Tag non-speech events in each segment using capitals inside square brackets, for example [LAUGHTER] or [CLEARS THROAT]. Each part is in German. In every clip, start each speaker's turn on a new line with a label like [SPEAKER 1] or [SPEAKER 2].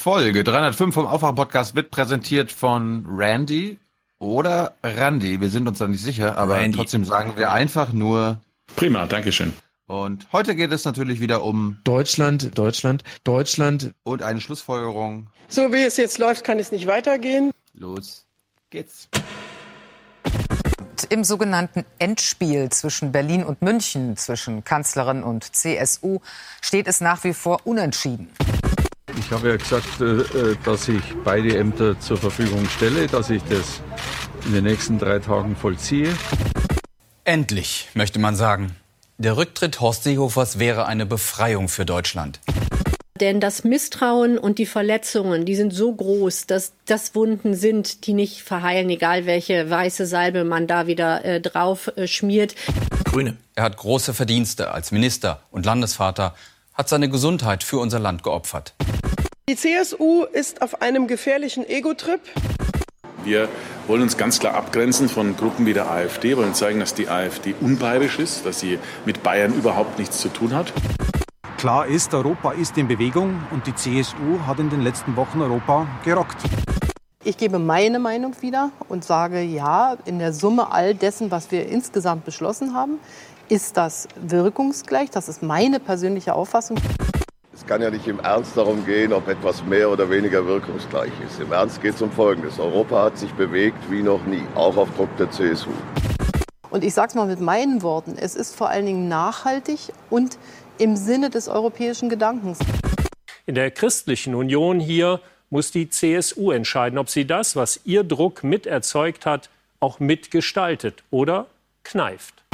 [SPEAKER 1] Folge 305 vom Aufwach-Podcast wird präsentiert von Randy oder Randy. Wir sind uns da nicht sicher, aber Randy. trotzdem sagen wir einfach nur
[SPEAKER 2] Prima, Dankeschön.
[SPEAKER 1] Und heute geht es natürlich wieder um
[SPEAKER 3] Deutschland, Deutschland, Deutschland
[SPEAKER 1] und eine Schlussfolgerung.
[SPEAKER 4] So wie es jetzt läuft, kann es nicht weitergehen.
[SPEAKER 1] Los geht's.
[SPEAKER 5] Im sogenannten Endspiel zwischen Berlin und München, zwischen Kanzlerin und CSU, steht es nach wie vor unentschieden.
[SPEAKER 6] Ich habe ja gesagt, äh, äh, dass ich beide Ämter zur Verfügung stelle, dass ich das in den nächsten drei Tagen vollziehe.
[SPEAKER 7] Endlich, möchte man sagen. Der Rücktritt Horst Seehofers wäre eine Befreiung für Deutschland.
[SPEAKER 8] Denn das Misstrauen und die Verletzungen, die sind so groß, dass das Wunden sind, die nicht verheilen, egal welche weiße Salbe man da wieder äh, drauf äh, schmiert.
[SPEAKER 7] Grüne. Er hat große Verdienste als Minister und Landesvater, hat seine Gesundheit für unser Land geopfert.
[SPEAKER 4] Die CSU ist auf einem gefährlichen Ego-Trip.
[SPEAKER 2] Wir wollen uns ganz klar abgrenzen von Gruppen wie der AfD, wollen zeigen, dass die AfD unbayerisch ist, dass sie mit Bayern überhaupt nichts zu tun hat.
[SPEAKER 9] Klar ist, Europa ist in Bewegung und die CSU hat in den letzten Wochen Europa gerockt.
[SPEAKER 10] Ich gebe meine Meinung wieder und sage, ja, in der Summe all dessen, was wir insgesamt beschlossen haben, ist das wirkungsgleich. Das ist meine persönliche Auffassung.
[SPEAKER 11] Es kann ja nicht im Ernst darum gehen, ob etwas mehr oder weniger wirkungsgleich ist. Im Ernst geht es um Folgendes. Europa hat sich bewegt wie noch nie, auch auf Druck der CSU.
[SPEAKER 10] Und ich sage es mal mit meinen Worten, es ist vor allen Dingen nachhaltig und im Sinne des europäischen Gedankens.
[SPEAKER 12] In der christlichen Union hier muss die CSU entscheiden, ob sie das, was ihr Druck miterzeugt hat, auch mitgestaltet oder kneift.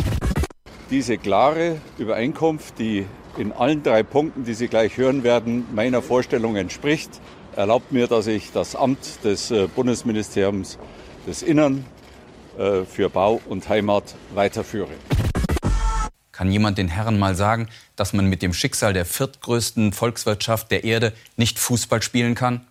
[SPEAKER 6] Diese klare Übereinkunft, die in allen drei Punkten, die Sie gleich hören werden, meiner Vorstellung entspricht, erlaubt mir, dass ich das Amt des äh, Bundesministeriums des Innern äh, für Bau und Heimat weiterführe.
[SPEAKER 7] Kann jemand den Herren mal sagen, dass man mit dem Schicksal der viertgrößten Volkswirtschaft der Erde nicht Fußball spielen kann?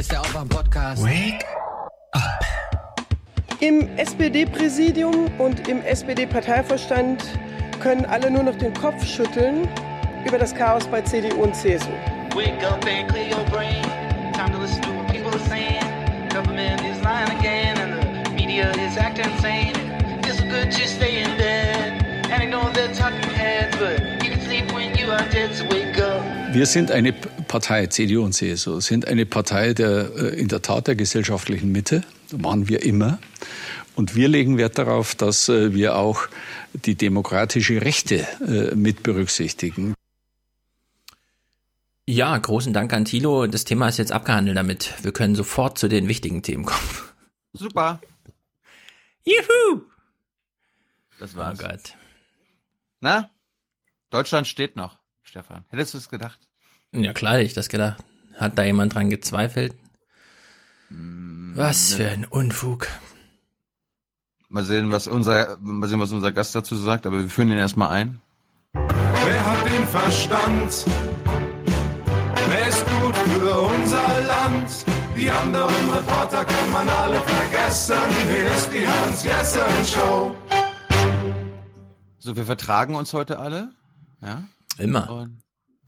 [SPEAKER 4] Ist der Aufwach-Podcast. Wake up. Im SPD-Präsidium und im SPD-Parteivorstand können alle nur noch den Kopf schütteln über das Chaos bei CDU und CSU. Wake up and clear your brain. Time to listen to what people are saying. Government is lying again and the media is acting insane. It's so good to stay in bed. And I know they're talking heads, but you can sleep when you are dead, so wake up.
[SPEAKER 6] Wir sind eine Partei, CDU und CSU, sind eine Partei der, äh, in der Tat der gesellschaftlichen Mitte. Waren wir immer. Und wir legen Wert darauf, dass äh, wir auch die demokratische Rechte äh, mit berücksichtigen.
[SPEAKER 3] Ja, großen Dank an Thilo. Das Thema ist jetzt abgehandelt damit. Wir können sofort zu den wichtigen Themen kommen.
[SPEAKER 1] Super.
[SPEAKER 3] Juhu!
[SPEAKER 1] Das war's.
[SPEAKER 3] Oh Gott.
[SPEAKER 1] Na? Deutschland steht noch, Stefan. Hättest du es gedacht?
[SPEAKER 3] Ja, klar hätte ich das gedacht. Hat da jemand dran gezweifelt? Mm, was für ein Unfug.
[SPEAKER 1] Mal sehen, was unser, mal sehen, was unser Gast dazu sagt, aber wir führen ihn erstmal ein.
[SPEAKER 13] Wer hat den Verstand? Wer ist gut für unser Land? Die anderen Reporter kann man alle vergessen. Hier ist die Hans-Jessen-Show.
[SPEAKER 1] So, wir vertragen uns heute alle. Ja.
[SPEAKER 3] Immer.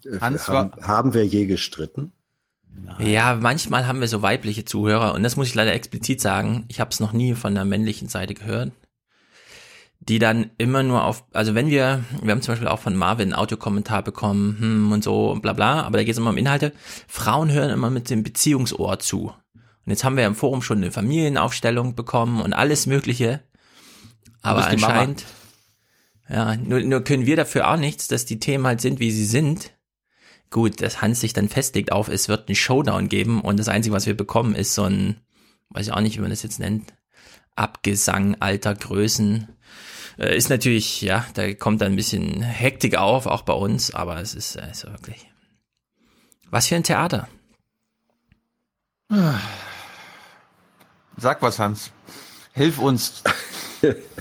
[SPEAKER 1] Und
[SPEAKER 14] Hans haben, haben wir je gestritten?
[SPEAKER 3] Nein. Ja, manchmal haben wir so weibliche Zuhörer und das muss ich leider explizit sagen. Ich habe es noch nie von der männlichen Seite gehört, die dann immer nur auf, also wenn wir, wir haben zum Beispiel auch von Marvin einen Audiokommentar bekommen hm, und so und bla bla, aber da geht es immer um Inhalte. Frauen hören immer mit dem Beziehungsohr zu. Und jetzt haben wir im Forum schon eine Familienaufstellung bekommen und alles Mögliche. Aber anscheinend, ja, nur, nur können wir dafür auch nichts, dass die Themen halt sind, wie sie sind. Gut, dass Hans sich dann festlegt auf, es wird einen Showdown geben und das Einzige, was wir bekommen, ist so ein, weiß ich auch nicht, wie man das jetzt nennt, Abgesang alter Größen. Äh, ist natürlich, ja, da kommt dann ein bisschen Hektik auf, auch bei uns, aber es ist also wirklich. Was für ein Theater.
[SPEAKER 1] Sag was, Hans. Hilf uns. [LAUGHS]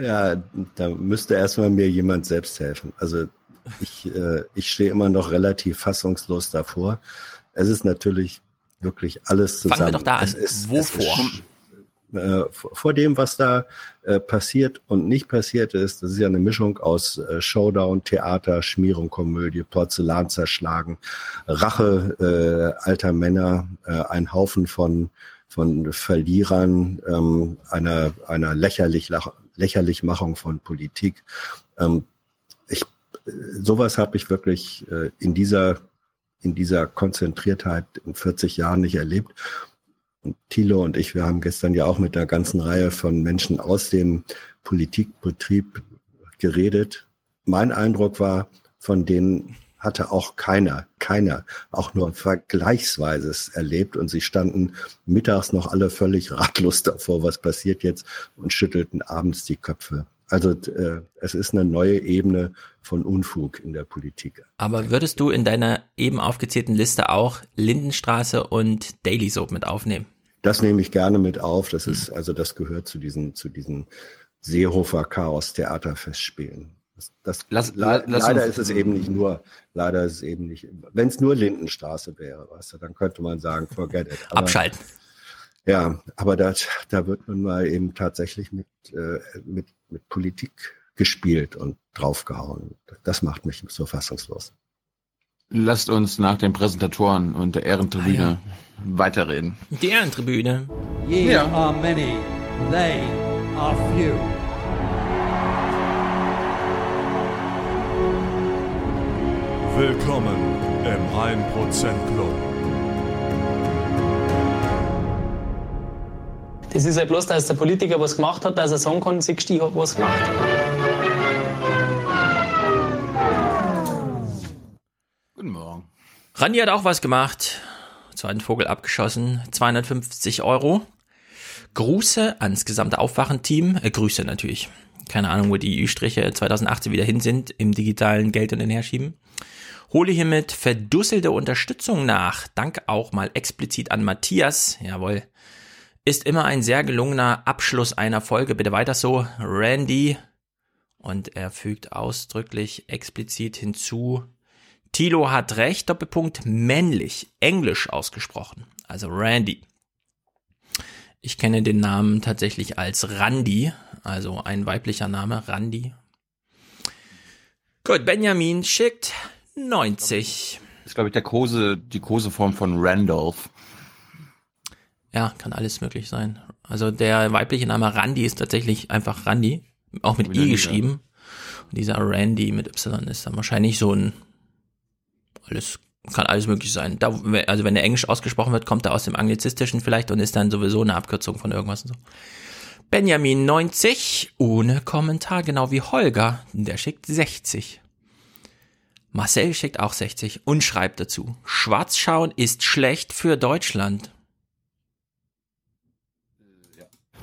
[SPEAKER 14] ja, da müsste erstmal mir jemand selbst helfen. Also ich, äh, ich stehe immer noch relativ fassungslos davor. Es ist natürlich wirklich alles zusammen.
[SPEAKER 3] Fangen wir doch da an.
[SPEAKER 14] Ist,
[SPEAKER 3] Wovor?
[SPEAKER 14] Ist, äh, vor dem, was da äh, passiert und nicht passiert ist. Das ist ja eine Mischung aus äh, Showdown, Theater, Schmierung, Komödie, Porzellan zerschlagen, Rache äh, alter Männer, ein Haufen von von Verlierern, ähm, einer einer lächerlich Lächerlichmachung von Politik. Ähm, ich sowas habe ich wirklich äh, in dieser in dieser Konzentriertheit in 40 Jahren nicht erlebt. Und Thilo und ich, wir haben gestern ja auch mit einer ganzen Reihe von Menschen aus dem Politikbetrieb geredet. Mein Eindruck war, von denen hatte auch keiner, keiner auch nur Vergleichsweises erlebt und sie standen mittags noch alle völlig ratlos davor, was passiert jetzt und schüttelten abends die Köpfe. Also äh, es ist eine neue Ebene von Unfug in der Politik.
[SPEAKER 3] Aber würdest du in deiner eben aufgezählten Liste auch Lindenstraße und Daily Soap mit aufnehmen?
[SPEAKER 14] Das nehme ich gerne mit auf. Das ist, also das gehört zu diesen, zu diesen Seehofer Chaos Theaterfestspielen. Das, das lass, le lass leider ist es eben nicht nur, leider ist es eben nicht, wenn es nur Lindenstraße wäre, weißt du, dann könnte man sagen, forget it.
[SPEAKER 3] Aber, Abschalten.
[SPEAKER 14] Ja, aber da, da wird nun mal eben tatsächlich mit, äh, mit mit Politik gespielt und draufgehauen. Das macht mich so fassungslos.
[SPEAKER 1] Lasst uns nach den Präsentatoren und der Ehrentribüne ah, ja. weiterreden.
[SPEAKER 3] Die Ehrentribüne.
[SPEAKER 15] Ye ja. are many, they are few.
[SPEAKER 13] Willkommen im 1% Club.
[SPEAKER 16] Das ist halt bloß, dass der Politiker was gemacht hat, dass er sagen kann, siehst du, ich habe was gemacht.
[SPEAKER 3] Guten Morgen. Randi hat auch was gemacht. Zweiten Vogel abgeschossen. 250 Euro. Grüße ans gesamte Aufwachenteam. Äh, Grüße natürlich. Keine Ahnung, wo die Ü-Striche 2018 wieder hin sind im digitalen Geld und den Herschieben. Hole hiermit verdusselte Unterstützung nach. Dank auch mal explizit an Matthias. Jawohl ist immer ein sehr gelungener Abschluss einer Folge. Bitte weiter so, Randy. Und er fügt ausdrücklich explizit hinzu, Tilo hat recht, Doppelpunkt männlich, englisch ausgesprochen. Also Randy. Ich kenne den Namen tatsächlich als Randy, also ein weiblicher Name, Randy. Gut, Benjamin schickt 90.
[SPEAKER 1] Das ist, glaube ich, der Kose, die Koseform von Randolph.
[SPEAKER 3] Ja, kann alles möglich sein. Also der weibliche Name Randy ist tatsächlich einfach Randy, auch mit I geschrieben. Und dieser Randy mit Y ist dann wahrscheinlich so ein alles kann alles möglich sein. Da, also wenn der Englisch ausgesprochen wird, kommt er aus dem Anglizistischen vielleicht und ist dann sowieso eine Abkürzung von irgendwas und so. Benjamin 90 ohne Kommentar, genau wie Holger, der schickt 60. Marcel schickt auch 60 und schreibt dazu: Schwarzschauen ist schlecht für Deutschland.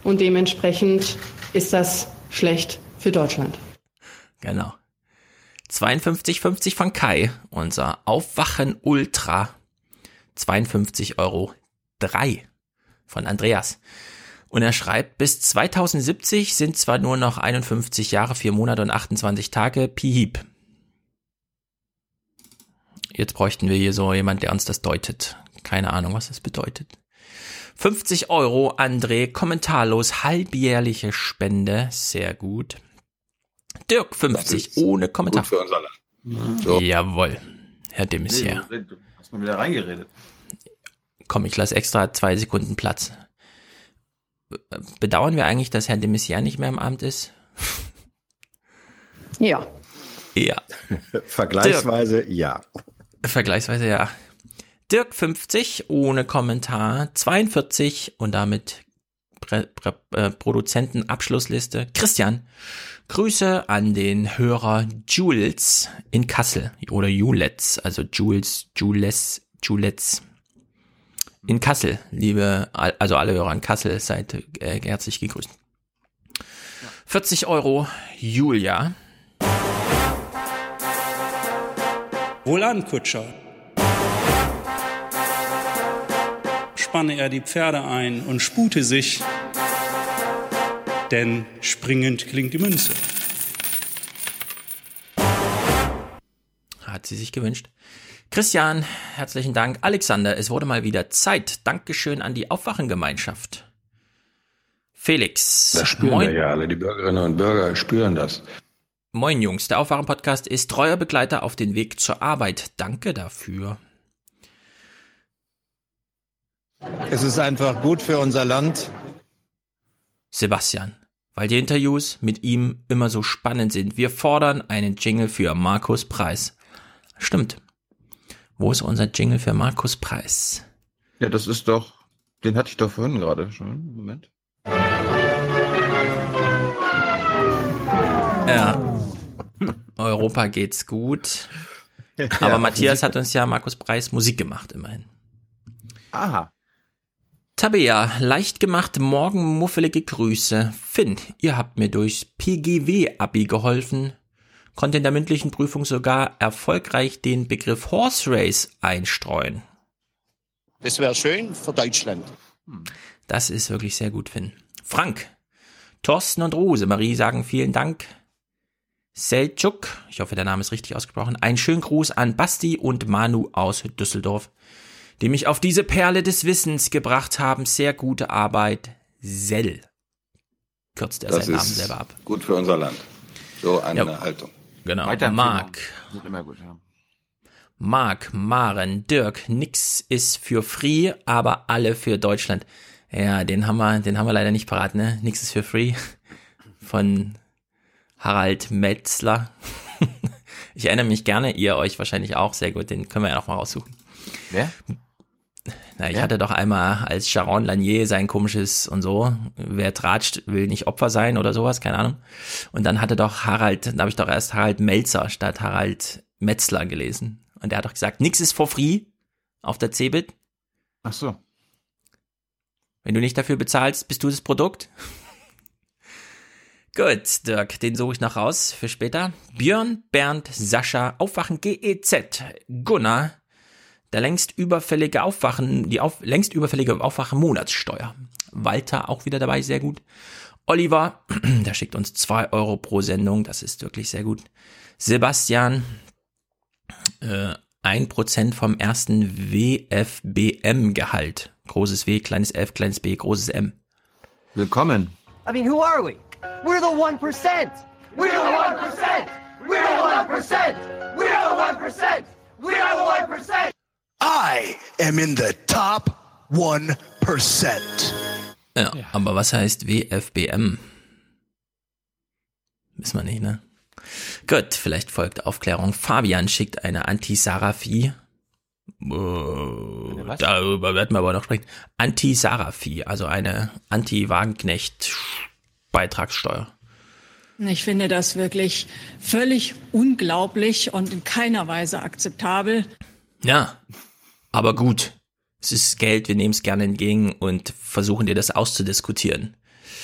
[SPEAKER 17] Und dementsprechend ist das schlecht für Deutschland.
[SPEAKER 3] Genau. 52,50 von Kai, unser Aufwachen Ultra. 52 Euro 3 von Andreas. Und er schreibt, bis 2070 sind zwar nur noch 51 Jahre, 4 Monate und 28 Tage, Piep. Jetzt bräuchten wir hier so jemand, der uns das deutet. Keine Ahnung, was das bedeutet. 50 Euro, André, kommentarlos, halbjährliche Spende, sehr gut. Dirk, 50, ohne Kommentar. Gut für uns alle. So. Jawohl, Herr de Maizière. Nee, du hast mal wieder reingeredet. Komm, ich lasse extra zwei Sekunden Platz. Bedauern wir eigentlich, dass Herr de Maizière nicht mehr im Amt ist?
[SPEAKER 17] Ja.
[SPEAKER 3] Ja. [LAUGHS]
[SPEAKER 14] Vergleichsweise Dirk. ja.
[SPEAKER 3] Vergleichsweise ja. Dirk 50 ohne Kommentar, 42 und damit äh, Produzentenabschlussliste. Christian, Grüße an den Hörer Jules in Kassel oder Julets, also Jules, Jules, Jules in Kassel. Liebe, also alle Hörer in Kassel, seid äh, herzlich gegrüßt. 40 Euro, Julia.
[SPEAKER 18] Wohlan, Kutscher. spanne er die Pferde ein und spute sich, denn springend klingt die Münze.
[SPEAKER 3] Hat sie sich gewünscht. Christian, herzlichen Dank. Alexander, es wurde mal wieder Zeit. Dankeschön an die Aufwachengemeinschaft. Felix.
[SPEAKER 1] Das spüren Moin. wir ja alle. Die Bürgerinnen und Bürger spüren das.
[SPEAKER 3] Moin Jungs, der Aufwachen-Podcast ist treuer Begleiter auf den Weg zur Arbeit. Danke dafür.
[SPEAKER 19] Es ist einfach gut für unser Land.
[SPEAKER 3] Sebastian, weil die Interviews mit ihm immer so spannend sind. Wir fordern einen Jingle für Markus Preis. Stimmt. Wo ist unser Jingle für Markus Preis?
[SPEAKER 1] Ja, das ist doch, den hatte ich doch vorhin gerade schon. Moment.
[SPEAKER 3] Ja. Europa geht's gut. Aber ja, Matthias hat uns ja Markus Preis Musik gemacht, immerhin.
[SPEAKER 1] Aha.
[SPEAKER 3] Tabea, leicht gemacht, morgen muffelige Grüße. Finn, ihr habt mir durchs PGW-Abi geholfen, konnte in der mündlichen Prüfung sogar erfolgreich den Begriff Horse Race einstreuen.
[SPEAKER 19] Das wäre schön für Deutschland.
[SPEAKER 3] Das ist wirklich sehr gut, Finn. Frank, Thorsten und Rose, Marie sagen vielen Dank. Selçuk, ich hoffe, der Name ist richtig ausgesprochen. Ein schönen Gruß an Basti und Manu aus Düsseldorf die mich auf diese Perle des Wissens gebracht haben. Sehr gute Arbeit. Sell. Kürzt er seinen Namen selber ab.
[SPEAKER 1] Gut für unser Land. So eine ja, Haltung.
[SPEAKER 3] Genau. Weiter Marc. Immer gut, ja. Marc, Maren, Dirk, nix ist für Free, aber alle für Deutschland. Ja, den haben wir, den haben wir leider nicht parat, ne? Nix ist für Free. Von Harald Metzler. [LAUGHS] ich erinnere mich gerne, ihr euch wahrscheinlich auch sehr gut, den können wir ja noch mal raussuchen.
[SPEAKER 1] Wer?
[SPEAKER 3] Na, ich ja. hatte doch einmal als Sharon Lanier sein komisches und so, wer tratscht, will nicht Opfer sein oder sowas, keine Ahnung. Und dann hatte doch Harald, da habe ich doch erst Harald Melzer statt Harald Metzler gelesen. Und der hat doch gesagt, nix ist for free auf der Cebit.
[SPEAKER 1] Ach so.
[SPEAKER 3] Wenn du nicht dafür bezahlst, bist du das Produkt. [LAUGHS] Gut, Dirk, den suche ich noch raus für später. Björn, Bernd, Sascha, Aufwachen GEZ, Gunnar, der längst überfällige Aufwachen, die auf, längst überfällige Aufwachen Monatssteuer. Walter auch wieder dabei, sehr gut. Oliver, [CLEARS THROAT] der schickt uns zwei Euro pro Sendung, das ist wirklich sehr gut. Sebastian, äh, ein Prozent vom ersten WFBM-Gehalt. Großes W, kleines F, kleines B, großes M.
[SPEAKER 1] Willkommen.
[SPEAKER 20] I mean, who are we? We're the 1%. We're the 1%. We're the 1%. We're the 1%. We're the 1%.
[SPEAKER 19] I am in the top 1%.
[SPEAKER 3] Ja, ja, aber was heißt WFBM? Wissen wir nicht, ne? Gut, vielleicht folgt Aufklärung. Fabian schickt eine Anti-Sarafie. Oh, darüber werden wir aber noch sprechen. Anti-Sarafie, also eine Anti-Wagenknecht-Beitragssteuer.
[SPEAKER 21] Ich finde das wirklich völlig unglaublich und in keiner Weise akzeptabel.
[SPEAKER 3] Ja, aber gut, es ist Geld, wir nehmen es gerne entgegen und versuchen dir das auszudiskutieren.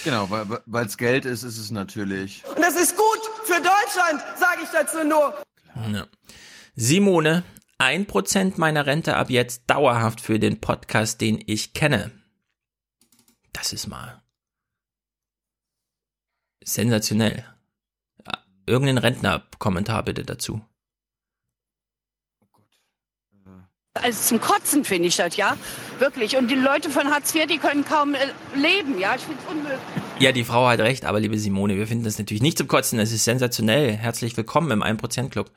[SPEAKER 1] Genau, weil es Geld ist, ist es natürlich.
[SPEAKER 20] Und das ist gut für Deutschland, sage ich dazu nur.
[SPEAKER 3] Ja. Simone, ein Prozent meiner Rente ab jetzt dauerhaft für den Podcast, den ich kenne. Das ist mal sensationell. Irgendein Rentner-Kommentar bitte dazu.
[SPEAKER 22] Also zum Kotzen finde ich das, ja. Wirklich. Und die Leute von Hartz IV, die können kaum äh, leben, ja. Ich finde es unmöglich.
[SPEAKER 3] Ja, die Frau hat recht, aber liebe Simone, wir finden das natürlich nicht zum Kotzen. Es ist sensationell. Herzlich willkommen im 1%-Club.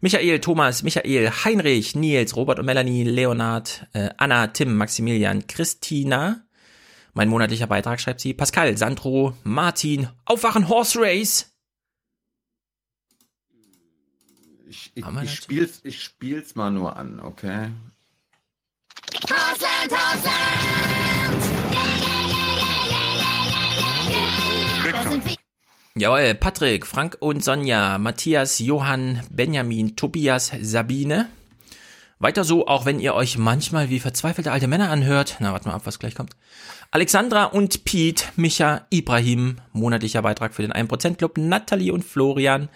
[SPEAKER 3] Michael, Thomas, Michael, Heinrich, Nils, Robert und Melanie, Leonard, äh, Anna, Tim, Maximilian, Christina. Mein monatlicher Beitrag schreibt sie. Pascal, Sandro, Martin, Aufwachen Horse Race.
[SPEAKER 1] Ich, ich, ich, spiel's, ich spiel's mal nur an, okay?
[SPEAKER 3] Hausland, Hausland! Jawohl, Patrick, Frank und Sonja, Matthias, Johann, Benjamin, Tobias, Sabine. Weiter so, auch wenn ihr euch manchmal wie verzweifelte alte Männer anhört. Na, warte mal ab, was gleich kommt. Alexandra und Pete, Micha, Ibrahim, monatlicher Beitrag für den 1% Club, Natalie und Florian,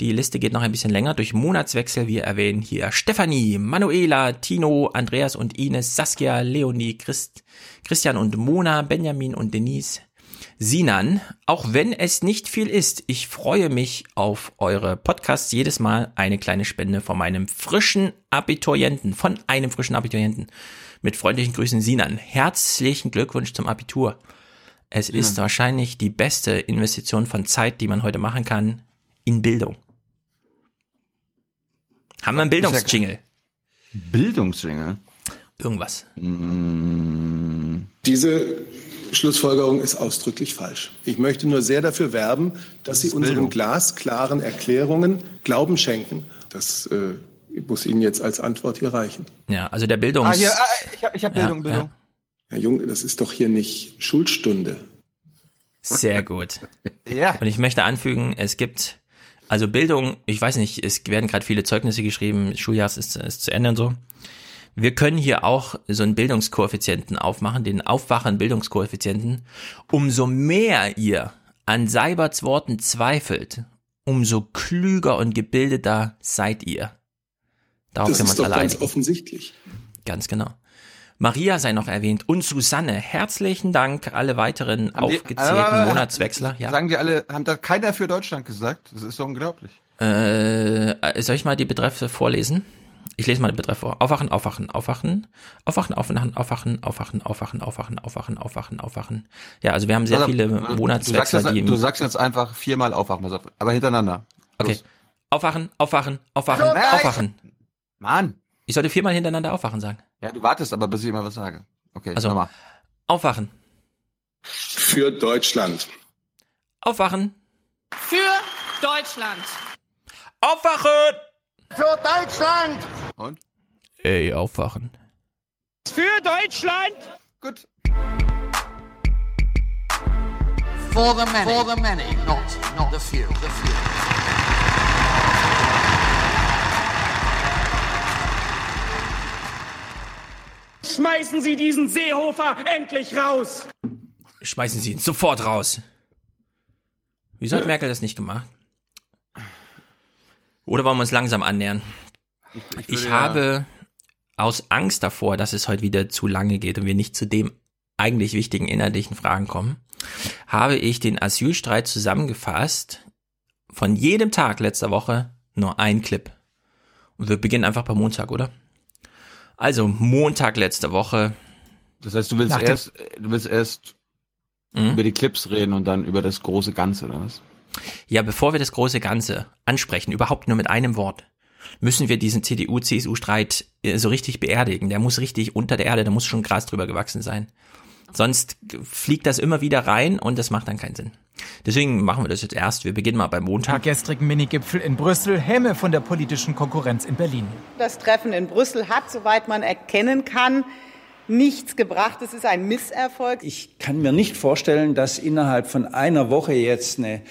[SPEAKER 3] die Liste geht noch ein bisschen länger durch Monatswechsel. Wir erwähnen hier Stefanie, Manuela, Tino, Andreas und Ines, Saskia, Leonie, Christ, Christian und Mona, Benjamin und Denise, Sinan. Auch wenn es nicht viel ist, ich freue mich auf eure Podcasts. Jedes Mal eine kleine Spende von meinem frischen Abiturienten, von einem frischen Abiturienten. Mit freundlichen Grüßen Sinan. Herzlichen Glückwunsch zum Abitur. Es ist wahrscheinlich die beste Investition von Zeit, die man heute machen kann, in Bildung. Haben wir einen Bildungsjingle?
[SPEAKER 1] Bildungsjingle?
[SPEAKER 3] Irgendwas.
[SPEAKER 23] Diese Schlussfolgerung ist ausdrücklich falsch. Ich möchte nur sehr dafür werben, dass Sie unseren glasklaren Erklärungen Glauben schenken. Das äh, muss Ihnen jetzt als Antwort hier reichen.
[SPEAKER 3] Ja, also der Bildungs...
[SPEAKER 24] Ah, hier, ah, ich habe ich hab
[SPEAKER 3] Ja,
[SPEAKER 24] Bildung, Bildung.
[SPEAKER 23] Herr Jung, das ist doch hier nicht Schulstunde.
[SPEAKER 3] Sehr gut. [LAUGHS]
[SPEAKER 24] Ja.
[SPEAKER 3] Und ich möchte anfügen, es gibt, also Bildung, ich weiß nicht, es werden gerade viele Zeugnisse geschrieben, das Schuljahr ist, ist zu Ende und so. Wir können hier auch so einen Bildungskoeffizienten aufmachen, den aufwachen Bildungskoeffizienten. Umso mehr ihr an Seiberts Worten zweifelt, umso klüger und gebildeter seid ihr. Darauf
[SPEAKER 23] Das
[SPEAKER 3] können wir
[SPEAKER 23] ist
[SPEAKER 3] uns
[SPEAKER 23] doch
[SPEAKER 3] alle
[SPEAKER 23] ganz offensichtlich.
[SPEAKER 3] Ganz genau. Maria sei noch erwähnt und Susanne. Herzlichen Dank, alle weiteren
[SPEAKER 1] Haben die-
[SPEAKER 3] aufgezählten
[SPEAKER 1] aber-
[SPEAKER 3] Monatswechsler. Ja.
[SPEAKER 1] Sagen die alle, haben da keiner für Deutschland gesagt? Das ist so unglaublich.
[SPEAKER 3] Äh, soll ich mal die Betreffe vorlesen? Ich lese mal den Betreff vor. Aufwachen, aufwachen, aufwachen, aufwachen, aufwachen, aufwachen, aufwachen, aufwachen, aufwachen, aufwachen, aufwachen, aufwachen. Ja, also wir haben sehr
[SPEAKER 1] Also,
[SPEAKER 3] viele
[SPEAKER 1] du
[SPEAKER 3] die im
[SPEAKER 1] du sagst jetzt einfach viermal aufwachen, auf, aber hintereinander.
[SPEAKER 3] Okay. Aufwachen, aufwachen, aufwachen,
[SPEAKER 1] So, nein.
[SPEAKER 3] aufwachen.
[SPEAKER 1] Mann.
[SPEAKER 3] Ich sollte viermal hintereinander aufwachen sagen.
[SPEAKER 1] Ja, du wartest aber, bis ich immer was sage. Okay,
[SPEAKER 3] Also,
[SPEAKER 1] nochmal.
[SPEAKER 3] Aufwachen,
[SPEAKER 23] Für Deutschland.
[SPEAKER 3] aufwachen,
[SPEAKER 22] Für Deutschland.
[SPEAKER 3] aufwachen!
[SPEAKER 20] Für Deutschland!
[SPEAKER 1] Und?
[SPEAKER 3] Ey, aufwachen.
[SPEAKER 22] Für Deutschland.
[SPEAKER 1] Gut.
[SPEAKER 20] For the many. For the many, not, not the few. The few.
[SPEAKER 22] Schmeißen Sie diesen Seehofer endlich raus.
[SPEAKER 3] Schmeißen Sie ihn sofort raus. Wieso hat Merkel das nicht gemacht? Oder wollen wir uns langsam annähern?
[SPEAKER 1] Ich,
[SPEAKER 3] Ich
[SPEAKER 1] würde
[SPEAKER 3] habe aus Angst davor, dass es heute wieder zu lange geht und wir nicht zu dem eigentlich wichtigen inhaltlichen Fragen kommen, habe ich den Asylstreit zusammengefasst. Von jedem Tag letzter Woche nur ein Clip. Und wir beginnen einfach bei Montag, oder? Also Montag letzte Woche.
[SPEAKER 1] Das heißt, du willst
[SPEAKER 3] Nach
[SPEAKER 1] erst, du willst erst
[SPEAKER 3] Mhm.
[SPEAKER 1] über die Clips reden und dann über das große Ganze, oder was?
[SPEAKER 3] Ja, bevor wir das große Ganze ansprechen, überhaupt nur mit einem Wort, müssen wir diesen CDU-CSU-Streit äh, so richtig beerdigen. Der muss richtig unter der Erde, da muss schon Gras drüber gewachsen sein. Sonst fliegt das immer wieder rein und das macht dann keinen Sinn. Deswegen machen wir das jetzt erst. Wir beginnen mal beim
[SPEAKER 25] Am
[SPEAKER 3] Montag.
[SPEAKER 25] gestrigen Minigipfel in Brüssel Hämme von der politischen Konkurrenz in Berlin.
[SPEAKER 26] Das Treffen in Brüssel hat, soweit man erkennen kann, nichts gebracht. Es ist ein Misserfolg.
[SPEAKER 27] Ich kann mir nicht vorstellen, dass innerhalb von einer Woche jetzt eine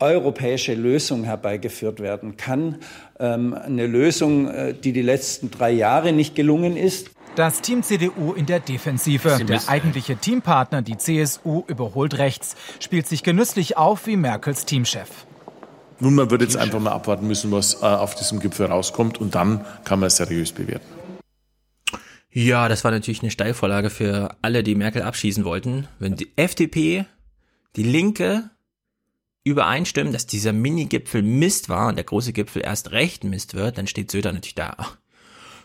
[SPEAKER 27] europäische Lösung herbeigeführt werden kann. Ähm, eine Lösung, äh, die die letzten drei Jahre nicht gelungen ist.
[SPEAKER 25] Das Team CDU in der Defensive. Der eigentliche Teampartner, die CSU, überholt rechts, spielt sich genüsslich auf wie Merkels Teamchef.
[SPEAKER 2] Nun, man wird jetzt einfach mal abwarten müssen, was äh, auf diesem Gipfel rauskommt und dann kann man es seriös bewerten.
[SPEAKER 3] Ja, das war natürlich eine Steilvorlage für alle, die Merkel abschießen wollten. Wenn die FDP, die Linke übereinstimmen, dass dieser Mini-Gipfel Mist war und der große Gipfel erst recht Mist wird, dann steht Söder natürlich da. Ach,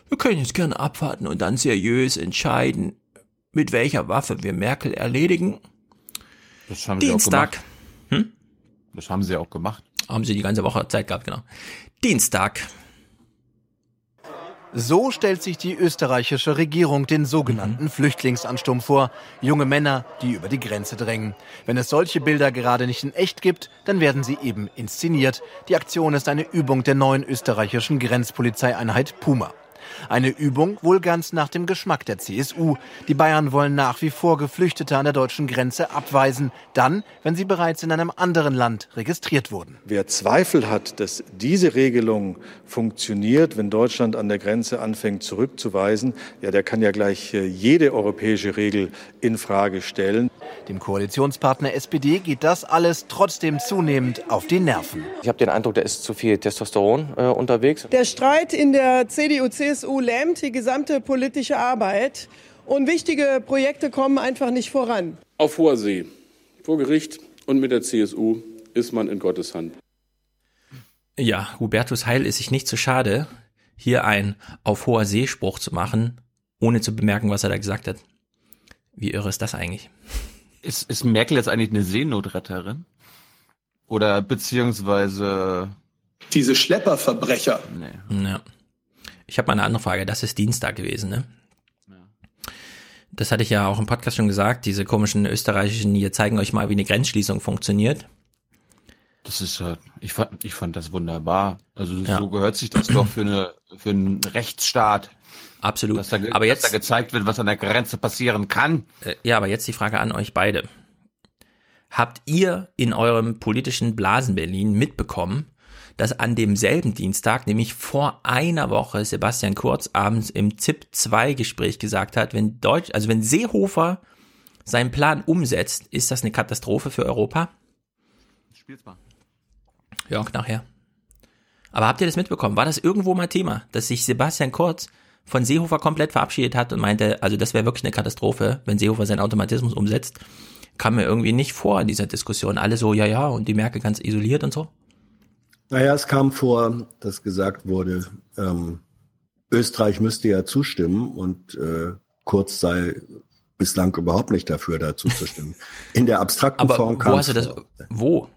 [SPEAKER 3] wir können jetzt gerne abwarten und dann seriös entscheiden, mit welcher Waffe wir Merkel erledigen.
[SPEAKER 1] Das haben
[SPEAKER 3] Dienstag.
[SPEAKER 1] sie auch gemacht. Das haben sie auch gemacht.
[SPEAKER 3] Haben sie die ganze Woche Zeit gehabt, genau. Dienstag.
[SPEAKER 28] So stellt sich die österreichische Regierung den sogenannten Flüchtlingsansturm vor. Junge Männer, die über die Grenze drängen. Wenn es solche Bilder gerade nicht in echt gibt, dann werden sie eben inszeniert. Die Aktion ist eine Übung der neuen österreichischen Grenzpolizeieinheit Puma. Eine Übung wohl ganz nach dem Geschmack der CSU. Die Bayern wollen nach wie vor Geflüchtete an der deutschen Grenze abweisen, dann, wenn sie bereits in einem anderen Land registriert wurden.
[SPEAKER 29] Wer Zweifel hat, dass diese Regelung funktioniert, wenn Deutschland an der Grenze anfängt zurückzuweisen, ja, der kann ja gleich äh, jede europäische Regel in Frage stellen.
[SPEAKER 28] Dem Koalitionspartner SPD geht das alles trotzdem zunehmend auf die Nerven.
[SPEAKER 30] Ich habe den Eindruck, da ist zu viel Testosteron äh, unterwegs.
[SPEAKER 4] Der Streit in der CDU-CSU lähmt die gesamte politische Arbeit und wichtige Projekte kommen einfach nicht voran.
[SPEAKER 31] Auf hoher See, vor Gericht und mit der CSU ist man in Gottes Hand.
[SPEAKER 3] Ja, Hubertus Heil ist sich nicht zu schade, hier ein auf hoher See-Spruch zu machen, ohne zu bemerken, was er da gesagt hat. Wie irre ist das eigentlich?
[SPEAKER 1] Ist, ist Merkel jetzt eigentlich eine Seenotretterin? Oder beziehungsweise
[SPEAKER 23] diese Schlepperverbrecher?
[SPEAKER 1] Nee.
[SPEAKER 3] Ja. Ich habe mal eine andere Frage. Das ist Dienstag gewesen, ne? Das hatte ich ja auch im Podcast schon gesagt. Diese komischen österreichischen, hier zeigen euch mal, wie eine Grenzschließung funktioniert.
[SPEAKER 1] Das ist, äh, ich fand, ich fand das wunderbar. Also ja. so gehört sich das doch für eine, für einen Rechtsstaat.
[SPEAKER 3] Absolut.
[SPEAKER 1] Dass da,
[SPEAKER 3] aber jetzt
[SPEAKER 1] dass da gezeigt wird, was an der Grenze passieren kann.
[SPEAKER 3] Äh, ja, aber jetzt die Frage an euch beide. Habt ihr in eurem politischen Blasen Berlin mitbekommen, dass an demselben Dienstag, nämlich vor einer Woche, Sebastian Kurz abends im ZIP 2 Gespräch gesagt hat, wenn Deutsch, also wenn Seehofer seinen Plan umsetzt, ist das eine Katastrophe für Europa?
[SPEAKER 1] Spiel's mal.
[SPEAKER 3] Jörg, nachher. Aber habt ihr das mitbekommen? War das irgendwo mal Thema, dass sich Sebastian Kurz von Seehofer komplett verabschiedet hat und meinte, also das wäre wirklich eine Katastrophe, wenn Seehofer seinen Automatismus umsetzt? Kam mir irgendwie nicht vor in dieser Diskussion. Alle so, ja, ja, und die Merkel ganz isoliert und so.
[SPEAKER 14] Naja, es kam vor, dass gesagt wurde, ähm, Österreich müsste ja zustimmen und äh, Kurz sei bislang überhaupt nicht dafür, dazu zu stimmen. [LAUGHS] In der abstrakten
[SPEAKER 3] Aber
[SPEAKER 14] Form
[SPEAKER 3] kam wo hast du das? Wo?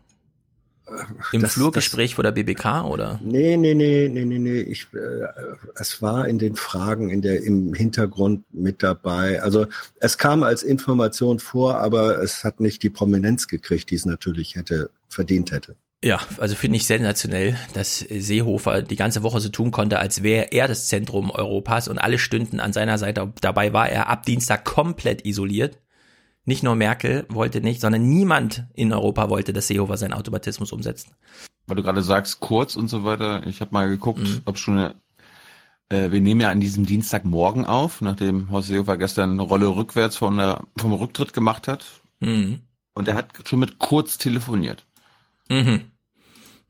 [SPEAKER 3] Im das, Flurgespräch das, vor der BBK oder?
[SPEAKER 14] Nee, nee, nee, nee, nee, nee. Ich, äh, es war in den Fragen in der, im Hintergrund mit dabei. Also es kam als Information vor, aber es hat nicht die Prominenz gekriegt, die es natürlich hätte, verdient hätte.
[SPEAKER 3] Ja, also finde ich sensationell, dass Seehofer die ganze Woche so tun konnte, als wäre er das Zentrum Europas und alle stünden an seiner Seite. Dabei war er ab Dienstag komplett isoliert. Nicht nur Merkel wollte nicht, sondern niemand in Europa wollte, dass Seehofer seinen Automatismus umsetzt.
[SPEAKER 1] Weil du gerade sagst, kurz und so weiter. Ich habe mal geguckt, mhm. ob schon eine, äh, wir nehmen ja an diesem Dienstagmorgen auf, nachdem Horst Seehofer gestern eine Rolle rückwärts von der, vom Rücktritt gemacht hat.
[SPEAKER 3] Mhm.
[SPEAKER 1] Und er hat schon mit Kurz telefoniert.
[SPEAKER 3] Mhm.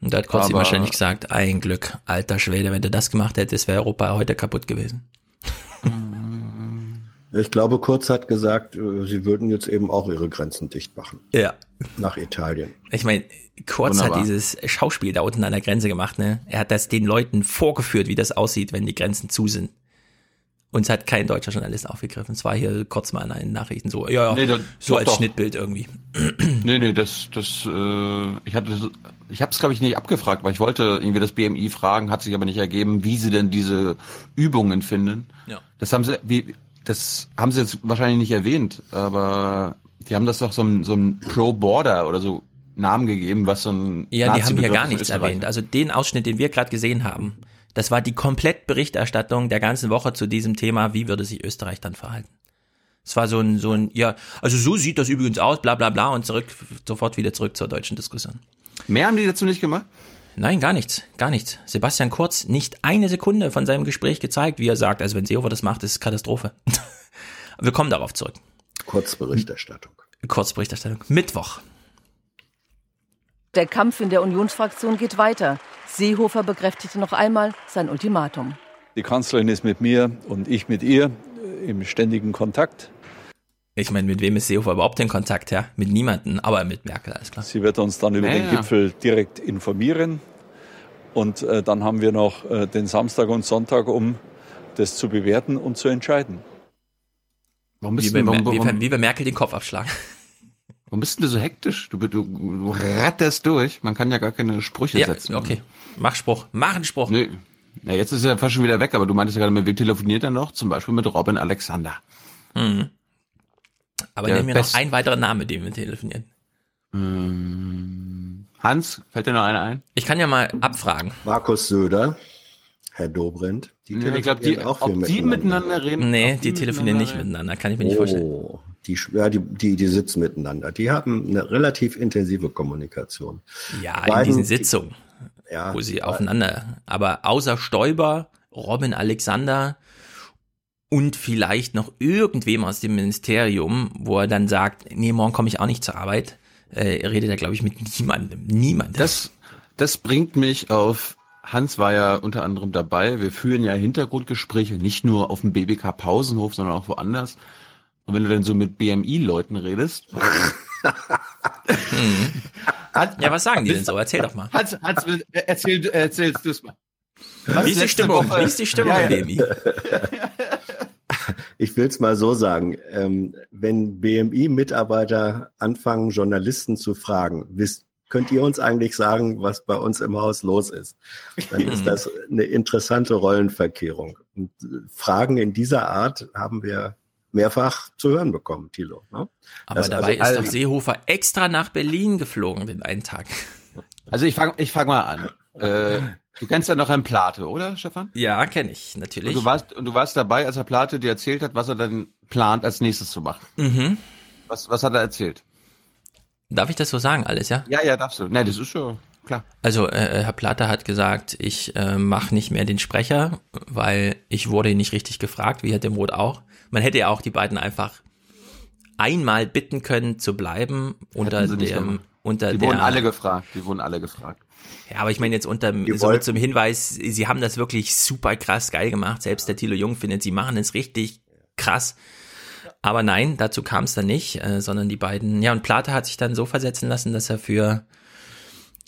[SPEAKER 3] Und da hat Kurz ihm wahrscheinlich gesagt, ein Glück, alter Schwede, wenn du das gemacht hättest, wäre Europa heute kaputt gewesen. [LAUGHS]
[SPEAKER 14] Ich glaube, Kurz hat gesagt, äh, sie würden jetzt eben auch ihre Grenzen dicht machen.
[SPEAKER 3] Ja.
[SPEAKER 14] Nach Italien.
[SPEAKER 3] Ich meine, Kurz Wunderbar. hat dieses Schauspiel da unten an der Grenze gemacht, ne? Er hat das den Leuten vorgeführt, wie das aussieht, wenn die Grenzen zu sind. Uns hat kein deutscher Journalist aufgegriffen. Es war hier kurz mal in den Nachrichten so, ja, ja, nee, das, so als doch. Schnittbild irgendwie.
[SPEAKER 1] Nee, nee, das, das, äh, ich hatte, ich habe es glaube ich nicht abgefragt, weil ich wollte irgendwie das BMI fragen, hat sich aber nicht ergeben, wie sie denn diese Übungen finden.
[SPEAKER 3] Ja.
[SPEAKER 1] Das haben sie, wie, das haben sie jetzt wahrscheinlich nicht erwähnt, aber die haben das doch so ein, so ein Pro-Border oder so Namen gegeben, was so ein
[SPEAKER 3] Ja, die haben hier gar nichts erwähnt. Also den Ausschnitt, den wir gerade gesehen haben, das war die Komplettberichterstattung der ganzen Woche zu diesem Thema, wie würde sich Österreich dann verhalten. Es war so ein, so ein, ja, also so sieht das übrigens aus, bla bla bla und zurück, sofort wieder zurück zur deutschen Diskussion.
[SPEAKER 1] Mehr haben die dazu nicht gemacht?
[SPEAKER 3] Nein, gar nichts, gar nichts. Sebastian Kurz nicht eine Sekunde von seinem Gespräch gezeigt, wie er sagt, also wenn Seehofer das macht, ist es Katastrophe. [LAUGHS] Wir kommen darauf zurück.
[SPEAKER 14] Kurzberichterstattung.
[SPEAKER 3] Kurzberichterstattung. Mittwoch.
[SPEAKER 5] Der Kampf in der Unionsfraktion geht weiter. Seehofer bekräftigte noch einmal sein Ultimatum.
[SPEAKER 27] Die Kanzlerin ist mit mir und ich mit ihr im ständigen Kontakt.
[SPEAKER 3] Ich meine, mit wem ist Seehofer überhaupt in Kontakt, ja? Mit niemanden, aber mit Merkel, alles klar.
[SPEAKER 27] Sie wird uns dann über ja, den ja. Gipfel direkt informieren. Und äh, dann haben wir noch äh, den Samstag und Sonntag, um das zu bewerten und zu entscheiden.
[SPEAKER 3] Warum bist wie, du, warum, warum, wie, wie bei Merkel den Kopf abschlagen. [LAUGHS]
[SPEAKER 1] Warum bist du so hektisch? Du, du, du ratterst durch. Man kann ja gar keine Sprüche
[SPEAKER 3] ja,
[SPEAKER 1] setzen.
[SPEAKER 3] Okay, mach Spruch. Mach einen Spruch.
[SPEAKER 1] Nee. Ja, jetzt ist er fast schon wieder weg, aber du meintest ja gerade, mit wem telefoniert er noch? Zum Beispiel mit Robin Alexander.
[SPEAKER 3] Mhm. Aber nehmen wir noch einen weiteren Namen, mit dem wir telefonieren.
[SPEAKER 1] Ähm, Hans, fällt dir noch einer ein?
[SPEAKER 3] Ich kann ja mal abfragen.
[SPEAKER 14] Markus Söder, Herr Dobrindt.
[SPEAKER 1] Die ja, ich glaube, die, auch ob miteinander. die miteinander reden.
[SPEAKER 3] Nee, die, die telefonieren nicht miteinander, kann ich mir nicht oh, vorstellen.
[SPEAKER 14] Die, ja, die, die, die sitzen miteinander. Die haben eine relativ intensive Kommunikation.
[SPEAKER 3] Ja, Beiden, in diesen Sitzungen, ja, wo sie aufeinander, aber außer Stoiber, Robin Alexander, und vielleicht noch irgendwem aus dem Ministerium, wo er dann sagt, nee, morgen komme ich auch nicht zur Arbeit, äh, redet er, glaube ich, mit niemandem. Niemandem.
[SPEAKER 1] Das, das bringt mich auf, Hans war ja unter anderem dabei, wir führen ja Hintergrundgespräche, nicht nur auf dem BBK Pausenhof, sondern auch woanders. Und wenn du dann so mit BMI-Leuten redest. [LAUGHS]
[SPEAKER 3] hm. ja, was sagen die denn so? Erzähl doch mal.
[SPEAKER 1] Hans, Hans erzähl, erzählst du es mal.
[SPEAKER 3] Wie ist die Stimmung? Wie ist die Stimmung ja, ja. BMI?
[SPEAKER 14] ich will es mal so sagen. Ähm, wenn BMI-Mitarbeiter anfangen, Journalisten zu fragen, wisst, könnt ihr uns eigentlich sagen, was bei uns im Haus los ist? Dann ist das eine interessante Rollenverkehrung. Und Fragen in dieser Art haben wir mehrfach zu hören bekommen, Thilo. Ne?
[SPEAKER 3] Aber
[SPEAKER 14] Das
[SPEAKER 3] dabei
[SPEAKER 14] also-
[SPEAKER 3] ist doch Seehofer extra nach Berlin geflogen den einen Tag.
[SPEAKER 1] Also ich fange ich fang mal an. Äh, du kennst ja noch Herrn Plate, oder, Stefan?
[SPEAKER 3] Ja, kenne ich,
[SPEAKER 1] Und
[SPEAKER 3] natürlich.
[SPEAKER 1] du warst, und du warst dabei, als Herr Plate dir erzählt hat, was er dann plant, als nächstes zu machen.
[SPEAKER 3] Mhm.
[SPEAKER 1] Was, was hat er erzählt?
[SPEAKER 3] Darf ich das so sagen, alles, ja?
[SPEAKER 1] Ja, ja, darfst du. Nein, das ist schon klar.
[SPEAKER 3] Also äh, Herr Platter hat gesagt, ich äh, mache nicht mehr den Sprecher, weil ich wurde nicht richtig gefragt, wie Herr Demroth auch. Man hätte ja auch die beiden einfach einmal bitten können zu bleiben unter dem unter
[SPEAKER 1] Die
[SPEAKER 3] der
[SPEAKER 1] wurden alle gefragt. Die wurden alle gefragt.
[SPEAKER 3] Ja, aber ich meine jetzt unter so mit zum Hinweis, sie haben das wirklich super krass geil gemacht. Selbst der Thilo Jung findet, sie machen es richtig krass. Aber nein, dazu kam es dann nicht, äh, sondern die beiden, ja, und Plate hat sich dann so versetzen lassen, dass er für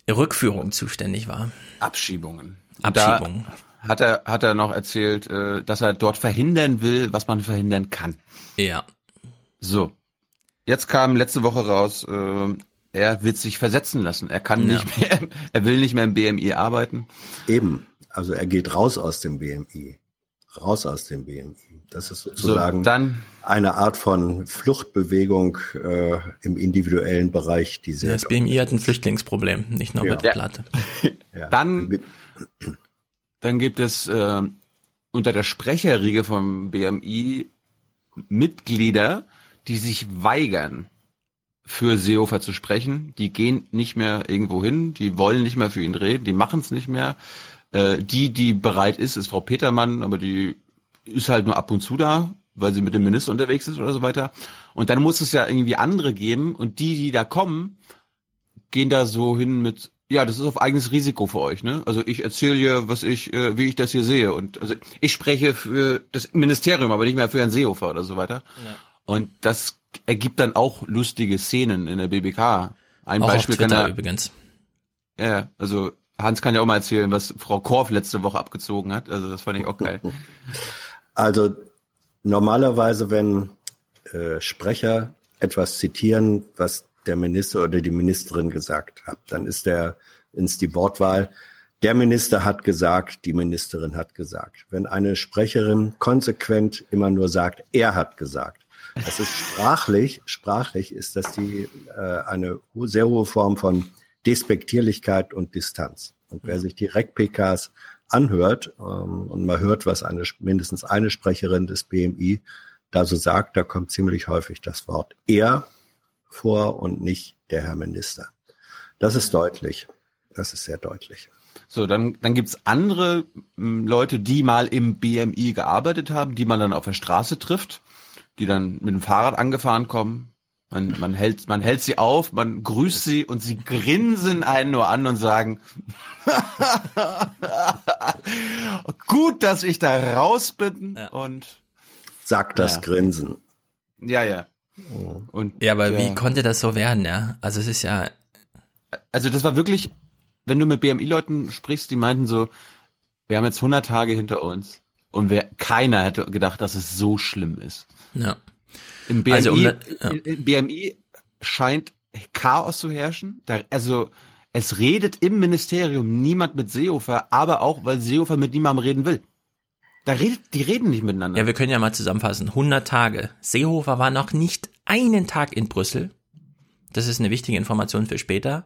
[SPEAKER 3] Rückführung zuständig war.
[SPEAKER 1] Abschiebungen. Und da
[SPEAKER 3] Abschiebung.
[SPEAKER 1] Hat er, hat er noch erzählt, äh, dass er dort verhindern will, was man verhindern kann.
[SPEAKER 3] Ja.
[SPEAKER 1] So. Jetzt kam letzte Woche raus, äh, er wird sich versetzen lassen. Er kann
[SPEAKER 14] Ja.
[SPEAKER 1] nicht mehr, [LAUGHS] er will nicht mehr im BMI arbeiten.
[SPEAKER 14] Eben. Also er geht raus aus dem BMI. Raus aus dem BMI. Das ist sozusagen
[SPEAKER 1] dann-
[SPEAKER 14] eine Art von Fluchtbewegung äh, im individuellen Bereich, die sehr
[SPEAKER 3] Das BMI hat ein Flüchtlingsproblem, nicht nur
[SPEAKER 14] Ja.
[SPEAKER 3] mit Platte. [LAUGHS]
[SPEAKER 1] Dann, dann gibt es äh, unter der Sprecherriege vom BMI Mitglieder, die sich weigern, für Seehofer zu sprechen. Die gehen nicht mehr irgendwo hin, die wollen nicht mehr für ihn reden, die machen es nicht mehr. Äh, die, die bereit ist, ist Frau Petermann, aber die ist halt nur ab und zu da, weil sie mit dem Minister unterwegs ist oder so weiter. Und dann muss es ja irgendwie andere geben und die, die da kommen, gehen da so hin mit, ja, das ist auf eigenes Risiko für euch, ne? Also ich erzähle hier, was ich, äh, wie ich das hier sehe. Und also ich spreche für das Ministerium, aber nicht mehr für Herrn Seehofer oder so weiter. Und das ergibt dann auch lustige Szenen in der BBK. Ein
[SPEAKER 3] Auch auf
[SPEAKER 1] Beispiel kann
[SPEAKER 3] Twitter
[SPEAKER 1] er,
[SPEAKER 3] übrigens.
[SPEAKER 1] ja, also Hans kann ja auch mal erzählen, was Frau Korf letzte Woche abgezogen hat. Also das fand ich auch geil. [LAUGHS]
[SPEAKER 14] Also normalerweise, wenn äh, Sprecher etwas zitieren, was der Minister oder die Ministerin gesagt hat, dann ist der ins die Wortwahl. Der Minister hat gesagt, die Ministerin hat gesagt. Wenn eine Sprecherin konsequent immer nur sagt, er hat gesagt, das ist sprachlich, sprachlich ist das die äh, eine sehr hohe Form von Despektierlichkeit und Distanz. Und wer sich direkt PKs anhört ähm, und mal hört, was eine mindestens eine Sprecherin des BMI da so sagt, da kommt ziemlich häufig das Wort er vor und nicht der Herr Minister. Das ist deutlich. Das ist sehr deutlich.
[SPEAKER 1] So, dann, dann gibt's andere m, Leute, die mal im BMI gearbeitet haben, die man dann auf der Straße trifft, die dann mit dem Fahrrad angefahren kommen. Man, man, hält, man hält sie auf, man grüßt sie und sie grinsen einen nur an und sagen, [LAUGHS] gut, dass ich da raus bin und
[SPEAKER 14] Sagt das
[SPEAKER 1] Ja.
[SPEAKER 14] Grinsen.
[SPEAKER 1] ja, ja. Und
[SPEAKER 3] Ja, aber
[SPEAKER 1] ja.
[SPEAKER 3] wie konnte das so werden, ja? Also es ist ja,
[SPEAKER 1] Also das war wirklich, wenn du mit BMI-Leuten sprichst, die meinten so, wir haben jetzt 100 Tage hinter uns und wer, keiner hätte gedacht, dass es so schlimm ist.
[SPEAKER 3] Ja.
[SPEAKER 1] Im BMI,
[SPEAKER 3] Also um da- ja.
[SPEAKER 1] im BMI scheint Chaos zu herrschen. Da, also es redet im Ministerium niemand mit Seehofer, aber auch, weil Seehofer mit niemandem reden will. Da redet, die reden nicht miteinander.
[SPEAKER 3] Ja, wir können ja mal zusammenfassen. 100 Tage. Seehofer war noch nicht einen Tag in Brüssel. Das ist eine wichtige Information für später.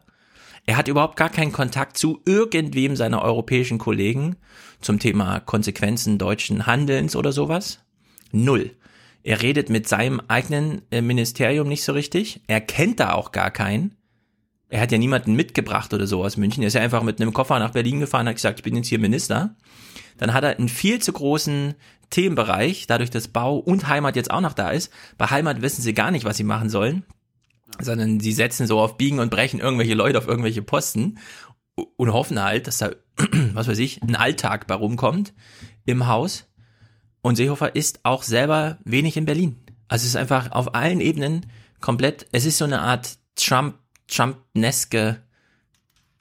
[SPEAKER 3] Er hat überhaupt gar keinen Kontakt zu irgendwem seiner europäischen Kollegen zum Thema Konsequenzen deutschen Handelns oder sowas. Null. Er redet mit seinem eigenen äh, Ministerium nicht so richtig. Er kennt da auch gar keinen. Er hat ja niemanden mitgebracht oder so aus München. Er ist ja einfach mit einem Koffer nach Berlin gefahren, hat gesagt, ich bin jetzt hier Minister. Dann hat er einen viel zu großen Themenbereich, dadurch, dass Bau und Heimat jetzt auch noch da ist. Bei Heimat wissen sie gar nicht, was sie machen sollen, sondern sie setzen so auf Biegen und Brechen irgendwelche Leute auf irgendwelche Posten und hoffen halt, dass da, [CLEARS THROAT] was weiß ich, ein Alltag bei rumkommt im Haus. Und Seehofer ist auch selber wenig in Berlin. Also es ist einfach auf allen Ebenen komplett, es ist so eine Art Trump, Trump-neske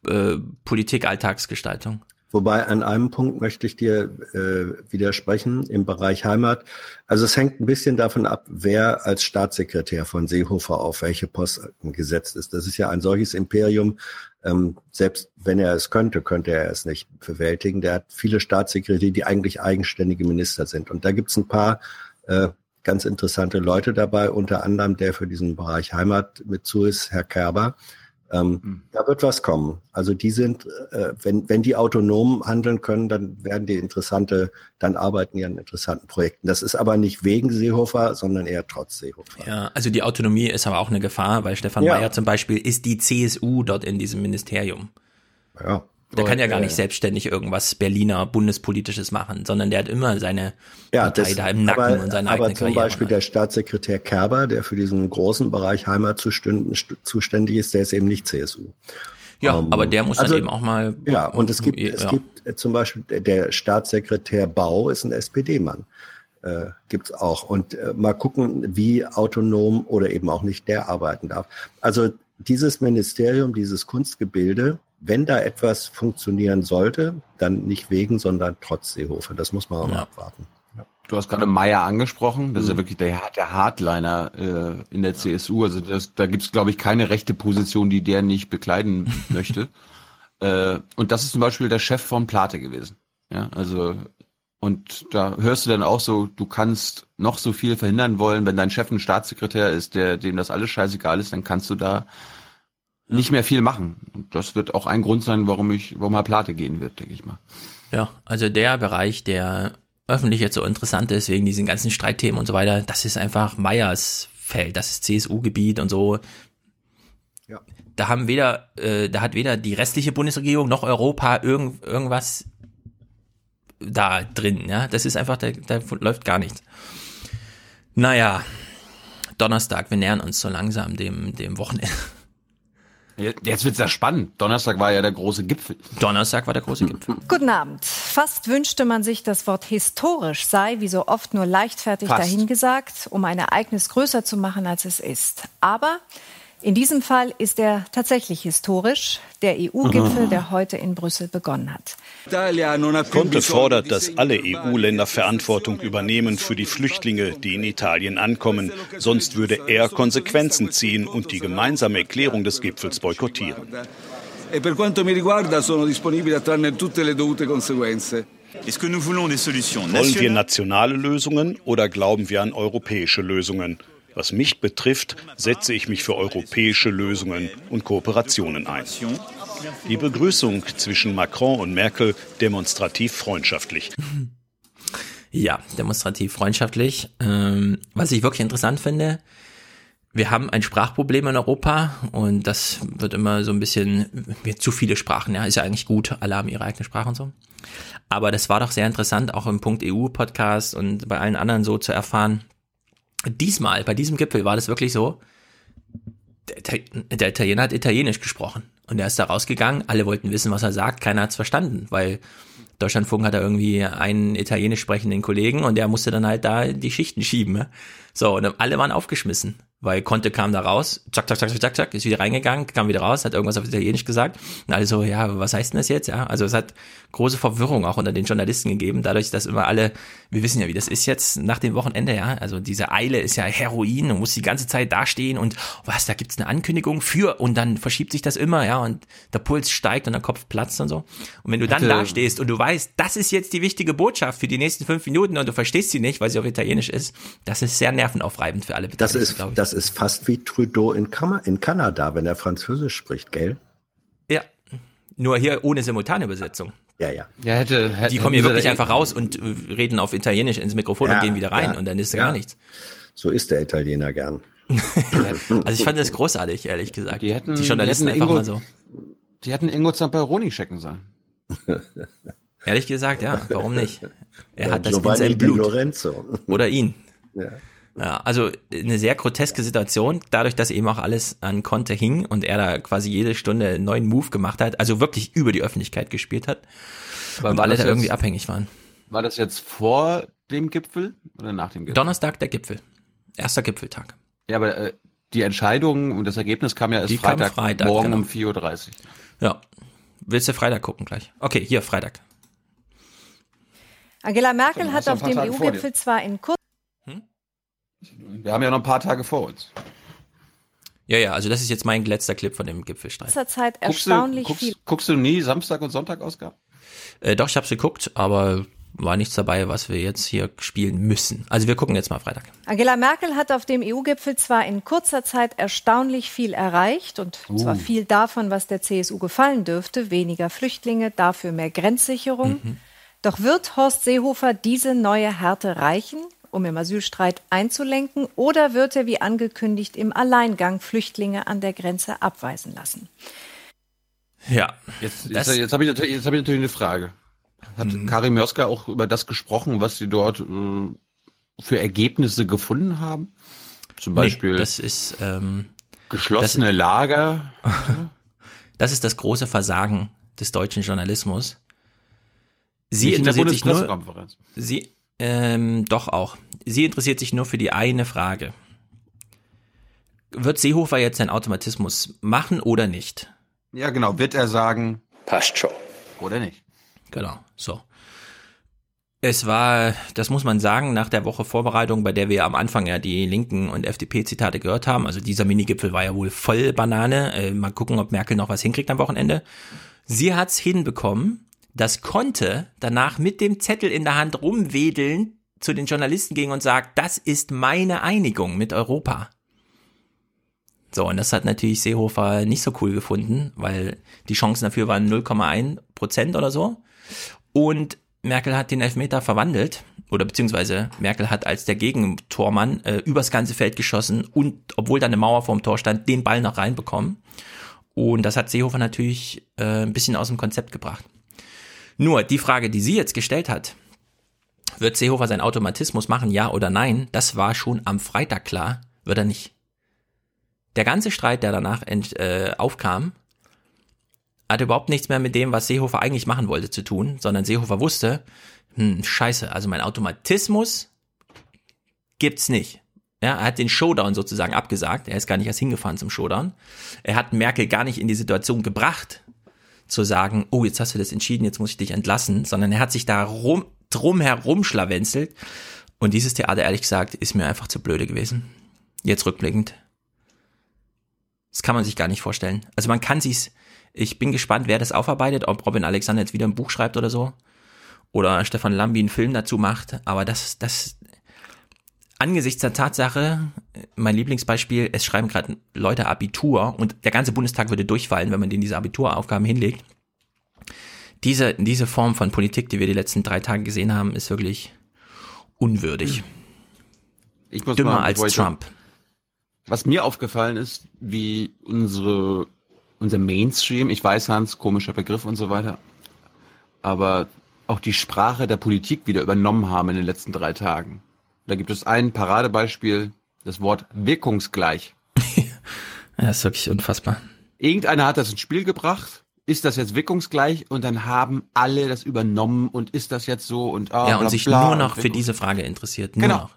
[SPEAKER 3] äh, Politik-Alltagsgestaltung.
[SPEAKER 14] Wobei an einem Punkt möchte ich dir äh, widersprechen im Bereich Heimat. Also es hängt ein bisschen davon ab, wer als Staatssekretär von Seehofer auf welche Posten gesetzt ist. Das ist ja ein solches Imperium. Ähm, selbst wenn er es könnte, könnte er es nicht bewältigen. Der hat viele Staatssekretäre, die eigentlich eigenständige Minister sind. Und da gibt es ein paar äh, ganz interessante Leute dabei, unter anderem der für diesen Bereich Heimat mit zu ist, Herr Kerber ähm, mhm. Da wird was kommen. Also die sind, äh, wenn, wenn die autonom handeln können, dann werden die interessante, dann arbeiten die an interessanten Projekten. Das ist aber nicht wegen Seehofer, sondern eher trotz Seehofer.
[SPEAKER 3] Ja, also die Autonomie ist aber auch eine Gefahr, weil Stefan ja. Mayer zum Beispiel ist die CSU dort in diesem Ministerium.
[SPEAKER 14] Ja.
[SPEAKER 3] Der kann ja gar nicht selbstständig irgendwas Berliner Bundespolitisches machen, sondern der hat immer seine
[SPEAKER 14] ja,
[SPEAKER 3] Partei
[SPEAKER 14] das,
[SPEAKER 3] da im Nacken
[SPEAKER 14] aber,
[SPEAKER 3] und seine
[SPEAKER 14] aber
[SPEAKER 3] eigene
[SPEAKER 14] zum
[SPEAKER 3] Karriere.
[SPEAKER 14] Beispiel der Staatssekretär Kerber, der für diesen großen Bereich Heimat zuständig ist, der ist eben nicht CSU.
[SPEAKER 3] Ja, um, aber der muss also, dann eben auch mal.
[SPEAKER 14] Ja, und es gibt, ja. es gibt zum Beispiel der Staatssekretär Bau ist ein SPD-Mann. Äh, gibt's auch. Und äh, mal gucken, wie autonom oder eben auch nicht der arbeiten darf. Also dieses Ministerium, dieses Kunstgebilde, wenn da etwas funktionieren sollte, dann nicht wegen, sondern trotz Seehofer. Das muss man auch ja. mal abwarten.
[SPEAKER 1] Du hast gerade Meier angesprochen. Das ist ja wirklich der, der Hardliner äh, in der CSU. Also das, da gibt's glaube ich, keine rechte Position, die der nicht bekleiden [LAUGHS] möchte. Äh, und das ist zum Beispiel der Chef von Plate gewesen. Ja, also und da hörst du dann auch so, du kannst noch so viel verhindern wollen, wenn dein Chef ein Staatssekretär ist, der dem das alles scheißegal ist, dann kannst du da nicht mehr viel machen. Und das wird auch ein Grund sein, warum ich, warum er Plate gehen wird, denke ich mal.
[SPEAKER 3] Ja, also der Bereich, der öffentlich jetzt so interessant ist, wegen diesen ganzen Streitthemen und so weiter, das ist einfach Meyers Feld, das ist CSU-Gebiet und so. Ja. Da haben weder, äh, da hat weder die restliche Bundesregierung noch Europa irgend, irgendwas da drin, ja. Das ist einfach, da, da läuft gar nichts. Naja, Donnerstag, wir nähern uns so langsam dem, dem Wochenende.
[SPEAKER 1] Jetzt wird's ja spannend. Donnerstag war ja der große Gipfel.
[SPEAKER 3] Donnerstag war der große Gipfel. [LAUGHS]
[SPEAKER 32] Guten Abend. Fast wünschte man sich, das Wort historisch sei, wie so oft, nur leichtfertig Fast. dahingesagt, um ein Ereignis größer zu machen, als es ist. Aber in diesem Fall ist er tatsächlich historisch, der EU-Gipfel, der heute in Brüssel begonnen hat.
[SPEAKER 33] Conte fordert, dass alle EU-Länder Verantwortung übernehmen für die Flüchtlinge, die in Italien ankommen. Sonst würde er Konsequenzen ziehen und die gemeinsame Erklärung des Gipfels boykottieren.
[SPEAKER 34] E per quanto mi riguarda sono disponibile a trarne tutte le dovute conseguenze.
[SPEAKER 33] Wollen wir nationale Lösungen oder glauben wir an europäische Lösungen? Was mich betrifft, setze ich mich für europäische Lösungen und Kooperationen ein. Die Begrüßung zwischen Macron und Merkel demonstrativ freundschaftlich. [LAUGHS]
[SPEAKER 3] Ja, demonstrativ freundschaftlich. Ähm, was ich wirklich interessant finde, wir haben ein Sprachproblem in Europa und das wird immer so ein bisschen, wird zu viele Sprachen, ja, ist ja eigentlich gut, alle haben ihre eigene Sprache und so. Aber das war doch sehr interessant, auch im Punkt EU-Podcast und bei allen anderen so zu erfahren, diesmal, bei diesem Gipfel war das wirklich so, der, Italiener hat Italienisch gesprochen. Und er ist da rausgegangen, alle wollten wissen, was er sagt, keiner hat es verstanden, weil Deutschlandfunk hat da irgendwie einen italienisch sprechenden Kollegen und der musste dann halt da die Schichten schieben. So, und alle waren aufgeschmissen weil Conte kam da raus, zack, zack, zack, zack, zack, ist wieder reingegangen, kam wieder raus, hat irgendwas auf Italienisch gesagt. Und alle so, ja, was heißt denn das jetzt? Ja, also es hat große Verwirrung auch unter den Journalisten gegeben, dadurch, dass immer alle, wir wissen ja, wie das ist jetzt nach dem Wochenende, ja, also diese Eile ist ja Heroin und muss die ganze Zeit dastehen und was, da gibt's eine Ankündigung für und dann verschiebt sich das immer, ja, und der Puls steigt und der Kopf platzt und so. Und wenn du dann da stehst und du weißt, das ist jetzt die wichtige Botschaft für die nächsten fünf Minuten und du verstehst sie nicht, weil sie auf Italienisch ist, das ist sehr nervenaufreibend für alle
[SPEAKER 14] Beteiligten, das ist, glaube ich. Das ist fast wie Trudeau in, Kam in Kanada, wenn er Französisch spricht, gell?
[SPEAKER 3] Ja, nur hier ohne Simultanübersetzung.
[SPEAKER 14] Ja, ja.
[SPEAKER 3] ja hätte, hätte, die kommen hier wirklich einfach raus und äh, reden auf Italienisch ins Mikrofon ja, und gehen wieder rein ja, und dann ist da ja. gar nichts.
[SPEAKER 14] So ist der Italiener gern. [LAUGHS]
[SPEAKER 3] also ich fand das großartig, ehrlich gesagt.
[SPEAKER 1] Die hätten, die Journalisten die hätten einfach Ingo, mal so. Die hätten Ingo Zamperoni checken sollen.
[SPEAKER 3] Ehrlich gesagt, ja, warum nicht? Er ja, hat das Giovanni in seinem Blut.
[SPEAKER 14] Lorenzo.
[SPEAKER 3] Oder ihn. Ja. Ja, also eine sehr groteske Situation, dadurch, dass eben auch alles an Conte hing und er da quasi jede Stunde einen neuen Move gemacht hat, also wirklich über die Öffentlichkeit gespielt hat Aber und alle da irgendwie abhängig waren.
[SPEAKER 1] War das jetzt vor dem Gipfel oder nach dem Gipfel?
[SPEAKER 3] Donnerstag der Gipfel. Erster Gipfeltag.
[SPEAKER 1] Ja, aber äh, die Entscheidung und das Ergebnis kam ja erst Freitag, Freitag, morgen genau. um 4.30 Uhr.
[SPEAKER 3] Ja, willst du Freitag gucken gleich? Okay, hier, Freitag.
[SPEAKER 32] Angela Merkel hat auf dem EU-Gipfel zwar in kurzer
[SPEAKER 1] Wir haben ja noch ein paar Tage vor uns.
[SPEAKER 3] Ja, ja, also das ist jetzt mein letzter Clip von dem Gipfelstreit.
[SPEAKER 32] Zeit
[SPEAKER 1] Guckst du,
[SPEAKER 32] erstaunlich viel
[SPEAKER 1] guckst, guckst du nie Samstag- und Sonntag-Ausgaben?
[SPEAKER 3] Äh, doch, ich hab's geguckt, aber war nichts dabei, was wir jetzt hier spielen müssen. Also wir gucken jetzt mal Freitag.
[SPEAKER 32] Angela Merkel hat auf dem EU-Gipfel zwar in kurzer Zeit erstaunlich viel erreicht und
[SPEAKER 3] Uh.
[SPEAKER 32] zwar viel davon, was der CSU gefallen dürfte, weniger Flüchtlinge, dafür mehr Grenzsicherung.
[SPEAKER 3] Mhm.
[SPEAKER 32] Doch wird Horst Seehofer diese neue Härte reichen, um im Asylstreit einzulenken, oder wird er wie angekündigt im Alleingang Flüchtlinge an der Grenze abweisen lassen?
[SPEAKER 3] Ja.
[SPEAKER 1] Jetzt, jetzt, jetzt habe ich, hab ich natürlich eine Frage. Hat
[SPEAKER 3] Mhm.
[SPEAKER 1] Karim Mioska auch über das gesprochen, was sie dort äh, für Ergebnisse gefunden haben? Zum Beispiel
[SPEAKER 3] Nee, das ist ähm,
[SPEAKER 1] geschlossene
[SPEAKER 3] das-
[SPEAKER 1] Lager. [LAUGHS]
[SPEAKER 3] Das ist das große Versagen des deutschen Journalismus. Sie
[SPEAKER 1] Nicht in der
[SPEAKER 3] interessiert sich nur, sie, ähm, doch auch. Sie interessiert sich nur für die eine Frage. Wird Seehofer jetzt seinen Automatismus machen oder nicht?
[SPEAKER 1] Ja, genau. Wird er sagen,
[SPEAKER 31] passt schon.
[SPEAKER 1] Oder nicht?
[SPEAKER 3] Genau, so. Es war, das muss man sagen, nach der Woche Vorbereitung, bei der wir am Anfang ja die linken und FDP-Zitate gehört haben. Also dieser Minigipfel war ja wohl voll Banane. Äh, mal gucken, ob Merkel noch was hinkriegt am Wochenende. Sie hat's hinbekommen, das konnte danach mit dem Zettel in der Hand rumwedeln zu den Journalisten ging und sagt, das ist meine Einigung mit Europa. So, und das hat natürlich Seehofer nicht so cool gefunden, weil die Chancen dafür waren 0,1 Prozent oder so. Und Merkel hat den Elfmeter verwandelt, oder beziehungsweise Merkel hat als der Gegentormann äh, übers ganze Feld geschossen und, obwohl da eine Mauer vorm Tor stand, den Ball noch reinbekommen. Und das hat Seehofer natürlich äh, ein bisschen aus dem Konzept gebracht. Nur die Frage, die sie jetzt gestellt hat, wird Seehofer seinen Automatismus machen, ja oder nein? Das war schon am Freitag klar, wird er nicht. Der ganze Streit, der danach ent, äh, aufkam, hatte überhaupt nichts mehr mit dem, was Seehofer eigentlich machen wollte, zu tun, sondern Seehofer wusste, hm, scheiße, also mein Automatismus gibt's nicht. Ja, er hat den Showdown sozusagen abgesagt. Er ist gar nicht erst hingefahren zum Showdown. Er hat Merkel gar nicht in die Situation gebracht, zu sagen, oh, jetzt hast du das entschieden, jetzt muss ich dich entlassen, sondern er hat sich da rum, drum herum schlawenzelt. Und dieses Theater, ehrlich gesagt, ist mir einfach zu blöde gewesen. Jetzt rückblickend. Das kann man sich gar nicht vorstellen. Also man kann sich's, ich bin gespannt, wer das aufarbeitet, ob Robin Alexander jetzt wieder ein Buch schreibt oder so. Oder Stefan Lambi einen Film dazu macht. Aber das, das, angesichts der Tatsache, mein Lieblingsbeispiel, es schreiben gerade Leute Abitur und der ganze Bundestag würde durchfallen, wenn man denen diese Abituraufgaben hinlegt. Diese, diese Form von Politik, die wir die letzten drei Tage gesehen haben, ist wirklich unwürdig.
[SPEAKER 1] Ich muss
[SPEAKER 3] Dümmer
[SPEAKER 1] mal,
[SPEAKER 3] als
[SPEAKER 1] ich-
[SPEAKER 3] Trump.
[SPEAKER 1] Was mir aufgefallen ist, wie unsere, unser Mainstream, ich weiß, Hans, komischer Begriff und so weiter, aber auch die Sprache der Politik wieder übernommen haben in den letzten drei Tagen. Da gibt es ein Paradebeispiel, das Wort wirkungsgleich. [LAUGHS]
[SPEAKER 3] Ja, ist wirklich unfassbar.
[SPEAKER 1] Irgendeiner hat das ins Spiel gebracht. Ist das jetzt wirkungsgleich? Und dann haben alle das übernommen und ist das jetzt so und ah,
[SPEAKER 3] ja,
[SPEAKER 1] bla,
[SPEAKER 3] und sich
[SPEAKER 1] bla
[SPEAKER 3] nur noch für diese Frage interessiert. Nur
[SPEAKER 1] Genau.
[SPEAKER 3] noch.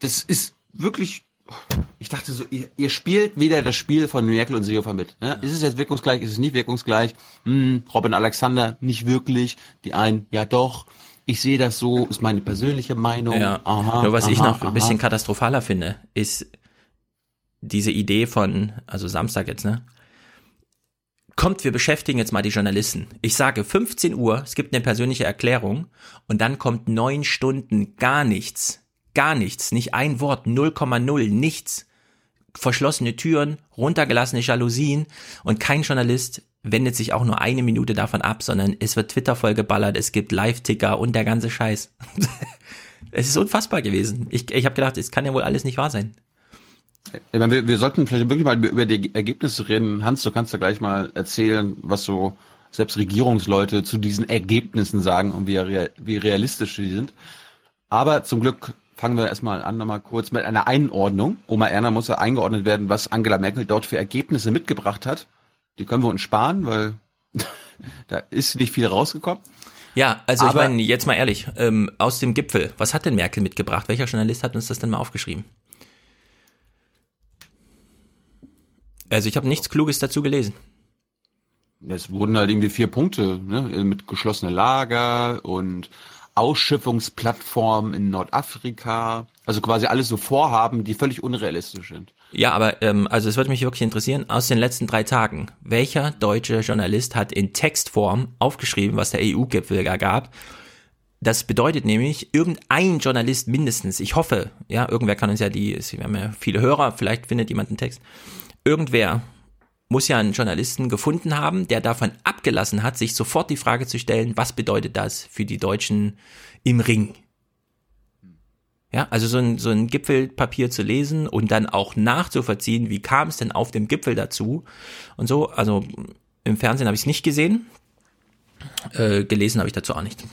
[SPEAKER 1] Das ist wirklich. Ich dachte so, ihr, ihr spielt wieder das Spiel von Merkel und Seehofer mit. Ne? Ist es jetzt wirkungsgleich? Ist es nicht wirkungsgleich? Hm, Robin Alexander nicht wirklich. Die einen, ja doch. Ich sehe das so, ist meine persönliche Meinung.
[SPEAKER 3] Ja.
[SPEAKER 1] Aha,
[SPEAKER 3] Nur was ich
[SPEAKER 1] aha,
[SPEAKER 3] noch ein bisschen
[SPEAKER 1] aha.
[SPEAKER 3] katastrophaler finde, ist diese Idee von, also Samstag jetzt, ne? Kommt, wir beschäftigen jetzt mal die Journalisten. Ich sage 15 Uhr, es gibt eine persönliche Erklärung und dann kommt neun Stunden gar nichts. Gar nichts. Nicht ein Wort. 0,0. Nichts. Verschlossene Türen, runtergelassene Jalousien und kein Journalist wendet sich auch nur eine Minute davon ab, sondern es wird Twitter vollgeballert, es gibt Live-Ticker und der ganze Scheiß. [LAUGHS] es ist unfassbar gewesen. Ich, ich habe gedacht, es kann ja wohl alles nicht wahr sein.
[SPEAKER 1] Wir, wir sollten vielleicht wirklich mal über die Ergebnisse reden. Hans, du kannst ja gleich mal erzählen, was so selbst Regierungsleute zu diesen Ergebnissen sagen und wie, wie realistisch die sind. Aber zum Glück fangen wir erstmal an, nochmal kurz mit einer Einordnung. Oma Erna muss ja eingeordnet werden, was Angela Merkel dort für Ergebnisse mitgebracht hat. Die können wir uns sparen, weil [LAUGHS] da ist nicht viel rausgekommen.
[SPEAKER 3] Ja, also
[SPEAKER 1] Aber-
[SPEAKER 3] ich meine, jetzt mal ehrlich, ähm, aus dem Gipfel, was hat denn Merkel mitgebracht? Welcher Journalist hat uns das denn mal aufgeschrieben? Also ich habe nichts Kluges dazu gelesen.
[SPEAKER 1] Es wurden halt irgendwie vier Punkte, ne? mit geschlossene Lager und Ausschiffungsplattformen in Nordafrika. Also quasi alles so Vorhaben, die völlig unrealistisch sind.
[SPEAKER 3] Ja, aber ähm, also es würde mich wirklich interessieren, aus den letzten drei Tagen, welcher deutsche Journalist hat in Textform aufgeschrieben, was der EU-Gipfel gab? Das bedeutet nämlich, irgendein Journalist mindestens, ich hoffe, ja, irgendwer kann uns ja die, wir haben ja viele Hörer, vielleicht findet jemand einen Text, irgendwer muss ja einen Journalisten gefunden haben, der davon abgelassen hat, sich sofort die Frage zu stellen, was bedeutet das für die Deutschen im Ring? Ja, also so ein, so ein Gipfelpapier zu lesen und dann auch nachzuvollziehen, wie kam es denn auf dem Gipfel dazu und so. Also im Fernsehen habe ich es nicht gesehen, äh, gelesen habe ich dazu auch nicht.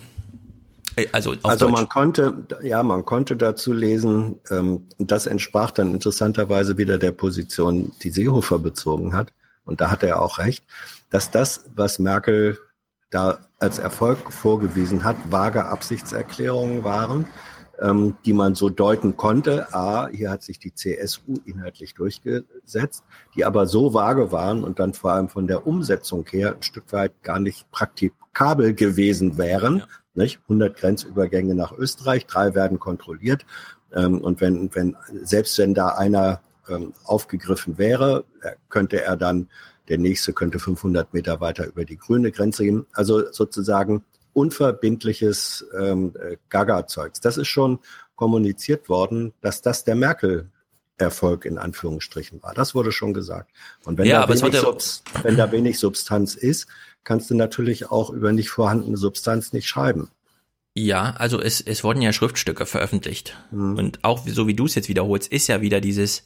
[SPEAKER 14] Äh, also, also man konnte, ja, man konnte dazu lesen, ähm, das entsprach dann interessanterweise wieder der Position, die Seehofer bezogen hat. Und da hat er auch recht, dass das, was Merkel da als Erfolg vorgewiesen hat, vage Absichtserklärungen waren ähm, die man so deuten konnte. A, hier hat sich die CSU inhaltlich durchgesetzt, die aber so vage waren und dann vor allem von der Umsetzung her ein Stück weit gar nicht praktikabel gewesen wären. Ja. Nicht? 100 Grenzübergänge nach Österreich, drei werden kontrolliert. Ähm, und wenn, wenn, selbst wenn da einer ähm, aufgegriffen wäre, könnte er dann, der nächste könnte 500 Meter weiter über die grüne Grenze gehen. Also sozusagen unverbindliches ähm, äh, Gaga-Zeugs. Das ist schon kommuniziert worden, dass das der Merkel Erfolg in Anführungsstrichen war. Das wurde schon gesagt. Und wenn, ja, da, wenig Subs wenn da wenig Substanz ist, kannst du natürlich auch über nicht vorhandene Substanz nicht schreiben.
[SPEAKER 3] Ja, also es, es wurden ja Schriftstücke veröffentlicht. Mhm. Und auch so wie du es jetzt wiederholst, ist ja wieder dieses,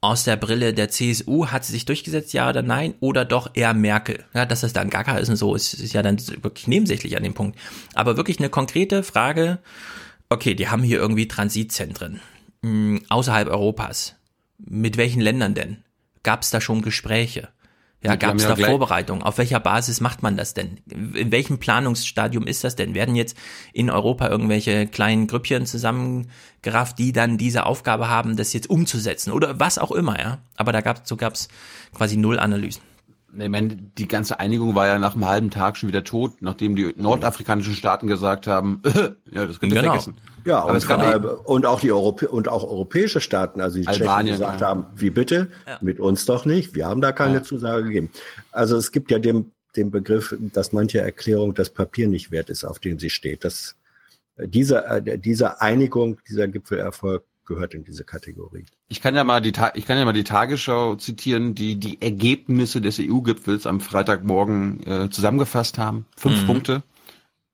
[SPEAKER 3] aus der Brille der CSU, hat sie sich durchgesetzt, ja oder nein? Oder doch eher Merkel? Ja, dass das dann Gaga ist und so, ist, ist ja dann wirklich nebensächlich an dem Punkt. Aber wirklich eine konkrete Frage, okay, die haben hier irgendwie Transitzentren mh, hm, außerhalb Europas. Mit welchen Ländern denn? Gab es da schon Gespräche? Ja, gab es da Vorbereitungen? Auf welcher Basis macht man das denn? In welchem Planungsstadium ist das denn? Werden jetzt in Europa irgendwelche kleinen Grüppchen zusammengerafft, die dann diese Aufgabe haben, das jetzt umzusetzen oder was auch immer, ja? Aber da gab so gab's quasi null Analysen.
[SPEAKER 1] Ich meine, die ganze Einigung war ja nach einem halben Tag schon wieder tot, nachdem die nordafrikanischen Staaten gesagt haben, [LAUGHS] ja, das könnt ihr genau. vergessen.
[SPEAKER 14] Ja, und, äh, und, auch die Europä und auch europäische Staaten, also die Albanien, Tschechen gesagt ja. haben, wie bitte, ja. mit uns doch nicht, wir haben da keine ja. Zusage gegeben. Also es gibt ja den, den Begriff, dass manche Erklärung das Papier nicht wert ist, auf dem sie steht. Das, äh, diese, äh, diese Einigung, dieser Gipfelerfolg gehört in diese Kategorie.
[SPEAKER 1] Ich kann ja mal die, ich kann ja mal die Tagesschau zitieren, die die Ergebnisse des EU-Gipfels am Freitagmorgen äh, zusammengefasst haben. Fünf mhm. Punkte.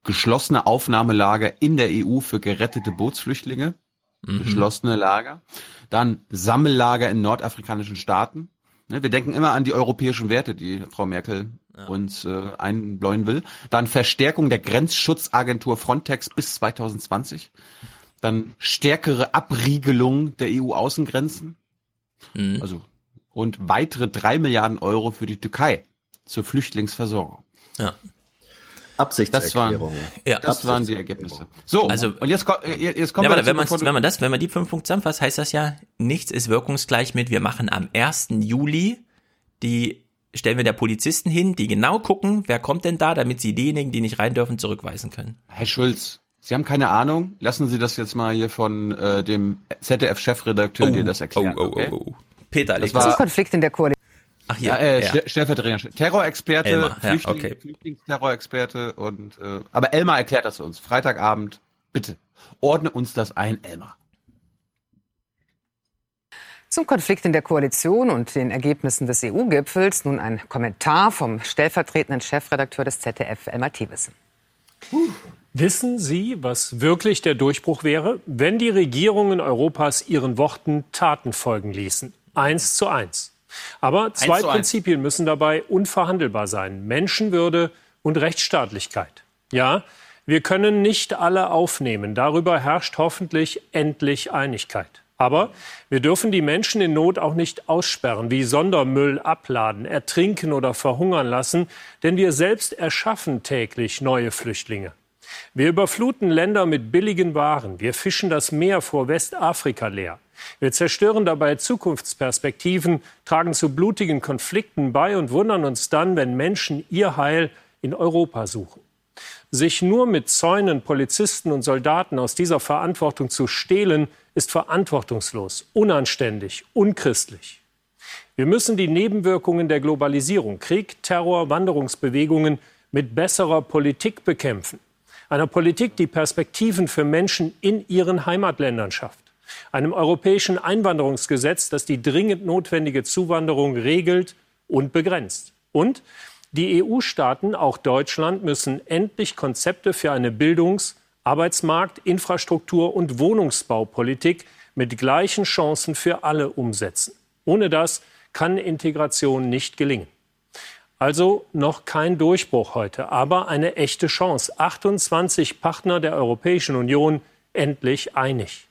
[SPEAKER 1] Geschlossene Aufnahmelager in der EU für gerettete Bootsflüchtlinge. Mhm. Geschlossene Lager. Dann Sammellager in nordafrikanischen Staaten. Ne, wir denken immer an die europäischen Werte, die Frau Merkel ja. uns äh, einbläuen will. Dann Verstärkung der Grenzschutzagentur Frontex bis 2020 dann stärkere Abriegelung der EU-Außengrenzen. Mhm. Also und weitere drei Milliarden Euro für die Türkei zur Flüchtlingsversorgung.
[SPEAKER 3] Ja.
[SPEAKER 14] Absichtserklärung.
[SPEAKER 1] Das waren, ja. das waren die Ergebnisse. So,
[SPEAKER 3] also, und jetzt, jetzt kommen ja, wir wenn, dazu, wenn man das, wenn man die fünf Punkte zusammenfasst, heißt das ja, nichts ist wirkungsgleich mit, wir machen am 1. Juli die, stellen wir der Polizisten hin, die genau gucken, wer kommt denn da, damit sie diejenigen, die nicht rein dürfen, zurückweisen können.
[SPEAKER 1] Herr Schulz, Sie haben keine Ahnung. Lassen Sie das jetzt mal hier von äh, dem ZDF-Chefredakteur oh, dir das erklären. Oh, oh, okay? oh, oh.
[SPEAKER 3] Peter,
[SPEAKER 5] das war ein Konflikt in der Koalition.
[SPEAKER 1] Ach ja, ja, äh, ja. Stellvertreter, Terrorexperte, Elmar, ja, Flüchtling, okay. Flüchtlingsterrorexperte und äh, aber Elmar erklärt das uns. Freitagabend, bitte ordne uns das ein, Elmar.
[SPEAKER 5] Zum Konflikt in der Koalition und den Ergebnissen des EU-Gipfels nun ein Kommentar vom stellvertretenden Chefredakteur des ZDF, Elmar Thiewissen.
[SPEAKER 12] Uh. Wissen Sie, was wirklich der Durchbruch wäre, wenn die Regierungen Europas ihren Worten Taten folgen ließen? Eins zu eins. Aber zwei Prinzipien müssen dabei unverhandelbar sein. Menschenwürde und Rechtsstaatlichkeit. Ja, wir können nicht alle aufnehmen. Darüber herrscht hoffentlich endlich Einigkeit. Aber wir dürfen die Menschen in Not auch nicht aussperren, wie Sondermüll abladen, ertrinken oder verhungern lassen, denn wir selbst erschaffen täglich neue Flüchtlinge. Wir überfluten Länder mit billigen Waren. Wir fischen das Meer vor Westafrika leer. Wir zerstören dabei Zukunftsperspektiven, tragen zu blutigen Konflikten bei und wundern uns dann, wenn Menschen ihr Heil in Europa suchen. Sich nur mit Zäunen, Polizisten und Soldaten aus dieser Verantwortung zu stehlen, ist verantwortungslos, unanständig, unchristlich. Wir müssen die Nebenwirkungen der Globalisierung, Krieg, Terror, Wanderungsbewegungen mit besserer Politik bekämpfen. Einer Politik, die Perspektiven für Menschen in ihren Heimatländern schafft. Einem europäischen Einwanderungsgesetz, das die dringend notwendige Zuwanderung regelt und begrenzt. Und die EU-Staaten, auch Deutschland, müssen endlich Konzepte für eine Bildungs-, Arbeitsmarkt-, Infrastruktur- und Wohnungsbaupolitik mit gleichen Chancen für alle umsetzen. Ohne das kann Integration nicht gelingen. Also noch kein Durchbruch heute, aber eine echte Chance. 28 Partner der Europäischen Union endlich einig.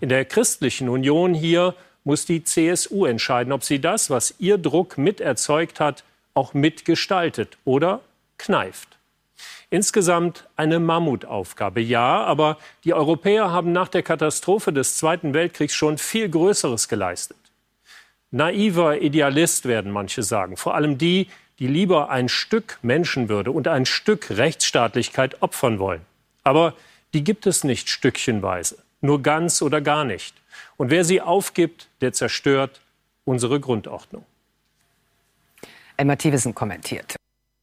[SPEAKER 12] In der christlichen Union hier muss die CSU entscheiden, ob sie das, was ihr Druck miterzeugt hat, auch mitgestaltet oder kneift. Insgesamt eine Mammutaufgabe, ja, aber die Europäer haben nach der Katastrophe des Zweiten Weltkriegs schon viel Größeres geleistet naiver Idealist werden manche sagen. Vor allem die, die lieber ein Stück Menschenwürde und ein Stück Rechtsstaatlichkeit opfern wollen. Aber die gibt es nicht stückchenweise, nur ganz oder gar nicht. Und wer sie aufgibt, der zerstört unsere Grundordnung.
[SPEAKER 5] Emma Thiewissen kommentiert.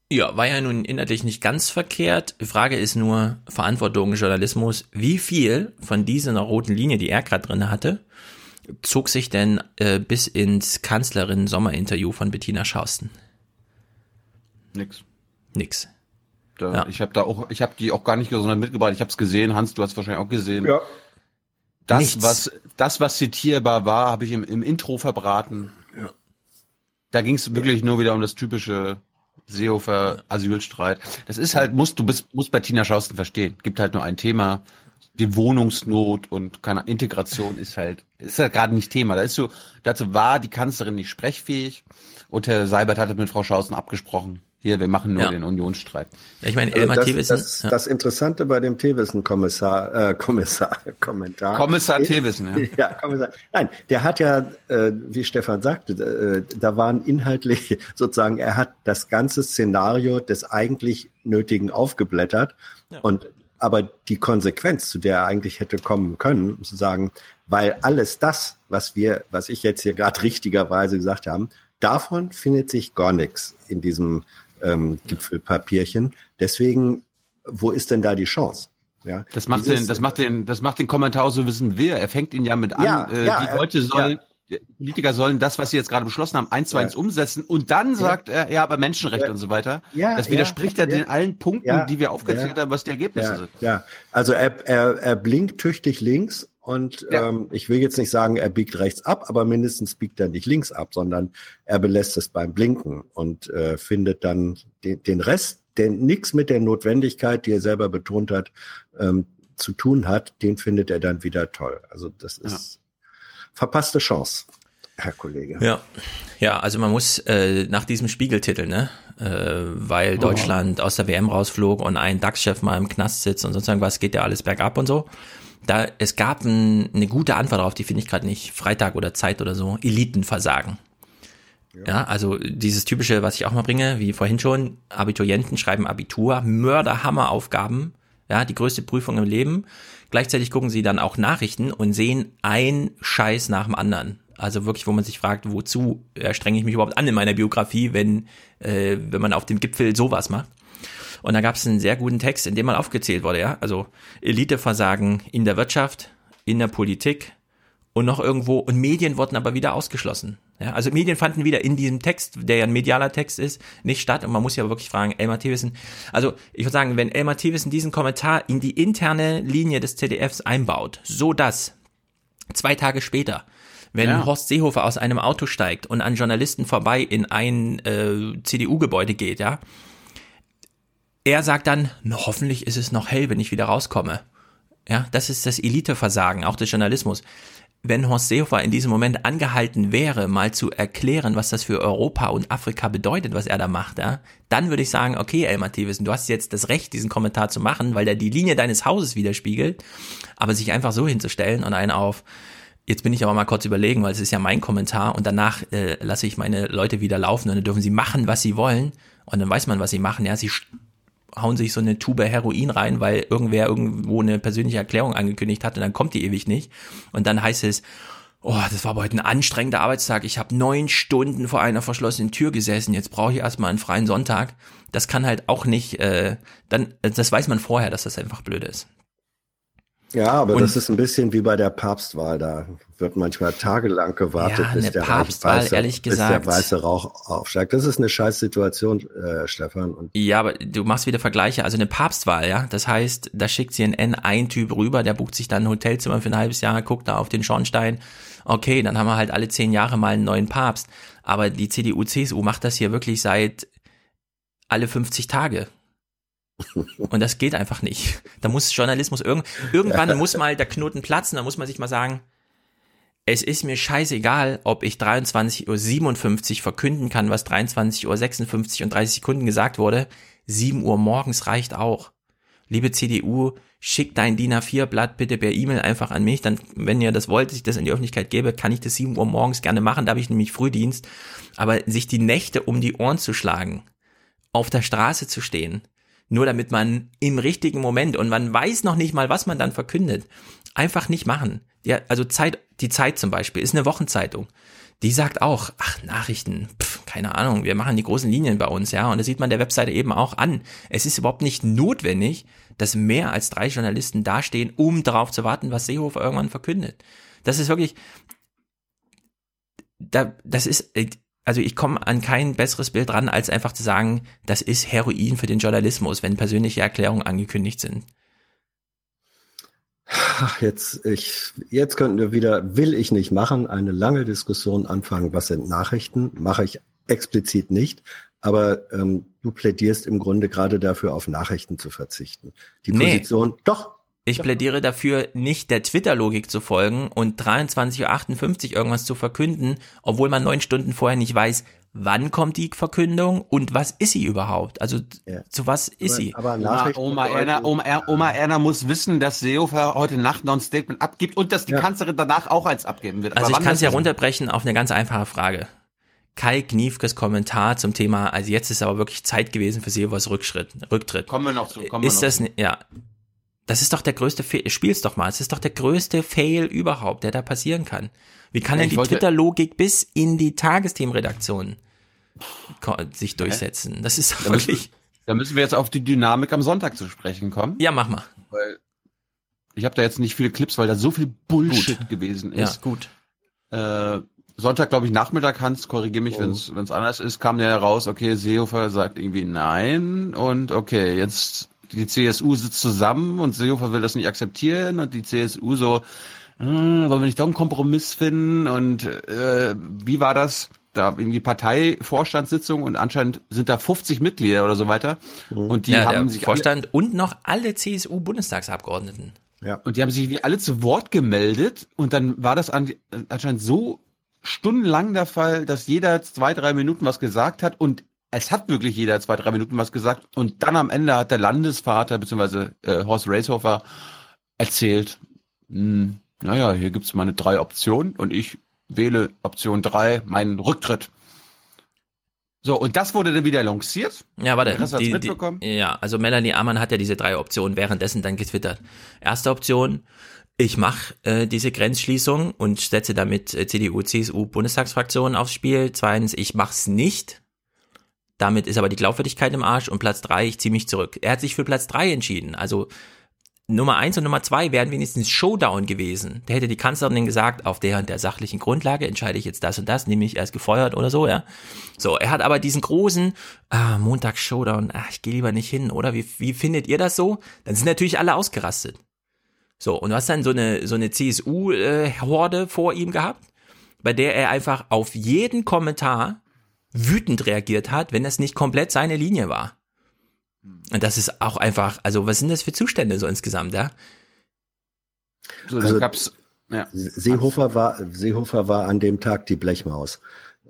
[SPEAKER 3] Ja, war ja nun inhaltlich nicht ganz verkehrt. Die Frage ist nur, Verantwortung Journalismus, wie viel von dieser roten Linie, die er gerade drin hatte, zog sich denn äh, bis ins Kanzlerin-Sommerinterview von Bettina Schausten?
[SPEAKER 1] Nix.
[SPEAKER 3] Nix.
[SPEAKER 1] Da, ja. Ich habe da auch, ich habe die auch gar nicht sondern mitgebracht. Ich habe es gesehen. Hans, du hast wahrscheinlich auch gesehen. Ja. Das, Nichts. was das, was zitierbar war, habe ich im, im Intro verbraten. Ja. Da ging es wirklich nur wieder um das typische Seehofer Asylstreit. Das ist halt, musst du bist, musst bei Tina Schausten verstehen. Gibt halt nur ein Thema die Wohnungsnot und keine Integration ist halt, ist halt gerade nicht Thema. Da ist so, dazu war die Kanzlerin nicht sprechfähig und Herr Seibert hatte mit Frau Schausen abgesprochen. Hier, wir machen nur ja. den Unionsstreit.
[SPEAKER 3] Ja, ich meine, Elmar
[SPEAKER 14] also das, Das, ja. das Interessante bei dem Thewissen-Kommissar, äh, Kommissar, Kommentar.
[SPEAKER 1] Kommissar Thewissen, ja. [LAUGHS]
[SPEAKER 14] ja, Kommissar. Nein, der hat ja, äh, wie Stefan sagte, äh, da waren inhaltlich [LAUGHS] sozusagen, er hat das ganze Szenario des eigentlich Nötigen aufgeblättert. Ja. Und aber die Konsequenz, zu der er eigentlich hätte kommen können, zu sagen, weil alles das, was wir, was ich jetzt hier gerade [LAUGHS] richtigerweise gesagt haben, davon findet sich gar nichts in diesem ähm, Gipfelpapierchen. Deswegen, wo ist denn da die Chance?
[SPEAKER 1] Ja, das macht Dieses, den, das macht den, das macht den Kommentar so wissen wir. Er fängt ihn ja mit an. Ja, äh, ja, die Leute sollen, ja. Politiker sollen das, was sie jetzt gerade beschlossen haben, eins zu eins umsetzen und dann sagt er, ja, aber Menschenrechte und so weiter. Ja, das widerspricht ja, ja den allen Punkten, die wir aufgezählt haben, was die Ergebnisse sind.
[SPEAKER 14] Ja, also er, er, er blinkt tüchtig links und ähm, ich will jetzt nicht sagen, er biegt rechts ab, aber mindestens biegt er nicht links ab, sondern er belässt es beim Blinken und äh, findet dann den, den Rest, der nichts mit der Notwendigkeit, die er selber betont hat, ähm, zu tun hat, den findet er dann wieder toll. Also das ist verpasste Chance, Herr Kollege.
[SPEAKER 3] Ja, ja also man muss äh, nach diesem Spiegeltitel, ne, äh, weil oh. Deutschland aus der WM rausflog und ein DAX-Chef mal im Knast sitzt und sozusagen was geht ja alles bergab und so. Da es gab ein, eine gute Antwort darauf, die finde ich gerade nicht. Freitag oder Zeit oder so. Elitenversagen. Ja. ja, also dieses typische, was ich auch mal bringe, wie vorhin schon, Abiturienten schreiben Abitur, Mörderhammeraufgaben, ja, die größte Prüfung im Leben. Gleichzeitig gucken sie dann auch Nachrichten und sehen ein Scheiß nach dem anderen. Also wirklich, wo man sich fragt, wozu strenge ich mich überhaupt an in meiner Biografie, wenn, äh, wenn man auf dem Gipfel sowas macht. Und da gab es einen sehr guten Text, in dem mal aufgezählt wurde, ja. Also Eliteversagen in der Wirtschaft, in der Politik und noch irgendwo, und Medien wurden aber wieder ausgeschlossen. Ja, also Medien fanden wieder in diesem Text, der ja ein medialer Text ist, nicht statt. Und man muss ja wirklich fragen, Elmar Thewissen, also ich würde sagen, wenn Elmar Thewissen diesen Kommentar in die interne Linie des ZDFs einbaut, so dass zwei Tage später, wenn ja. Horst Seehofer aus einem Auto steigt und an Journalisten vorbei in ein äh, CDU-Gebäude geht, ja, er sagt dann, hoffentlich ist es noch hell, wenn ich wieder rauskomme. Ja, das ist das Eliteversagen, auch des Journalismus wenn Horst Seehofer in diesem Moment angehalten wäre, mal zu erklären, was das für Europa und Afrika bedeutet, was er da macht, ja, dann würde ich sagen, okay, Elmar Thewissen, du hast jetzt das Recht, diesen Kommentar zu machen, weil der die Linie deines Hauses widerspiegelt, aber sich einfach so hinzustellen und einen auf Jetzt bin ich aber mal kurz überlegen, weil es ist ja mein Kommentar und danach äh, lasse ich meine Leute wieder laufen und dann dürfen sie machen, was sie wollen und dann weiß man, was sie machen. Ja, sie hauen sich so eine Tube Heroin rein, weil irgendwer irgendwo eine persönliche Erklärung angekündigt hat und dann kommt die ewig nicht. Und dann heißt es, oh, das war aber heute ein anstrengender Arbeitstag. Ich habe neun Stunden vor einer verschlossenen Tür gesessen. Jetzt brauche ich erstmal einen freien Sonntag. Das kann halt auch nicht, äh, dann, das weiß man vorher, dass das einfach blöd ist.
[SPEAKER 14] Ja, aber und, das ist ein bisschen wie bei der Papstwahl. Da wird manchmal tagelang gewartet, ja, bis, der weiße,
[SPEAKER 3] ehrlich gesagt,
[SPEAKER 14] bis der weiße Rauch aufsteigt. Das ist eine scheiß Situation, äh, Stefan. Und
[SPEAKER 3] ja, aber du machst wieder Vergleiche. Also eine Papstwahl, ja. Das heißt, da schickt CNN ein Typ rüber, der bucht sich dann ein Hotelzimmer für ein halbes Jahr, guckt da auf den Schornstein. Okay, dann haben wir halt alle zehn Jahre mal einen neuen Papst. Aber die CDU, CSU macht das hier wirklich seit alle 50 Tage. Und das geht einfach nicht. Da muss Journalismus irgend, irgendwann muss mal der Knoten platzen, da muss man sich mal sagen, es ist mir scheißegal, ob ich 23.57 Uhr verkünden kann, was 23.56 Uhr und 30 Sekunden gesagt wurde. 7 Uhr morgens reicht auch. Liebe CDU, schickt dein DIN A4-Blatt bitte per E-Mail einfach an mich. Dann, wenn ihr das wollt, dass ich das in die Öffentlichkeit gebe, kann ich das 7 Uhr morgens gerne machen. Da habe ich nämlich Frühdienst. Aber sich die Nächte um die Ohren zu schlagen, auf der Straße zu stehen, nur damit man im richtigen Moment und man weiß noch nicht mal, was man dann verkündet, einfach nicht machen. Ja, also Zeit, die Zeit zum Beispiel ist eine Wochenzeitung. Die sagt auch, ach, Nachrichten, pf, keine Ahnung, wir machen die großen Linien bei uns, ja. Und das sieht man der Webseite eben auch an. Es ist überhaupt nicht notwendig, dass mehr als drei Journalisten dastehen, um darauf zu warten, was Seehofer irgendwann verkündet. Das ist wirklich, da, das ist, also ich komme an kein besseres Bild ran, als einfach zu sagen, das ist Heroin für den Journalismus, wenn persönliche Erklärungen angekündigt sind.
[SPEAKER 14] Jetzt, ich, jetzt könnten wir wieder, will ich nicht machen, eine lange Diskussion anfangen, was sind Nachrichten, mache ich explizit nicht, aber ähm, du plädierst im Grunde gerade dafür, auf Nachrichten zu verzichten. Die Position, nee. doch,
[SPEAKER 3] ich plädiere dafür, nicht der Twitter-Logik zu folgen und 23.58 Uhr irgendwas zu verkünden, obwohl man neun Stunden vorher nicht weiß, wann kommt die Verkündung und was ist sie überhaupt? Also ja. zu was ist aber, sie?
[SPEAKER 1] Aber Oma, Oma, Erna, Oma, Oma Erna muss wissen, dass Seehofer heute Nacht noch ein Statement abgibt und dass die ja. Kanzlerin danach auch eins abgeben wird.
[SPEAKER 3] Aber also ich kann es ja runterbrechen auf eine ganz einfache Frage. Kai Kniefkes Kommentar zum Thema, also jetzt ist aber wirklich Zeit gewesen für Seehofers Rückschritt, Rücktritt.
[SPEAKER 1] Kommen wir noch zu.
[SPEAKER 3] Kommen ist wir noch das, zu. ja, das ist doch der größte Fail. Spiel's doch mal. Es ist doch der größte Fail überhaupt, der da passieren kann. Wie kann denn die Twitter-Logik bis in die Tagesthemenredaktion sich durchsetzen? Das ist doch da wirklich.
[SPEAKER 1] Müssen, da müssen wir jetzt auf die Dynamik am Sonntag zu sprechen kommen.
[SPEAKER 3] Ja, mach mal.
[SPEAKER 1] Weil ich habe da jetzt nicht viele Clips, weil da so viel Bullshit gut. gewesen ist.
[SPEAKER 3] Ja, gut.
[SPEAKER 1] Äh, Sonntag, glaube ich, Nachmittag, Hans, korrigiere mich, oh. wenn es anders ist, kam der heraus, okay, Seehofer sagt irgendwie nein und okay, jetzt die CSU sitzt zusammen und Seehofer will das nicht akzeptieren und die CSU so, äh, wollen wir nicht doch einen Kompromiss finden und äh, wie war das? Da irgendwie Parteivorstandssitzung und anscheinend sind da 50 Mitglieder oder so weiter.
[SPEAKER 3] Mhm. Und die ja, haben sich Vorstand alle, und noch alle CSU-Bundestagsabgeordneten.
[SPEAKER 1] Ja. Und die haben sich wie alle zu Wort gemeldet und dann war das an, anscheinend so stundenlang der Fall, dass jeder zwei, drei Minuten was gesagt hat und es hat wirklich jeder zwei, drei Minuten was gesagt. Und dann am Ende hat der Landesvater bzw. Äh, Horst Racehofer erzählt, mh, hm, naja, hier gibt's meine drei Optionen und ich wähle Option drei, meinen Rücktritt. So, und das wurde dann wieder lanciert.
[SPEAKER 3] Ja, warte. Hast du das mitbekommen? Die, ja, also Melanie Amann hat ja diese drei Optionen währenddessen dann getwittert. Erste Option, ich mache äh, diese Grenzschließung und setze damit äh, CDU, CSU, Bundestagsfraktionen aufs Spiel. Zweitens, ich mach's nicht. Damit ist aber die Glaubwürdigkeit im Arsch und Platz drei, ich ziehe mich zurück. Er hat sich für Platz drei entschieden. Also Nummer eins und Nummer zwei wären wenigstens Showdown gewesen. Da hätte die Kanzlerin gesagt, auf der und der sachlichen Grundlage entscheide ich jetzt das und das, nämlich er ist gefeuert oder so, ja. So, er hat aber diesen großen, ah, Montag Showdown, ach, ich gehe lieber nicht hin, oder? Wie, wie findet ihr das so? Dann sind natürlich alle ausgerastet. So, und du hast dann so eine, so eine CSU-Horde äh, vor ihm gehabt, bei der er einfach auf jeden Kommentar wütend reagiert hat, wenn das nicht komplett seine Linie war. Und das ist auch einfach, also was sind das für Zustände so insgesamt, ja?
[SPEAKER 14] So, also, gab's, ja. Seehofer war, Seehofer war an dem Tag die Blechmaus.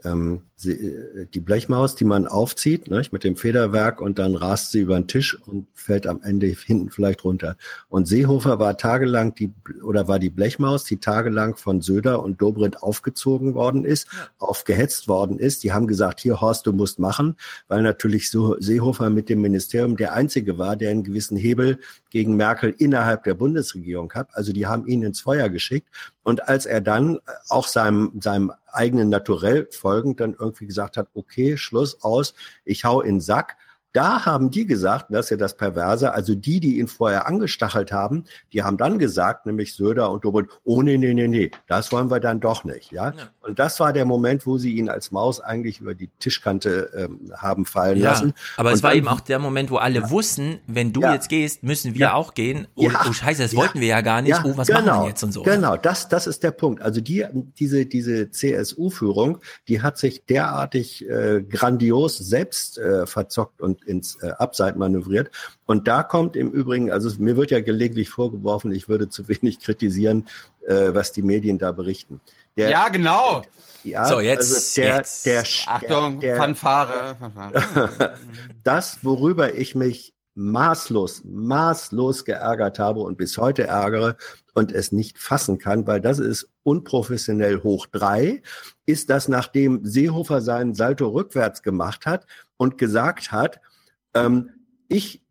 [SPEAKER 14] Ähm, sie, äh, die Blechmaus, die man aufzieht, ne, mit dem Federwerk und dann rast sie über den Tisch und fällt am Ende hinten vielleicht runter. Und Seehofer war tagelang die oder war die Blechmaus, die tagelang von Söder und Dobrindt aufgezogen worden ist, aufgehetzt worden ist. Die haben gesagt, hier Horst, du musst machen, weil natürlich so Seehofer mit dem Ministerium der einzige war, der einen gewissen Hebel gegen Merkel innerhalb der Bundesregierung hat. Also die haben ihn ins Feuer geschickt. Und als er dann auch seinem, seinem eigenen Naturell folgend dann irgendwie gesagt hat, okay, Schluss aus, ich hau in den Sack, da haben die gesagt, das ist ja das Perverse, also die, die ihn vorher angestachelt haben, die haben dann gesagt, nämlich Söder und Dobrindt, oh nee, nee, nee, nee, das wollen wir dann doch nicht. Ja? ja. Und das war der Moment, wo sie ihn als Maus eigentlich über die Tischkante ähm, haben fallen ja, lassen.
[SPEAKER 3] Aber
[SPEAKER 14] und
[SPEAKER 3] es war eben auch der Moment, wo alle ja. wussten, wenn du jetzt gehst, müssen wir auch gehen. Oh, oh scheiße, das wollten wir ja gar nicht. oh, was
[SPEAKER 14] genau,
[SPEAKER 3] machen wir jetzt und so.
[SPEAKER 14] Genau, das, das ist der Punkt. Also die, diese, diese CSU-Führung, die hat sich derartig äh, grandios selbst äh, verzockt und ins äh, Abseit manövriert. Und da kommt im Übrigen, also mir wird ja gelegentlich vorgeworfen, ich würde zu wenig kritisieren, äh, was die Medien da berichten.
[SPEAKER 1] Der, ja, genau.
[SPEAKER 3] Ja, so, jetzt,
[SPEAKER 14] also der,
[SPEAKER 3] jetzt.
[SPEAKER 14] Der,
[SPEAKER 1] Achtung, der, Fanfare.
[SPEAKER 14] Fanfare. [LAUGHS] das, worüber ich mich maßlos, maßlos geärgert habe und bis heute ärgere und es nicht fassen kann, weil das ist unprofessionell hoch drei, ist, dass nachdem Seehofer seinen Salto rückwärts gemacht hat und gesagt hat, ähm, ich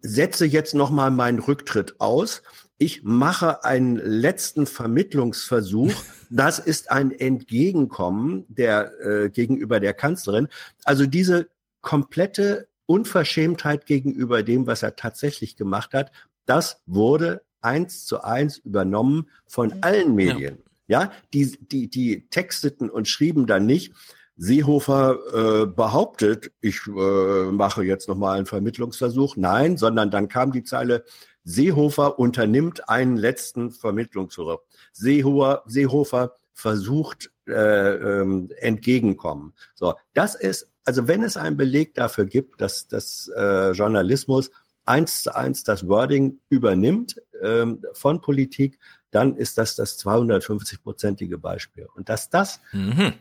[SPEAKER 14] setze jetzt noch mal meinen Rücktritt aus. Ich mache einen letzten Vermittlungsversuch. [LAUGHS] Das ist ein Entgegenkommen der äh, gegenüber der Kanzlerin. Also diese komplette Unverschämtheit gegenüber dem, was er tatsächlich gemacht hat, das wurde eins zu eins übernommen von allen Medien. Ja, ja die, die, die texteten und schrieben dann nicht, Seehofer äh, behauptet, ich äh, mache jetzt nochmal einen Vermittlungsversuch. Nein, sondern dann kam die Zeile, Seehofer unternimmt einen letzten Vermittlungsversuch. Seehofer, Seehofer versucht äh, ähm, entgegenkommen. So, das ist, also wenn es einen Beleg dafür gibt, dass das äh, Journalismus eins zu eins das Wording übernimmt ähm, von Politik, dann ist das das 250-prozentige Beispiel. Und dass das, mhm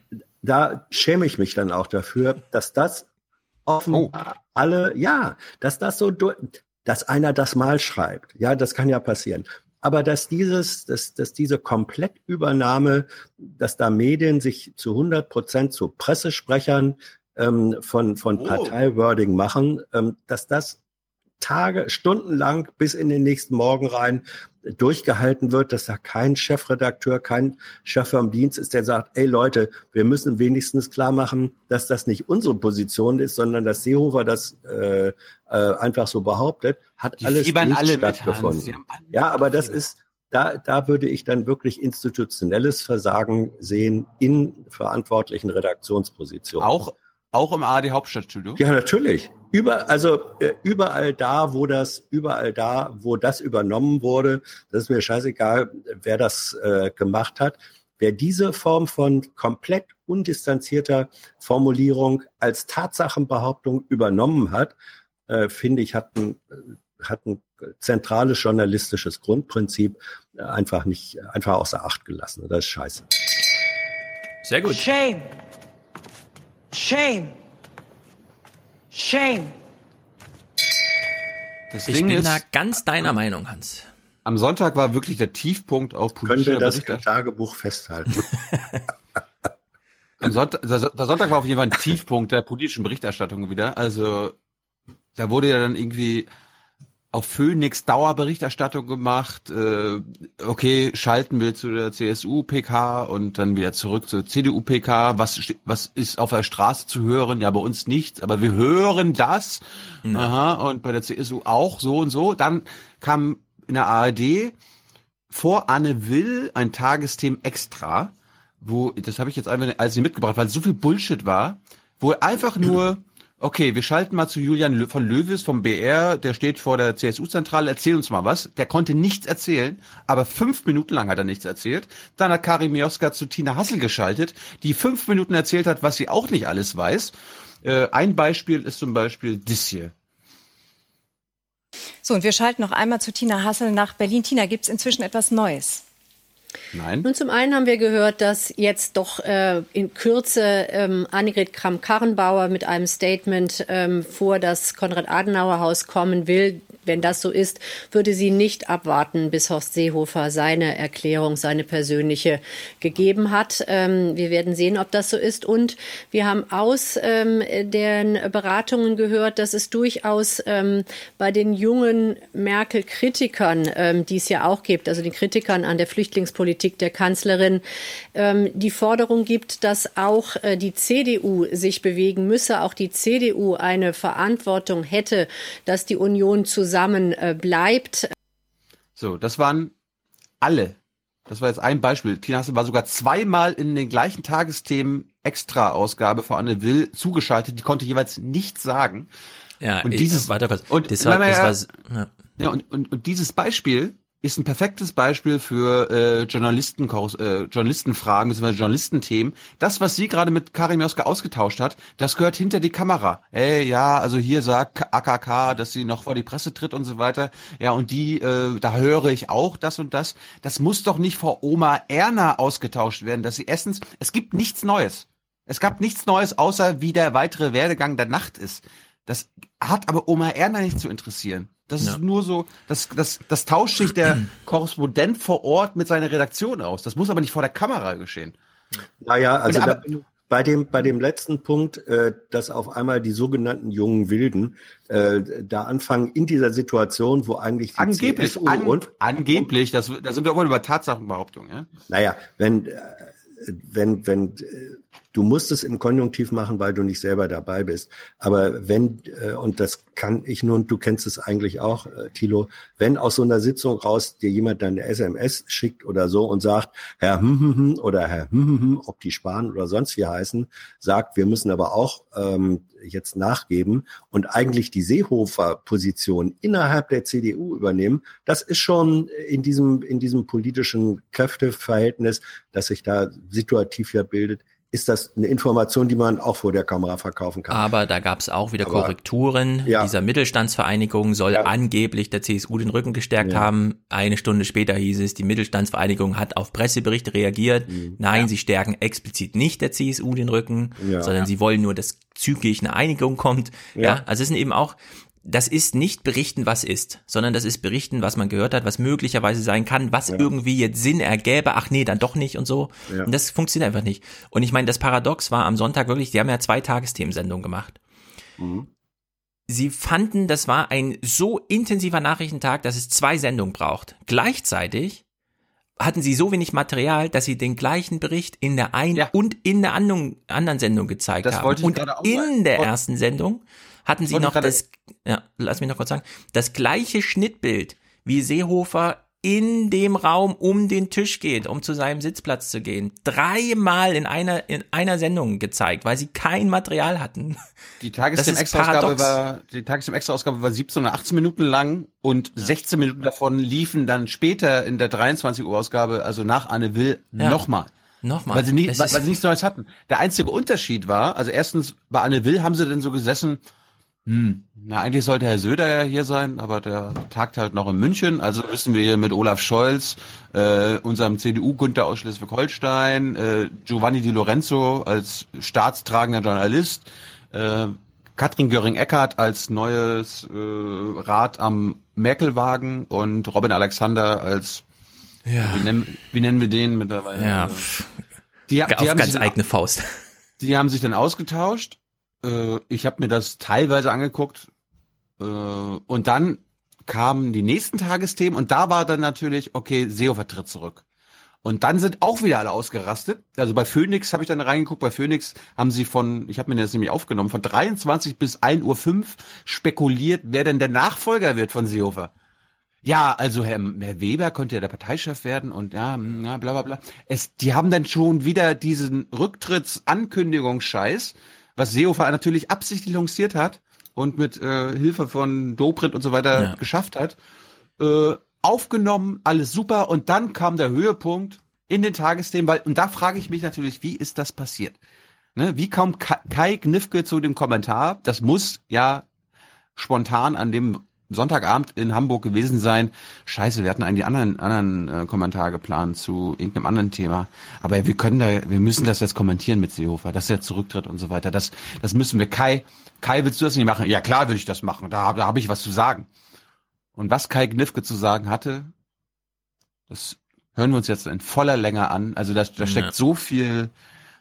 [SPEAKER 14] da schäme ich mich dann auch dafür, dass das offenbar oh. alle, ja, dass das so, dass einer das mal schreibt. Ja, das kann ja passieren. Aber dass dieses, dass, dass diese Komplettübernahme, dass da Medien sich zu 100 Prozent zu Pressesprechern ähm, von, von oh. Parteiwording machen, ähm, dass das Tage, stundenlang bis in den nächsten Morgen rein durchgehalten wird, dass da kein Chefredakteur, kein Chef vom Dienst ist, der sagt, ey Leute, wir müssen wenigstens klar machen, dass das nicht unsere Position ist, sondern dass Seehofer das äh, äh, einfach so behauptet, hat Die alles nicht alle stattgefunden. Ja, aber das ist, da, da würde ich dann wirklich institutionelles Versagen sehen in verantwortlichen Redaktionspositionen.
[SPEAKER 1] Auch, auch im ARD Hauptstadtstudio?
[SPEAKER 14] Ja, natürlich. Über, also äh, überall da, wo das, überall da, wo das übernommen wurde, das ist mir scheißegal, wer das äh, gemacht hat. Wer diese Form von komplett undistanzierter Formulierung als Tatsachenbehauptung übernommen hat, äh, finde ich, hat ein, hat ein zentrales journalistisches Grundprinzip äh, einfach nicht, einfach außer Acht gelassen. Das ist scheiße.
[SPEAKER 3] Sehr gut.
[SPEAKER 20] Shame. Shame. Shame.
[SPEAKER 3] Das ich Ding bin ist, da ganz deiner Meinung, Hans.
[SPEAKER 1] Am Sonntag war wirklich der Tiefpunkt auf
[SPEAKER 14] politischer Können wir das Tagebuch festhalten? [LAUGHS] [LAUGHS]
[SPEAKER 1] Am Sonntag, der Sonntag war auf jeden Fall ein Tiefpunkt der politischen Berichterstattung wieder. Also da wurde ja dann irgendwie auf Phoenix Dauerberichterstattung gemacht. Äh, okay, schalten wir zu der CSU-PK und dann wieder zurück zur CDU-PK. Was, was ist auf der Straße zu hören? Ja, bei uns nichts, aber wir hören das. Mhm. Aha, und bei der CSU auch so und so. Dann kam in der ARD vor Anne Will ein Tagesthema extra, wo, das habe ich jetzt einfach als mitgebracht, weil so viel Bullshit war, wo einfach nur [CLEARS THROAT] Okay, wir schalten mal zu Julian von Löwes vom BR, der steht vor der CSU-Zentrale, erzähl uns mal was. Der konnte nichts erzählen, aber fünf Minuten lang hat er nichts erzählt. Dann hat Karim Mioska zu Tina Hassel geschaltet, die fünf Minuten erzählt hat, was sie auch nicht alles weiß. Äh, ein Beispiel ist zum Beispiel das hier.
[SPEAKER 32] So, und wir schalten noch einmal zu Tina Hassel nach Berlin. Tina, gibt es inzwischen etwas Neues?
[SPEAKER 1] Nein.
[SPEAKER 35] Nun, zum einen haben wir gehört, dass jetzt doch äh, in Kürze ähm, Annegret Kramp-Karrenbauer mit einem Statement ähm, vor das Konrad-Adenauer-Haus kommen will. Wenn das so ist, würde sie nicht abwarten, bis Horst Seehofer seine Erklärung, seine persönliche gegeben hat. Ähm, wir werden sehen, ob das so ist. Und wir haben aus ähm, den Beratungen gehört, dass es durchaus ähm, bei den jungen Merkel-Kritikern, ähm, die es ja auch gibt, also den Kritikern an der Flüchtlingspolitik der Kanzlerin, ähm, die Forderung gibt, dass auch äh, die CDU sich bewegen müsse, auch die CDU eine Verantwortung hätte, dass die Union zusammen zusammen äh, bleibt.
[SPEAKER 1] So, das waren alle. Das war jetzt ein Beispiel. Tina Hassel war sogar zweimal in den gleichen Tagesthemen Extra-Ausgabe vor Anne Will zugeschaltet. Die konnte jeweils nichts sagen.
[SPEAKER 3] Ja,
[SPEAKER 1] und dieses,
[SPEAKER 3] weiter kurz.
[SPEAKER 1] Und,
[SPEAKER 3] das war, das war,
[SPEAKER 1] ja. ja und, und, und dieses Beispiel ist ein perfektes Beispiel für äh, Journalisten, äh, Journalistenfragen bzw. Journalistenthemen. Das, was sie gerade mit Karim Joska ausgetauscht hat, das gehört hinter die Kamera. Ey, ja, also hier sagt AKK, dass sie noch vor die Presse tritt und so weiter. Ja, und die, äh, da höre ich auch das und das. Das muss doch nicht vor Oma Erna ausgetauscht werden, dass sie erstens, es gibt nichts Neues. Es gab nichts Neues, außer wie der weitere Werdegang der Nacht ist. Das hat aber Oma Erna nicht zu interessieren. Das ja. ist nur so, das, das, das tauscht sich der Korrespondent vor Ort mit seiner Redaktion aus. Das muss aber nicht vor der Kamera geschehen.
[SPEAKER 14] Naja, also da, bei, dem, bei dem letzten Punkt, äh, dass auf einmal die sogenannten jungen Wilden äh, da anfangen in dieser Situation, wo eigentlich die
[SPEAKER 1] angeblich, CSU an, und angeblich, das, da sind wir auch mal über Tatsachenbehauptungen. Ja?
[SPEAKER 14] Naja, wenn, äh, wenn, wenn Du musst es im Konjunktiv machen, weil du nicht selber dabei bist. Aber wenn, äh, und das kann ich nun, du kennst es eigentlich auch, äh, Thilo, wenn aus so einer Sitzung raus dir jemand dann eine SMS schickt oder so und sagt, Herr hm, hm, hm, oder Herr hm, hm, hm, ob die Spahn oder sonst wie heißen, sagt, wir müssen aber auch ähm, jetzt nachgeben und eigentlich die Seehofer-Position innerhalb der CDU übernehmen, das ist schon in diesem, in diesem politischen Kräfteverhältnis, das sich da situativ ja bildet, ist das eine Information, die man auch vor der Kamera verkaufen kann.
[SPEAKER 3] Aber da gab es auch wieder Aber, Korrekturen. Ja. Dieser Mittelstandsvereinigung soll ja. angeblich der CSU den Rücken gestärkt ja. haben. Eine Stunde später hieß es, die Mittelstandsvereinigung hat auf Presseberichte reagiert. Mhm. Nein, sie stärken explizit nicht der CSU den Rücken, sondern sie wollen nur, dass zügig eine Einigung kommt. Ja, also es sind eben auch das ist nicht berichten, was ist, sondern das ist berichten, was man gehört hat, was möglicherweise sein kann, was ja. irgendwie jetzt Sinn ergäbe, ach nee, dann doch nicht und so. Ja. Und das funktioniert einfach nicht. Und ich meine, das Paradox war am Sonntag wirklich, die haben ja zwei Tagesthemensendungen gemacht. Mhm. Sie fanden, das war ein so intensiver Nachrichtentag, dass es zwei Sendungen braucht. Gleichzeitig hatten sie so wenig Material, dass sie den gleichen Bericht in der einen ja. und in der anderen, anderen Sendung gezeigt das haben. Und in der ersten Sendung hatten sie noch das, ja, lass mich noch kurz sagen, das gleiche Schnittbild, wie Seehofer in dem Raum um den Tisch geht, um zu seinem Sitzplatz zu gehen. Dreimal in einer, in einer Sendung gezeigt, weil sie kein Material hatten.
[SPEAKER 1] Die Tagesthemen-Extra-Ausgabe war, die Tagesthemen-Extra-Ausgabe war 17 oder 18 Minuten lang und ja. 16 Minuten davon liefen dann später in der 23 Uhr Ausgabe, also nach Anne Will, ja. nochmal.
[SPEAKER 3] Nochmal.
[SPEAKER 1] Weil sie, nie, weil, weil sie nichts Neues hatten. Der einzige Unterschied war, also erstens bei Anne Will haben sie dann so gesessen, hm. Na, eigentlich sollte Herr Söder ja hier sein, aber der tagt halt noch in München. Also müssen wir hier mit Olaf Scholz, äh, unserem CDU-Günther aus Schleswig-Holstein, äh, Giovanni Di Lorenzo als staatstragender Journalist, äh, Katrin Göring-Eckardt als neues äh, Rad am Merkelwagen und Robin Alexander als ja. wie, nennen, wie nennen wir den mittlerweile?
[SPEAKER 3] Ja. Die, die, Auf ganz eigene Faust.
[SPEAKER 1] Die haben sich dann ausgetauscht äh, ich habe mir das teilweise angeguckt äh, und dann kamen die nächsten Tagesthemen und da war dann natürlich, okay, Seehofer tritt zurück. Und dann sind auch wieder alle ausgerastet. Also bei Phoenix habe ich dann reingeguckt. Bei Phoenix haben sie von, ich habe mir das nämlich aufgenommen, von 23 bis 1.05 Uhr spekuliert, wer denn der Nachfolger wird von Seehofer. Ja, also Herr, Herr Weber könnte ja der Parteichef werden und ja, ja bla bla bla. Es, die haben dann schon wieder diesen Rücktrittsankündigungsscheiß was Seehofer natürlich absichtlich lanciert hat und mit äh, Hilfe von Dobrindt und so weiter ja. geschafft hat. Äh, aufgenommen, alles super und dann kam der Höhepunkt in den Tagesthemen, weil, und da frage ich mich natürlich, wie ist das passiert? Ne, wie kommt Kai Knifke zu dem Kommentar? Das muss ja spontan an dem Sonntagabend in Hamburg gewesen sein. Scheiße, wir hatten eigentlich anderen anderen äh, Kommentar geplant zu irgendeinem anderen Thema. Aber wir können da, wir müssen das jetzt kommentieren mit Seehofer, dass er zurücktritt und so weiter. Das, das müssen wir. Kai, Kai, willst du das nicht machen? Ja klar, würde ich das machen. Da, da habe ich was zu sagen. Und was Kai Gnifke zu sagen hatte, das hören wir uns jetzt in voller Länge an. Also da, da steckt ja. so viel,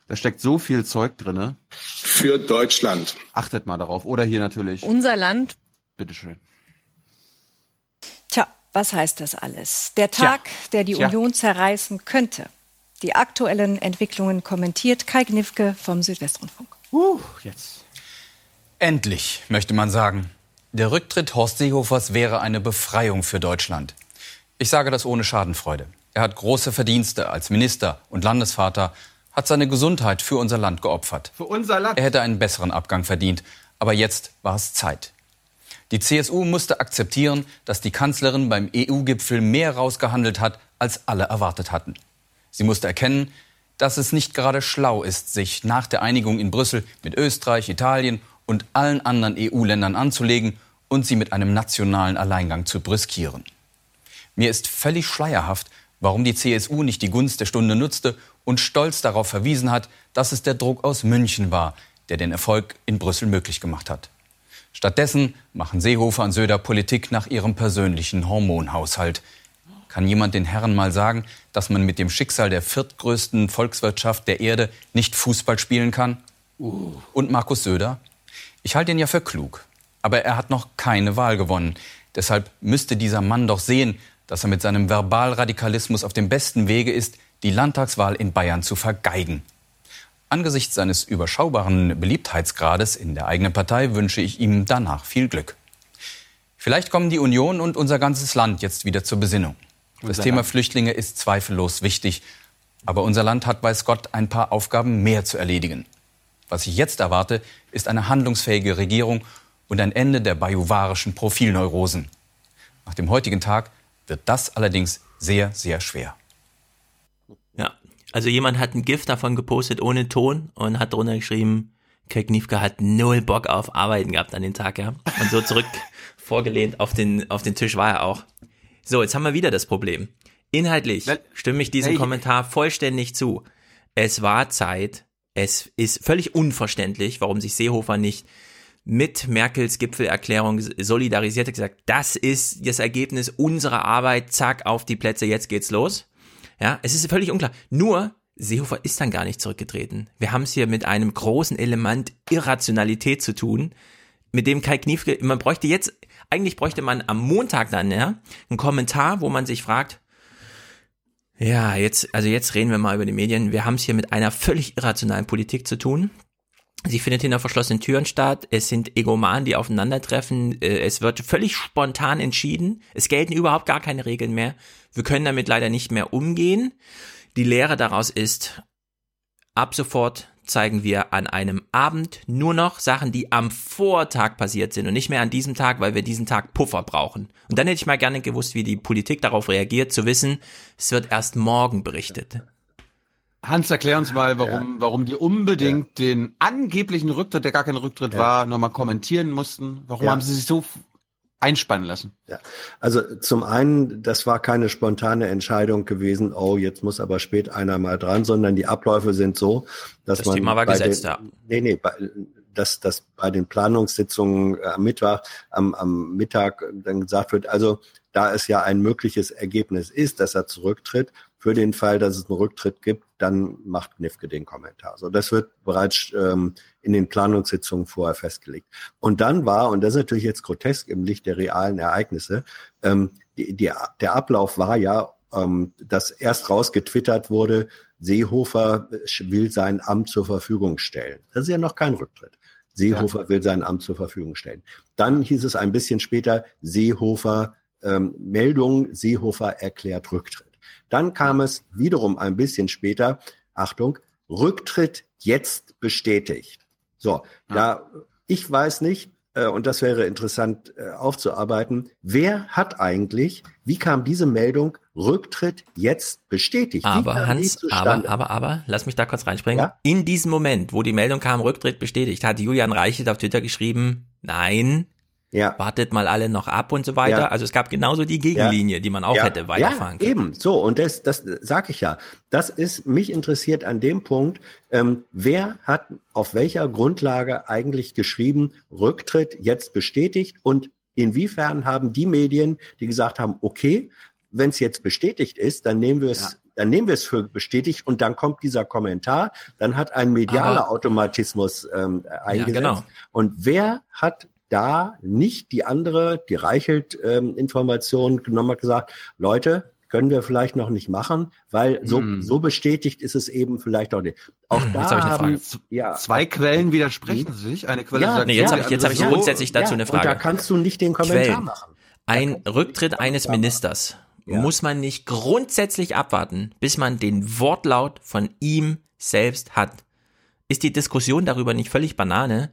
[SPEAKER 1] da steckt so viel Zeug drinne.
[SPEAKER 23] Für Deutschland.
[SPEAKER 1] Achtet mal darauf. Oder hier natürlich.
[SPEAKER 32] Unser Land.
[SPEAKER 1] Bitteschön.
[SPEAKER 32] Was heißt das alles? Der Tag, Tja. der die Tja. Union zerreißen könnte. Die aktuellen Entwicklungen kommentiert Kai Gnifke vom Südwestrundfunk.
[SPEAKER 7] Uh, jetzt. Endlich, möchte man sagen. Der Rücktritt Horst Seehofers wäre eine Befreiung für Deutschland. Ich sage das ohne Schadenfreude. Er hat große Verdienste als Minister und Landesvater, hat seine Gesundheit für unser Land geopfert.
[SPEAKER 1] Für unser Land?
[SPEAKER 7] Er hätte einen besseren Abgang verdient. Aber jetzt war es Zeit. Die CSU musste akzeptieren, dass die Kanzlerin beim EU-Gipfel mehr rausgehandelt hat, als alle erwartet hatten. Sie musste erkennen, dass es nicht gerade schlau ist, sich nach der Einigung in Brüssel mit Österreich, Italien und allen anderen EU-Ländern anzulegen und sie mit einem nationalen Alleingang zu briskieren. Mir ist völlig schleierhaft, warum die CSU nicht die Gunst der Stunde nutzte und stolz darauf verwiesen hat, dass es der Druck aus München war, der den Erfolg in Brüssel möglich gemacht hat. Stattdessen machen Seehofer und Söder Politik nach ihrem persönlichen Hormonhaushalt. Kann jemand den Herren mal sagen, dass man mit dem Schicksal der viertgrößten Volkswirtschaft der Erde nicht Fußball spielen kann? Uh. Und Markus Söder? Ich halte ihn ja für klug. Aber er hat noch keine Wahl gewonnen. Deshalb müsste dieser Mann doch sehen, dass er mit seinem Verbalradikalismus auf dem besten Wege ist, die Landtagswahl in Bayern zu vergeigen. Angesichts seines überschaubaren Beliebtheitsgrades in der eigenen Partei wünsche ich ihm danach viel Glück. Vielleicht kommen die Union und unser ganzes Land jetzt wieder zur Besinnung. Das Thema Flüchtlinge ist zweifellos wichtig, aber unser Land hat, weiß Gott, ein paar Aufgaben mehr zu erledigen. Was ich jetzt erwarte, ist eine handlungsfähige Regierung und ein Ende der bajuwarischen Profilneurosen. Nach dem heutigen Tag wird das allerdings sehr, sehr schwer.
[SPEAKER 3] Also jemand hat ein Gift davon gepostet ohne Ton und hat drunter geschrieben, Kirk Kniefke hat null Bock auf Arbeiten gehabt an den Tag, ja. Und so zurück [LAUGHS] vorgelehnt auf den, auf den Tisch war er auch. So, jetzt haben wir wieder das Problem. Inhaltlich stimme ich diesem Kommentar vollständig zu. Es war Zeit. Es ist völlig unverständlich, warum sich Seehofer nicht mit Merkels Gipfelerklärung solidarisiert hat, gesagt, das ist das Ergebnis unserer Arbeit, zack, auf die Plätze, jetzt geht's los. Ja, es ist völlig unklar. Nur, Seehofer ist dann gar nicht zurückgetreten. Wir haben es hier mit einem großen Element Irrationalität zu tun, mit dem Kai Kniefke, man bräuchte jetzt, eigentlich bräuchte man am Montag dann, ja, einen Kommentar, wo man sich fragt, ja, jetzt, also jetzt reden wir mal über die Medien. Wir haben es hier mit einer völlig irrationalen Politik zu tun. Sie findet hinter verschlossenen Türen statt. Es sind Egomanen, die aufeinandertreffen. Äh, es wird völlig spontan entschieden. Es gelten überhaupt gar keine Regeln mehr. Wir können damit leider nicht mehr umgehen. Die Lehre daraus ist, ab sofort zeigen wir an einem Abend nur noch Sachen, die am Vortag passiert sind und nicht mehr an diesem Tag, weil wir diesen Tag Puffer brauchen. Und dann hätte ich mal gerne gewusst, wie die Politik darauf reagiert, zu wissen, es wird erst morgen berichtet.
[SPEAKER 1] Hans, erklär uns mal, warum, ja. warum die unbedingt ja. den angeblichen Rücktritt, der gar kein Rücktritt ja. war, nochmal kommentieren mussten. Warum haben sie sich so einspannen lassen?
[SPEAKER 14] Ja, also zum einen, das war keine spontane Entscheidung gewesen, oh, jetzt muss aber spät einer mal dran, sondern die Abläufe sind so, dass das man. Das
[SPEAKER 3] Thema war gesetzt, den, ja.
[SPEAKER 14] Nee, nee, bei, dass, dass bei den Planungssitzungen am Mittwoch, am, am Mittag dann gesagt wird, also da es ja ein mögliches Ergebnis ist, dass er zurücktritt, für den Fall, dass es einen Rücktritt gibt, dann macht Nifke den Kommentar. So, das wird bereits ähm, in den Planungssitzungen vorher festgelegt. Und dann war, und das ist natürlich jetzt grotesk im Licht der realen Ereignisse, ähm, die, die, der Ablauf war ja, ähm, dass erst rausgetwittert wurde, Seehofer will sein Amt zur Verfügung stellen. Das ist ja noch kein Rücktritt. Seehofer ja. will sein Amt zur Verfügung stellen. Dann hieß es ein bisschen später, Seehofer, ähm, Meldung, Seehofer erklärt Rücktritt. Dann kam es wiederum ein bisschen später, Achtung, Rücktritt jetzt bestätigt. So, ja. da ich weiß nicht, äh, und das wäre interessant äh, aufzuarbeiten, wer hat eigentlich, wie kam diese Meldung Rücktritt jetzt bestätigt?
[SPEAKER 3] Aber Hans, aber, aber, aber, lass mich da kurz reinspringen. Ja? In diesem Moment, wo die Meldung kam, Rücktritt bestätigt, hat Julian Reichelt auf Twitter geschrieben, nein,
[SPEAKER 14] Ja.
[SPEAKER 3] Wartet mal alle noch ab und so weiter.
[SPEAKER 14] Ja.
[SPEAKER 3] Also es gab genauso die Gegenlinie, die man auch
[SPEAKER 14] ja,
[SPEAKER 3] hätte weiterfahren
[SPEAKER 14] ja,
[SPEAKER 3] können.
[SPEAKER 14] Eben, so, und das, das sage ich ja. Das ist, mich interessiert an dem Punkt, ähm, wer hat auf welcher Grundlage eigentlich geschrieben, Rücktritt jetzt bestätigt und inwiefern haben die Medien, die gesagt haben, okay, wenn es jetzt bestätigt ist, dann nehmen wir es, ja. dann nehmen wir es für bestätigt und dann kommt dieser Kommentar, dann hat ein medialer Automatismus ähm, eingesetzt.
[SPEAKER 3] genau.
[SPEAKER 14] Und wer hat da nicht die andere, die Reichelt ähm, Information genommen hat, gesagt, Leute, können wir vielleicht noch nicht machen, weil so,
[SPEAKER 1] Hm.
[SPEAKER 14] so bestätigt ist es eben vielleicht auch nicht. Auch
[SPEAKER 3] Hm,
[SPEAKER 14] da
[SPEAKER 3] jetzt habe ich eine
[SPEAKER 14] haben,
[SPEAKER 3] Frage.
[SPEAKER 14] ja,
[SPEAKER 1] Zwei Quellen widersprechen sich. Eine Quelle
[SPEAKER 14] Ja,
[SPEAKER 1] sagt
[SPEAKER 3] Nee, jetzt
[SPEAKER 1] so,
[SPEAKER 3] habe ich, jetzt hab ich
[SPEAKER 1] andere so.
[SPEAKER 3] grundsätzlich dazu
[SPEAKER 14] ja,
[SPEAKER 3] eine
[SPEAKER 14] Und da
[SPEAKER 3] Frage.
[SPEAKER 14] kannst du nicht den Kommentar
[SPEAKER 3] Quellen.
[SPEAKER 14] machen.
[SPEAKER 3] Ein Rücktritt eines Ministers
[SPEAKER 14] Ja.
[SPEAKER 3] muss man nicht grundsätzlich abwarten, bis man den Wortlaut von ihm selbst hat. Ist die Diskussion darüber nicht völlig Banane?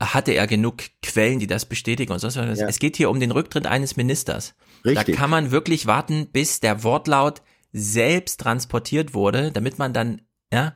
[SPEAKER 3] Hatte er genug Quellen, die das bestätigen und sonst was?
[SPEAKER 14] Ja.
[SPEAKER 3] Es geht hier um den Rücktritt eines Ministers.
[SPEAKER 14] Richtig.
[SPEAKER 3] Da kann man wirklich warten, bis der Wortlaut selbst transportiert wurde, damit man dann ja,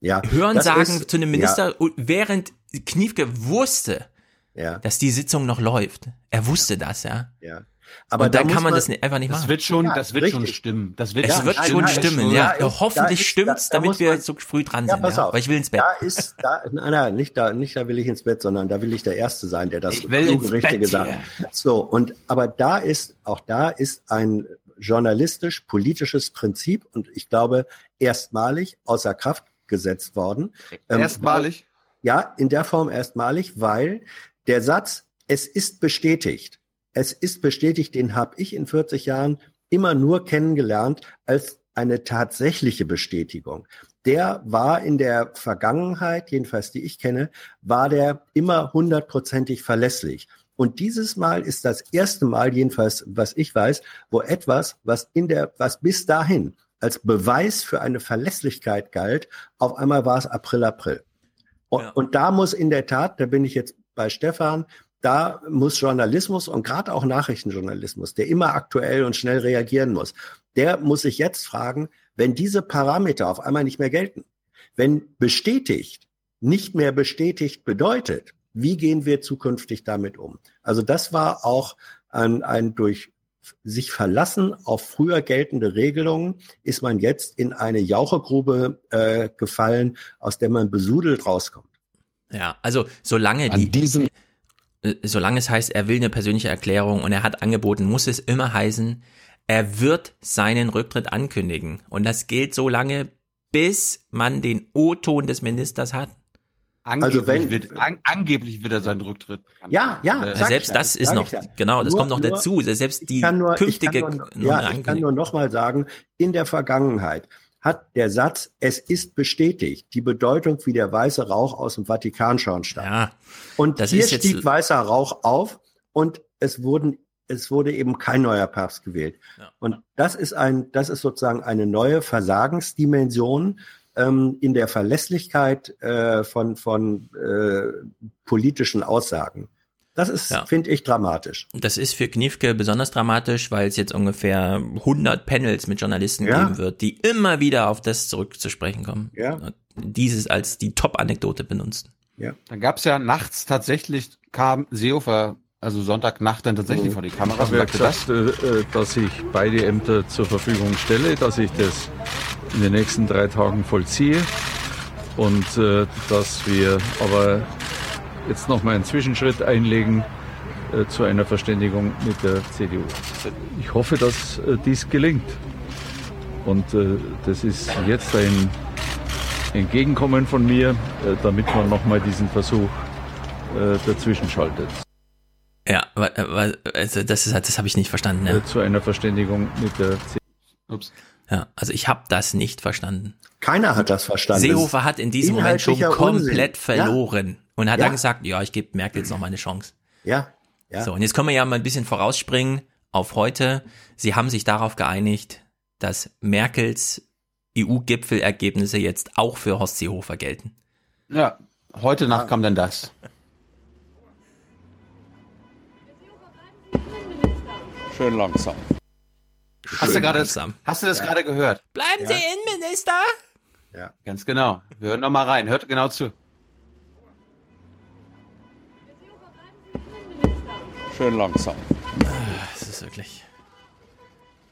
[SPEAKER 14] Ja,
[SPEAKER 3] Hören sagen
[SPEAKER 14] ist-
[SPEAKER 3] zu einem Minister, und während Kniefke wusste,
[SPEAKER 14] Ja,
[SPEAKER 3] dass die Sitzung noch läuft. Er wusste das, ja.
[SPEAKER 14] ja.
[SPEAKER 3] Aber und
[SPEAKER 14] da
[SPEAKER 3] dann
[SPEAKER 14] muss
[SPEAKER 3] kann man
[SPEAKER 14] man-
[SPEAKER 3] das nicht, einfach nicht
[SPEAKER 1] Das
[SPEAKER 3] machen.
[SPEAKER 1] wird schon,
[SPEAKER 14] Ja,
[SPEAKER 1] das wird schon
[SPEAKER 14] richtig.
[SPEAKER 1] stimmen. Das wird
[SPEAKER 3] Es
[SPEAKER 14] Ja,
[SPEAKER 3] wird
[SPEAKER 14] nein,
[SPEAKER 3] schon
[SPEAKER 14] nein,
[SPEAKER 3] stimmen,
[SPEAKER 14] da
[SPEAKER 3] ja.
[SPEAKER 14] ist- da
[SPEAKER 3] Hoffentlich
[SPEAKER 14] ist-
[SPEAKER 3] stimmt's,
[SPEAKER 14] da- da
[SPEAKER 3] damit wir
[SPEAKER 14] man-
[SPEAKER 3] so früh dran
[SPEAKER 14] Ja,
[SPEAKER 3] sind.
[SPEAKER 14] pass
[SPEAKER 3] Ja,
[SPEAKER 14] auf.
[SPEAKER 3] Weil ich will ins Bett.
[SPEAKER 14] Da ist, da, nein, nein, nicht da, nicht da will ich ins Bett, sondern da will ich der Erste sein, der das
[SPEAKER 1] Ich will ins
[SPEAKER 14] Richtige sagt. So, und, aber da ist, auch da ist ein journalistisch-politisches Prinzip und ich glaube, erstmalig außer Kraft gesetzt worden. Ähm,
[SPEAKER 1] Erstmalig.
[SPEAKER 14] Ja, in der Form erstmalig, weil der Satz, es ist bestätigt, es ist bestätigt, den habe ich in 40 Jahren immer nur kennengelernt als eine tatsächliche Bestätigung. Der war in der Vergangenheit, jedenfalls die ich kenne, war der immer hundertprozentig verlässlich. Und dieses Mal ist das erste Mal, jedenfalls, was ich weiß, wo etwas, was in der, was bis dahin als Beweis für eine Verlässlichkeit galt, auf einmal war es April, April. Und,
[SPEAKER 3] Ja.
[SPEAKER 14] und da muss in der Tat, da bin ich jetzt bei Stefan, da muss Journalismus und gerade auch Nachrichtenjournalismus, der immer aktuell und schnell reagieren muss, der muss sich jetzt fragen, wenn diese Parameter auf einmal nicht mehr gelten, wenn bestätigt nicht mehr bestätigt bedeutet, wie gehen wir zukünftig damit um? Also das war auch ein, ein durch sich verlassen auf früher geltende Regelungen, ist man jetzt in eine Jauchegrube äh, gefallen, aus der man besudelt rauskommt.
[SPEAKER 3] Ja, also solange
[SPEAKER 1] An
[SPEAKER 3] die,
[SPEAKER 1] diesem
[SPEAKER 3] äh, solange es heißt, er will eine persönliche Erklärung und er hat angeboten, muss es immer heißen, er wird seinen Rücktritt ankündigen. Und das gilt so lange, bis man den O-Ton des Ministers hat.
[SPEAKER 1] angeblich,
[SPEAKER 14] Also wenn-
[SPEAKER 1] wird, an, angeblich wird er seinen Rücktritt.
[SPEAKER 14] Ja, ja,
[SPEAKER 1] Äh,
[SPEAKER 3] selbst
[SPEAKER 14] ja,
[SPEAKER 3] das ist noch,
[SPEAKER 14] ja.
[SPEAKER 3] genau, das
[SPEAKER 14] Nur-
[SPEAKER 3] kommt noch
[SPEAKER 14] nur-
[SPEAKER 3] dazu. Selbst die
[SPEAKER 14] ich kann nur,
[SPEAKER 3] künftige
[SPEAKER 14] ich kann nur, ja, ich kann
[SPEAKER 3] Ankündigung.
[SPEAKER 14] nur noch mal sagen, in der Vergangenheit hat der Satz, es ist bestätigt, die Bedeutung wie der weiße Rauch aus dem Vatikanschornstein.
[SPEAKER 3] Ja,
[SPEAKER 14] Und hier stieg weißer Rauch auf und es wurden es wurde eben kein neuer Papst gewählt.
[SPEAKER 3] Ja.
[SPEAKER 14] Und das ist ein, das ist sozusagen eine neue Versagensdimension ähm, in der Verlässlichkeit äh, von, von äh, politischen Aussagen. Das ist,
[SPEAKER 3] Ja.
[SPEAKER 14] finde ich, dramatisch.
[SPEAKER 3] Das ist für Kniefke besonders dramatisch, weil es jetzt ungefähr 100 Panels mit Journalisten
[SPEAKER 14] Ja.
[SPEAKER 3] geben wird, die immer wieder auf das zurückzusprechen kommen.
[SPEAKER 14] Ja.
[SPEAKER 3] Und dieses als die Top-Anekdote benutzen.
[SPEAKER 14] Ja.
[SPEAKER 1] Dann gab es ja nachts tatsächlich, kam Seehofer, also Sonntagnacht dann tatsächlich vor die
[SPEAKER 6] habe
[SPEAKER 1] und
[SPEAKER 6] ja
[SPEAKER 1] sagte das.
[SPEAKER 6] gesagt, äh, äh, dass ich beide Ämter zur Verfügung stelle, dass ich das in den nächsten drei Tagen vollziehe und äh, dass wir aber jetzt nochmal einen Zwischenschritt einlegen äh, zu einer Verständigung mit der CDU. Ich hoffe, dass äh, dies gelingt. Und äh, das ist jetzt ein Entgegenkommen von mir, äh, damit man nochmal diesen Versuch äh, dazwischen schaltet.
[SPEAKER 3] Ja, also das ist halt, das habe ich nicht verstanden. Ja.
[SPEAKER 6] Äh, zu einer Verständigung mit der CDU.
[SPEAKER 1] Ups.
[SPEAKER 3] ja, also ich habe das nicht verstanden.
[SPEAKER 14] Keiner hat das verstanden.
[SPEAKER 3] Seehofer hat in diesem Moment schon komplett
[SPEAKER 14] Unsinn.
[SPEAKER 3] verloren und hat
[SPEAKER 14] Ja.
[SPEAKER 3] dann gesagt, ja, ich gebe Merkel jetzt noch mal eine Chance.
[SPEAKER 14] Ja, ja.
[SPEAKER 3] So, und jetzt können wir ja mal ein bisschen vorausspringen auf heute. Sie haben sich darauf geeinigt, dass Merkels EU-Gipfelergebnisse jetzt auch für Horst Seehofer gelten.
[SPEAKER 1] Ja, heute Nacht kam dann das.
[SPEAKER 6] Schön langsam.
[SPEAKER 1] Hast du,
[SPEAKER 3] langsam.
[SPEAKER 1] hast du das gerade gehört?
[SPEAKER 3] Bleiben Sie Innenminister!
[SPEAKER 14] Ja.
[SPEAKER 1] Ganz genau. Wir hören noch mal rein. Hört genau zu.
[SPEAKER 6] schön langsam.
[SPEAKER 3] Das ist wirklich.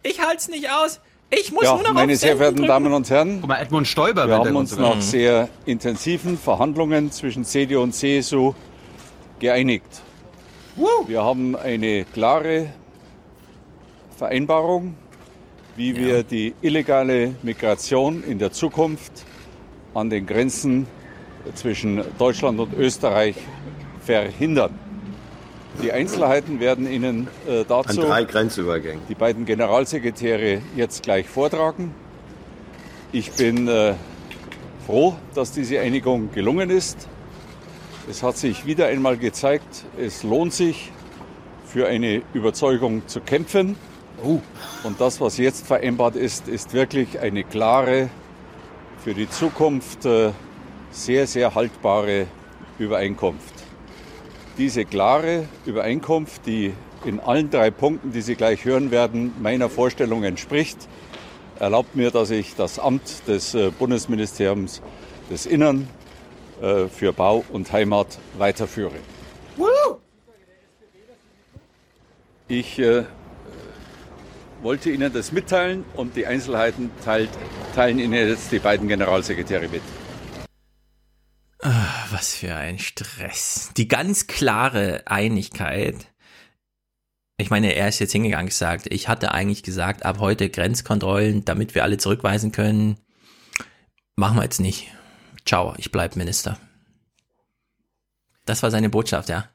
[SPEAKER 3] Ich halte es nicht aus. Ich muss
[SPEAKER 6] ja,
[SPEAKER 3] nur noch
[SPEAKER 6] meine
[SPEAKER 3] auf
[SPEAKER 6] sehr
[SPEAKER 3] Senden
[SPEAKER 6] verehrten
[SPEAKER 3] drücken.
[SPEAKER 6] Damen und Herren,
[SPEAKER 1] Guck mal, Edmund Stoiber
[SPEAKER 6] wir haben uns nach sehr intensiven Verhandlungen zwischen CDU und CSU geeinigt. Wir haben eine klare Vereinbarung, wie wir die illegale Migration in der Zukunft an den Grenzen zwischen Deutschland und Österreich verhindern. Die Einzelheiten werden Ihnen äh,
[SPEAKER 14] An
[SPEAKER 6] dazu
[SPEAKER 14] drei Grenzübergängen.
[SPEAKER 6] die beiden Generalsekretäre jetzt gleich vortragen. Ich bin äh, froh, dass diese Einigung gelungen ist. Es hat sich wieder einmal gezeigt, es lohnt sich, für eine Überzeugung zu kämpfen. Und das, was jetzt vereinbart ist, ist wirklich eine klare, für die Zukunft äh, sehr, sehr haltbare Übereinkunft. Diese klare Übereinkunft, die in allen drei Punkten, die Sie gleich hören werden, meiner Vorstellung entspricht, erlaubt mir, dass ich das Amt des äh, Bundesministeriums des Innern äh, für Bau und Heimat weiterführe. Ich wollte Ihnen das mitteilen und die Einzelheiten teilt, teilen Ihnen jetzt die beiden Generalsekretäre mit.
[SPEAKER 3] Ah, Was für ein Stress. Die ganz klare Einigkeit. Ich meine, er ist jetzt hingegangen gesagt, ich hatte eigentlich gesagt, ab heute Grenzkontrollen, damit wir alle zurückweisen können. Machen wir jetzt nicht. Ciao, ich bleib Minister. Das war seine Botschaft, ja.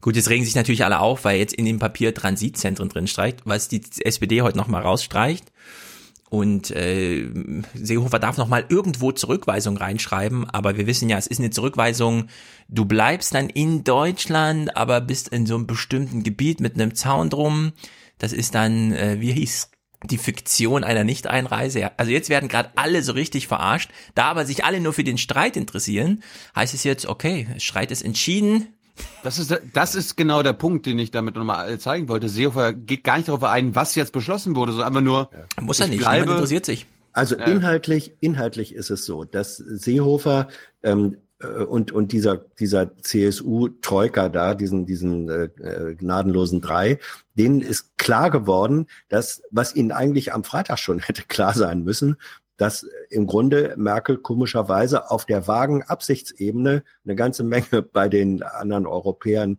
[SPEAKER 3] Gut, jetzt regen sich natürlich alle auf, weil jetzt in dem Papier Transitzentren drin streicht, was die SPD heute nochmal rausstreicht. Und äh, Seehofer darf nochmal irgendwo Zurückweisung reinschreiben, aber wir wissen ja, es ist eine Zurückweisung, du bleibst dann in Deutschland, aber bist in so einem bestimmten Gebiet mit einem Zaun drum. Das ist dann, äh, wie hieß die Fiktion einer Nicht-Einreise. Also jetzt werden gerade alle so richtig verarscht. Da aber sich alle nur für den Streit interessieren, heißt es jetzt, okay, Streit ist entschieden.
[SPEAKER 1] Das ist, das ist genau der Punkt, den ich damit nochmal zeigen wollte. Seehofer geht gar nicht darauf ein, was jetzt beschlossen wurde, sondern einfach nur.
[SPEAKER 3] Muss er
[SPEAKER 1] ich
[SPEAKER 3] nicht,
[SPEAKER 1] bleibe-
[SPEAKER 3] niemand interessiert sich.
[SPEAKER 14] Also
[SPEAKER 1] Ja.
[SPEAKER 14] inhaltlich, inhaltlich ist es so, dass Seehofer ähm, äh, und und dieser dieser CSU-Troika da, diesen diesen äh, äh, gnadenlosen drei, denen ist klar geworden, dass was ihnen eigentlich am Freitag schon [LAUGHS] hätte klar sein müssen, dass im Grunde Merkel komischerweise auf der vagen Absichtsebene eine ganze Menge [LAUGHS] bei den anderen Europäern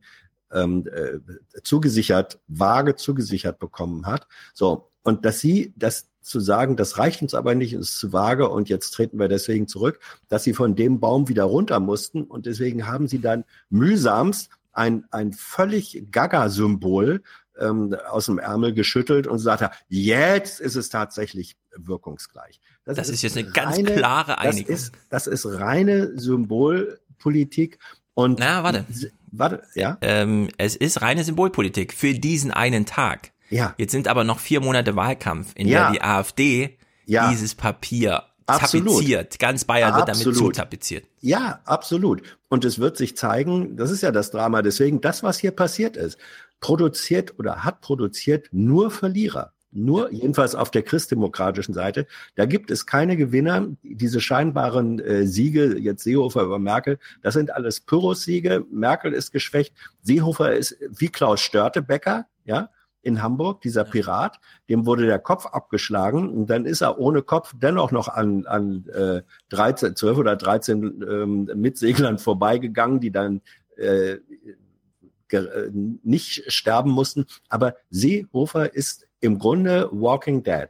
[SPEAKER 14] ähm, äh, zugesichert, vage zugesichert bekommen hat. So, und dass sie das zu sagen, das reicht uns aber nicht, ist zu vage und jetzt treten wir deswegen zurück, dass sie von dem Baum wieder runter mussten und deswegen haben sie dann mühsamst ein, ein völlig Gaga-Symbol ähm, aus dem Ärmel geschüttelt und sagte, jetzt ist es tatsächlich wirkungsgleich.
[SPEAKER 3] Das ist jetzt eine ganz klare Einigung.
[SPEAKER 14] Das ist, das ist reine Symbolpolitik und
[SPEAKER 3] Na, warte.
[SPEAKER 14] Warte, ja?
[SPEAKER 3] Ähm, es ist reine Symbolpolitik für diesen einen Tag.
[SPEAKER 14] Ja.
[SPEAKER 3] Jetzt sind aber noch vier Monate Wahlkampf, in
[SPEAKER 14] Ja.
[SPEAKER 3] der die AfD
[SPEAKER 14] Ja.
[SPEAKER 3] dieses Papier
[SPEAKER 14] Absolut.
[SPEAKER 3] tapeziert. Ganz Bayern wird damit zutapeziert.
[SPEAKER 14] Ja, absolut. Und es wird sich zeigen, das ist ja das Drama. Deswegen, das, was hier passiert ist, produziert oder hat produziert nur Verlierer. Nur, jedenfalls auf der christdemokratischen Seite. Da gibt es keine Gewinner. Diese scheinbaren äh, Siege, jetzt Seehofer über Merkel, das sind alles Pyrrhus-Siege. Merkel ist geschwächt. Seehofer ist wie Klaus Störtebecker, ja, in Hamburg, dieser Pirat, dem wurde der Kopf abgeschlagen und dann ist er ohne Kopf dennoch noch an, an äh, 13, 12 oder 13 ähm, Mitseglern vorbeigegangen, die dann äh, äh, nicht sterben mussten. Aber Seehofer ist im Grunde Walking Dead.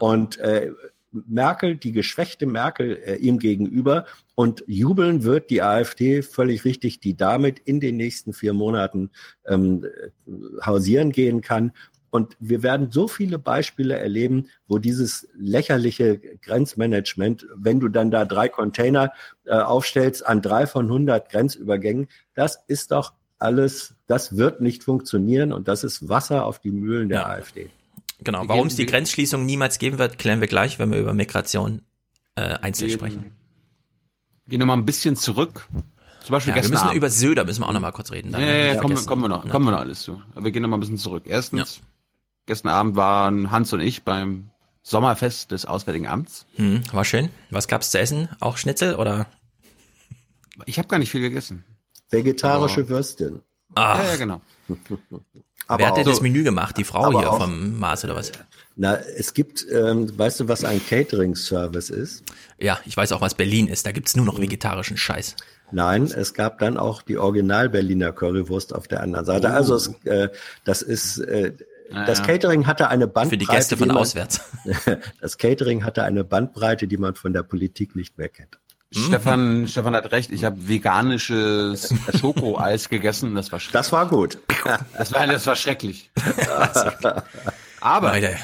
[SPEAKER 14] Und äh, Merkel, die geschwächte Merkel äh, ihm gegenüber und jubeln wird die AfD völlig richtig, die damit in den nächsten vier Monaten ähm, äh, hausieren gehen kann. Und wir werden so viele Beispiele erleben, wo dieses lächerliche Grenzmanagement, wenn du dann da drei Container äh, aufstellst an drei von 100 Grenzübergängen, das ist doch alles, das wird nicht funktionieren und das ist Wasser auf die Mühlen der AfD.
[SPEAKER 3] Genau. Warum es die Grenzschließung niemals geben wird, klären wir gleich, wenn wir über Migration äh, einzeln
[SPEAKER 1] Gehen-
[SPEAKER 3] sprechen.
[SPEAKER 1] Gehen wir mal ein bisschen zurück. Zum Beispiel
[SPEAKER 3] Ja, wir
[SPEAKER 1] gestern
[SPEAKER 3] müssen
[SPEAKER 1] Abend.
[SPEAKER 3] über Söder müssen wir auch noch mal kurz reden.
[SPEAKER 1] Ja,
[SPEAKER 3] dann,
[SPEAKER 1] ja, ja,
[SPEAKER 3] Nicht
[SPEAKER 1] kommen, kommen wir noch,
[SPEAKER 3] Ja.
[SPEAKER 1] kommen wir noch alles zu. Aber wir gehen noch mal ein bisschen zurück. Erstens, gestern Abend waren Hans und ich beim Sommerfest des Auswärtigen Amts.
[SPEAKER 3] Hm, war schön. Was gab's zu essen? Auch Schnitzel oder?
[SPEAKER 1] Ich habe gar nicht viel gegessen.
[SPEAKER 14] Vegetarische
[SPEAKER 1] Aber-
[SPEAKER 14] Würstchen.
[SPEAKER 3] Ach.
[SPEAKER 1] Ja, ja, genau.
[SPEAKER 3] Aber Wer hat denn das Menü gemacht? Die Frau hier
[SPEAKER 14] auch-
[SPEAKER 3] vom Mars oder was?
[SPEAKER 14] Na, es gibt, ähm, weißt du, was ein Catering-Service ist?
[SPEAKER 3] Ja, ich weiß auch, was Berlin ist. Da gibt's nur noch vegetarischen Scheiß.
[SPEAKER 14] Nein, es gab dann auch die Original-Berliner Currywurst auf der anderen Seite.
[SPEAKER 3] Oh.
[SPEAKER 14] Also es, äh, das ist, äh,
[SPEAKER 3] Ja,
[SPEAKER 14] das. Catering hatte eine Bandbreite.
[SPEAKER 3] Für die Gäste von
[SPEAKER 14] die man,
[SPEAKER 3] auswärts. [LAUGHS] [LAUGHS]
[SPEAKER 14] Das Catering hatte eine Bandbreite, die man von der Politik nicht mehr kennt.
[SPEAKER 1] Stefan, Stefan hat recht. Ich habe veganisches Schokoeis gegessen. Das war
[SPEAKER 14] Das war gut.
[SPEAKER 1] Das war, das war schrecklich. [LAUGHS] Aber
[SPEAKER 3] Leute.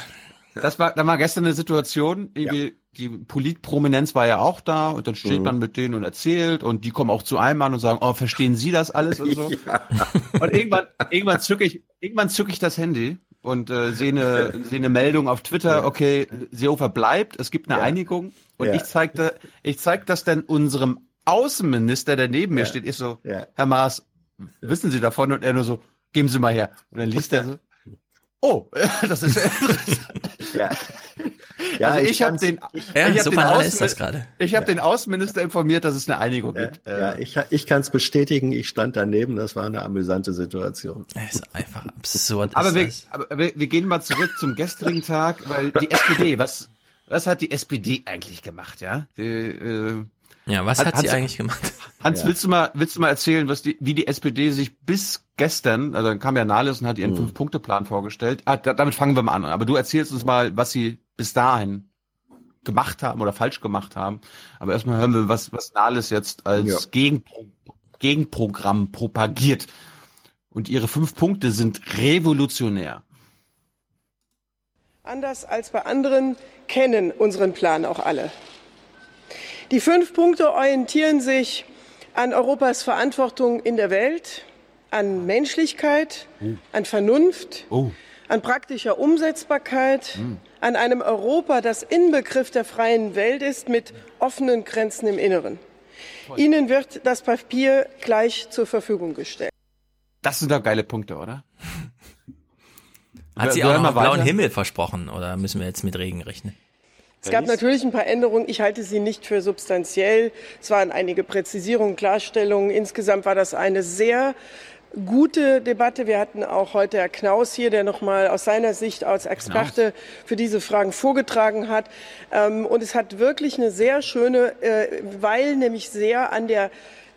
[SPEAKER 1] das war, da war gestern eine Situation, irgendwie, die Politprominenz war ja auch da und dann steht
[SPEAKER 14] Mhm.
[SPEAKER 1] man mit denen und erzählt und die kommen auch zu einem an und sagen, oh, verstehen Sie das alles und so. [LAUGHS] Und irgendwann, irgendwann zücke ich, irgendwann zücke ich das Handy und äh, sehe eine, sehe eine Meldung auf Twitter, okay, Seehofer bleibt, es gibt eine
[SPEAKER 14] Ja.
[SPEAKER 1] Einigung und
[SPEAKER 14] Ja.
[SPEAKER 1] ich zeigte, ich zeig das dann unserem Außenminister, der neben mir
[SPEAKER 14] Ja.
[SPEAKER 1] steht, ich so,
[SPEAKER 14] Ja.
[SPEAKER 1] Herr Maas, wissen Sie davon? Und er nur so, geben Sie mal her. Und dann liest er so, oh, [LAUGHS] das ist
[SPEAKER 14] Ja. Ja,
[SPEAKER 1] also
[SPEAKER 14] ich
[SPEAKER 1] ich habe den,
[SPEAKER 3] Ja,
[SPEAKER 1] ich hab den, ich hab den Außenminister informiert, dass es eine Einigung
[SPEAKER 14] Ja,
[SPEAKER 1] gibt.
[SPEAKER 14] ja, ich, ich kann es bestätigen, ich stand daneben, das war eine amüsante Situation.
[SPEAKER 3] Das ist einfach absurd.
[SPEAKER 1] Aber,
[SPEAKER 3] ist
[SPEAKER 1] wir, aber wir, wir gehen mal zurück zum gestrigen Tag, weil die SPD, was, was hat die SPD eigentlich gemacht, ja? Die, äh,
[SPEAKER 3] Ja, was
[SPEAKER 1] Hat-
[SPEAKER 3] hat, sie
[SPEAKER 1] hat's-
[SPEAKER 3] eigentlich gemacht? [LAUGHS]
[SPEAKER 1] Hans,
[SPEAKER 14] Ja.
[SPEAKER 1] willst du mal, willst du mal erzählen, was die, wie die SPD sich bis gestern, also dann kam ja Nahles und hat ihren
[SPEAKER 14] Mhm.
[SPEAKER 1] Fünf-Punkte-Plan vorgestellt. Ah, da, damit fangen wir mal an. Aber du erzählst uns mal, was sie bis dahin gemacht haben oder falsch gemacht haben. Aber erstmal hören wir, was, was Nahles jetzt als
[SPEAKER 14] Ja.
[SPEAKER 1] Gegenpro Gegenprogramm propagiert. Und ihre fünf Punkte sind revolutionär.
[SPEAKER 4] Anders als bei anderen kennen unseren Plan auch alle. Die fünf Punkte orientieren sich an Europas Verantwortung in der Welt, an Menschlichkeit, an Vernunft,
[SPEAKER 1] Oh.
[SPEAKER 4] an praktischer Umsetzbarkeit, an einem Europa, das Inbegriff der freien Welt ist, mit offenen Grenzen im Inneren. Ihnen wird das Papier gleich zur Verfügung gestellt.
[SPEAKER 1] Das sind doch geile Punkte, oder? [LAUGHS]
[SPEAKER 3] Hat sie auch noch
[SPEAKER 1] mal
[SPEAKER 3] blauen
[SPEAKER 1] weiter.
[SPEAKER 3] Himmel versprochen oder müssen wir jetzt mit Regen rechnen?
[SPEAKER 4] Es gab natürlich ein paar Änderungen. Ich halte sie nicht für substanziell. Es waren einige Präzisierungen, Klarstellungen. Insgesamt war das eine sehr gute Debatte. Wir hatten auch heute Herr Knaus hier, der nochmal aus seiner Sicht als Experte für diese Fragen vorgetragen hat. Ähm, Und es hat wirklich eine sehr schöne, äh, weil nämlich sehr an der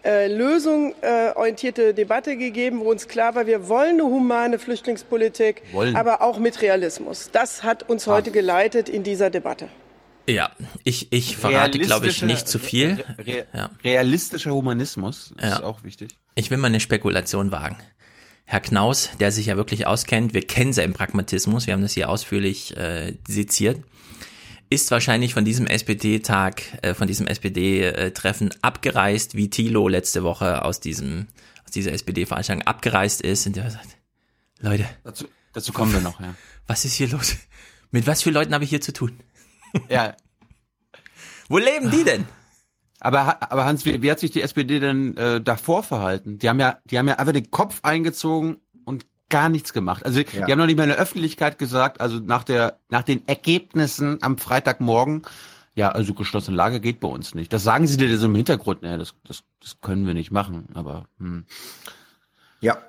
[SPEAKER 4] äh, Lösung äh, orientierte Debatte gegeben, wo uns klar war, wir wollen eine humane Flüchtlingspolitik,
[SPEAKER 1] Wollen.
[SPEAKER 4] aber auch mit Realismus. Das hat uns heute geleitet in dieser Debatte.
[SPEAKER 3] Ja, ich, ich verrate, glaube ich, nicht zu viel.
[SPEAKER 1] Re
[SPEAKER 3] Ja.
[SPEAKER 1] Realistischer Humanismus ist
[SPEAKER 3] Ja.
[SPEAKER 1] auch wichtig.
[SPEAKER 3] Ich will mal eine Spekulation wagen. Herr Knaus, der sich ja wirklich auskennt, wir kennen seinen Pragmatismus, wir haben das hier ausführlich äh, seziert, ist wahrscheinlich von diesem SPD-Tag, äh, von diesem SPD-Treffen abgereist, wie Thilo letzte Woche aus diesem, aus dieser SPD-Veranstaltung abgereist ist und der sagt, Leute,
[SPEAKER 1] Dazu, dazu kommen wir noch, ja.
[SPEAKER 3] was ist hier los? Mit was für Leuten habe ich hier zu tun?
[SPEAKER 1] Ja, [LAUGHS]
[SPEAKER 3] Wo leben die denn?
[SPEAKER 1] Aber, aber Hans, wie, wie hat sich die SPD denn äh, davor verhalten? Die haben ja, die haben ja einfach den Kopf eingezogen und gar nichts gemacht. Also
[SPEAKER 14] Ja.
[SPEAKER 1] die haben noch nicht mal in der Öffentlichkeit gesagt, also nach der, nach den Ergebnissen am Freitagmorgen, ja, also geschlossene Lage geht bei uns nicht. Das sagen sie dir so im Hintergrund, naja, das, das, das können wir nicht machen. Aber hm.
[SPEAKER 14] Ja,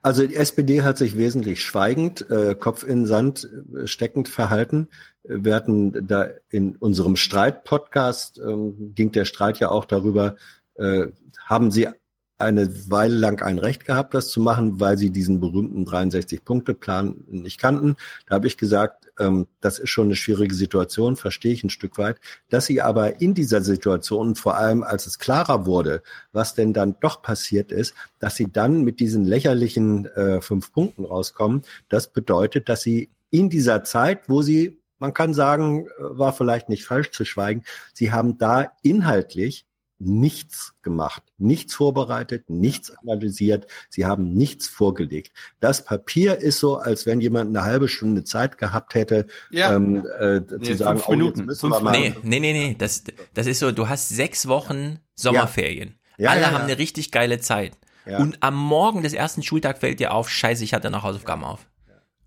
[SPEAKER 14] also die SPD hat sich wesentlich schweigend, äh, Kopf in Sand äh, steckend verhalten. Wir hatten da in unserem Streit-Podcast, ähm, ging der Streit ja auch darüber, äh, haben Sie eine Weile lang ein Recht gehabt, das zu machen, weil Sie diesen berühmten 63-Punkte-Plan nicht kannten. Da habe ich gesagt, ähm, das ist schon eine schwierige Situation, verstehe ich ein Stück weit. Dass Sie aber in dieser Situation, vor allem als es klarer wurde, was denn dann doch passiert ist, dass Sie dann mit diesen lächerlichen äh, fünf Punkten rauskommen, das bedeutet, dass Sie in dieser Zeit, wo Sie, man kann sagen, äh, war vielleicht nicht falsch zu schweigen, Sie haben da inhaltlich nichts gemacht, nichts vorbereitet, nichts analysiert, sie haben nichts vorgelegt. Das Papier ist so, als wenn jemand eine halbe Stunde Zeit gehabt hätte,
[SPEAKER 1] Ja.
[SPEAKER 14] ähm, äh,
[SPEAKER 1] Nee,
[SPEAKER 14] zu sagen,
[SPEAKER 1] fünf
[SPEAKER 14] oh, jetzt
[SPEAKER 1] Minuten.
[SPEAKER 14] müssen
[SPEAKER 1] Fünf
[SPEAKER 14] wir mal.
[SPEAKER 3] Nee, nee, nee, nee. Das, das ist so, du hast sechs Wochen Sommerferien.
[SPEAKER 14] Ja,
[SPEAKER 3] Alle
[SPEAKER 14] ja,
[SPEAKER 3] haben
[SPEAKER 14] ja.
[SPEAKER 3] eine richtig geile Zeit.
[SPEAKER 14] Ja.
[SPEAKER 3] Und am Morgen des ersten Schultags fällt dir auf, scheiße, ich hatte noch Hausaufgaben auf.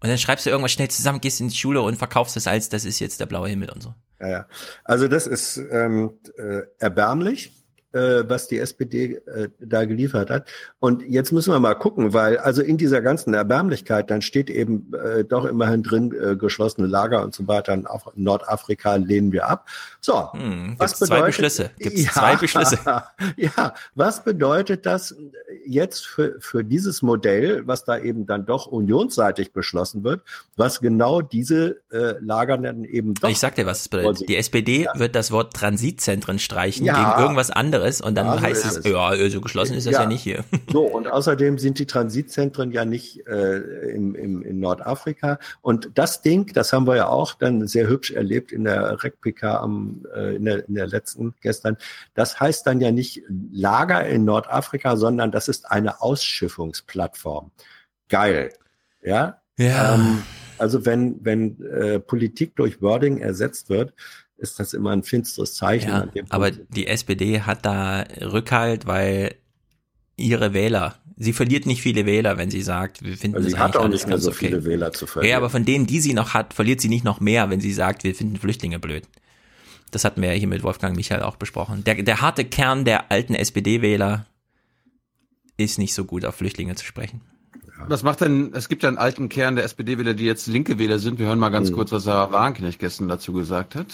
[SPEAKER 3] Und dann schreibst du irgendwas schnell zusammen, gehst in die Schule und verkaufst es als, das ist jetzt der blaue Himmel und so.
[SPEAKER 14] Ja, ja. Also das ist ähm, äh, erbärmlich. Äh, was die SPD äh, da geliefert hat. Und jetzt müssen wir mal gucken, weil also in dieser ganzen Erbärmlichkeit, dann steht eben äh, doch immerhin drin, äh, geschlossene Lager und so weiter. In Af Nordafrika lehnen wir ab. So,
[SPEAKER 3] hm, was bedeutet, zwei Beschlüsse? Gibt ja, zwei Beschlüsse? [LAUGHS]
[SPEAKER 14] Ja, was bedeutet das jetzt für, für dieses Modell, was da eben dann doch unionsseitig beschlossen wird, was genau diese äh, Lager dann eben doch.
[SPEAKER 3] Ich sag dir, was es bedeutet. Die SPD ja. wird das Wort Transitzentren streichen ja. gegen irgendwas anderes und dann also heißt es, es, ja, so geschlossen ist das ja, ja nicht hier.
[SPEAKER 14] So, und außerdem sind die Transitzentren ja nicht äh, im, im, in Nordafrika. Und das Ding, das haben wir ja auch dann sehr hübsch erlebt in der REC-PK am, äh, in, der, in der letzten gestern. Das heißt dann ja nicht Lager in Nordafrika, sondern das ist eine Ausschiffungsplattform. Geil. Ja.
[SPEAKER 3] Ja. Ähm,
[SPEAKER 14] also wenn, wenn äh, Politik durch Wording ersetzt wird, ist das immer ein finsteres Zeichen.
[SPEAKER 3] Ja, aber die SPD hat da Rückhalt, weil ihre Wähler, sie verliert nicht viele Wähler, wenn sie sagt, wir finden also
[SPEAKER 14] sie hat auch nicht mehr so okay. viele Wähler zu verlieren.
[SPEAKER 3] Ja, aber von denen, die sie noch hat, verliert sie nicht noch mehr, wenn sie sagt, wir finden Flüchtlinge blöd. Das hatten wir ja hier mit Wolfgang Michael auch besprochen. Der, der harte Kern der alten SPD-Wähler ist nicht so gut auf Flüchtlinge zu sprechen.
[SPEAKER 1] Was macht denn, es gibt ja einen alten Kern der SPD-Wähler, die jetzt linke Wähler sind. Wir hören mal ganz mhm. kurz, was Sarah Wagenknecht gestern dazu gesagt hat.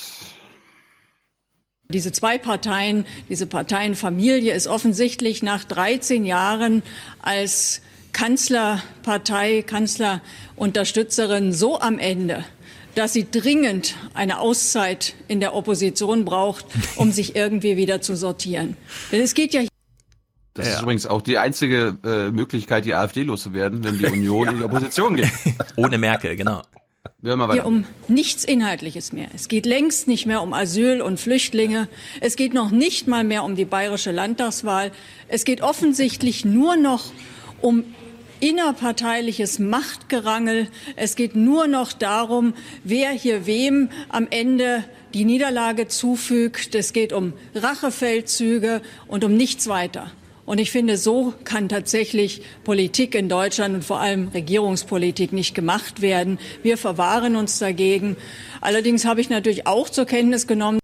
[SPEAKER 36] Diese zwei Parteien, diese Parteienfamilie ist offensichtlich nach 13 Jahren als Kanzlerpartei, Kanzlerunterstützerin so am Ende, dass sie dringend eine Auszeit in der Opposition braucht, um sich irgendwie wieder zu sortieren. Denn es geht ja
[SPEAKER 1] das ja. ist übrigens auch die einzige äh, Möglichkeit, die AfD loszuwerden, wenn die [LAUGHS] Union ja. in die Opposition geht.
[SPEAKER 3] Ohne Merkel, genau.
[SPEAKER 36] Hier um nichts Inhaltliches mehr. Es geht längst nicht mehr um Asyl und Flüchtlinge. Es geht noch nicht mal mehr um die bayerische Landtagswahl. Es geht offensichtlich nur noch um innerparteiliches Machtgerangel. Es geht nur noch darum, wer hier wem am Ende die Niederlage zufügt. Es geht um Rachefeldzüge und um nichts weiter. Und ich finde, so kann tatsächlich Politik in Deutschland und vor allem Regierungspolitik nicht gemacht werden. Wir verwahren uns dagegen. Allerdings habe ich natürlich auch zur Kenntnis genommen,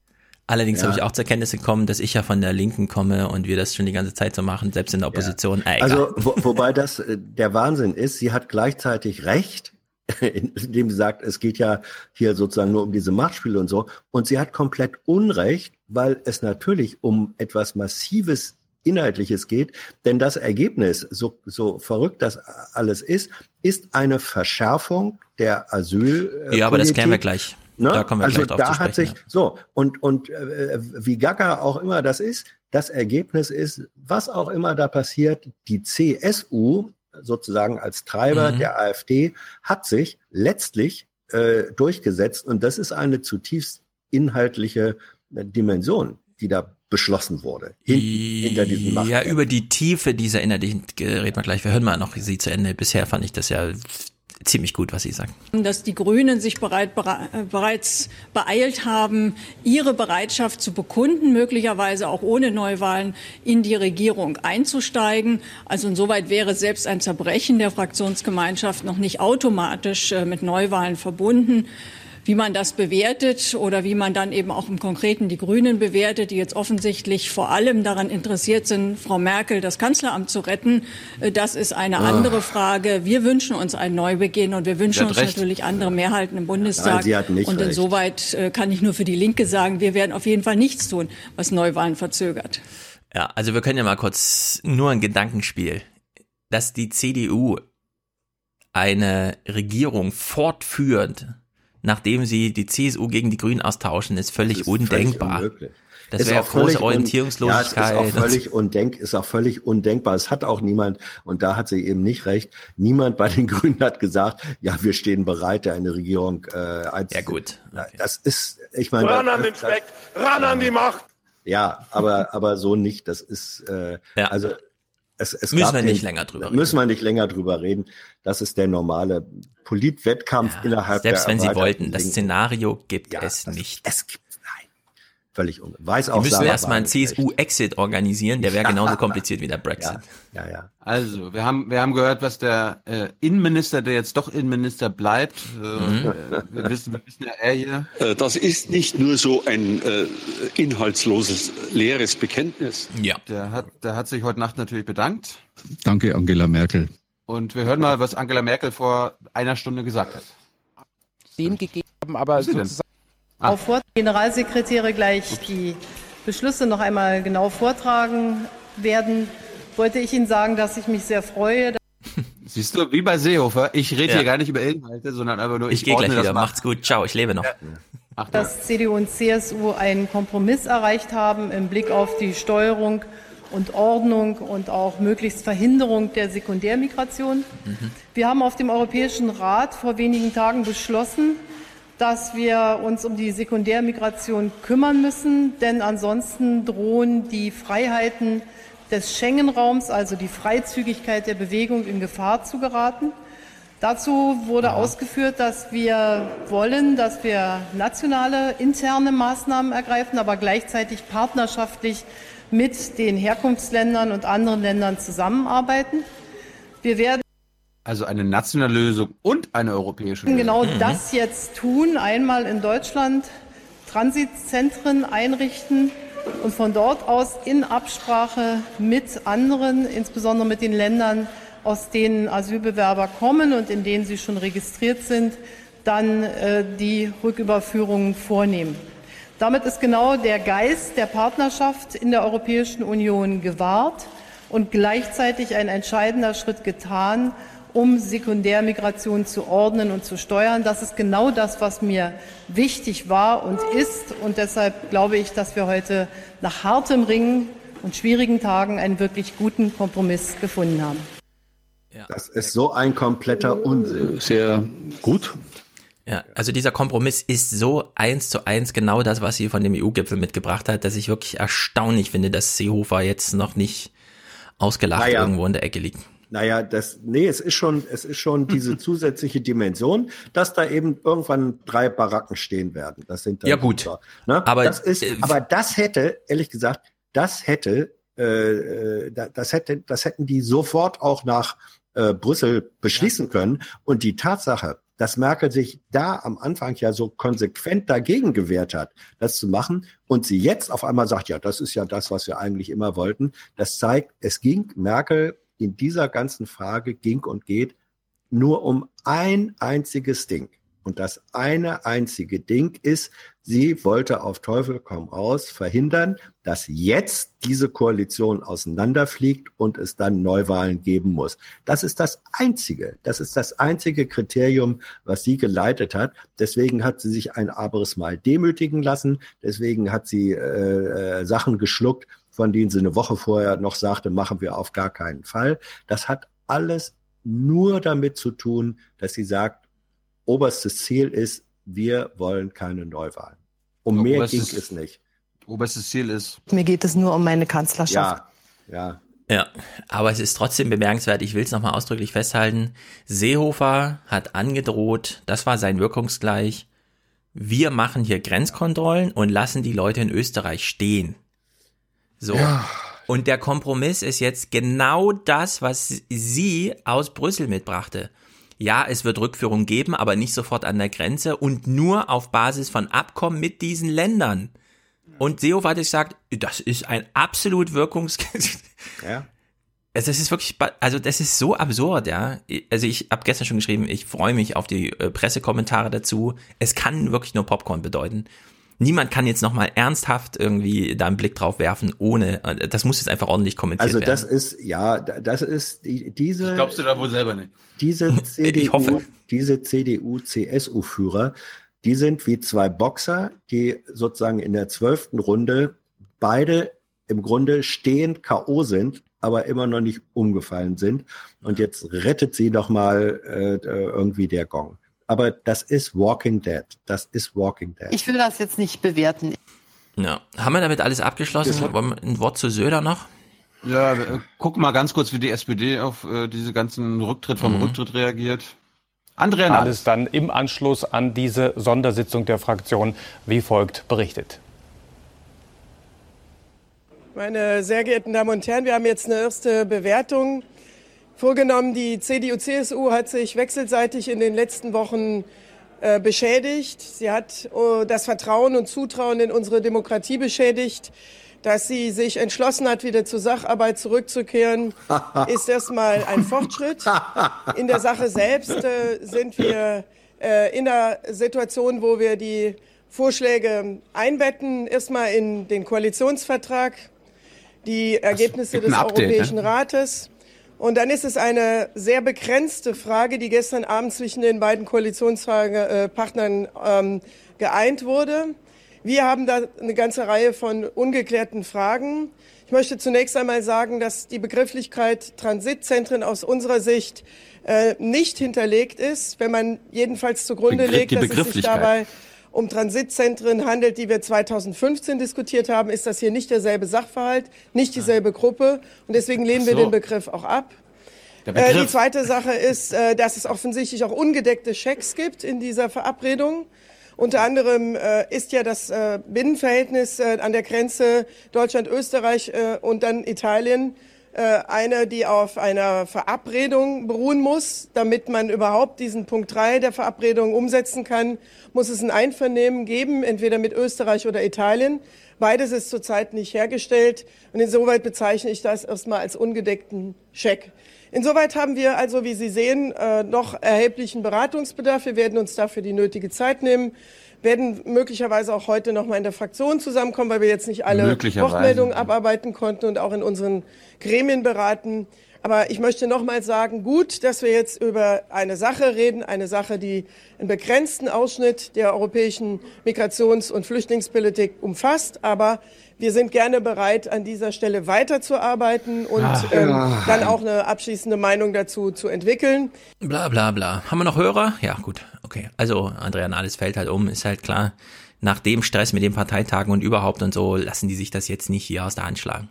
[SPEAKER 3] Allerdings ja. habe ich auch zur Kenntnis gekommen, dass ich ja von der Linken komme und wir das schon die ganze Zeit so machen, selbst in der Opposition.
[SPEAKER 14] Ja. Also wo, wobei das äh, der Wahnsinn ist, sie hat gleichzeitig recht, [LAUGHS] indem sie sagt, es geht ja hier sozusagen nur um diese Machtspiele und so. Und sie hat komplett Unrecht, weil es natürlich um etwas Massives Inhaltliches geht. Denn das Ergebnis, so, so verrückt das alles ist, ist eine Verschärfung der Asyl.
[SPEAKER 3] Ja, aber das klären wir gleich.
[SPEAKER 14] Ne? Da kommen wir also gleich drauf da hat sich ja. so und und äh, wie gaga auch immer das ist, das Ergebnis ist, was auch immer da passiert, die CSU sozusagen als Treiber mhm. der AfD hat sich letztlich äh, durchgesetzt und das ist eine zutiefst inhaltliche äh, Dimension, die da beschlossen wurde.
[SPEAKER 3] Hin, hinter diesem Macht. Ja, über die Tiefe dieser innerlichen reden wir gleich. Wir hören mal noch sie zu Ende. Bisher fand ich das ja ziemlich gut, was Sie sagen.
[SPEAKER 36] Dass die Grünen sich bereit, bereits beeilt haben, ihre Bereitschaft zu bekunden, möglicherweise auch ohne Neuwahlen in die Regierung einzusteigen. Also insoweit wäre selbst ein Zerbrechen der Fraktionsgemeinschaft noch nicht automatisch äh, mit Neuwahlen verbunden. Wie man das bewertet oder wie man dann eben auch im Konkreten die Grünen bewertet, die jetzt offensichtlich vor allem daran interessiert sind, Frau Merkel das Kanzleramt zu retten, äh, das ist eine oh. andere Frage. Wir wünschen uns einen Neubeginn und wir wünschen uns recht. natürlich andere Mehrheiten im Bundestag.
[SPEAKER 14] Nein,
[SPEAKER 36] und insoweit äh, kann ich nur für die Linke sagen, wir werden auf jeden Fall nichts tun, was Neuwahlen verzögert.
[SPEAKER 3] Ja, also wir können ja mal kurz nur ein Gedankenspiel, dass die CDU eine Regierung fortführt, nachdem sie die CSU gegen die Grünen austauschen, ist völlig ist undenkbar. Völlig das wäre große Orientierungslosigkeit.
[SPEAKER 14] Ja, ist auch [LAUGHS] völlig undenk, ist auch völlig undenkbar. Es hat auch niemand, und da hat sie eben nicht recht, niemand bei den [LAUGHS] Grünen hat gesagt, ja, wir stehen bereit, eine Regierung äh, einzuführen.
[SPEAKER 3] Ja gut.
[SPEAKER 14] Okay. Das ist, ich meine.
[SPEAKER 37] Ran an den Speck, ran an die Macht.
[SPEAKER 14] Ja, aber, aber so nicht. Das ist, äh, ja. also es, es
[SPEAKER 3] müssen wir nicht den, länger drüber
[SPEAKER 14] reden. Müssen wir nicht länger drüber reden. Das ist der normale Politwettkampf ja, innerhalb
[SPEAKER 3] selbst der Selbst wenn Sie wollten, das Szenario gibt ja, es nicht.
[SPEAKER 14] Es gibt. Völlig un weiß
[SPEAKER 3] auch. Wir müssen erstmal einen CSU-Exit organisieren, der wäre genauso [LAUGHS] kompliziert wie der Brexit.
[SPEAKER 14] Ja, ja, ja.
[SPEAKER 1] Also, wir haben, wir haben gehört, was der äh, Innenminister, der jetzt doch Innenminister bleibt, äh, mhm. äh, wir wissen, wir wissen ja, er hier.
[SPEAKER 38] Äh, das ist nicht nur so ein äh, inhaltsloses, leeres Bekenntnis.
[SPEAKER 1] Ja. Der hat, der hat sich heute Nacht natürlich bedankt.
[SPEAKER 6] Danke, Angela Merkel.
[SPEAKER 1] Und wir hören mal, was Angela Merkel vor einer Stunde gesagt hat.
[SPEAKER 39] Dem gegeben haben, aber sozusagen
[SPEAKER 10] Ah. Auf Vor Generalsekretäre gleich die Beschlüsse noch einmal genau vortragen werden, wollte ich Ihnen sagen, dass ich mich sehr freue. [LAUGHS]
[SPEAKER 1] Siehst du, wie bei Seehofer, ich rede ja. hier gar nicht über Inhalte, sondern einfach nur,
[SPEAKER 3] ich, ich gehe gleich wieder. Macht's gut. Ciao, ich lebe noch.
[SPEAKER 10] Ja. Dass CDU und CSU einen Kompromiss erreicht haben im Blick auf die Steuerung und Ordnung und auch möglichst Verhinderung der Sekundärmigration. Mhm. Wir haben auf dem Europäischen Rat vor wenigen Tagen beschlossen, dass wir uns um die Sekundärmigration kümmern müssen, denn ansonsten drohen die Freiheiten des Schengen-Raums, also die Freizügigkeit der Bewegung, in Gefahr zu geraten. Dazu wurde ja. ausgeführt, dass wir wollen, dass wir nationale interne Maßnahmen ergreifen, aber gleichzeitig partnerschaftlich mit den Herkunftsländern und anderen Ländern zusammenarbeiten. Wir werden
[SPEAKER 1] also eine nationale Lösung und eine europäische
[SPEAKER 10] Lösung. Genau das jetzt tun, einmal in Deutschland Transitzentren einrichten und von dort aus in Absprache mit anderen, insbesondere mit den Ländern, aus denen Asylbewerber kommen und in denen sie schon registriert sind, dann äh, die Rücküberführungen vornehmen. Damit ist genau der Geist der Partnerschaft in der Europäischen Union gewahrt und gleichzeitig ein entscheidender Schritt getan, um Sekundärmigration zu ordnen und zu steuern. Das ist genau das, was mir wichtig war und ist. Und deshalb glaube ich, dass wir heute nach hartem Ringen und schwierigen Tagen einen wirklich guten Kompromiss gefunden haben.
[SPEAKER 14] Ja. Das ist so ein kompletter Unsinn.
[SPEAKER 38] Sehr gut.
[SPEAKER 3] Ja, also dieser Kompromiss ist so eins zu eins genau das, was sie von dem EU-Gipfel mitgebracht hat, dass ich wirklich erstaunlich finde, dass Seehofer jetzt noch nicht ausgelacht ja. irgendwo in der Ecke liegt.
[SPEAKER 14] Naja, das, nee, es ist schon, es ist schon diese [LAUGHS] zusätzliche Dimension, dass da eben irgendwann drei Baracken stehen werden. Das sind dann
[SPEAKER 3] ja gut,
[SPEAKER 14] Güter, ne? aber das ist, äh, aber das hätte, ehrlich gesagt, das hätte, äh, äh das hätte, das hätten die sofort auch nach äh, Brüssel beschließen können. Und die Tatsache, dass Merkel sich da am Anfang ja so konsequent dagegen gewehrt hat, das zu machen und sie jetzt auf einmal sagt, ja, das ist ja das, was wir eigentlich immer wollten, das zeigt, es ging Merkel in dieser ganzen Frage ging und geht nur um ein einziges Ding. Und das eine einzige Ding ist, sie wollte auf Teufel komm raus verhindern, dass jetzt diese Koalition auseinanderfliegt und es dann Neuwahlen geben muss. Das ist das einzige, das ist das einzige Kriterium, was sie geleitet hat. Deswegen hat sie sich ein aberes Mal demütigen lassen. Deswegen hat sie äh, äh, Sachen geschluckt, von denen sie eine Woche vorher noch sagte, machen wir auf gar keinen Fall. Das hat alles nur damit zu tun, dass sie sagt, oberstes Ziel ist, wir wollen keine Neuwahlen. Um mehr oberstes, ging es nicht.
[SPEAKER 1] Oberstes Ziel ist.
[SPEAKER 10] Mir geht es nur um meine Kanzlerschaft.
[SPEAKER 14] Ja, ja.
[SPEAKER 3] Ja, aber es ist trotzdem bemerkenswert, ich will es nochmal ausdrücklich festhalten, Seehofer hat angedroht, das war sein Wirkungsgleich, wir machen hier Grenzkontrollen und lassen die Leute in Österreich stehen. So. Ja. Und der Kompromiss ist jetzt genau das, was sie aus Brüssel mitbrachte. Ja, es wird Rückführung geben, aber nicht sofort an der Grenze und nur auf Basis von Abkommen mit diesen Ländern. Und Seehofer hat gesagt, das ist ein absolut wirkungs... [LAUGHS] Ja. Also das ist wirklich, also das ist so absurd, ja. Also ich habe gestern schon geschrieben, ich freue mich auf die äh, Pressekommentare dazu. Es kann wirklich nur Popcorn bedeuten niemand kann jetzt nochmal ernsthaft irgendwie da einen Blick drauf werfen, ohne, das muss jetzt einfach ordentlich kommentiert
[SPEAKER 14] werden.
[SPEAKER 3] Also
[SPEAKER 14] das werden. ist, ja, das ist die, diese.
[SPEAKER 1] Glaubst du da wohl selber nicht?
[SPEAKER 14] Diese [LAUGHS] CDU, diese CDU, CSU-Führer, die sind wie zwei Boxer, die sozusagen in der zwölften Runde beide im Grunde stehend K.O. sind, aber immer noch nicht umgefallen sind. Und jetzt rettet sie doch mal äh, irgendwie der Gong aber das ist Walking Dead. Das ist Walking Dead.
[SPEAKER 10] Ich will das jetzt nicht bewerten.
[SPEAKER 3] Ja. Haben wir damit alles abgeschlossen? Wollen wir ein Wort zu Söder noch?
[SPEAKER 1] Ja, äh, guck mal ganz kurz, wie die SPD auf äh, diese ganzen Rücktritt vom mhm. Rücktritt reagiert.
[SPEAKER 40] Andrea Nahles. Alles dann im Anschluss an diese Sondersitzung der Fraktion wie folgt berichtet.
[SPEAKER 4] Meine sehr geehrten Damen und Herren, wir haben jetzt eine erste Bewertung vorgenommen. Die CDU-CSU hat sich wechselseitig in den letzten Wochen äh, beschädigt. Sie hat äh, das Vertrauen und Zutrauen in unsere Demokratie beschädigt. Dass sie sich entschlossen hat, wieder zur Sacharbeit zurückzukehren, [LAUGHS] ist erstmal ein Fortschritt. In der Sache selbst äh, sind wir äh, in der Situation, wo wir die Vorschläge einbetten, erstmal in den Koalitionsvertrag, die Ergebnisse des Update, Europäischen ne? Rates. Und dann ist es eine sehr begrenzte Frage, die gestern Abend zwischen den beiden Koalitionspartnern ähm, geeint wurde. Wir haben da eine ganze Reihe von ungeklärten Fragen. Ich möchte zunächst einmal sagen, dass die Begrifflichkeit Transitzentren aus unserer Sicht äh, nicht hinterlegt ist, wenn man jedenfalls zugrunde Begriff, legt, dass es sich dabei um Transitzentren handelt, die wir 2015 diskutiert haben, ist das hier nicht derselbe Sachverhalt, nicht dieselbe Gruppe. Und deswegen lehnen so. wir den Begriff auch ab. Äh, die zweite Sache ist, äh, dass es offensichtlich auch ungedeckte Schecks gibt in dieser Verabredung. Unter anderem äh, ist ja das äh, Binnenverhältnis äh, an der Grenze Deutschland-Österreich äh, und dann Italien eine, die auf einer Verabredung beruhen muss. Damit man überhaupt diesen Punkt 3 der Verabredung umsetzen kann, muss es ein Einvernehmen geben, entweder mit Österreich oder Italien. Beides ist zurzeit nicht hergestellt und insoweit bezeichne ich das erstmal als ungedeckten Scheck. Insoweit haben wir also, wie Sie sehen, äh, noch erheblichen Beratungsbedarf. Wir werden uns dafür die nötige Zeit nehmen werden möglicherweise auch heute noch mal in der Fraktion zusammenkommen, weil wir jetzt nicht alle Wortmeldungen abarbeiten konnten und auch in unseren Gremien beraten. Aber ich möchte noch mal sagen, gut, dass wir jetzt über eine Sache reden, eine Sache, die einen begrenzten Ausschnitt der europäischen Migrations- und Flüchtlingspolitik umfasst. Aber wir sind gerne bereit, an dieser Stelle weiterzuarbeiten und Ach, ähm, ja. dann auch eine abschließende Meinung dazu zu entwickeln.
[SPEAKER 3] Bla bla bla. Haben wir noch Hörer? Ja, gut. Okay. Also Andrea Nahles fällt halt um, ist halt klar. Nach dem Stress mit den Parteitagen und überhaupt und so lassen die sich das jetzt nicht hier aus der Hand schlagen.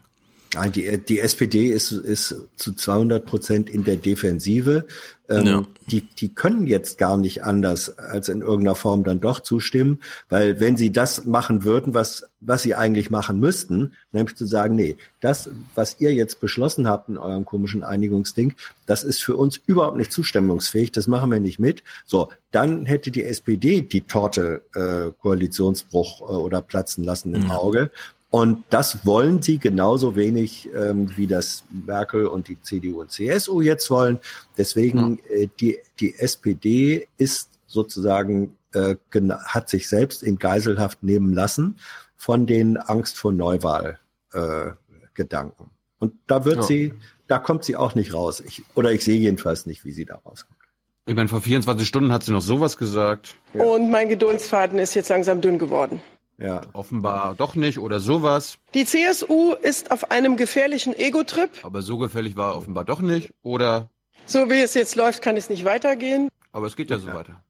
[SPEAKER 14] Die, die SPD ist, ist zu 200 Prozent in der Defensive. Ähm, ja. die, die können jetzt gar nicht anders, als in irgendeiner Form dann doch zustimmen, weil wenn sie das machen würden, was, was sie eigentlich machen müssten, nämlich zu sagen, nee, das, was ihr jetzt beschlossen habt in eurem komischen Einigungsding, das ist für uns überhaupt nicht zustimmungsfähig, das machen wir nicht mit. So, dann hätte die SPD die Torte äh, Koalitionsbruch äh, oder platzen lassen im mhm. Auge. Und das wollen sie genauso wenig, ähm, wie das Merkel und die CDU und CSU jetzt wollen. Deswegen äh, die, die SPD ist sozusagen, äh, hat sich selbst in Geiselhaft nehmen lassen von den Angst vor Neuwahl äh, Gedanken. Und da wird ja. sie, da kommt sie auch nicht raus. Ich, oder ich sehe jedenfalls nicht, wie sie da rauskommt.
[SPEAKER 1] Ich meine, vor 24 Stunden hat sie noch sowas gesagt.
[SPEAKER 4] Ja. Und mein Geduldsfaden ist jetzt langsam dünn geworden.
[SPEAKER 1] Ja. Offenbar doch nicht oder sowas.
[SPEAKER 4] Die CSU ist auf einem gefährlichen Ego-Trip.
[SPEAKER 1] Aber so gefährlich war offenbar doch nicht. Oder.
[SPEAKER 4] So wie es jetzt läuft, kann es nicht weitergehen.
[SPEAKER 1] Aber es geht ja, ja. so weiter.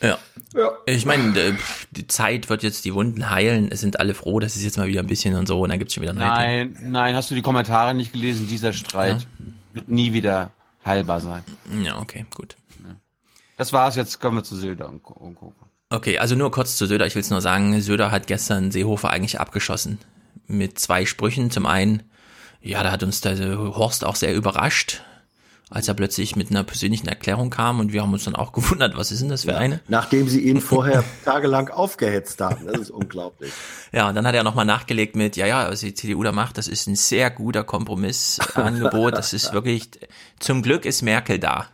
[SPEAKER 3] Ja. ja. Ich meine, äh, die Zeit wird jetzt die Wunden heilen. Es sind alle froh, dass es jetzt mal wieder ein bisschen und so. Und dann gibt es schon wieder
[SPEAKER 1] Nein, nein, hast du die Kommentare nicht gelesen? Dieser Streit ja. wird nie wieder heilbar sein.
[SPEAKER 3] Ja, okay, gut.
[SPEAKER 1] Das war's. Jetzt kommen wir zu Silda und gucken.
[SPEAKER 3] Okay, also nur kurz zu Söder. Ich will es nur sagen, Söder hat gestern Seehofer eigentlich abgeschossen. Mit zwei Sprüchen. Zum einen, ja, da hat uns der Horst auch sehr überrascht, als er plötzlich mit einer persönlichen Erklärung kam und wir haben uns dann auch [LAUGHS] gewundert, was ist denn das für ja, eine?
[SPEAKER 14] Nachdem sie ihn vorher [LAUGHS] tagelang aufgehetzt haben. Das ist unglaublich.
[SPEAKER 3] Ja, und dann hat er nochmal nachgelegt mit, ja, ja, was die CDU da macht, das ist ein sehr guter Kompromissangebot. Das ist wirklich, zum Glück ist Merkel da.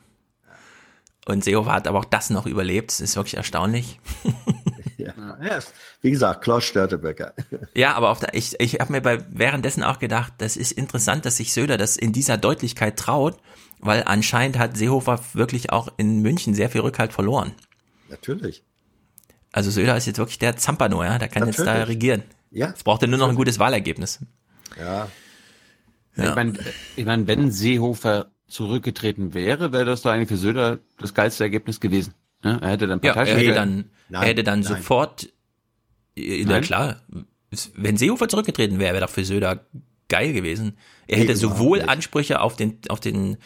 [SPEAKER 3] Und Seehofer hat aber auch das noch überlebt. Das ist wirklich erstaunlich. [LAUGHS]
[SPEAKER 14] ja. ja. Wie gesagt, Klaus Störtebecker.
[SPEAKER 3] ja, aber auf der, ich, ich habe mir bei währenddessen auch gedacht, das ist interessant, dass sich Söder das in dieser Deutlichkeit traut, weil anscheinend hat Seehofer wirklich auch in München sehr viel Rückhalt verloren.
[SPEAKER 14] Natürlich.
[SPEAKER 3] Also Söder ist jetzt wirklich der Zampano, ja, der kann Natürlich. jetzt da regieren. Ja. Es braucht ja nur noch ein gutes Wahlergebnis.
[SPEAKER 14] Ja.
[SPEAKER 1] ja. Ich meine, ich mein, wenn Seehofer zurückgetreten wäre, wäre das doch eigentlich für Söder das geilste Ergebnis gewesen. Ja, er hätte dann
[SPEAKER 3] ja, er hätte dann, nein, er hätte dann nein. sofort, na klar, wenn Seehofer zurückgetreten wäre, wäre doch für Söder geil gewesen. Er hätte sowohl Ansprüche auf den, auf den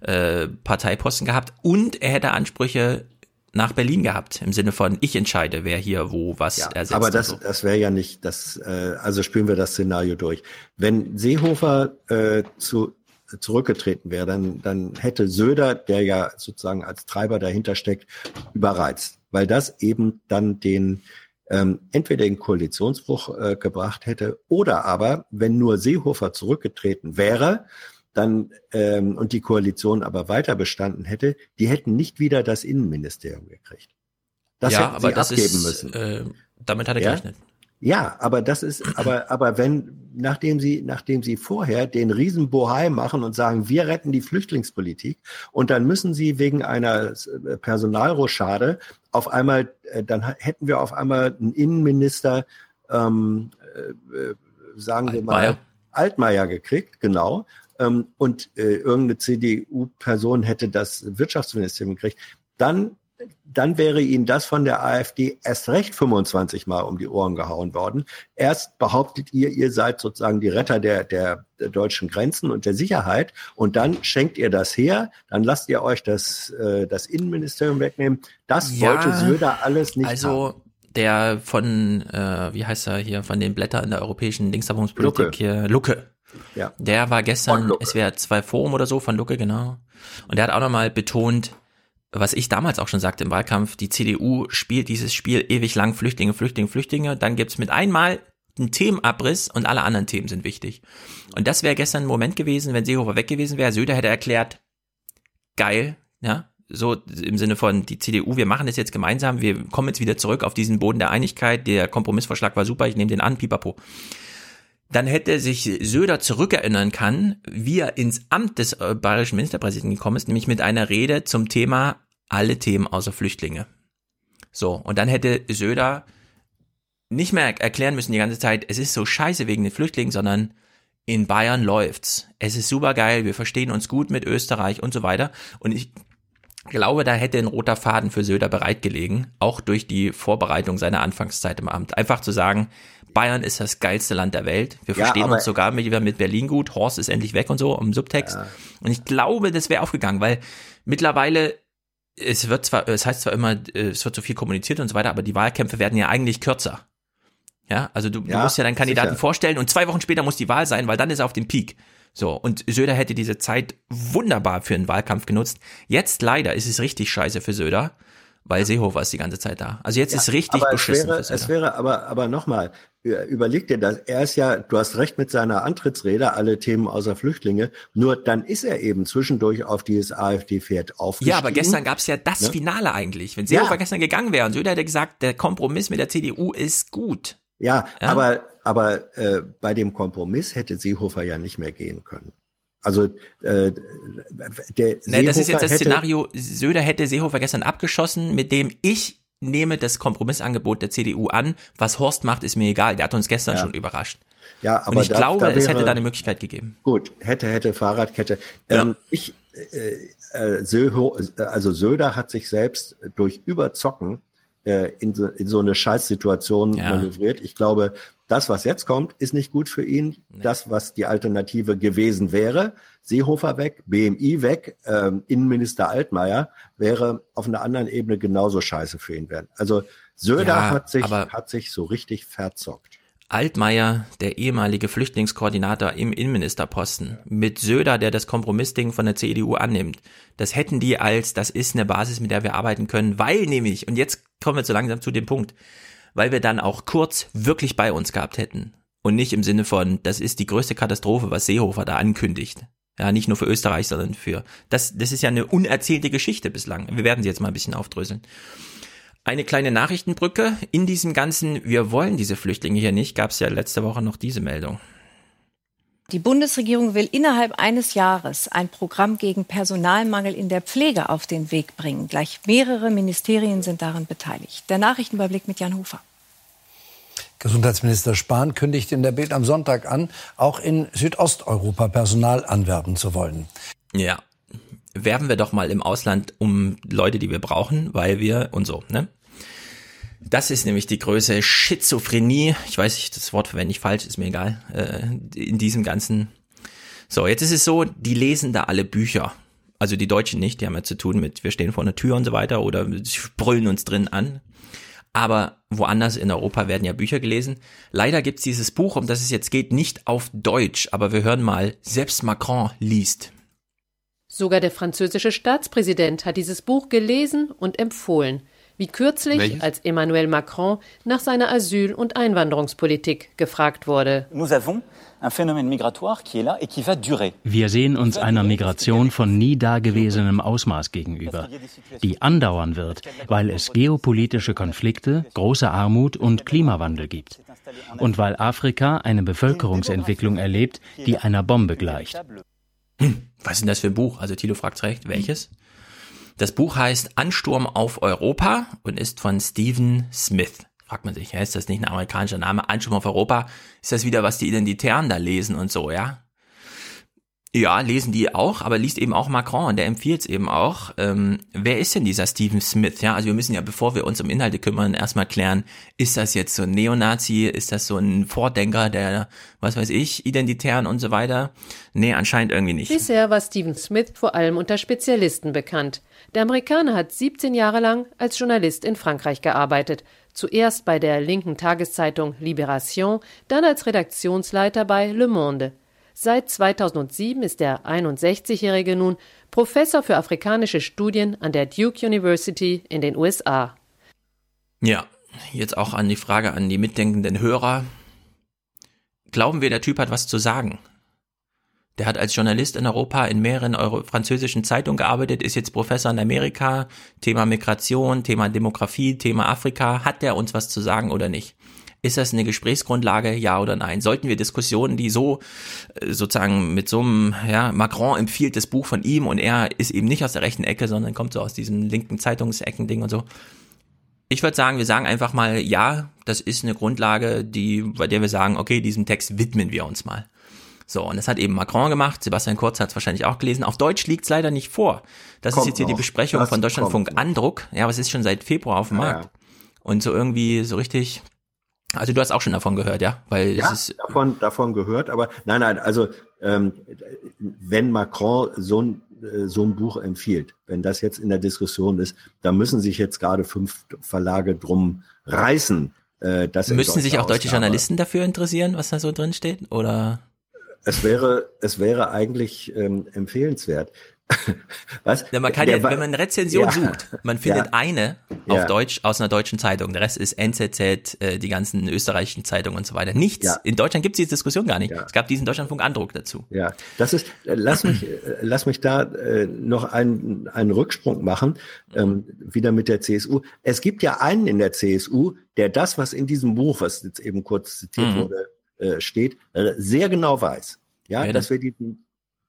[SPEAKER 3] äh, Parteiposten gehabt und er hätte Ansprüche nach Berlin gehabt, im Sinne von ich entscheide, wer hier wo was ja, ersetzt.
[SPEAKER 14] Aber das, so. das wäre ja nicht das, äh, also spielen wir das Szenario durch. Wenn Seehofer äh, zu zurückgetreten wäre, dann, dann hätte Söder, der ja sozusagen als Treiber dahinter steckt, überreizt, weil das eben dann den ähm, entweder den Koalitionsbruch äh, gebracht hätte oder aber, wenn nur Seehofer zurückgetreten wäre, dann ähm, und die Koalition aber weiter bestanden hätte, die hätten nicht wieder das Innenministerium gekriegt.
[SPEAKER 3] Das ja, hätten sie abgeben ist, müssen. Äh, damit hat er ja? gerechnet.
[SPEAKER 14] Ja, aber das ist, [CLEARS THROAT] aber, aber wenn, nachdem sie, nachdem sie vorher den Riesenbohai machen und sagen, wir retten die Flüchtlingspolitik und dann müssen sie wegen einer äh, Personalrochade auf einmal, äh, dann hätten wir auf einmal einen Innenminister, ähm, äh, sagen Altmaier. wir mal, Altmaier gekriegt, genau. Ähm, und äh, irgendeine CDU-Person hätte das Wirtschaftsministerium gekriegt, dann dann wäre Ihnen das von der AfD erst recht 25 Mal um die Ohren gehauen worden. Erst behauptet ihr, ihr seid sozusagen die Retter der, der, der deutschen Grenzen und der Sicherheit und dann schenkt ihr das her, dann lasst ihr euch das, äh, das Innenministerium wegnehmen. Das ja, wollte Söder alles nicht
[SPEAKER 3] also haben der von, äh, wie heißt er hier, von den Blättern der europäischen Linksabungspolitik hier, Lucke. Ja. Der war gestern SWR 2 Forum oder so von Lucke, genau. Und der hat auch nochmal betont, was ich damals auch schon sagte im Wahlkampf, die CDU spielt dieses Spiel ewig lang Flüchtlinge, Flüchtlinge, Flüchtlinge. Dann gibt's mit einmal einen Themenabriss und alle anderen Themen sind wichtig. Und das wäre gestern ein Moment gewesen, wenn Seehofer weg gewesen wäre. Söder hätte erklärt, geil, ja, so im Sinne von die CDU, wir machen das jetzt gemeinsam, wir kommen jetzt wieder zurück auf diesen Boden der Einigkeit, der Kompromissvorschlag war super, ich nehme den an, pipapo. Dann hätte sich Söder zurückerinnern kann, wie er ins Amt des äh, bayerischen Ministerpräsidenten gekommen ist, nämlich mit einer Rede zum Thema alle Themen außer Flüchtlinge. So, und dann hätte Söder nicht mehr erklären müssen die ganze Zeit, es ist so scheiße wegen den Flüchtlingen, sondern in Bayern läuft's. Es ist super geil, wir verstehen uns gut mit Österreich und so weiter. Und ich glaube, da hätte ein roter Faden für Söder bereitgelegen, auch durch die Vorbereitung seiner Anfangszeit im Amt. Einfach zu sagen, Bayern ist das geilste Land der Welt. Wir ja, verstehen uns sogar mit, mit Berlin gut. Horst ist endlich weg und so im Subtext. Ja. Und ich glaube, das wäre aufgegangen, weil mittlerweile es wird zwar, es heißt zwar immer, es wird so viel kommuniziert und so weiter, aber die Wahlkämpfe werden ja eigentlich kürzer. Ja, also du, ja, du musst ja deinen Kandidaten sicher. vorstellen und zwei Wochen später muss die Wahl sein, weil dann ist er auf dem Peak. So, und Söder hätte diese Zeit wunderbar für einen Wahlkampf genutzt. Jetzt leider ist es richtig scheiße für Söder, weil Seehofer ist die ganze Zeit da. Also jetzt ja, ist richtig beschissen.
[SPEAKER 14] Es wäre, es wäre aber, aber nochmal, überleg dir das. Er ist ja, du hast recht mit seiner Antrittsrede, alle Themen außer Flüchtlinge. Nur dann ist er eben zwischendurch auf dieses AfD-Pferd aufgestiegen.
[SPEAKER 3] Ja, aber gestern gab es ja das ne? Finale eigentlich. Wenn Seehofer ja. gestern gegangen wäre und Söder hätte gesagt, der Kompromiss mit der CDU ist gut.
[SPEAKER 14] Ja, ja? aber, aber äh, bei dem Kompromiss hätte Seehofer ja nicht mehr gehen können. Also äh,
[SPEAKER 3] der nee, das ist jetzt das Szenario, Söder hätte Seehofer gestern abgeschossen, mit dem ich nehme das Kompromissangebot der CDU an. Was Horst macht, ist mir egal. Der hat uns gestern ja. schon überrascht.
[SPEAKER 14] Ja, aber
[SPEAKER 3] Und ich da, glaube, da wäre, es hätte da eine Möglichkeit gegeben.
[SPEAKER 14] Gut, hätte, hätte, Fahrradkette. Ja. Ähm, ich, äh, äh, Söho, also Söder hat sich selbst durch Überzocken äh, in, so, in so eine Scheißsituation ja. manövriert. Ich glaube, das, was jetzt kommt, ist nicht gut für ihn. Nee. Das, was die Alternative gewesen wäre, Seehofer weg, BMI weg, ähm, Innenminister Altmaier, wäre auf einer anderen Ebene genauso scheiße für ihn werden. Also Söder ja, hat, sich, hat sich so richtig verzockt.
[SPEAKER 3] Altmaier, der ehemalige Flüchtlingskoordinator im Innenministerposten, mit Söder, der das Kompromissding von der CDU annimmt, das hätten die als, das ist eine Basis, mit der wir arbeiten können, weil nämlich, und jetzt kommen wir so langsam zu dem Punkt, weil wir dann auch kurz wirklich bei uns gehabt hätten. Und nicht im Sinne von, das ist die größte Katastrophe, was Seehofer da ankündigt. Ja, nicht nur für Österreich, sondern für, das, das ist ja eine unerzählte Geschichte bislang. Wir werden sie jetzt mal ein bisschen aufdröseln. Eine kleine Nachrichtenbrücke in diesem ganzen, wir wollen diese Flüchtlinge hier nicht, gab es ja letzte Woche noch diese Meldung.
[SPEAKER 32] Die Bundesregierung will innerhalb eines Jahres ein Programm gegen Personalmangel in der Pflege auf den Weg bringen. Gleich mehrere Ministerien sind daran beteiligt. Der Nachrichtenüberblick mit Jan Hofer.
[SPEAKER 41] Gesundheitsminister Spahn kündigt in der Bild am Sonntag an, auch in Südosteuropa Personal anwerben zu wollen.
[SPEAKER 3] Ja, werben wir doch mal im Ausland um Leute, die wir brauchen, weil wir und so, ne? Das ist nämlich die Größe Schizophrenie. Ich weiß nicht, das Wort verwende ich falsch, ist mir egal. Äh, in diesem ganzen. So, jetzt ist es so, die lesen da alle Bücher. Also die Deutschen nicht, die haben ja zu tun mit, wir stehen vor einer Tür und so weiter oder brüllen uns drin an. Aber woanders in Europa werden ja Bücher gelesen. Leider gibt's dieses Buch, um das es jetzt geht, nicht auf Deutsch, aber wir hören mal, selbst Macron liest.
[SPEAKER 42] Sogar der französische Staatspräsident hat dieses Buch gelesen und empfohlen, wie kürzlich, Welches? als Emmanuel Macron nach seiner Asyl- und Einwanderungspolitik gefragt wurde.
[SPEAKER 6] Wir sehen uns einer Migration von nie dagewesenem Ausmaß gegenüber, die andauern wird, weil es geopolitische Konflikte, große Armut und Klimawandel gibt. Und weil Afrika eine Bevölkerungsentwicklung erlebt, die einer Bombe gleicht.
[SPEAKER 3] Hm, was ist denn das für ein Buch? Also Thilo fragt recht, welches? Das Buch heißt Ansturm auf Europa und ist von Stephen Smith. Fragt man sich, ja, ist das nicht ein amerikanischer Name? Ansturm auf Europa? Ist das wieder, was die Identitären da lesen und so, ja? Ja, lesen die auch, aber liest eben auch Macron und der empfiehlt es eben auch. Ähm, wer ist denn dieser Stephen Smith? Ja, also wir müssen ja, bevor wir uns um Inhalte kümmern, erstmal klären, ist das jetzt so ein Neonazi, ist das so ein Vordenker der, was weiß ich, Identitären und so weiter? Nee, anscheinend irgendwie nicht.
[SPEAKER 42] Bisher war Stephen Smith vor allem unter Spezialisten bekannt. Der Amerikaner hat 17 Jahre lang als Journalist in Frankreich gearbeitet. Zuerst bei der linken Tageszeitung Libération, dann als Redaktionsleiter bei Le Monde. Seit 2007 ist der 61-Jährige nun Professor für afrikanische Studien an der Duke University in den USA.
[SPEAKER 3] Ja, jetzt auch an die Frage an die mitdenkenden Hörer. Glauben wir, der Typ hat was zu sagen? Der hat als Journalist in Europa in mehreren Euro französischen Zeitungen gearbeitet, ist jetzt Professor in Amerika, Thema Migration, Thema Demografie, Thema Afrika. Hat der uns was zu sagen oder nicht? Ist das eine Gesprächsgrundlage, ja oder nein? Sollten wir Diskussionen, die so äh, sozusagen mit so einem, ja, Macron empfiehlt das Buch von ihm und er ist eben nicht aus der rechten Ecke, sondern kommt so aus diesem linken Zeitungsecken-Ding und so. Ich würde sagen, wir sagen einfach mal, ja, das ist eine Grundlage, die, bei der wir sagen, okay, diesem Text widmen wir uns mal. So, und das hat eben Macron gemacht, Sebastian Kurz hat es wahrscheinlich auch gelesen. Auf Deutsch liegt's leider nicht vor. Das kommt ist jetzt hier noch. die Besprechung das von Deutschlandfunk Andruck. Ja, aber es ist schon seit Februar auf dem Markt. Ja. Und so irgendwie so richtig also du hast auch schon davon gehört, ja? Weil
[SPEAKER 14] ja,
[SPEAKER 3] es ist
[SPEAKER 14] davon, davon gehört, aber nein, nein, also ähm, wenn Macron so ein, äh, so ein Buch empfiehlt, wenn das jetzt in der Diskussion ist, da müssen sich jetzt gerade fünf Verlage drum reißen.
[SPEAKER 3] Äh, dass müssen sich auch deutsche Journalisten dafür interessieren, was da so drin steht? Oder?
[SPEAKER 14] Es wäre, es wäre eigentlich ähm, empfehlenswert. [LAUGHS]
[SPEAKER 3] Was? Ja, man kann ja, wenn man eine Rezension ja. sucht, man [LAUGHS] findet ja. eine auf. Deutsch aus einer deutschen Zeitung. Der Rest ist NZZ, äh, die ganzen österreichischen Zeitungen und so weiter. Nichts. In Deutschland gibt es diese Diskussion gar nicht. Es gab diesen Deutschlandfunk-Andruck dazu.
[SPEAKER 14] Ja, das ist, äh, lass mich, äh, lass mich da äh, noch einen, einen Rücksprung machen, ähm, wieder mit der CSU. Es gibt ja einen in der CSU, der das, was in diesem Buch, was jetzt eben kurz zitiert mhm. wurde, äh, steht, äh, sehr genau weiß. Ja, dass wir die,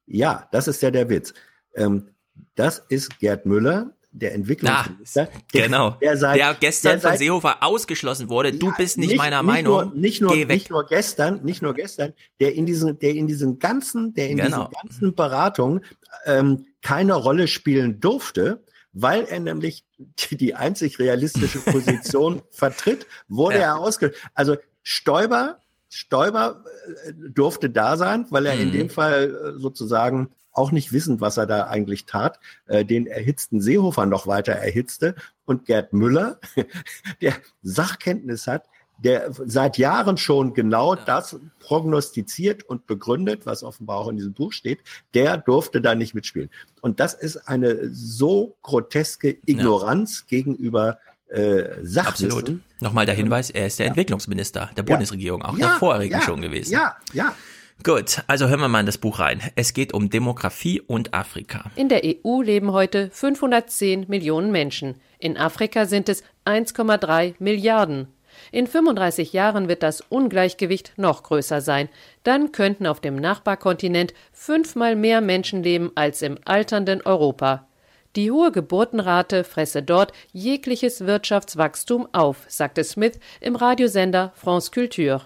[SPEAKER 14] ja, das ist ja der Witz ähm, das ist Gerd Müller, der Entwicklungsminister.
[SPEAKER 3] Ah, genau. Der, seit, der gestern der seit, von Seehofer ausgeschlossen wurde. Ja, du bist nicht, nicht meiner nicht Meinung.
[SPEAKER 14] Nur, nicht nur, Geh weg. nicht nur gestern, nicht nur gestern, der in diesen, der in diesen ganzen, der in genau. diesen ganzen Beratungen ähm, keine Rolle spielen durfte, weil er nämlich die, die einzig realistische [LAUGHS] Position vertritt, wurde ja. er ausge. Also Stoiber, Stoiber äh, durfte da sein, weil er mhm. in dem Fall äh, sozusagen auch nicht wissend, was er da eigentlich tat, äh, den erhitzten Seehofer noch weiter erhitzte und Gerd Müller, [LAUGHS] der Sachkenntnis hat, der seit Jahren schon genau das prognostiziert und begründet, was offenbar auch in diesem Buch steht, der durfte da nicht mitspielen. Und das ist eine so groteske Ignoranz ja. gegenüber äh, Sachwissen. Absolut.
[SPEAKER 3] Nochmal der Hinweis, er ist der ja. Entwicklungsminister der Bundesregierung, auch ja, der vorherigen schon gewesen.
[SPEAKER 14] Ja, ja.
[SPEAKER 3] Gut, also hören wir mal in das Buch rein. Es geht um Demografie und Afrika.
[SPEAKER 42] In der EU leben heute 510 Millionen Menschen. In Afrika sind es 1,3 Milliarden. In 35 Jahren wird das Ungleichgewicht noch größer sein. Dann könnten auf dem Nachbarkontinent fünfmal mehr Menschen leben als im alternden Europa. Die hohe Geburtenrate fresse dort jegliches Wirtschaftswachstum auf, sagte Smith im Radiosender France Culture.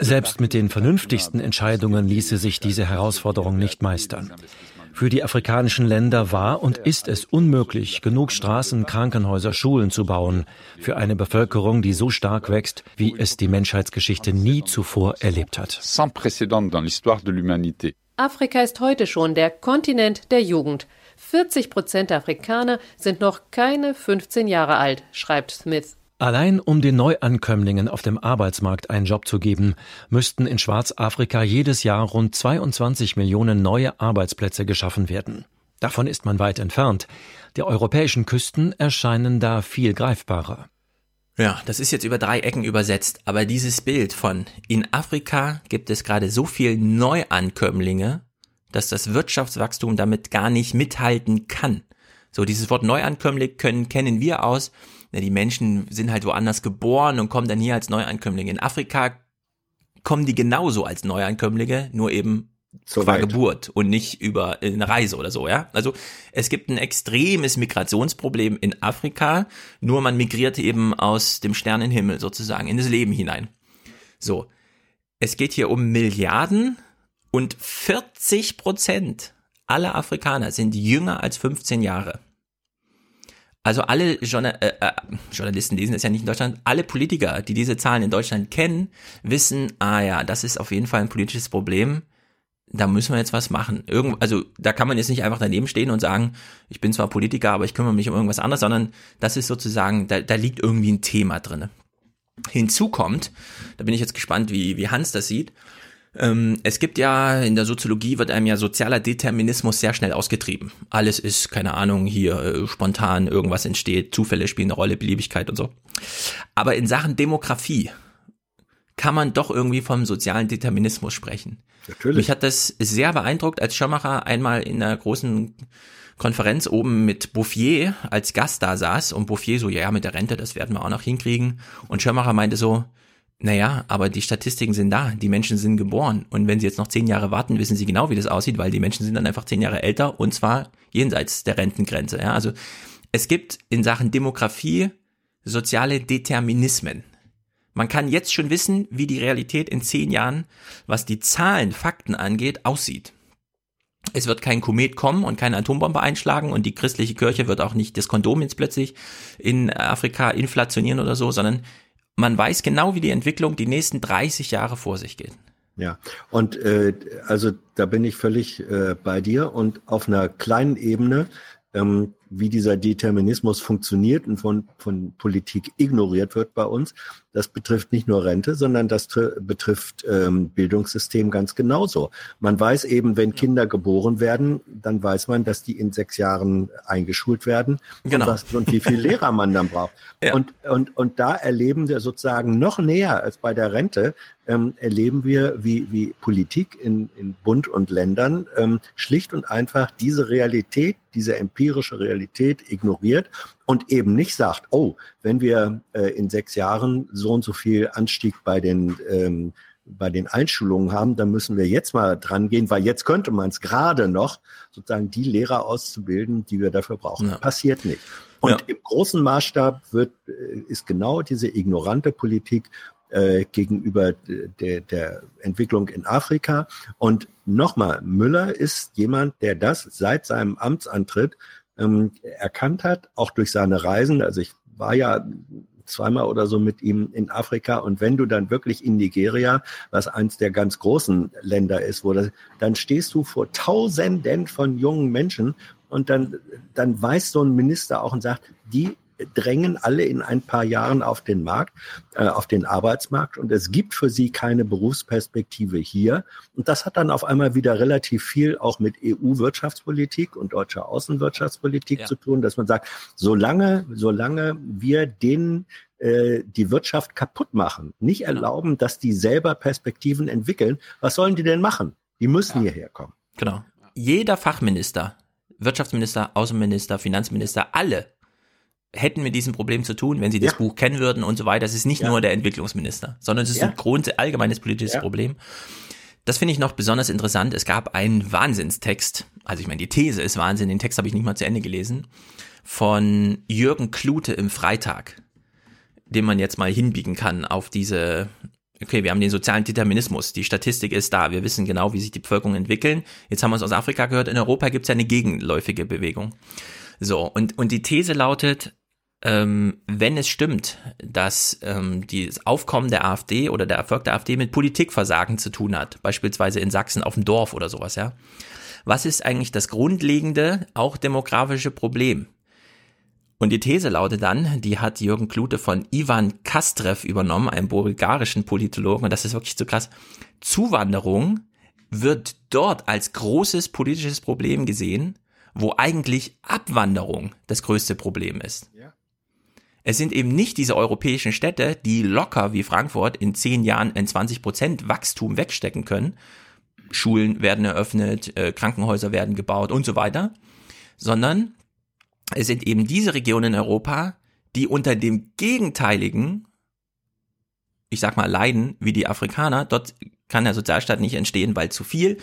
[SPEAKER 6] Selbst mit den vernünftigsten Entscheidungen ließe sich diese Herausforderung nicht meistern. Für die afrikanischen Länder war und ist es unmöglich, genug Straßen, Krankenhäuser, Schulen zu bauen für eine Bevölkerung, die so stark wächst, wie es die Menschheitsgeschichte nie zuvor erlebt hat.
[SPEAKER 42] Afrika ist heute schon der Kontinent der Jugend. 40 Prozent Afrikaner sind noch keine 15 Jahre alt, schreibt Smith.
[SPEAKER 43] Allein um den Neuankömmlingen auf dem Arbeitsmarkt einen Job zu geben, müssten in Schwarzafrika jedes Jahr rund 22 Millionen neue Arbeitsplätze geschaffen werden. Davon ist man weit entfernt. Die europäischen Küsten erscheinen da viel greifbarer.
[SPEAKER 3] Ja, das ist jetzt über drei Ecken übersetzt, aber dieses Bild von in Afrika gibt es gerade so viel Neuankömmlinge, dass das Wirtschaftswachstum damit gar nicht mithalten kann. So, dieses Wort Neuankömmling können, kennen wir aus. Ja, die Menschen sind halt woanders geboren und kommen dann hier als Neuankömmlinge. In Afrika kommen die genauso als Neuankömmlinge, nur eben so qua. Geburt und nicht über eine Reise oder so, ja. Also es gibt ein extremes Migrationsproblem in Afrika, nur man migriert eben aus dem Sternenhimmel sozusagen in das Leben hinein. So. Es geht hier um Milliarden und 40 Prozent aller Afrikaner sind jünger als 15 Jahre. Also alle Journal äh, äh, Journalisten lesen es ja nicht in Deutschland, alle Politiker, die diese Zahlen in Deutschland kennen, wissen, ah ja, das ist auf jeden Fall ein politisches Problem da müssen wir jetzt was machen. Irgend, also da kann man jetzt nicht einfach daneben stehen und sagen, ich bin zwar Politiker, aber ich kümmere mich um irgendwas anderes, sondern das ist sozusagen, da, da liegt irgendwie ein Thema drinne. Hinzu kommt, da bin ich jetzt gespannt, wie, wie Hans das sieht. Ähm, es gibt ja, in der Soziologie wird einem ja sozialer Determinismus sehr schnell ausgetrieben. Alles ist, keine Ahnung, hier äh, spontan, irgendwas entsteht, Zufälle spielen eine Rolle, Beliebigkeit und so. Aber in Sachen Demografie kann man doch irgendwie vom sozialen Determinismus sprechen. Natürlich. Mich hat das sehr beeindruckt, als Schirmacher einmal in einer großen Konferenz oben mit Bouffier als Gast da saß und Bouffier so, ja, mit der Rente, das werden wir auch noch hinkriegen. Und Schirmacher meinte so, naja, aber die Statistiken sind da, die Menschen sind geboren. Und wenn sie jetzt noch zehn Jahre warten, wissen sie genau, wie das aussieht, weil die Menschen sind dann einfach zehn Jahre älter und zwar jenseits der Rentengrenze. Ja, also es gibt in Sachen Demografie soziale Determinismen. Man kann jetzt schon wissen, wie die Realität in zehn Jahren, was die Zahlen, Fakten angeht, aussieht. Es wird kein Komet kommen und keine Atombombe einschlagen und die christliche Kirche wird auch nicht das Kondom jetzt plötzlich in Afrika inflationieren oder so, sondern man weiß genau, wie die Entwicklung die nächsten 30 Jahre vor sich geht.
[SPEAKER 14] Ja, und äh, also da bin ich völlig äh, bei dir und auf einer kleinen Ebene ähm, wie dieser Determinismus funktioniert und von, von Politik ignoriert wird bei uns. Das betrifft nicht nur Rente, sondern das betrifft ähm, Bildungssystem ganz genauso. Man weiß eben, wenn Kinder geboren werden, dann weiß man, dass die in sechs Jahren eingeschult werden genau. und, was, und wie viel Lehrer man dann braucht. [LAUGHS] Ja. Und, und, und da erleben wir sozusagen noch näher als bei der Rente, ähm, erleben wir, wie, wie Politik in, in Bund und Ländern ähm, schlicht und einfach diese Realität, diese empirische Realität ignoriert und eben nicht sagt, oh, wenn wir äh, in sechs Jahren so und so viel Anstieg bei den ähm, bei den Einschulungen haben, dann müssen wir jetzt mal dran gehen, weil jetzt könnte man es gerade noch, sozusagen die Lehrer auszubilden, die wir dafür brauchen. Ja. Passiert nicht. Und ja. im großen Maßstab wird, äh, ist genau diese ignorante Politik äh, gegenüber der, der Entwicklung in Afrika. Und nochmal, Müller ist jemand, der das seit seinem Amtsantritt ähm, erkannt hat, auch durch seine Reisen. Also ich war ja zweimal oder so mit ihm in Afrika. Und wenn du dann wirklich in Nigeria, was eins der ganz großen Länder ist, wo das, dann stehst du vor Tausenden von jungen Menschen und dann, dann weiß so ein Minister auch und sagt, die drängen alle in ein paar Jahren auf den Markt, äh, auf den Arbeitsmarkt und es gibt für sie keine Berufsperspektive hier. Und das hat dann auf einmal wieder relativ viel auch mit EU-Wirtschaftspolitik und deutscher Außenwirtschaftspolitik ja. zu tun, dass man sagt, solange, solange wir denen äh, die Wirtschaft kaputt machen, nicht genau. erlauben, dass die selber Perspektiven entwickeln, was sollen die denn machen? Die müssen ja. hierher kommen.
[SPEAKER 3] Genau. Jeder Fachminister, Wirtschaftsminister, Außenminister, Finanzminister, alle hätten mit diesem Problem zu tun, wenn sie das ja. Buch kennen würden und so weiter. Es ist nicht ja. nur der Entwicklungsminister, sondern es ist ja. ein Grund, allgemeines politisches Problem. Das finde ich noch besonders interessant. Es gab einen Wahnsinnstext, also ich meine, die These ist Wahnsinn, den Text habe ich nicht mal zu Ende gelesen, von Jürgen Klute im Freitag, den man jetzt mal hinbiegen kann auf diese, okay, wir haben den sozialen Determinismus, die Statistik ist da, wir wissen genau, wie sich die Bevölkerung entwickeln. Jetzt haben wir es aus Afrika gehört, in Europa gibt es ja eine gegenläufige Bewegung. So, und, und die These lautet, ähm, wenn es stimmt, dass ähm, das Aufkommen der AfD oder der Erfolg der AfD mit Politikversagen zu tun hat, beispielsweise in Sachsen auf dem Dorf oder sowas, ja. Was ist eigentlich das grundlegende, auch demografische Problem? Und die These lautet dann, die hat Jürgen Klute von Ivan Kastrev übernommen, einem bulgarischen Politologen, und das ist wirklich zu krass. Zuwanderung wird dort als großes politisches Problem gesehen, wo eigentlich Abwanderung das größte Problem ist. Es sind eben nicht diese europäischen Städte, die locker wie Frankfurt in zehn Jahren ein 20 Prozent Wachstum wegstecken können. Schulen werden eröffnet, äh, Krankenhäuser werden gebaut und so weiter, sondern es sind eben diese Regionen in Europa, die unter dem gegenteiligen, ich sag mal, leiden wie die Afrikaner. Dort kann der Sozialstaat nicht entstehen, weil zu viel.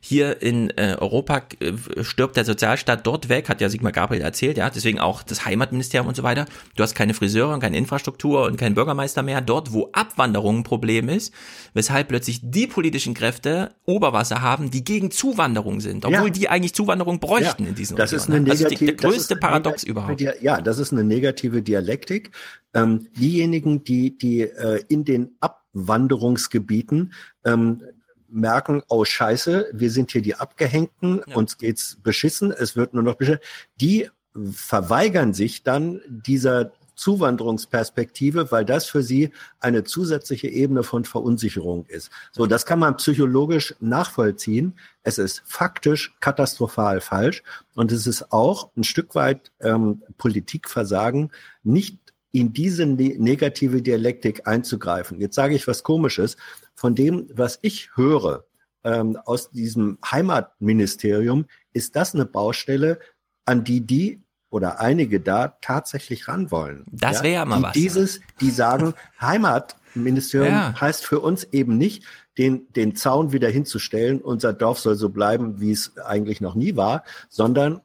[SPEAKER 3] Hier in äh, Europa äh, stirbt der Sozialstaat dort weg, hat ja Sigmar Gabriel erzählt, ja, deswegen auch das Heimatministerium und so weiter. Du hast keine Friseure und keine Infrastruktur und keinen Bürgermeister mehr, dort wo Abwanderung ein Problem ist, weshalb plötzlich die politischen Kräfte Oberwasser haben, die gegen Zuwanderung sind, obwohl ja. die eigentlich Zuwanderung bräuchten ja, in diesen
[SPEAKER 14] das Regionen. Ist eine negative,
[SPEAKER 3] also der größte Paradox überhaupt.
[SPEAKER 14] Ja, das ist eine negative Dialektik. Ähm, diejenigen, die, die äh, in den Abwanderungsgebieten ähm, merken, oh Scheiße, wir sind hier die Abgehängten, ja. uns geht's beschissen, es wird nur noch beschissen. Die verweigern sich dann dieser Zuwanderungsperspektive, weil das für sie eine zusätzliche Ebene von Verunsicherung ist. So, das kann man psychologisch nachvollziehen. Es ist faktisch katastrophal falsch und es ist auch ein Stück weit ähm, Politikversagen, nicht in diese ne negative Dialektik einzugreifen. Jetzt sage ich was Komisches. Von dem, was ich höre ähm, aus diesem Heimatministerium, ist das eine Baustelle, an die die oder einige da tatsächlich ran wollen.
[SPEAKER 3] Das wäre ja mal
[SPEAKER 14] die
[SPEAKER 3] was.
[SPEAKER 14] Dieses, die sagen, [LAUGHS] Heimatministerium ja. heißt für uns eben nicht, den, den Zaun wieder hinzustellen, unser Dorf soll so bleiben, wie es eigentlich noch nie war, sondern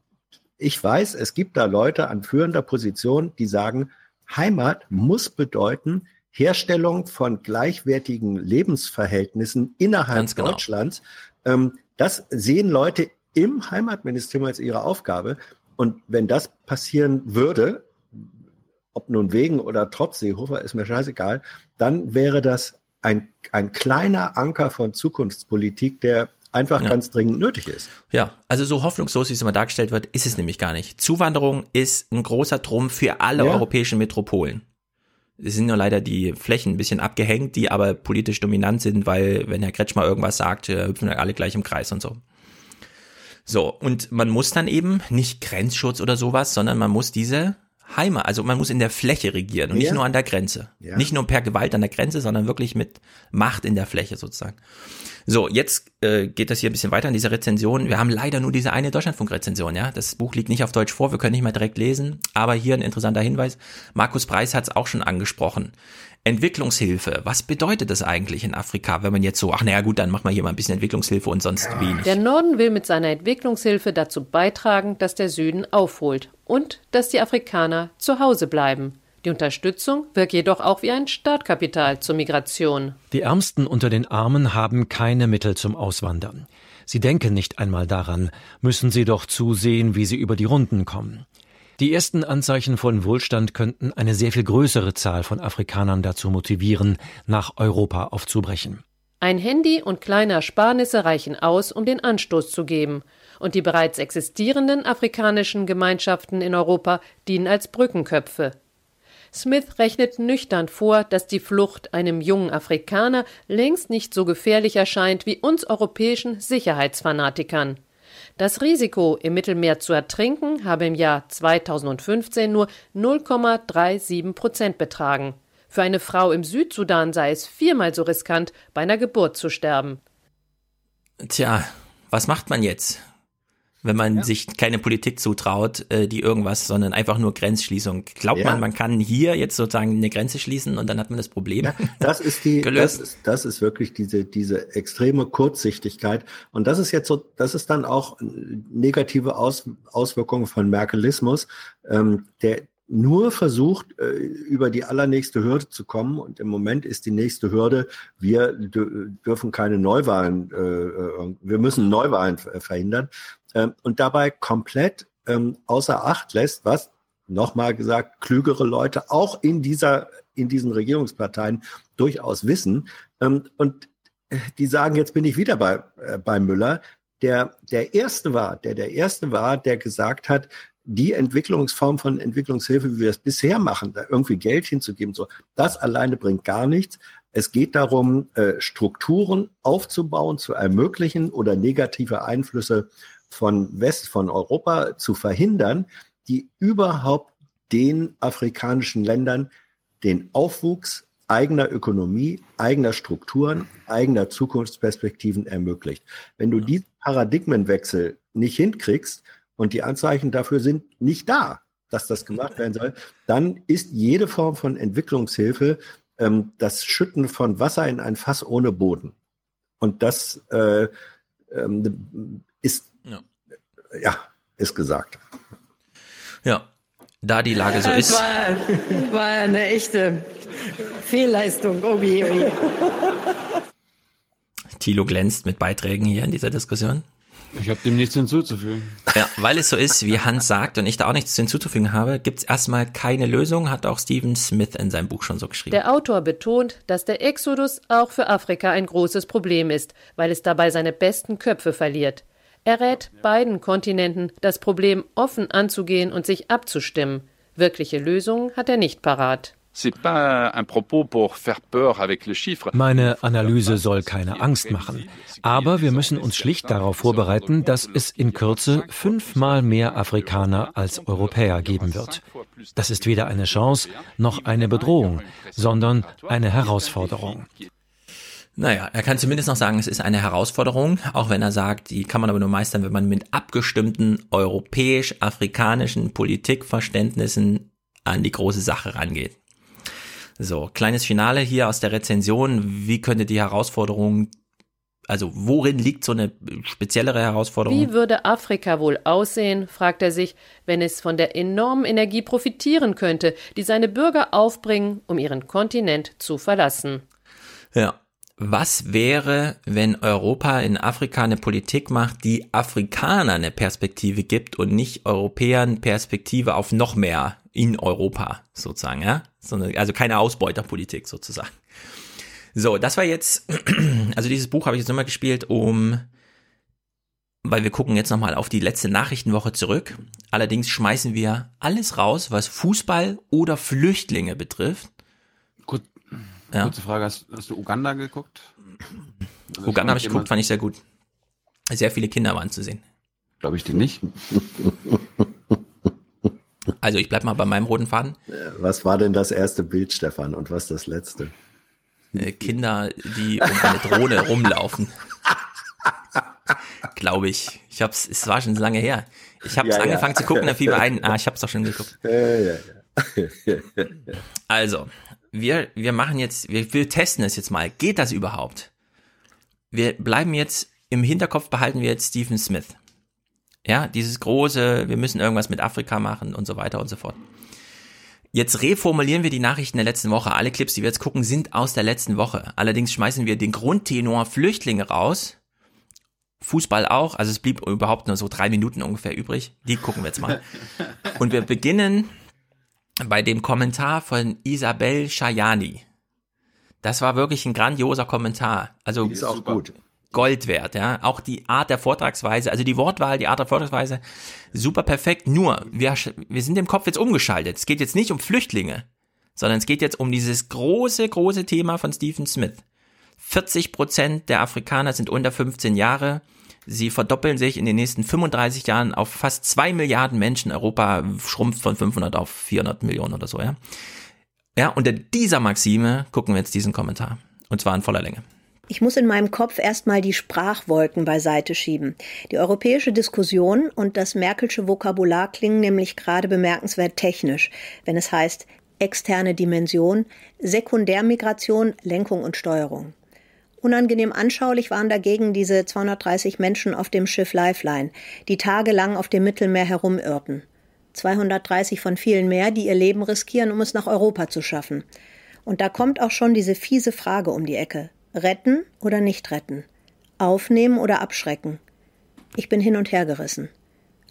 [SPEAKER 14] ich weiß, es gibt da Leute an führender Position, die sagen, Heimat muss bedeuten, Herstellung von gleichwertigen Lebensverhältnissen innerhalb genau. Deutschlands. Ähm, das sehen Leute im Heimatministerium als ihre Aufgabe. Und wenn das passieren würde, ob nun wegen oder trotz Seehofer, ist mir scheißegal, dann wäre das ein, ein kleiner Anker von Zukunftspolitik, der einfach ja. ganz dringend nötig ist.
[SPEAKER 3] Ja, also so hoffnungslos, wie es immer dargestellt wird, ist es nämlich gar nicht. Zuwanderung ist ein großer Trumpf für alle ja. europäischen Metropolen. Es sind nur leider die Flächen ein bisschen abgehängt, die aber politisch dominant sind, weil wenn Herr Kretschmer irgendwas sagt, äh, hüpfen alle gleich im Kreis und so. So, und man muss dann eben nicht Grenzschutz oder sowas, sondern man muss diese Heimat, also man muss in der Fläche regieren und ja. nicht nur an der Grenze. Ja. Nicht nur per Gewalt an der Grenze, sondern wirklich mit Macht in der Fläche sozusagen. So, jetzt äh, geht das hier ein bisschen weiter in dieser Rezension. Wir haben leider nur diese eine Deutschlandfunk-Rezension, ja. Das Buch liegt nicht auf Deutsch vor, wir können nicht mal direkt lesen. Aber hier ein interessanter Hinweis. Markus Preis hat es auch schon angesprochen. Entwicklungshilfe, was bedeutet das eigentlich in Afrika, wenn man jetzt so, ach naja gut, dann machen wir hier mal ein bisschen Entwicklungshilfe und sonst wenig.
[SPEAKER 42] Der Norden will mit seiner Entwicklungshilfe dazu beitragen, dass der Süden aufholt und dass die Afrikaner zu Hause bleiben. Die Unterstützung wirkt jedoch auch wie ein Startkapital zur Migration.
[SPEAKER 43] Die Ärmsten unter den Armen haben keine Mittel zum Auswandern. Sie denken nicht einmal daran, müssen sie doch zusehen, wie sie über die Runden kommen. Die ersten Anzeichen von Wohlstand könnten eine sehr viel größere Zahl von Afrikanern dazu motivieren, nach Europa aufzubrechen.
[SPEAKER 42] Ein Handy und kleine Ersparnisse reichen aus, um den Anstoß zu geben. Und die bereits existierenden afrikanischen Gemeinschaften in Europa dienen als Brückenköpfe. Smith rechnet nüchtern vor, dass die Flucht einem jungen Afrikaner längst nicht so gefährlich erscheint wie uns europäischen Sicherheitsfanatikern. Das Risiko, im Mittelmeer zu ertrinken, habe im Jahr 2015 nur 0,37 Prozent betragen. Für eine Frau im Südsudan sei es viermal so riskant, bei einer Geburt zu sterben.
[SPEAKER 3] Tja, was macht man jetzt? Wenn man ja. sich keine Politik zutraut, äh, die irgendwas, sondern einfach nur Grenzschließung. Glaubt ja. man, man kann hier jetzt sozusagen eine Grenze schließen und dann hat man das Problem
[SPEAKER 14] ja, das ist die, [LAUGHS] gelöst. Das ist, das ist wirklich diese, diese extreme Kurzsichtigkeit. Und das ist jetzt so, das ist dann auch negative Aus, Auswirkungen von Merkelismus, ähm, der, nur versucht, äh, über die allernächste Hürde zu kommen. Und im Moment ist die nächste Hürde, wir dürfen keine Neuwahlen, äh, wir müssen Neuwahlen verhindern. Ähm, und dabei komplett ähm, außer Acht lässt, was nochmal gesagt, klügere Leute auch in dieser, in diesen Regierungsparteien durchaus wissen. Ähm, und die sagen, jetzt bin ich wieder bei, äh, bei Müller, der der erste war, der der erste war, der gesagt hat, die Entwicklungsform von Entwicklungshilfe, wie wir es bisher machen, da irgendwie Geld hinzugeben, so, das alleine bringt gar nichts. Es geht darum, äh, Strukturen aufzubauen, zu ermöglichen oder negative Einflüsse von West, von Europa zu verhindern, die überhaupt den afrikanischen Ländern den Aufwuchs eigener Ökonomie, eigener Strukturen, eigener Zukunftsperspektiven ermöglicht. Wenn du diesen Paradigmenwechsel nicht hinkriegst und die Anzeichen dafür sind nicht da, dass das gemacht werden soll, dann ist jede Form von Entwicklungshilfe ähm, das Schütten von Wasser in ein Fass ohne Boden. Und das äh, ähm, ist, ja. ja, ist gesagt.
[SPEAKER 3] Ja, da die Lage so ist.
[SPEAKER 35] Das war, war eine echte Fehlleistung. Obi, obi.
[SPEAKER 3] Thilo glänzt mit Beiträgen hier in dieser Diskussion.
[SPEAKER 1] Ich habe dem nichts hinzuzufügen.
[SPEAKER 3] Ja, weil es so ist, wie Hans sagt und ich da auch nichts hinzuzufügen habe, gibt es erstmal keine Lösung, hat auch Stephen Smith in seinem Buch schon so geschrieben.
[SPEAKER 42] Der Autor betont, dass der Exodus auch für Afrika ein großes Problem ist, weil es dabei seine besten Köpfe verliert. Er rät beiden Kontinenten, das Problem offen anzugehen und sich abzustimmen. Wirkliche Lösungen hat er nicht parat.
[SPEAKER 43] Meine Analyse soll keine Angst machen. Aber wir müssen uns schlicht darauf vorbereiten, dass es in Kürze fünfmal mehr Afrikaner als Europäer geben wird. Das ist weder eine Chance noch eine Bedrohung, sondern eine Herausforderung.
[SPEAKER 3] Naja, er kann zumindest noch sagen, es ist eine Herausforderung, auch wenn er sagt, die kann man aber nur meistern, wenn man mit abgestimmten europäisch-afrikanischen Politikverständnissen an die große Sache rangeht. So, kleines Finale hier aus der Rezension. Wie könnte die Herausforderung, also worin liegt so eine speziellere Herausforderung?
[SPEAKER 42] Wie würde Afrika wohl aussehen, fragt er sich, wenn es von der enormen Energie profitieren könnte, die seine Bürger aufbringen, um ihren Kontinent zu verlassen?
[SPEAKER 3] Ja. Was wäre, wenn Europa in Afrika eine Politik macht, die Afrikaner eine Perspektive gibt und nicht Europäern Perspektive auf noch mehr in Europa sozusagen, ja? Also keine Ausbeuterpolitik sozusagen. So, das war jetzt, [CLEARS THROAT] also dieses Buch habe ich jetzt nochmal gespielt, um, weil wir gucken jetzt nochmal auf die letzte Nachrichtenwoche zurück. Allerdings schmeißen wir alles raus, was Fußball oder Flüchtlinge betrifft.
[SPEAKER 1] Ja. kurze Frage, hast, hast du Uganda geguckt?
[SPEAKER 3] Also Uganda habe ich geguckt, fand ich sehr gut. Sehr viele Kinder waren zu sehen.
[SPEAKER 1] Glaube ich dir nicht. [LAUGHS]
[SPEAKER 3] Also ich bleib mal bei meinem roten Faden.
[SPEAKER 14] Was war denn das erste Bild, Stefan, und was das letzte?
[SPEAKER 3] Äh, Kinder, die um eine Drohne [LAUGHS] rumlaufen. Glaube ich. Ich hab's, es war schon lange her. Ich habe es ja, angefangen ja. zu gucken, da fiel mir ein, ah, ich habe es doch schon geguckt. Ja, [LAUGHS] also, wir, wir machen jetzt, wir, wir testen es jetzt mal. Geht das überhaupt? Wir bleiben jetzt, im Hinterkopf behalten wir jetzt Stephen Smith. Ja, dieses große, wir müssen irgendwas mit Afrika machen und so weiter und so fort. Jetzt reformulieren wir die Nachrichten der letzten Woche. Alle Clips, die wir jetzt gucken, sind aus der letzten Woche. Allerdings schmeißen wir den Grundtenor Flüchtlinge raus. Fußball auch. Also es blieb überhaupt nur so drei Minuten ungefähr übrig. Die gucken wir jetzt mal. [LAUGHS] Und wir beginnen bei dem Kommentar von Isabel Shayani. Das war wirklich ein grandioser Kommentar. Also
[SPEAKER 14] ist auch gut.
[SPEAKER 3] Gold wert, ja. Auch die Art der Vortragsweise, also die Wortwahl, die Art der Vortragsweise, super perfekt. Nur, wir, wir sind im Kopf jetzt umgeschaltet. Es geht jetzt nicht um Flüchtlinge, sondern es geht jetzt um dieses große, große Thema von Stephen Smith. 40 Prozent der Afrikaner sind unter 15 Jahre. Sie verdoppeln sich in den nächsten 35 Jahren auf fast zwei Milliarden Menschen. Europa schrumpft von 500 auf 400 Millionen oder so, ja. Ja, unter dieser Maxime gucken wir jetzt diesen Kommentar. Und zwar in voller Länge.
[SPEAKER 35] Ich muss in meinem Kopf erstmal die Sprachwolken beiseite schieben. Die europäische Diskussion und das Merkelsche Vokabular klingen nämlich gerade bemerkenswert technisch, wenn es heißt externe Dimension, Sekundärmigration, Lenkung und Steuerung. Unangenehm anschaulich waren dagegen diese 230 Menschen auf dem Schiff Lifeline, die tagelang auf dem Mittelmeer herumirrten. 230 von vielen mehr, die ihr Leben riskieren, um es nach Europa zu schaffen. Und da kommt auch schon diese fiese Frage um die Ecke. Retten oder nicht retten? Aufnehmen oder abschrecken? Ich bin hin und her gerissen.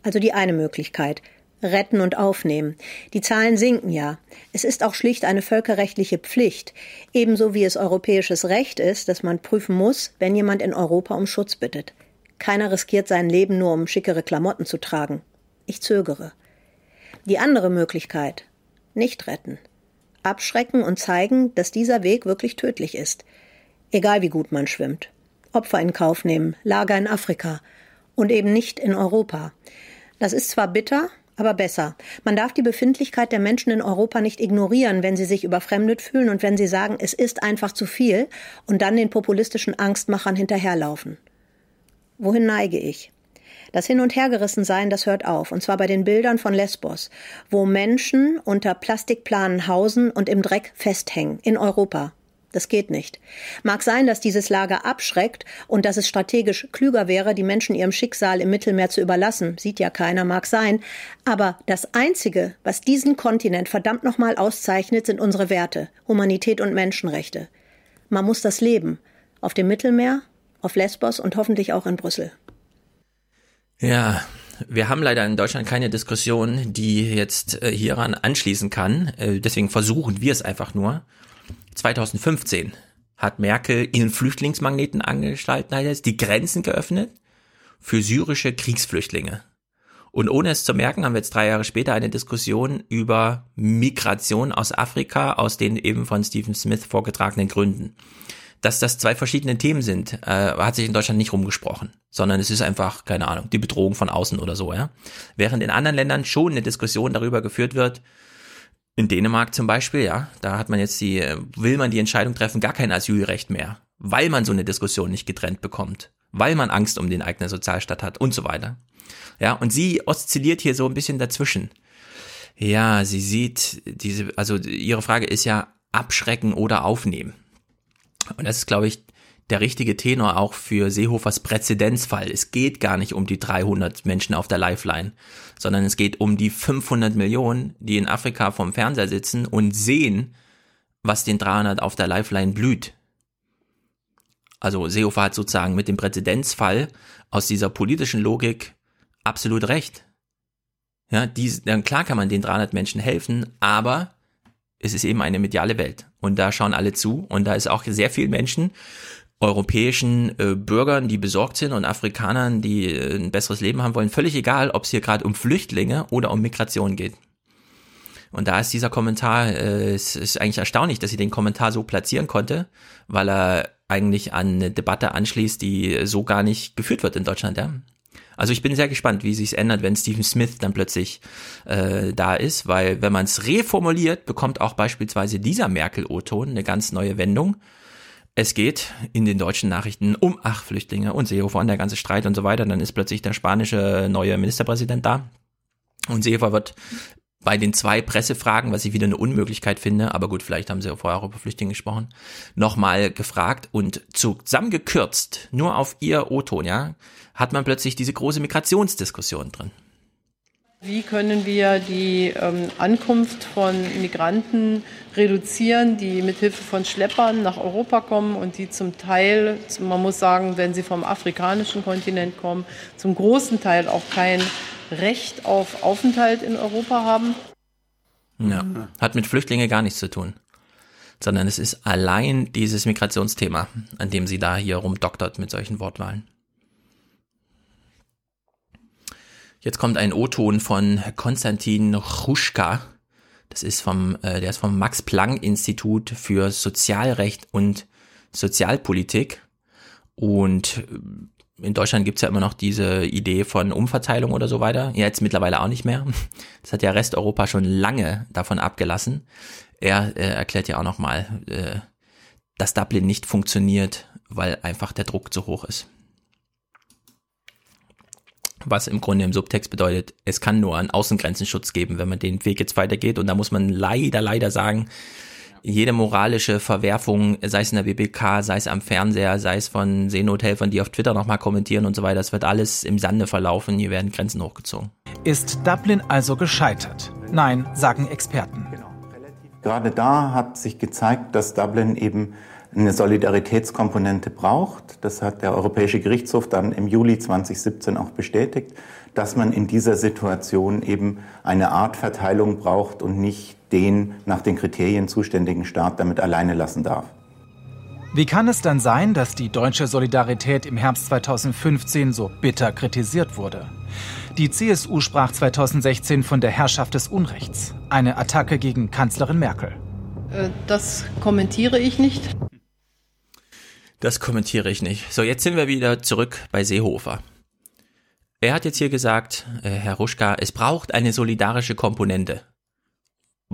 [SPEAKER 35] Also die eine Möglichkeit. Retten und aufnehmen. Die Zahlen sinken ja. Es ist auch schlicht eine völkerrechtliche Pflicht, ebenso wie es europäisches Recht ist, dass man prüfen muss, wenn jemand in Europa um Schutz bittet. Keiner riskiert sein Leben nur, um schickere Klamotten zu tragen. Ich zögere. Die andere Möglichkeit, nicht retten. Abschrecken und zeigen, dass dieser Weg wirklich tödlich ist. Egal wie gut man schwimmt. Opfer in Kauf nehmen, Lager in Afrika und eben nicht in Europa. Das ist zwar bitter, aber besser. Man darf die Befindlichkeit der Menschen in Europa nicht ignorieren, wenn sie sich überfremdet fühlen und wenn sie sagen, es ist einfach zu viel und dann den populistischen Angstmachern hinterherlaufen. Wohin neige ich? Das Hin- und Hergerissensein, das hört auf. Und zwar bei den Bildern von Lesbos, wo Menschen unter Plastikplanen hausen und im Dreck festhängen. In Europa. Das geht nicht. Mag sein, dass dieses Lager abschreckt und dass es strategisch klüger wäre, die Menschen ihrem Schicksal im Mittelmeer zu überlassen. Sieht ja keiner, mag sein. Aber das Einzige, was diesen Kontinent verdammt nochmal auszeichnet, sind unsere Werte. Humanität und Menschenrechte. Man muss das leben. Auf dem Mittelmeer, auf Lesbos und hoffentlich auch in Brüssel.
[SPEAKER 3] Ja, wir haben leider in Deutschland keine Diskussion, die jetzt äh, hieran anschließen kann. Äh, deswegen versuchen wir es einfach nur. 2015 hat Merkel ihren Flüchtlingsmagneten angestalten, heißt die Grenzen geöffnet für syrische Kriegsflüchtlinge. Und ohne es zu merken, haben wir jetzt drei Jahre später eine Diskussion über Migration aus Afrika aus den eben von Stephen Smith vorgetragenen Gründen dass das zwei verschiedene Themen sind, äh, hat sich in Deutschland nicht rumgesprochen, sondern es ist einfach, keine Ahnung, die Bedrohung von außen oder so, ja. Während in anderen Ländern schon eine Diskussion darüber geführt wird, in Dänemark zum Beispiel, ja, da hat man jetzt die, will man die Entscheidung treffen, gar kein Asylrecht mehr, weil man so eine Diskussion nicht getrennt bekommt, weil man Angst um den eigenen Sozialstaat hat und so weiter. Ja, und sie oszilliert hier so ein bisschen dazwischen. Ja, sie sieht diese, also ihre Frage ist ja abschrecken oder aufnehmen. Und das ist, glaube ich, der richtige Tenor auch für Seehofers Präzedenzfall. Es geht gar nicht um die 300 Menschen auf der Lifeline, sondern es geht um die 500 Millionen, die in Afrika vom Fernseher sitzen und sehen, was den 300 auf der Lifeline blüht. Also Seehofer hat sozusagen mit dem Präzedenzfall aus dieser politischen Logik absolut recht. Ja, die, dann klar kann man den 300 Menschen helfen, aber es ist eben eine mediale Welt. Und da schauen alle zu. Und da ist auch sehr viel Menschen, europäischen äh, Bürgern, die besorgt sind und Afrikanern, die äh, ein besseres Leben haben wollen, völlig egal, ob es hier gerade um Flüchtlinge oder um Migration geht. Und da ist dieser Kommentar, äh, es ist eigentlich erstaunlich, dass sie den Kommentar so platzieren konnte, weil er eigentlich an eine Debatte anschließt, die so gar nicht geführt wird in Deutschland. Ja? Also ich bin sehr gespannt, wie sich ändert, wenn Stephen Smith dann plötzlich äh, da ist, weil wenn man es reformuliert, bekommt auch beispielsweise dieser Merkel-O-Ton eine ganz neue Wendung. Es geht in den deutschen Nachrichten um ach Flüchtlinge und Seehofer und der ganze Streit und so weiter. Dann ist plötzlich der spanische neue Ministerpräsident da. Und Seehofer wird bei den zwei Pressefragen, was ich wieder eine Unmöglichkeit finde, aber gut, vielleicht haben sie ja vorher auch über Flüchtlinge gesprochen, nochmal gefragt und zusammengekürzt, nur auf ihr O-Ton, ja, hat man plötzlich diese große Migrationsdiskussion drin.
[SPEAKER 10] Wie können wir die ähm, Ankunft von Migranten reduzieren, die mit Hilfe von Schleppern nach Europa kommen und die zum Teil, man muss sagen, wenn sie vom afrikanischen Kontinent kommen, zum großen Teil auch kein Recht auf Aufenthalt in Europa haben?
[SPEAKER 3] Ja, hat mit Flüchtlingen gar nichts zu tun, sondern es ist allein dieses Migrationsthema, an dem sie da hier rumdoktert mit solchen Wortwahlen. Jetzt kommt ein O-Ton von Konstantin Chruschka. Das ist vom, äh, der ist vom Max Planck Institut für Sozialrecht und Sozialpolitik. Und äh, in Deutschland gibt's ja immer noch diese Idee von Umverteilung oder so weiter. Ja, jetzt mittlerweile auch nicht mehr. Das hat ja Resteuropa schon lange davon abgelassen. Er äh, erklärt ja auch nochmal, äh, dass Dublin nicht funktioniert, weil einfach der Druck zu hoch ist was im Grunde im Subtext bedeutet, es kann nur einen Außengrenzenschutz geben, wenn man den Weg jetzt weitergeht. Und da muss man leider, leider sagen, jede moralische Verwerfung, sei es in der BBK, sei es am Fernseher, sei es von Seenothelfern, die auf Twitter nochmal kommentieren und so weiter, das wird alles im Sande verlaufen, hier werden Grenzen hochgezogen.
[SPEAKER 44] Ist Dublin also gescheitert? Nein, sagen Experten.
[SPEAKER 45] Gerade da hat sich gezeigt, dass Dublin eben eine Solidaritätskomponente braucht. Das hat der Europäische Gerichtshof dann im Juli 2017 auch bestätigt. dass man in dieser Situation eben eine Art Verteilung braucht und nicht den nach den Kriterien zuständigen Staat damit alleine lassen darf.
[SPEAKER 44] Wie kann es dann sein, dass die deutsche Solidarität im Herbst 2015 so bitter kritisiert wurde? Die CSU sprach 2016 von der Herrschaft des Unrechts, eine Attacke gegen Kanzlerin Merkel.
[SPEAKER 10] Äh, das kommentiere ich nicht.
[SPEAKER 3] Das kommentiere ich nicht. So, jetzt sind wir wieder zurück bei Seehofer. Er hat jetzt hier gesagt, äh, Herr Ruschka, es braucht eine solidarische Komponente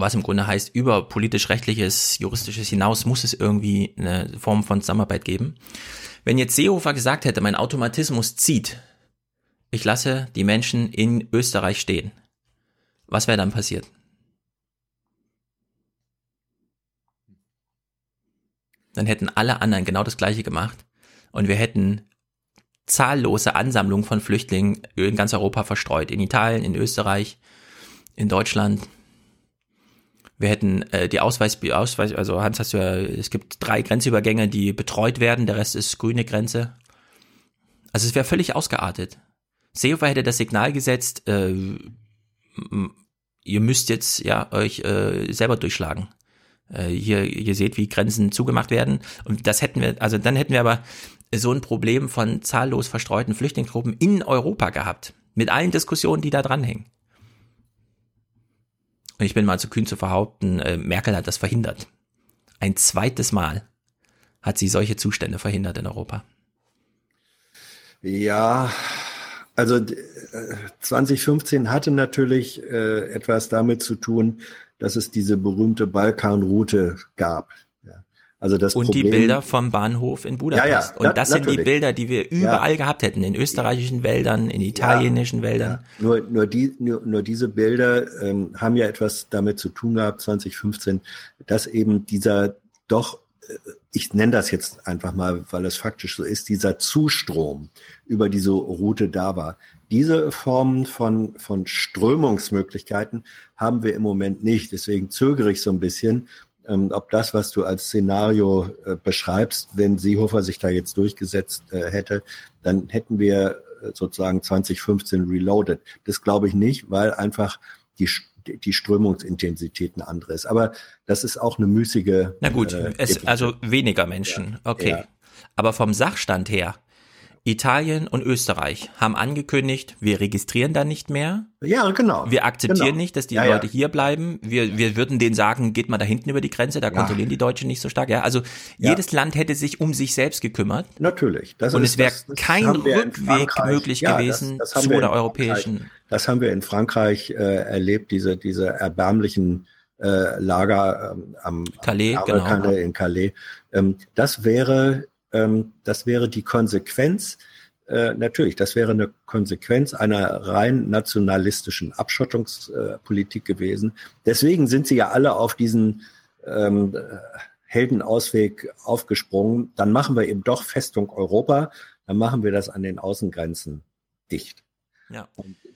[SPEAKER 3] was im Grunde heißt, über politisch-rechtliches, juristisches hinaus muss es irgendwie eine Form von Zusammenarbeit geben. Wenn jetzt Seehofer gesagt hätte, mein Automatismus zieht, ich lasse die Menschen in Österreich stehen, was wäre dann passiert? Dann hätten alle anderen genau das gleiche gemacht und wir hätten zahllose Ansammlungen von Flüchtlingen in ganz Europa verstreut. In Italien, in Österreich, in Deutschland, wir hätten äh, die Ausweis, Ausweis, also Hans hast du ja, es gibt drei Grenzübergänge, die betreut werden, der Rest ist grüne Grenze. Also es wäre völlig ausgeartet. Seehofer hätte das Signal gesetzt, äh, ihr müsst jetzt ja euch äh, selber durchschlagen. Äh, hier, ihr seht, wie Grenzen zugemacht werden. Und das hätten wir, also dann hätten wir aber so ein Problem von zahllos verstreuten Flüchtlingsgruppen in Europa gehabt. Mit allen Diskussionen, die da dranhängen. Und ich bin mal zu kühn zu behaupten, äh, Merkel hat das verhindert. Ein zweites Mal hat sie solche Zustände verhindert in Europa.
[SPEAKER 14] Ja, also 2015 hatte natürlich äh, etwas damit zu tun, dass es diese berühmte Balkanroute gab. Also das
[SPEAKER 3] und
[SPEAKER 14] Problem,
[SPEAKER 3] die Bilder vom Bahnhof in Budapest. Ja, ja, und das sind die Bilder, die wir überall gehabt hätten, in österreichischen Wäldern, in italienischen Wäldern.
[SPEAKER 14] Nur, nur, die, nur, nur diese Bilder ähm, haben ja etwas damit zu tun gehabt, 2015, dass eben dieser doch, äh, ich nenne das jetzt einfach mal, weil es faktisch so ist, dieser Zustrom über diese Route da war. Diese Formen von, von Strömungsmöglichkeiten haben wir im Moment nicht. Deswegen zögere ich so ein bisschen, ähm, ob das, was du als Szenario äh, beschreibst, wenn Seehofer sich da jetzt durchgesetzt äh, hätte, dann hätten wir äh, sozusagen 2015 reloaded. Das glaube ich nicht, weil einfach die die Strömungsintensität eine andere ist. Aber das ist auch eine müßige.
[SPEAKER 3] Na gut, äh, es, also weniger Menschen. Ja. Okay. Ja. Aber vom Sachstand her Italien und Österreich haben angekündigt, wir registrieren da nicht mehr.
[SPEAKER 14] Ja, genau.
[SPEAKER 3] Wir akzeptieren genau. nicht, dass die ja, Leute ja. hier bleiben. Wir, wir würden denen sagen, geht mal da hinten über die Grenze, da kontrollieren die Deutschen nicht so stark. Ja, also jedes Land hätte sich um sich selbst gekümmert.
[SPEAKER 14] Natürlich.
[SPEAKER 3] Das und ist, es wäre kein Rückweg möglich gewesen das, das zu der europäischen.
[SPEAKER 14] Das haben wir in Frankreich äh, erlebt, diese, diese erbärmlichen äh, Lager ähm, am
[SPEAKER 3] Calais, genau.
[SPEAKER 14] in Calais. Ähm, das wäre ähm, das wäre die Konsequenz, äh, natürlich, das wäre eine Konsequenz einer rein nationalistischen Abschottungspolitik gewesen. Deswegen sind sie ja alle auf diesen ähm, Heldenausweg aufgesprungen. Dann machen wir eben doch Festung Europa, dann machen wir das an den Außengrenzen dicht. Ja.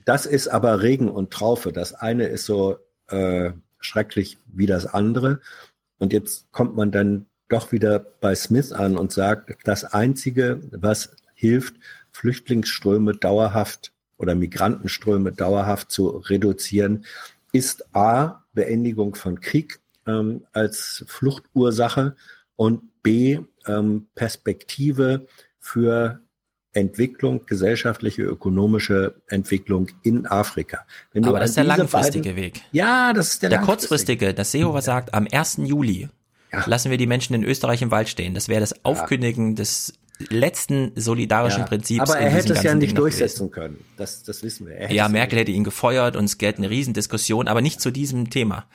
[SPEAKER 14] Das ist aber Regen und Traufe. Das eine ist so äh, schrecklich wie das andere. Und jetzt kommt man dann doch wieder bei Smith an und sagt, das Einzige, was hilft, Flüchtlingsströme dauerhaft oder Migrantenströme dauerhaft zu reduzieren, ist A, Beendigung von Krieg ähm, als Fluchtursache und B, ähm, Perspektive für Entwicklung, gesellschaftliche, ökonomische Entwicklung in Afrika.
[SPEAKER 3] Aber das ist der langfristige beiden, Weg.
[SPEAKER 14] Ja, das ist der,
[SPEAKER 3] der kurzfristige. Das Seehofer sagt, am 1. Juli ja. lassen wir die Menschen in Österreich im Wald stehen. Das wäre das Aufkündigen ja. des letzten solidarischen ja. Prinzips.
[SPEAKER 14] Aber er hätte es ja nicht durchsetzen können. Das, das wissen wir.
[SPEAKER 3] Ja, Merkel hätte ihn gefeuert und es gäbe eine Riesendiskussion, aber nicht zu diesem Thema.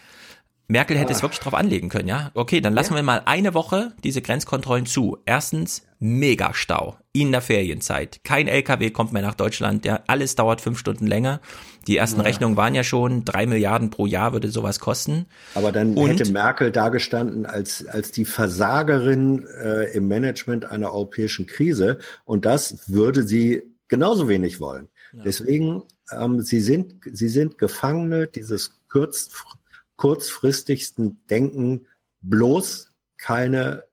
[SPEAKER 3] Merkel hätte ah. es wirklich drauf anlegen können, ja? Okay, dann lassen wir mal eine Woche diese Grenzkontrollen zu. Erstens, Megastau in der Ferienzeit. Kein LKW kommt mehr nach Deutschland, ja, alles dauert fünf Stunden länger. Die ersten ja. Rechnungen waren ja schon, drei Milliarden pro Jahr würde sowas kosten.
[SPEAKER 14] Aber dann Und, hätte Merkel dagestanden als, als die Versagerin äh, im Management einer europäischen Krise. Und das würde sie genauso wenig wollen. Ja. Deswegen, ähm, sie sind, sie sind Gefangene dieses kurz, kurzfristigsten Denken, bloß keine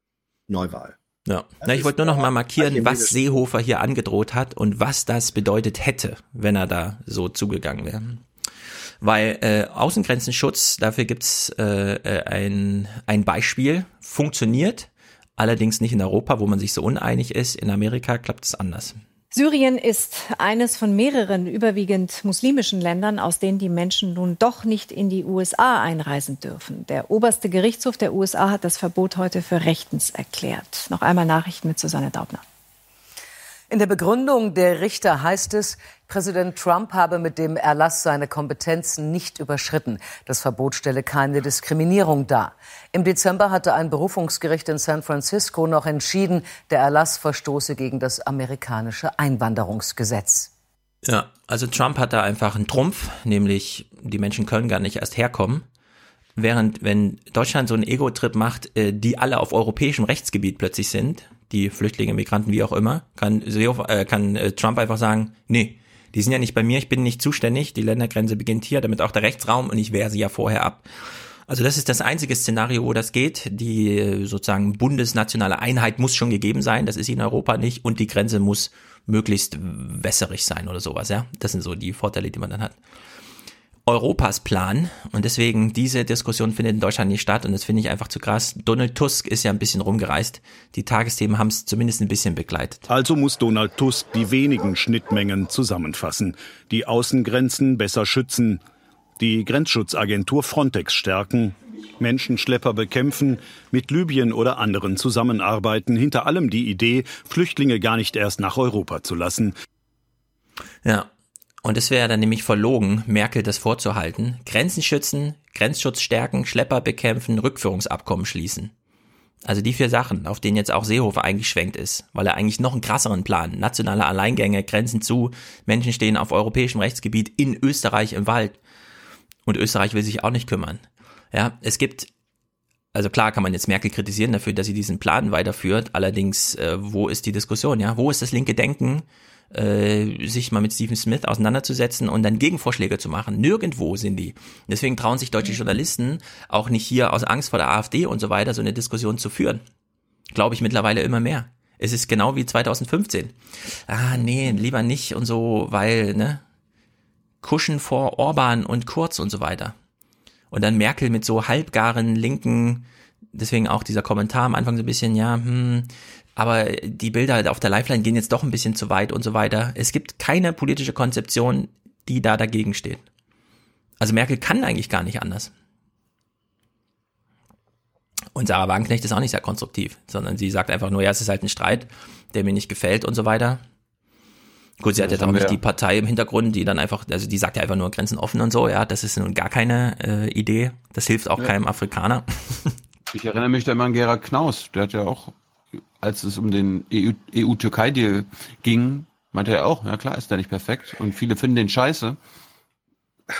[SPEAKER 14] Neuwahl.
[SPEAKER 3] Ja, Na, ich wollte nur noch mal markieren, was Seehofer hier angedroht hat und was das bedeutet hätte, wenn er da so zugegangen wäre. Weil äh, Außengrenzenschutz, dafür gibt's äh, äh, ein, ein Beispiel, funktioniert, allerdings nicht in Europa, wo man sich so uneinig ist. In Amerika klappt es anders.
[SPEAKER 32] Syrien ist eines von mehreren überwiegend muslimischen Ländern, aus denen die Menschen nun doch nicht in die USA einreisen dürfen. Der oberste Gerichtshof der USA hat das Verbot heute für rechtens erklärt. Noch einmal Nachrichten mit Susanne Daubner.
[SPEAKER 46] In der Begründung der Richter heißt es, Präsident Trump habe mit dem Erlass seine Kompetenzen nicht überschritten. Das Verbot stelle keine Diskriminierung dar. Im Dezember hatte ein Berufungsgericht in San Francisco noch entschieden, der Erlass verstoße gegen das amerikanische Einwanderungsgesetz.
[SPEAKER 3] Ja, also Trump hat da einfach einen Trumpf, nämlich die Menschen können gar nicht erst herkommen. Während wenn Deutschland so einen Ego-Trip macht, äh, die alle auf europäischem Rechtsgebiet plötzlich sind, die Flüchtlinge, Migranten, wie auch immer, kann, äh, kann äh, Trump einfach sagen, nee, die sind ja nicht bei mir, ich bin nicht zuständig, die Ländergrenze beginnt hier, damit auch der Rechtsraum und ich wehre sie ja vorher ab. Also das ist das einzige Szenario, wo das geht. Die sozusagen bundesnationale Einheit muss schon gegeben sein, das ist in Europa nicht und die Grenze muss möglichst wässerig sein oder sowas, ja. Das sind so die Vorteile, die man dann hat. Europas Plan und deswegen diese Diskussion findet in Deutschland nicht statt und das finde ich einfach zu krass. Donald Tusk ist ja ein bisschen rumgereist. Die Tagesthemen haben es zumindest ein bisschen begleitet.
[SPEAKER 47] Also muss Donald Tusk die wenigen Schnittmengen zusammenfassen, die Außengrenzen besser schützen, die Grenzschutzagentur Frontex stärken, Menschenschlepper bekämpfen, mit Libyen oder anderen zusammenarbeiten, hinter allem die Idee, Flüchtlinge gar nicht erst nach Europa zu lassen.
[SPEAKER 3] Ja, und es wäre dann nämlich verlogen, Merkel das vorzuhalten. Grenzen schützen, Grenzschutz stärken, Schlepper bekämpfen, Rückführungsabkommen schließen. Also die vier Sachen, auf denen jetzt auch Seehofer eingeschwenkt ist, weil er eigentlich noch einen krasseren Plan, nationale Alleingänge, Grenzen zu, Menschen stehen auf europäischem Rechtsgebiet in Österreich im Wald. Und Österreich will sich auch nicht kümmern. Ja, es gibt, also klar kann man jetzt Merkel kritisieren dafür, dass sie diesen Plan weiterführt. Allerdings, äh, wo ist die Diskussion? Ja, wo ist das linke Denken? Äh, sich mal mit Stephen Smith auseinanderzusetzen und dann Gegenvorschläge zu machen. Nirgendwo sind die. Deswegen trauen sich deutsche Journalisten auch nicht hier aus Angst vor der AfD und so weiter so eine Diskussion zu führen. Glaube ich mittlerweile immer mehr. Es ist genau wie 2015. Ah, nee, lieber nicht und so, weil, ne? Kuschen vor Orban und Kurz und so weiter. Und dann Merkel mit so halbgaren linken, deswegen auch dieser Kommentar am Anfang so ein bisschen, ja, hm, aber die Bilder auf der Lifeline gehen jetzt doch ein bisschen zu weit und so weiter. Es gibt keine politische Konzeption, die da dagegen steht. Also Merkel kann eigentlich gar nicht anders. Und Sarah Wagenknecht ist auch nicht sehr konstruktiv, sondern sie sagt einfach nur, ja, es ist halt ein Streit, der mir nicht gefällt und so weiter. Gut, sie hat ja dann nicht die Partei im Hintergrund, die dann einfach, also die sagt ja einfach nur Grenzen offen und so, ja, das ist nun gar keine äh, Idee. Das hilft auch ja. keinem Afrikaner. [LAUGHS]
[SPEAKER 1] Ich erinnere mich da immer an Gerhard Knaus, der hat ja auch als es um den EU-Türkei-Deal EU ging, meinte er auch, ja klar, ist der nicht perfekt und viele finden den scheiße.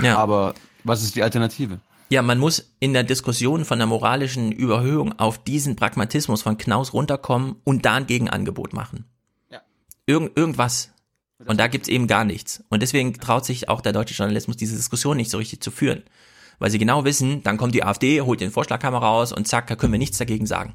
[SPEAKER 1] Ja. Aber was ist die Alternative?
[SPEAKER 3] Ja, man muss in der Diskussion von der moralischen Überhöhung auf diesen Pragmatismus von Knaus runterkommen und da ein Gegenangebot machen. Ja. Irgend, irgendwas. Und da gibt's eben gar nichts. Und deswegen traut sich auch der deutsche Journalismus diese Diskussion nicht so richtig zu führen. Weil sie genau wissen, dann kommt die AfD, holt den Vorschlaghammer raus und zack, da können wir nichts dagegen sagen.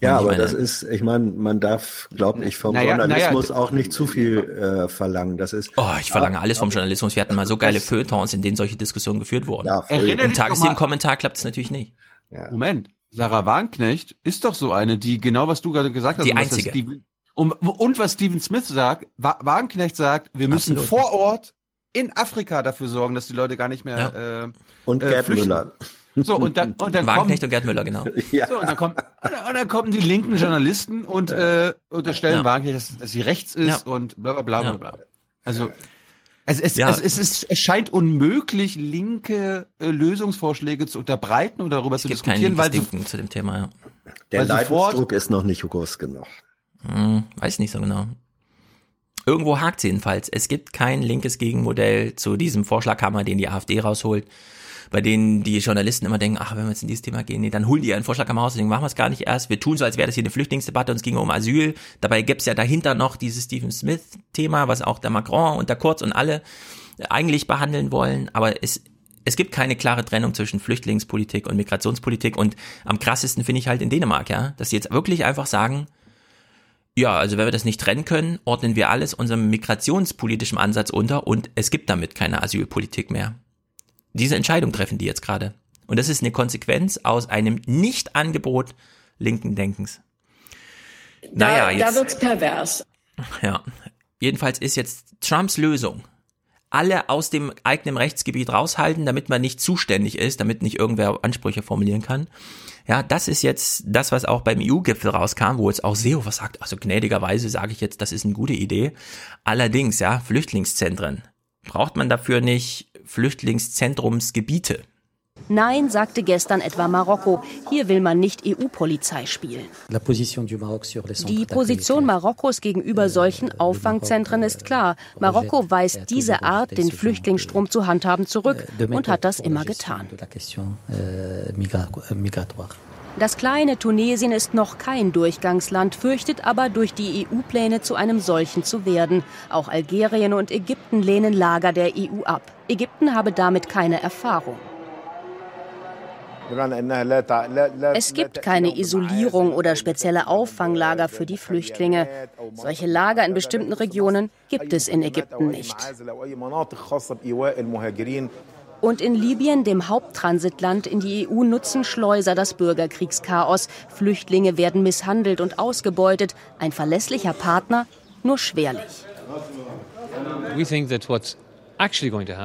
[SPEAKER 14] Ja, aber meine, das ist, ich meine, man darf, glaube ich, vom naja, Journalismus naja, auch nicht zu viel äh, verlangen. Das ist.
[SPEAKER 3] Oh, ich verlange alles vom Journalismus. Wir hatten mal so geile Feuilletons, in denen solche Diskussionen geführt wurden. Ja, Im Tagesthemen-Kommentar klappt es natürlich nicht.
[SPEAKER 1] Ja. Moment, Sarah Warnknecht ist doch so eine, die genau was du gerade gesagt hast.
[SPEAKER 3] Die einzige.
[SPEAKER 1] Steven, und, und, was Steven Smith sagt, Warnknecht sagt, wir müssen Absolut. vor Ort in Afrika dafür sorgen, dass die Leute gar nicht mehr ja. äh,
[SPEAKER 14] und äh, Gerd Müller.
[SPEAKER 1] So, und dann, und dann
[SPEAKER 3] Wagenknecht und Gerd Müller, genau. [LAUGHS]
[SPEAKER 1] Ja. So, und dann, kommt, und dann kommen die linken Journalisten und äh, unterstellen ja. Wagenknecht, dass, dass sie rechts ist ja. und bla bla bla bla. bla. Also es, es, ja. es, es, ist, es scheint unmöglich, linke äh, Lösungsvorschläge zu unterbreiten oder darüber es zu diskutieren, weil
[SPEAKER 3] sie, zu dem Thema, ja.
[SPEAKER 14] Der Leidensdruck ist noch nicht groß genug.
[SPEAKER 3] Hm, weiß nicht so genau. Irgendwo hakt jedenfalls. Es gibt kein linkes Gegenmodell zu diesem Vorschlaghammer, den die AfD rausholt bei denen die Journalisten immer denken, ach, wenn wir jetzt in dieses Thema gehen, nee, dann holen die einen Vorschlag am Haus denken, machen wir es gar nicht erst. Wir tun so, als wäre das hier eine Flüchtlingsdebatte und es ginge um Asyl. Dabei gäbe es ja dahinter noch dieses Stephen Smith-Thema, was auch der Macron und der Kurz und alle eigentlich behandeln wollen. Aber es, es gibt keine klare Trennung zwischen Flüchtlingspolitik und Migrationspolitik und am krassesten finde ich halt in Dänemark, ja, dass sie jetzt wirklich einfach sagen, ja, also wenn wir das nicht trennen können, ordnen wir alles unserem migrationspolitischen Ansatz unter und es gibt damit keine Asylpolitik mehr. Diese Entscheidung treffen die jetzt gerade. Und das ist eine Konsequenz aus einem Nicht-Angebot linken Denkens.
[SPEAKER 48] Da, naja, jetzt, da wird's pervers.
[SPEAKER 3] Ja, jedenfalls ist jetzt Trumps Lösung, alle aus dem eigenen Rechtsgebiet raushalten, damit man nicht zuständig ist, damit nicht irgendwer Ansprüche formulieren kann. Ja, das ist jetzt das, was auch beim EU-Gipfel rauskam, wo jetzt auch Seehofer sagt, also gnädigerweise sage ich jetzt, das ist eine gute Idee. Allerdings, ja, Flüchtlingszentren. Braucht man dafür nicht Flüchtlingszentrumsgebiete?
[SPEAKER 49] Nein, sagte gestern etwa Marokko. Hier will man nicht EU-Polizei spielen. Die Position Marokkos gegenüber solchen Auffangzentren ist klar. Marokko weist diese Art, den Flüchtlingsstrom zu handhaben, zurück und hat das immer getan. Das kleine Tunesien ist noch kein Durchgangsland, fürchtet aber durch die EU-Pläne zu einem solchen zu werden. Auch Algerien und Ägypten lehnen Lager der EU ab. Ägypten habe damit keine Erfahrung. Es gibt keine Isolierung oder spezielle Auffanglager für die Flüchtlinge. Solche Lager in bestimmten Regionen gibt es in Ägypten nicht. Und in Libyen, dem Haupttransitland in die EU, nutzen Schleuser das Bürgerkriegschaos. Flüchtlinge werden misshandelt und ausgebeutet. Ein verlässlicher Partner, nur schwerlich.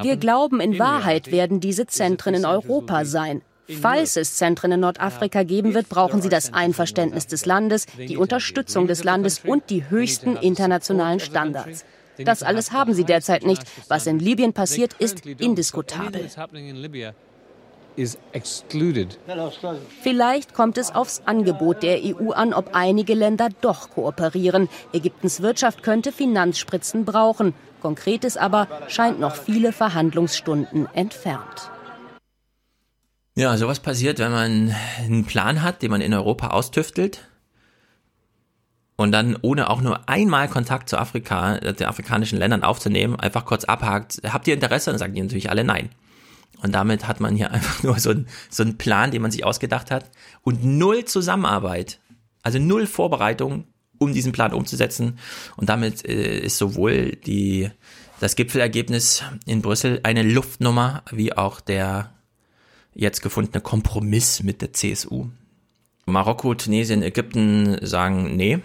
[SPEAKER 49] Wir glauben, in Wahrheit werden diese Zentren in Europa sein. Falls es Zentren in Nordafrika geben wird, brauchen sie das Einverständnis des Landes, die Unterstützung des Landes und die höchsten internationalen Standards. Das alles haben sie derzeit nicht. Was in Libyen passiert, ist indiskutabel. Vielleicht kommt es aufs Angebot der EU an, ob einige Länder doch kooperieren. Ägyptens Wirtschaft könnte Finanzspritzen brauchen. Konkretes aber scheint noch viele Verhandlungsstunden entfernt.
[SPEAKER 3] Ja, sowas passiert, wenn man einen Plan hat, den man in Europa austüftelt und dann ohne auch nur einmal Kontakt zu Afrika, äh, den afrikanischen Ländern aufzunehmen, einfach kurz abhakt, habt ihr Interesse? Dann sagen die natürlich alle nein. Und damit hat man hier [LAUGHS] einfach nur so, ein, so einen Plan, den man sich ausgedacht hat und null Zusammenarbeit, also null Vorbereitung, um diesen Plan umzusetzen. Und damit äh, ist sowohl die, das Gipfelergebnis in Brüssel eine Luftnummer, wie auch der jetzt gefundene Kompromiss mit der CSU. Marokko, Tunesien, Ägypten sagen, nee.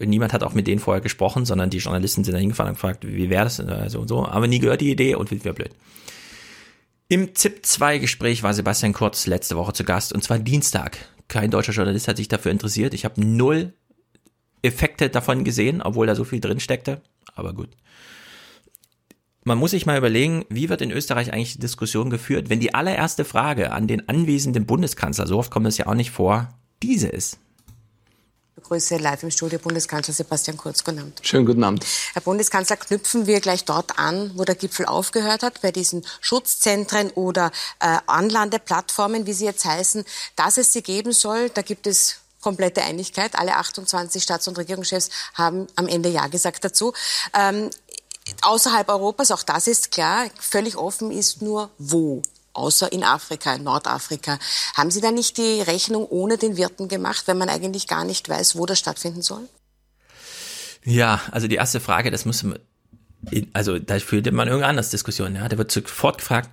[SPEAKER 3] Niemand hat auch mit denen vorher gesprochen, sondern die Journalisten sind da hingefahren und gefragt, wie wäre das also und so. Aber nie gehört die Idee und finden wir blöd. Im ZIP-2-Gespräch war Sebastian Kurz letzte Woche zu Gast und zwar Dienstag. Kein deutscher Journalist hat sich dafür interessiert. Ich habe null Effekte davon gesehen, obwohl da so viel drin steckte. Aber gut man muss sich mal überlegen, wie wird in Österreich eigentlich die Diskussion geführt, wenn die allererste Frage an den anwesenden Bundeskanzler, so oft kommt es ja auch nicht vor, diese ist.
[SPEAKER 50] Ich begrüße live im Studio Bundeskanzler Sebastian Kurz.
[SPEAKER 1] Guten Abend. Schönen guten Abend.
[SPEAKER 50] Herr Bundeskanzler, knüpfen wir gleich dort an, wo der Gipfel aufgehört hat, bei diesen Schutzzentren oder äh, Anlandeplattformen, wie sie jetzt heißen, dass es sie geben soll. Da gibt es komplette Einigkeit. Alle 28 Staats- und Regierungschefs haben am Ende Ja gesagt dazu. Ähm, außerhalb Europas, auch das ist klar, völlig offen ist nur wo außer in Afrika, in Nordafrika. Haben Sie da nicht die Rechnung ohne den Wirten gemacht, wenn man eigentlich gar nicht weiß, wo das stattfinden soll?
[SPEAKER 3] Ja, also die erste Frage, das muss man, also da führt man irgendeine andere Diskussion, ja. Da wird sofort gefragt,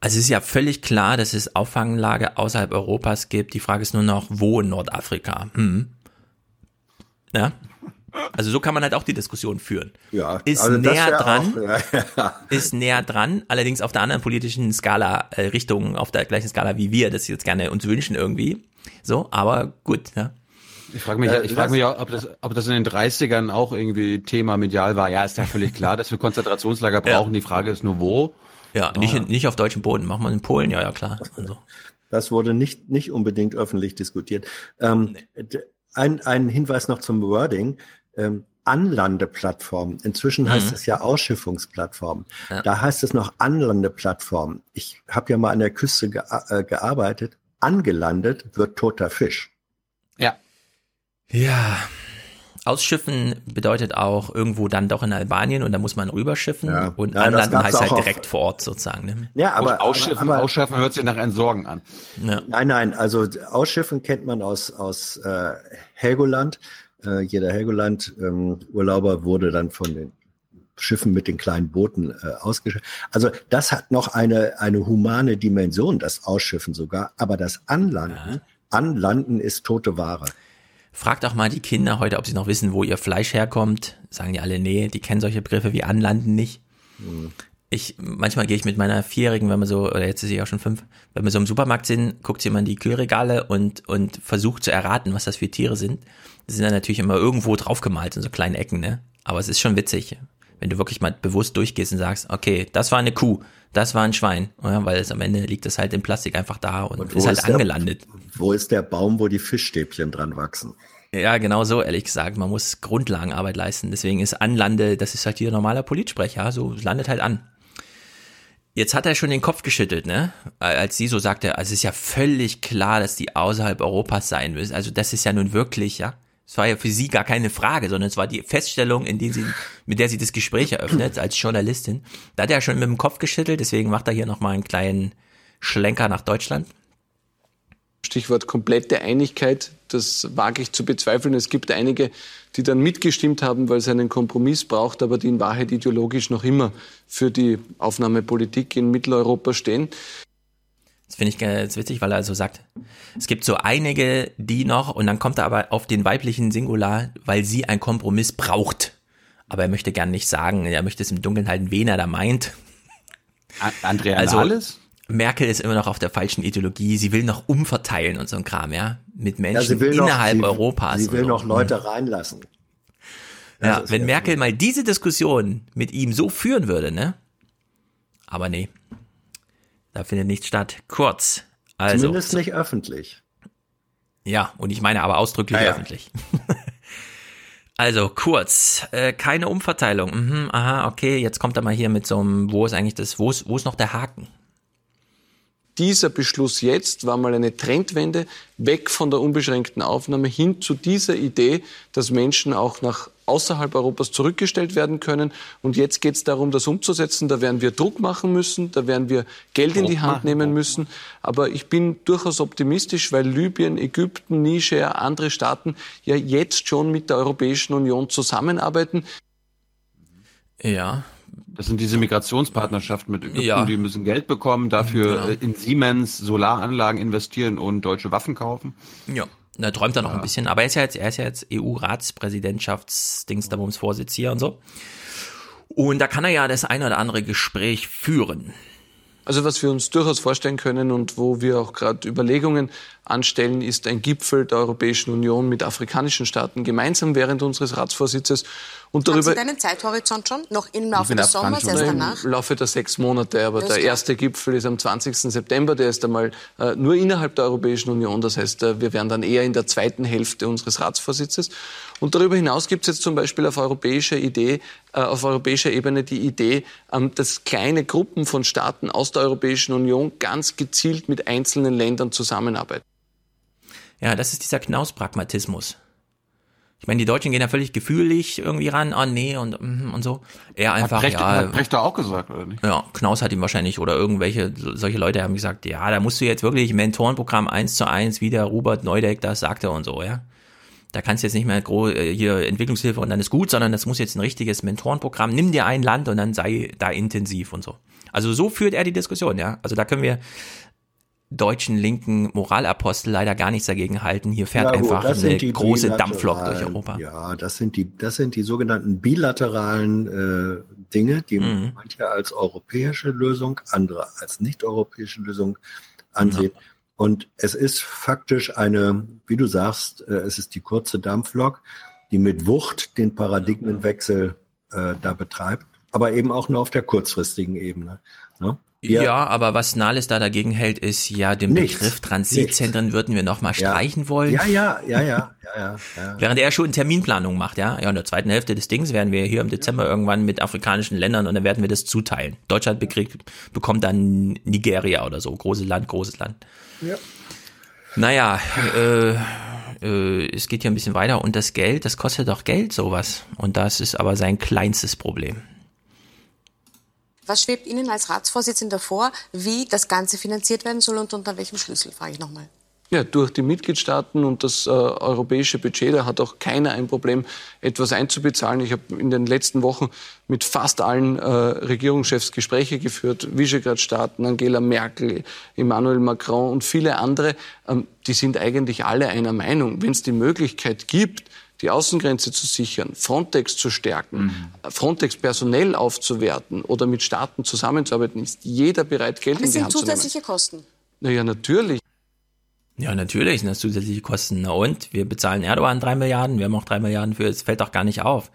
[SPEAKER 3] also es ist ja völlig klar, dass es Auffanglage außerhalb Europas gibt. Die Frage ist nur noch, wo in Nordafrika? Hm. Ja, also so kann man halt auch die Diskussion führen.
[SPEAKER 14] Ja,
[SPEAKER 3] ist also näher dran, auch, [LAUGHS] ja, ja. ist näher dran, allerdings auf der anderen politischen Skala, äh, Richtung, auf der gleichen Skala wie wir das jetzt gerne uns wünschen irgendwie. So, aber gut, ja.
[SPEAKER 1] Ich frage mich, äh, ich frage mich auch, ob das, ob das in den 30ern auch irgendwie Thema medial war. Ja, ist ja völlig klar, dass wir Konzentrationslager [LAUGHS] brauchen. Ja. Die Frage ist nur wo.
[SPEAKER 3] Ja, nicht, in, nicht auf deutschem Boden. Machen wir in Polen, ja, ja, klar. Also.
[SPEAKER 14] Das wurde nicht, nicht unbedingt öffentlich diskutiert. Ähm, nee. ein, ein Hinweis noch zum Wording ähm, Anlandeplattform. Inzwischen mhm. heißt es ja Ausschiffungsplattform. Ja. Da heißt es noch Anlandeplattform. Ich habe ja mal an der Küste ge äh, gearbeitet. Angelandet wird toter Fisch.
[SPEAKER 3] Ja. Ja. Ausschiffen bedeutet auch irgendwo dann doch in Albanien und da muss man rüberschiffen ja. und ja, anlanden heißt halt direkt vor Ort sozusagen. Ne?
[SPEAKER 14] Ja, aber
[SPEAKER 1] Ausschiffen, aber, Ausschiffen hört sich nach Entsorgen an.
[SPEAKER 14] Ja. Nein, nein, also Ausschiffen kennt man aus, aus äh, Helgoland. Äh, jeder Helgoland-Urlauber ähm, wurde dann von den Schiffen mit den kleinen Booten äh, ausgeschifft. Also das hat noch eine, eine humane Dimension, das Ausschiffen sogar, aber das Anlanden, ja. Anlanden ist tote Ware.
[SPEAKER 3] Fragt auch mal die Kinder heute, ob sie noch wissen, wo ihr Fleisch herkommt. Sagen die alle, nee, die kennen solche Begriffe wie Anlanden nicht. Hm. Ich, manchmal gehe ich mit meiner Vierjährigen, wenn wir so, oder jetzt ist sie auch schon fünf, wenn wir so im Supermarkt sind, guckt sie immer in die Kühlregale und, und versucht zu erraten, was das für Tiere sind. Das sind dann natürlich immer irgendwo draufgemalt in so kleinen Ecken, ne? Aber es ist schon witzig wenn du wirklich mal bewusst durchgehst und sagst, okay, das war eine Kuh, das war ein Schwein, ja, weil es am Ende liegt es halt in Plastik einfach da und, und ist halt ist angelandet.
[SPEAKER 14] Der, wo ist der Baum, wo die Fischstäbchen dran wachsen?
[SPEAKER 3] Ja, genau so, ehrlich gesagt. Man muss Grundlagenarbeit leisten. Deswegen ist Anlande, das ist halt hier normaler Politsprecher, so landet halt an. Jetzt hat er schon den Kopf geschüttelt, ne? Als sie so sagte, also es ist ja völlig klar, dass die außerhalb Europas sein müssen. Also das ist ja nun wirklich, ja. Es war ja für sie gar keine Frage, sondern es war die Feststellung, in der sie, mit der sie das Gespräch eröffnet als Journalistin. Da hat er schon mit dem Kopf geschüttelt, deswegen macht er hier nochmal einen kleinen Schlenker nach Deutschland.
[SPEAKER 51] Stichwort komplette Einigkeit, das wage ich zu bezweifeln. Es gibt einige, die dann mitgestimmt haben, weil es einen Kompromiss braucht, aber die in Wahrheit ideologisch noch immer für die Aufnahmepolitik in Mitteleuropa stehen.
[SPEAKER 3] Das finde ich ganz witzig, weil er also sagt, es gibt so einige, die noch, und dann kommt er aber auf den weiblichen Singular, weil sie einen Kompromiss braucht. Aber er möchte gern nicht sagen, er möchte es im Dunkeln halten, wen er da meint.
[SPEAKER 1] Andrea also, Nahles?
[SPEAKER 3] Merkel ist immer noch auf der falschen Ideologie. Sie will noch umverteilen und so ein Kram, ja, mit Menschen ja, innerhalb
[SPEAKER 14] noch,
[SPEAKER 3] Europas.
[SPEAKER 14] Sie will noch Leute reinlassen.
[SPEAKER 3] Ja, wenn Merkel mal diese Diskussion mit ihm so führen würde, ne? Aber nee, da findet nichts statt. Kurz. Also,
[SPEAKER 14] Zumindest nicht öffentlich.
[SPEAKER 3] Ja, und ich meine aber ausdrücklich ja, ja. öffentlich. [LAUGHS] also kurz, äh, keine Umverteilung. Mhm, aha, okay, jetzt kommt er mal hier mit so einem, wo ist eigentlich das, wo ist, wo ist noch der Haken?
[SPEAKER 51] Dieser Beschluss jetzt war mal eine Trendwende weg von der unbeschränkten Aufnahme hin zu dieser Idee, dass Menschen auch nach außerhalb Europas zurückgestellt werden können. Und jetzt geht es darum, das umzusetzen. Da werden wir Druck machen müssen, da werden wir Geld in die Hand nehmen müssen. Aber ich bin durchaus optimistisch, weil Libyen, Ägypten, Niger, andere Staaten ja jetzt schon mit der Europäischen Union zusammenarbeiten.
[SPEAKER 3] Ja,
[SPEAKER 1] das sind diese Migrationspartnerschaften mit Ägypten, ja. die müssen Geld bekommen, dafür genau. in Siemens Solaranlagen investieren und deutsche Waffen kaufen.
[SPEAKER 3] Ja. Da träumt er noch ja. ein bisschen, aber er ist ja jetzt, er ist ja jetzt EU-Ratspräsidentschaftsdingsdabumsvorsitz hier und so. Und da kann er ja das ein oder andere Gespräch führen.
[SPEAKER 51] Also was wir uns durchaus vorstellen können und wo wir auch gerade Überlegungen anstellen, ist ein Gipfel der Europäischen Union mit afrikanischen Staaten gemeinsam während unseres Ratsvorsitzes.
[SPEAKER 50] Und darüber, Haben Sie deinen Zeithorizont schon? Noch im Laufe des Sommers, erst
[SPEAKER 51] danach? Im Laufe der sechs Monate. Aber der erste Gipfel ist am 20. September. Der ist einmal äh, nur innerhalb der Europäischen Union. Das heißt, äh, wir wären dann eher in der zweiten Hälfte unseres Ratsvorsitzes. Und darüber hinaus gibt es jetzt zum Beispiel auf europäischer Idee, äh, auf europäischer Ebene die Idee, ähm, dass kleine Gruppen von Staaten aus der Europäischen Union ganz gezielt mit einzelnen Ländern zusammenarbeiten.
[SPEAKER 3] Ja, das ist dieser Knaus-Pragmatismus. Ich meine, die Deutschen gehen ja völlig gefühlig irgendwie ran, ah nee und mhm, und so. Er einfach,
[SPEAKER 1] hat Brecht,
[SPEAKER 3] ja.
[SPEAKER 1] Hat Brecht da auch gesagt, oder nicht?
[SPEAKER 3] Ja, Knaus hat ihm wahrscheinlich oder irgendwelche solche Leute haben gesagt, ja, da musst du jetzt wirklich Mentorenprogramm eins zu eins, wie der Robert Neudeck das sagte und so, ja. Da kannst du jetzt nicht mehr äh, hier Entwicklungshilfe und dann ist gut, sondern das muss jetzt ein richtiges Mentorenprogramm. Nimm dir ein Land und dann sei da intensiv und so. Also so führt er die Diskussion, ja. Also da können wir deutschen linken Moralapostel leider gar nichts dagegen halten. Hier fährt ja, einfach eine große Dampflok durch Europa.
[SPEAKER 14] Ja, das sind die, das sind die sogenannten bilateralen äh, Dinge, die mhm. manche als europäische Lösung, andere als nicht-europäische Lösung ansehen. Ja. Und es ist faktisch eine, wie du sagst, äh, es ist die kurze Dampflok, die mit Wucht den Paradigmenwechsel äh, da betreibt, aber eben auch nur auf der kurzfristigen Ebene. Ne?
[SPEAKER 3] Ja, ja, aber was Nahles da dagegen hält, ist ja den nichts, Begriff Transitzentren nichts. würden wir nochmal streichen
[SPEAKER 14] ja.
[SPEAKER 3] wollen.
[SPEAKER 14] Ja, ja, ja, ja, ja, ja, [LAUGHS]
[SPEAKER 3] Während er schon Terminplanung macht, ja. Ja, in der zweiten Hälfte des Dings werden wir hier im Dezember irgendwann mit afrikanischen Ländern und dann werden wir das zuteilen. Deutschland bekriegt, bekommt dann Nigeria oder so. Großes Land, großes Land. Ja. Naja, äh, äh, es geht hier ein bisschen weiter und das Geld, das kostet doch Geld, sowas. Und das ist aber sein kleinstes Problem.
[SPEAKER 50] Was schwebt Ihnen als Ratsvorsitzender vor, wie das Ganze finanziert werden soll und unter welchem Schlüssel, frage ich nochmal.
[SPEAKER 51] Ja, durch die Mitgliedstaaten und das äh, europäische Budget, da hat auch keiner ein Problem, etwas einzubezahlen. Ich habe in den letzten Wochen mit fast allen äh, Regierungschefs Gespräche geführt, Visegrad-Staaten, Angela Merkel, Emmanuel Macron und viele andere. Ähm, die sind eigentlich alle einer Meinung. Wenn es die Möglichkeit gibt, die Außengrenze zu sichern, Frontex zu stärken, mhm. Frontex personell aufzuwerten oder mit Staaten zusammenzuarbeiten, ist jeder bereit, Geld
[SPEAKER 50] Aber
[SPEAKER 51] in die Hand zu nehmen.
[SPEAKER 50] Das sind zusätzliche Kosten.
[SPEAKER 51] Naja, natürlich.
[SPEAKER 3] Ja, natürlich sind das zusätzliche Kosten. Na und? Wir bezahlen Erdogan drei Milliarden, wir haben auch drei Milliarden für, es fällt doch gar nicht auf.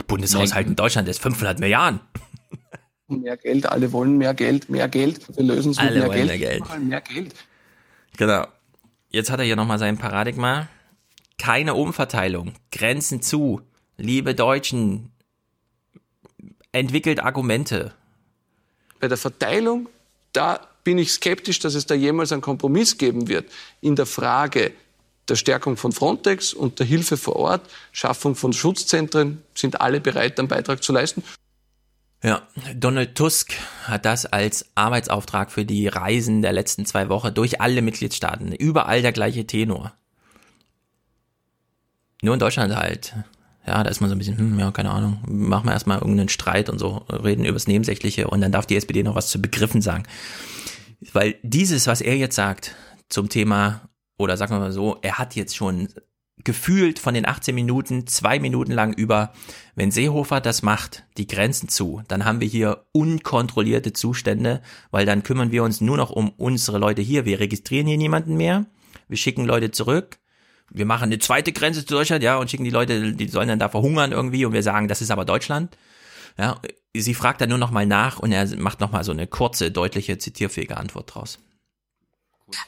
[SPEAKER 3] Der Bundeshaushalt in Deutschland ist 500 Milliarden. [LAUGHS]
[SPEAKER 51] Mehr Geld, alle wollen mehr Geld, mehr Geld. Wir lösen es mit
[SPEAKER 3] alle
[SPEAKER 51] mehr
[SPEAKER 3] wollen
[SPEAKER 51] Geld.
[SPEAKER 3] Mehr Geld.
[SPEAKER 51] mehr Geld.
[SPEAKER 3] Genau. Jetzt hat er hier nochmal sein Paradigma. Keine Umverteilung, Grenzen zu. Liebe Deutschen, entwickelt Argumente.
[SPEAKER 51] Bei der Verteilung, da bin ich skeptisch, dass es da jemals einen Kompromiss geben wird in der Frage der Stärkung von Frontex und der Hilfe vor Ort, Schaffung von Schutzzentren, sind alle bereit, einen Beitrag zu leisten.
[SPEAKER 3] Ja, Donald Tusk hat das als Arbeitsauftrag für die Reisen der letzten zwei Wochen durch alle Mitgliedstaaten. Überall der gleiche Tenor. Nur in Deutschland halt. Ja, da ist man so ein bisschen, hm, ja, keine Ahnung, machen wir erstmal irgendeinen Streit und so, reden übers Nebensächliche und dann darf die SPD noch was zu Begriffen sagen. Weil dieses, was er jetzt sagt zum Thema, oder sagen wir mal so, er hat jetzt schon gefühlt von den 18 Minuten zwei Minuten lang über, wenn Seehofer das macht, die Grenzen zu, dann haben wir hier unkontrollierte Zustände, weil dann kümmern wir uns nur noch um unsere Leute hier. Wir registrieren hier niemanden mehr, wir schicken Leute zurück, wir machen eine zweite Grenze zu Deutschland, ja, und schicken die Leute, die sollen dann da verhungern irgendwie und wir sagen, das ist aber Deutschland. Ja, sie fragt dann nur noch mal nach und er macht noch mal so eine kurze, deutliche, zitierfähige Antwort draus.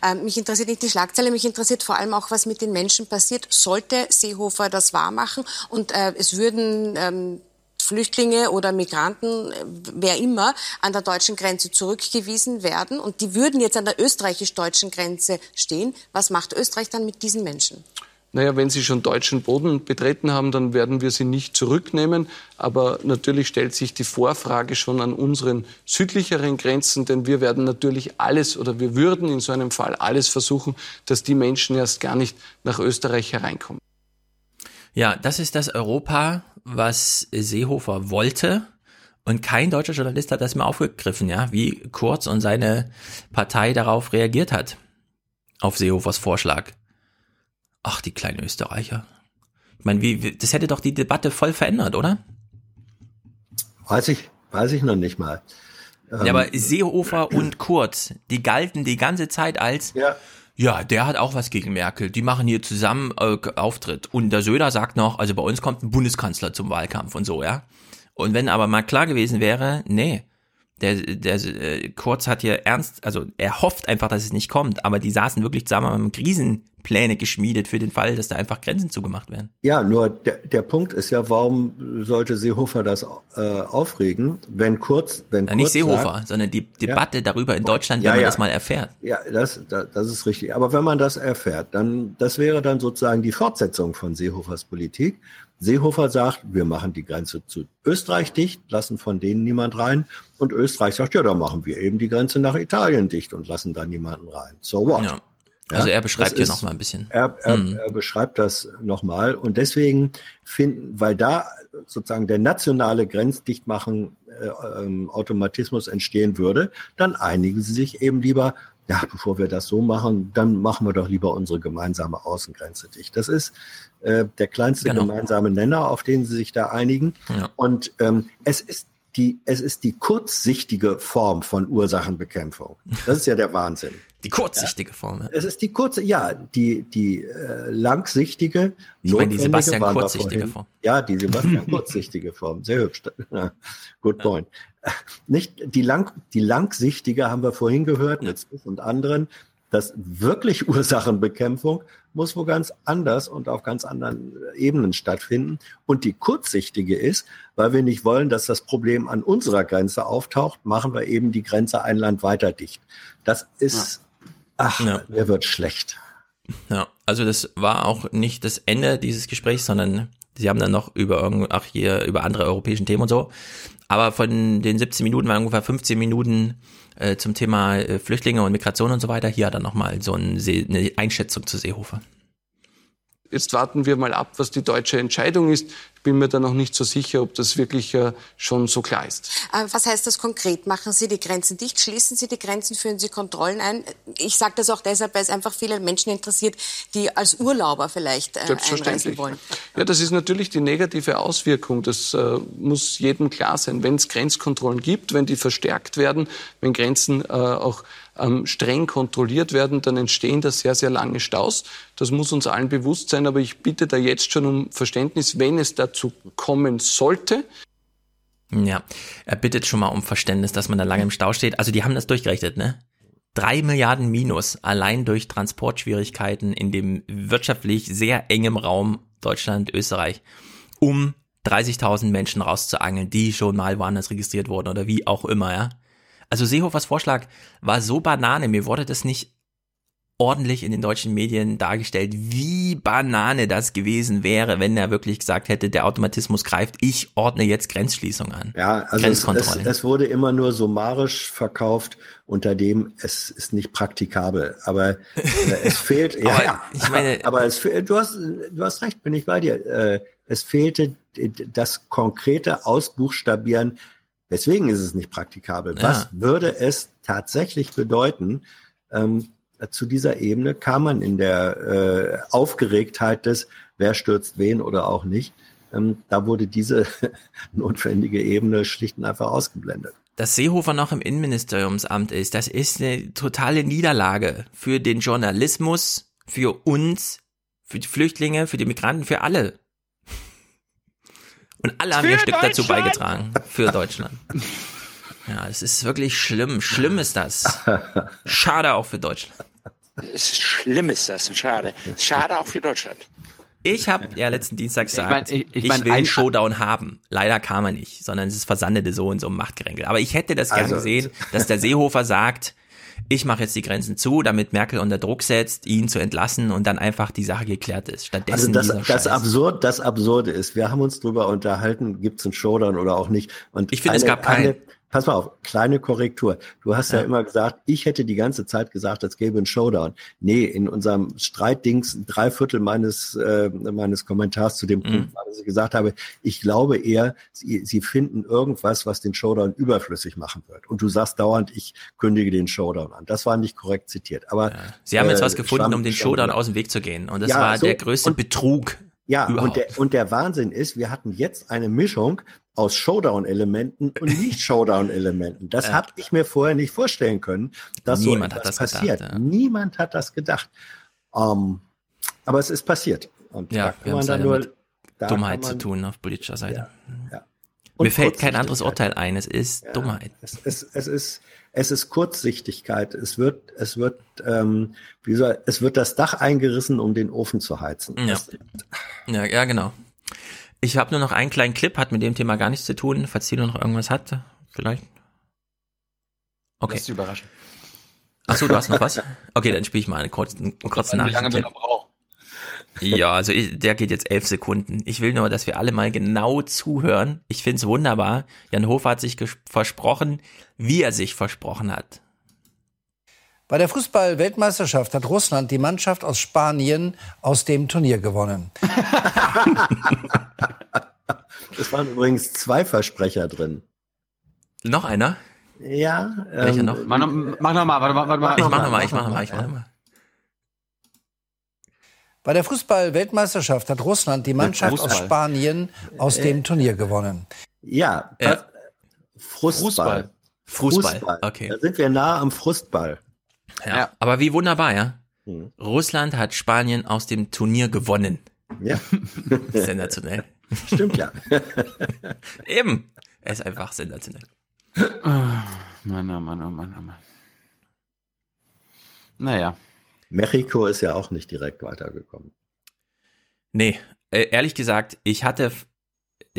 [SPEAKER 50] Ähm, mich interessiert nicht die Schlagzeile, mich interessiert vor allem auch, was mit den Menschen passiert, sollte Seehofer das wahrmachen und äh, es würden ähm, Flüchtlinge oder Migranten, äh, wer immer, an der deutschen Grenze zurückgewiesen werden und die würden jetzt an der österreichisch-deutschen Grenze stehen. Was macht Österreich dann mit diesen Menschen?
[SPEAKER 51] Naja, wenn sie schon deutschen Boden betreten haben, dann werden wir sie nicht zurücknehmen. Aber natürlich stellt sich die Vorfrage schon an unseren südlicheren Grenzen, denn wir werden natürlich alles oder wir würden in so einem Fall alles versuchen, dass die Menschen erst gar nicht nach Österreich hereinkommen.
[SPEAKER 3] Ja, das ist das Europa, was Seehofer wollte. Und kein deutscher Journalist hat das mal aufgegriffen, ja, wie Kurz und seine Partei darauf reagiert hat. Auf Seehofers Vorschlag. Ach, die kleinen Österreicher. Ich meine, wie, das hätte doch die Debatte voll verändert, oder?
[SPEAKER 14] Weiß ich, weiß ich noch nicht mal.
[SPEAKER 3] Ähm, ja, aber Seehofer [CLEARS THROAT] und Kurz, die galten die ganze Zeit als, ja. ja, der hat auch was gegen Merkel. Die machen hier zusammen äh, Auftritt. Und der Söder sagt noch, also bei uns kommt ein Bundeskanzler zum Wahlkampf und so, ja. Und wenn aber mal klar gewesen wäre, nee, der, der äh, Kurz hat hier ernst, also er hofft einfach, dass es nicht kommt, aber die saßen wirklich zusammen am Krisen Pläne geschmiedet für den Fall, dass da einfach Grenzen zugemacht werden.
[SPEAKER 14] Ja, nur der, der Punkt ist ja, warum sollte Seehofer das äh, aufregen, wenn kurz, wenn
[SPEAKER 3] Na, nicht Seehofer, sagt, sondern die Debatte ja, darüber in Deutschland, wenn ja, man ja. das mal erfährt.
[SPEAKER 14] Ja, das, das, das ist richtig. Aber wenn man das erfährt, dann das wäre dann sozusagen die Fortsetzung von Seehofers Politik. Seehofer sagt, wir machen die Grenze zu Österreich dicht, lassen von denen niemand rein. Und Österreich sagt, ja, dann machen wir eben die Grenze nach Italien dicht und lassen da niemanden rein. So what? Ja.
[SPEAKER 3] Also er beschreibt hier nochmal ein bisschen.
[SPEAKER 14] Er, er, mhm. er beschreibt das nochmal und deswegen finden, weil da sozusagen der nationale Grenzdichtmachen äh, ähm, Automatismus entstehen würde, dann einigen sie sich eben lieber, ja, bevor wir das so machen, dann machen wir doch lieber unsere gemeinsame Außengrenze dicht. Das ist äh, der kleinste genau. gemeinsame Nenner, auf den sie sich da einigen. Ja. Und ähm, es ist die, es ist die kurzsichtige Form von Ursachenbekämpfung. Das ist ja der Wahnsinn.
[SPEAKER 3] Die kurzsichtige Form.
[SPEAKER 14] Ja. Es ist die kurze, ja, die, die äh, langsichtige,
[SPEAKER 3] ich meine, die Sebastian kurzsichtige Form.
[SPEAKER 14] Ja, die Sebastian kurzsichtige Form. Sehr hübsch. Good point. Nicht die lang, die langsichtige haben wir vorhin gehört mit Smith und anderen. Das wirklich Ursachenbekämpfung muss wo ganz anders und auf ganz anderen Ebenen stattfinden. Und die kurzsichtige ist, weil wir nicht wollen, dass das Problem an unserer Grenze auftaucht, machen wir eben die Grenze ein Land weiter dicht. Das ist Ach, ja. mir wird schlecht.
[SPEAKER 3] Ja, also das war auch nicht das Ende dieses Gesprächs, sondern sie haben dann noch über ach hier, über andere europäischen Themen und so. Aber von den 17 Minuten waren ungefähr 15 Minuten äh, zum Thema äh, Flüchtlinge und Migration und so weiter. Hier hat er nochmal so ein See, eine Einschätzung zu Seehofer.
[SPEAKER 51] Jetzt warten wir mal ab, was die deutsche Entscheidung ist. Ich bin mir da noch nicht so sicher, ob das wirklich äh, schon so klar ist.
[SPEAKER 50] Äh, was heißt das konkret? Machen Sie die Grenzen dicht? Schließen Sie die Grenzen? Führen Sie Kontrollen ein? Ich sage das auch deshalb, weil es einfach viele Menschen interessiert, die als Urlauber vielleicht äh, einreisen wollen.
[SPEAKER 51] Ja, das ist natürlich die negative Auswirkung. Das äh, muss jedem klar sein. Wenn es Grenzkontrollen gibt, wenn die verstärkt werden, wenn Grenzen äh, auch ähm, streng kontrolliert werden, dann entstehen da sehr, sehr lange Staus. Das muss uns allen bewusst sein, aber ich bitte da jetzt schon um Verständnis, wenn es dazu kommen sollte.
[SPEAKER 3] Ja, er bittet schon mal um Verständnis, dass man da lange im Stau steht. Also die haben das durchgerechnet, ne? Drei Milliarden Minus allein durch Transportschwierigkeiten in dem wirtschaftlich sehr engem Raum Deutschland, Österreich, um 30.000 Menschen rauszuangeln, die schon mal woanders registriert wurden oder wie auch immer, ja. Also Seehofers Vorschlag war so Banane, mir wurde das nicht ordentlich in den deutschen Medien dargestellt, wie Banane das gewesen wäre, wenn er wirklich gesagt hätte, der Automatismus greift, ich ordne jetzt Grenzschließung an.
[SPEAKER 14] Ja, also es, es, es, wurde immer nur summarisch verkauft, unter dem es ist nicht praktikabel. Aber äh, es fehlt, [LAUGHS] ja, aber, ja, ich meine, [LAUGHS] aber es, du hast, du hast recht, bin ich bei dir. Äh, es fehlte das konkrete Ausbuchstabieren Deswegen ist es nicht praktikabel. Ja. Was würde es tatsächlich bedeuten? Ähm, zu dieser Ebene kam man in der äh, Aufgeregtheit des, wer stürzt wen oder auch nicht. Ähm, da wurde diese [LAUGHS] notwendige Ebene schlicht und einfach ausgeblendet.
[SPEAKER 3] Dass Seehofer noch im Innenministeriumsamt ist, das ist eine totale Niederlage für den Journalismus, für uns, für die Flüchtlinge, für die Migranten, für alle. Und alle haben ihr Stück dazu beigetragen. Für Deutschland. Ja, es ist wirklich schlimm. Schlimm ist das. Schade auch für Deutschland.
[SPEAKER 52] Es ist schlimm ist das. Schade. Schade auch für Deutschland.
[SPEAKER 3] Ich habe ja letzten Dienstag gesagt, ich, mein, ich, ich, mein, will einen Showdown haben. Leider kam er nicht, sondern es ist versandete so und so Machtgeränkel. Aber ich hätte das gern also, gesehen, dass der Seehofer sagt, ich mache jetzt die Grenzen zu, damit Merkel unter Druck setzt, ihn zu entlassen und dann einfach die Sache geklärt ist. Stattdessen
[SPEAKER 14] also das, das absurd, das Absurde ist, wir haben uns drüber unterhalten, gibt es einen Showdown oder auch nicht. Und
[SPEAKER 3] ich finde, es gab keinen.
[SPEAKER 14] Pass mal auf, kleine Korrektur. Du hast ja. ja. immer gesagt, ich hätte die ganze Zeit gesagt, es gäbe einen Showdown. Nee, in unserem Streitdings drei Viertel meines, äh, meines Kommentars zu dem mhm. Punkt war, dass ich gesagt habe, ich glaube eher, sie, sie finden irgendwas, was den Showdown überflüssig machen wird. Und du sagst dauernd, ich kündige den Showdown an. Das war nicht korrekt zitiert. Aber
[SPEAKER 3] ja. Sie haben jetzt äh, was gefunden, Schwamm, um den Showdown aus dem Weg zu gehen. Und das ja, war so, der größte Betrug.
[SPEAKER 14] Ja, und der, und der Wahnsinn ist, wir hatten jetzt eine Mischung aus Showdown-Elementen und [LAUGHS] Nicht-Showdown-Elementen. Das ja. habe ich mir vorher nicht vorstellen können, dass Niemand so etwas passiert. Gedacht, ja. Niemand hat das gedacht. Um, ähm, aber es ist passiert.
[SPEAKER 3] Und ja, da wir haben dann nur Dummheit man, zu tun auf politischer Seite. Ja, ja. Mir fällt kein anderes Urteil ein. Es ist ja, Dummheit.
[SPEAKER 14] Es, es, es, ist, es ist Kurzsichtigkeit. Es wird, es wird, ähm, wie soll, es wird das Dach eingerissen, um den Ofen zu heizen.
[SPEAKER 3] Ja, ja, ja genau. Ich habe nur noch einen kleinen Clip, hat mit dem Thema gar nichts zu tun. Falls Tilo noch irgendwas hat, vielleicht. Okay. Lass dich überraschen. Ach so, du hast noch was? Okay, dann spiele ich mal eine kurze, eine kurze Nachricht. Wie lange wir noch brauchen. Ja, also ich, der geht jetzt elf Sekunden. Ich will nur, dass wir alle mal genau zuhören. Ich find's wunderbar. Jan Hofer hat sich versprochen, wie er sich versprochen hat.
[SPEAKER 41] Bei der Fußball-Weltmeisterschaft hat Russland die Mannschaft aus Spanien aus dem Turnier gewonnen. [LAUGHS]
[SPEAKER 14] es waren übrigens zwei Versprecher drin.
[SPEAKER 3] Noch einer?
[SPEAKER 14] Ja.
[SPEAKER 3] Welcher ähm, noch? Mach,
[SPEAKER 1] mach noch mal, warte, warte,
[SPEAKER 3] warte, ich mach noch mal, ich mach noch mal, ich mach noch mal.
[SPEAKER 41] Bei der Fußball-Weltmeisterschaft hat Russland die Mannschaft aus Spanien aus dem äh, Turnier gewonnen.
[SPEAKER 14] Ja, äh, Frustball.
[SPEAKER 3] Fußball. Fußball. Okay.
[SPEAKER 14] Da sind wir nah am Frustball.
[SPEAKER 3] Ja, ja. Aber wie wunderbar, ja. Hm. Russland hat Spanien aus dem Turnier gewonnen.
[SPEAKER 14] Ja. [LAUGHS]
[SPEAKER 3] sensationell.
[SPEAKER 14] Stimmt ja. [LAUGHS]
[SPEAKER 3] Eben. Er ist einfach sensationell.
[SPEAKER 1] Oh, Mann, oh Mann, oh Mann, oh Mann. Naja.
[SPEAKER 14] Mexiko ist ja auch nicht direkt weitergekommen.
[SPEAKER 3] Nee, äh, ehrlich gesagt, ich hatte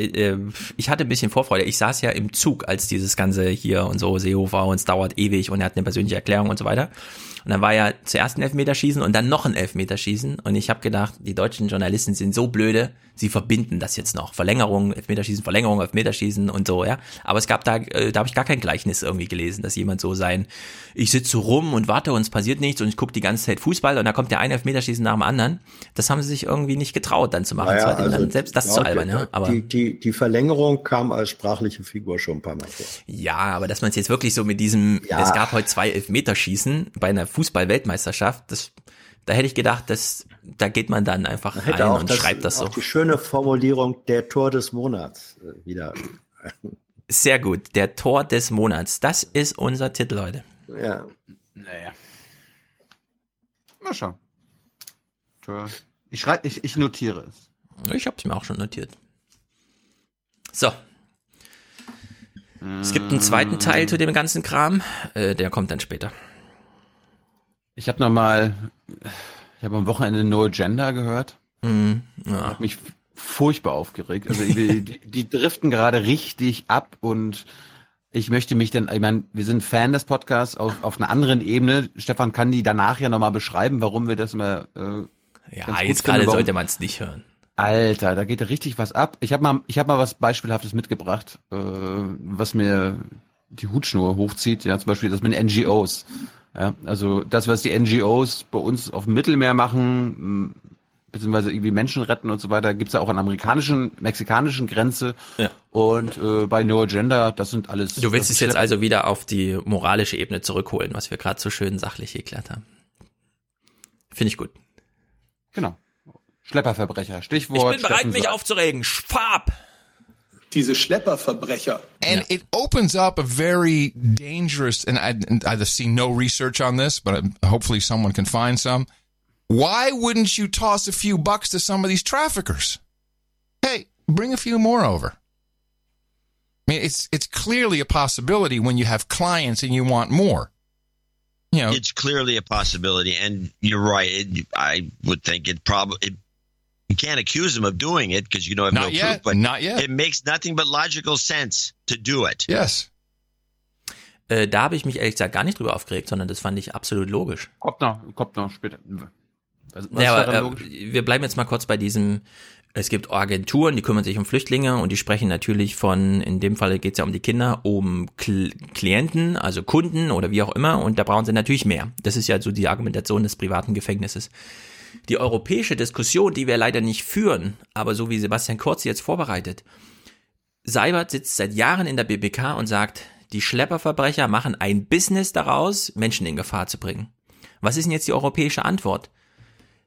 [SPEAKER 3] äh, ich hatte ein bisschen Vorfreude. Ich saß ja im Zug, als dieses ganze hier und so Seehofer und es dauert ewig und er hat eine persönliche Erklärung und so weiter. Und dann war ja zuerst ein Elfmeterschießen und dann noch ein Elfmeterschießen. Und ich habe gedacht, die deutschen Journalisten sind so blöde, sie verbinden das jetzt noch. Verlängerung, Elfmeterschießen, Verlängerung, Elfmeterschießen und so, ja. Aber es gab da, äh, da habe ich gar kein Gleichnis irgendwie gelesen, dass jemand so sein, ich sitze rum und warte und es passiert nichts und ich gucke die ganze Zeit Fußball und da kommt der eine Elfmeterschießen nach dem anderen. Das haben sie sich irgendwie nicht getraut, dann zu machen.
[SPEAKER 14] Naja,
[SPEAKER 3] das also selbst das zu albern, ja.
[SPEAKER 14] Aber die, die, die Verlängerung kam als sprachliche Figur schon ein paar Mal vor.
[SPEAKER 3] Ja, aber dass man es jetzt wirklich so mit diesem, ja. es gab heute zwei Elfmeterschießen bei einer Fußball-Weltmeisterschaft, das da hätte ich gedacht, dass da geht man dann einfach man rein und das, schreibt das so.
[SPEAKER 14] Die schöne Formulierung der Tor des Monats äh, wieder.
[SPEAKER 3] Sehr gut, der Tor des Monats. Das ist unser Titel heute.
[SPEAKER 14] Ja.
[SPEAKER 1] Naja. Mal schauen. Ich schreibe, ich, ich notiere es.
[SPEAKER 3] Ich habe es mir auch schon notiert. So. Es gibt einen zweiten Teil zu dem ganzen Kram. Äh, der kommt dann später.
[SPEAKER 1] Ich habe noch mal, ich habe am Wochenende No Agenda gehört. Mhm, ja. Hat mich furchtbar aufgeregt. Also die, die driften gerade richtig ab und ich möchte mich dann, ich meine, wir sind Fan des Podcasts auf, auf einer anderen Ebene. Stefan kann die danach ja nochmal beschreiben, warum wir das immer. Äh,
[SPEAKER 3] ja, jetzt gerade sollte man es nicht hören.
[SPEAKER 1] Alter, da geht richtig was ab. Ich habe mal, ich habe mal was Beispielhaftes mitgebracht, äh, was mir die Hutschnur hochzieht. Ja, zum Beispiel das mit NGOs. Ja, also das, was die NGOs bei uns auf dem Mittelmeer machen, beziehungsweise irgendwie Menschen retten und so weiter, gibt's ja auch an der amerikanischen, mexikanischen Grenze. Ja. Und äh, bei No Agenda, das sind alles.
[SPEAKER 3] Du willst es jetzt also wieder auf die moralische Ebene zurückholen, was wir gerade so schön sachlich geklärt haben. Finde ich gut.
[SPEAKER 1] Genau. Schlepperverbrecher, Stichwort.
[SPEAKER 3] Ich bin bereit, mich aufzuregen. Schwab!
[SPEAKER 53] diese Schlepperverbrecher.
[SPEAKER 54] And it opens up a very dangerous, and, I, and I've seen no research on this, but hopefully someone can find some. Why wouldn't you toss a few bucks to some of these traffickers? Hey, bring a few more over. I mean, it's it's clearly a possibility when you have clients and you want more. You know,
[SPEAKER 55] it's clearly a possibility, and you're right. It, I would think it probably it You can't accuse them of doing it because you don't have
[SPEAKER 54] not
[SPEAKER 55] no
[SPEAKER 54] yet.
[SPEAKER 55] proof. But
[SPEAKER 54] not yet.
[SPEAKER 55] It makes nothing but logical sense to do it.
[SPEAKER 54] Yes.
[SPEAKER 3] Äh, da habe ich mich ehrlich gesagt gar nicht drüber aufgeregt, sondern das fand ich absolut logisch.
[SPEAKER 1] Kommt noch, kommt noch später.
[SPEAKER 3] Was, was ja, aber, äh, wir bleiben jetzt mal kurz bei diesem, es gibt Agenturen, die kümmern sich um Flüchtlinge und die sprechen natürlich von, in dem Fall geht es ja um die Kinder, um Kl Klienten, also Kunden oder wie auch immer und da brauchen sie natürlich mehr. Das ist ja so die Argumentation des privaten Gefängnisses die europäische Diskussion, die wir leider nicht führen, aber so wie Sebastian Kurz jetzt vorbereitet. Seibert sitzt seit Jahren in der BBK und sagt, die Schlepperverbrecher machen ein Business daraus, Menschen in Gefahr zu bringen. Was ist denn jetzt die europäische Antwort?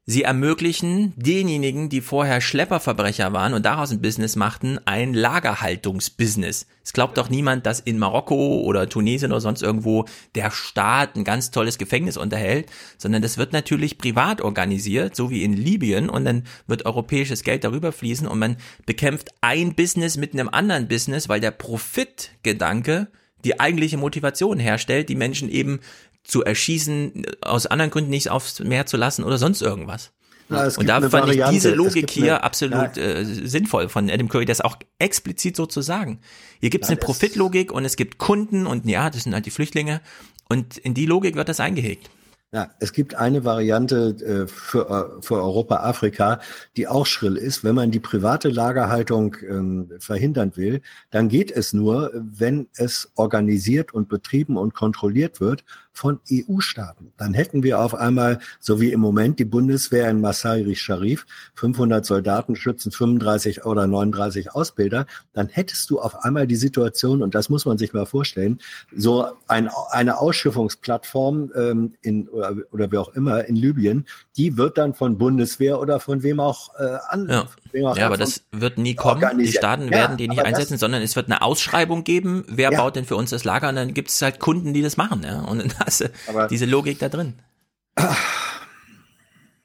[SPEAKER 3] Sie ermöglichen denjenigen, die vorher Schlepperverbrecher waren und daraus ein Business machten, ein Lagerhaltungsbusiness. Es glaubt doch niemand, dass in Marokko oder Tunesien oder sonst irgendwo der Staat ein ganz tolles Gefängnis unterhält, sondern das wird natürlich privat organisiert, so wie in Libyen und dann wird europäisches Geld darüber fließen und man bekämpft ein Business mit einem anderen Business, weil der Profitgedanke die eigentliche Motivation herstellt, die Menschen eben zu erschießen, aus anderen Gründen nicht aufs Meer zu lassen oder sonst irgendwas. Ja, und da fand Variante. ich diese Logik hier eine, absolut äh, sinnvoll von Adam Curry, das auch explizit so zu sagen. Hier gibt es eine Profitlogik und es gibt Kunden und ja, das sind halt die Flüchtlinge und in die Logik wird das eingehegt.
[SPEAKER 14] Ja, es gibt eine Variante äh, für, äh, für Europa, Afrika, die auch schrill ist. Wenn man die private Lagerhaltung ähm, verhindern will, dann geht es nur, wenn es organisiert und betrieben und kontrolliert wird von EU-Staaten. Dann hätten wir auf einmal, so wie im Moment die Bundeswehr in Masai Sharif, 500 Soldaten schützen 35 oder 39 Ausbilder, dann hättest du auf einmal die Situation, und das muss man sich mal vorstellen, so ein, eine Ausschiffungsplattform ähm, in, oder, oder wie auch immer in Libyen, die wird dann von Bundeswehr oder von wem auch äh, an.
[SPEAKER 3] Ja, auch ja aber das wird nie kommen. Die Staaten ja, werden die nicht einsetzen, sondern es wird eine Ausschreibung geben, wer ja. baut denn für uns das Lager und dann gibt es halt Kunden, die das machen. Ja? Und hast Aber diese Logik da drin.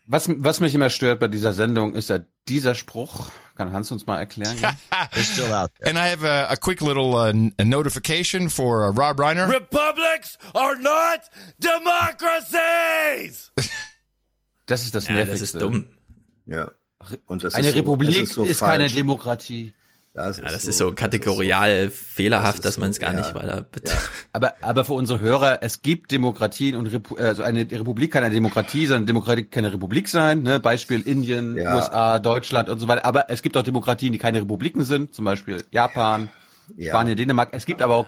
[SPEAKER 1] Was, was mich immer stört bei dieser Sendung, ist ja dieser Spruch. Kann Hans uns mal erklären? [LAUGHS]
[SPEAKER 54] still out there. And I have a, a quick little uh, a notification for uh, Rob Reiner.
[SPEAKER 56] Republics are not democracies! [LAUGHS]
[SPEAKER 1] Das ist das ja,
[SPEAKER 3] Nervigste. Das ist dumm.
[SPEAKER 14] Ja.
[SPEAKER 1] Und das Eine ist so, Republik ist, so ist keine Demokratie.
[SPEAKER 3] Das, ja, ist, das so, ist so kategorial das ist so, fehlerhaft, das dass man es gar ja, nicht weiter.
[SPEAKER 1] Ja. [LAUGHS] Aber, aber für unsere Hörer, es gibt Demokratien und Repu also eine Republik kann eine Demokratie sein, eine Demokratie kann eine Republik sein. Ne? Beispiel Indien, ja. USA, Deutschland und so weiter. Aber es gibt auch Demokratien, die keine Republiken sind, zum Beispiel Japan, Spanien, Dänemark. Es gibt aber auch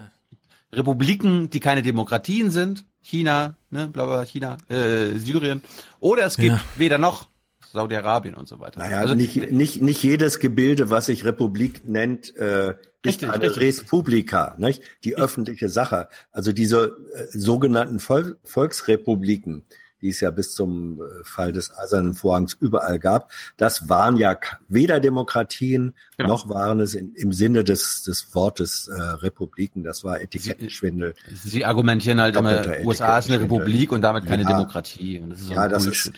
[SPEAKER 1] Republiken, die keine Demokratien sind, China, ne, bla bla, China, äh, Syrien. Oder es gibt weder noch Saudi-Arabien und so weiter.
[SPEAKER 14] Naja, also nicht, nicht, nicht jedes Gebilde, was sich Republik nennt, äh, ist eine richtig. Respublika, nicht? Die öffentliche Sache. Also diese äh, sogenannten Vol Volksrepubliken, die es ja bis zum äh, Fall des Eisernen Vorhangs überall gab, das waren ja weder Demokratien genau. noch waren es in, im Sinne des, des Wortes äh, Republiken. Das war Etikettenschwindel.
[SPEAKER 1] Sie, Sie argumentieren halt immer, USA ist eine Republik und damit keine ja. Demokratie. Und
[SPEAKER 14] das ist so ja, das ist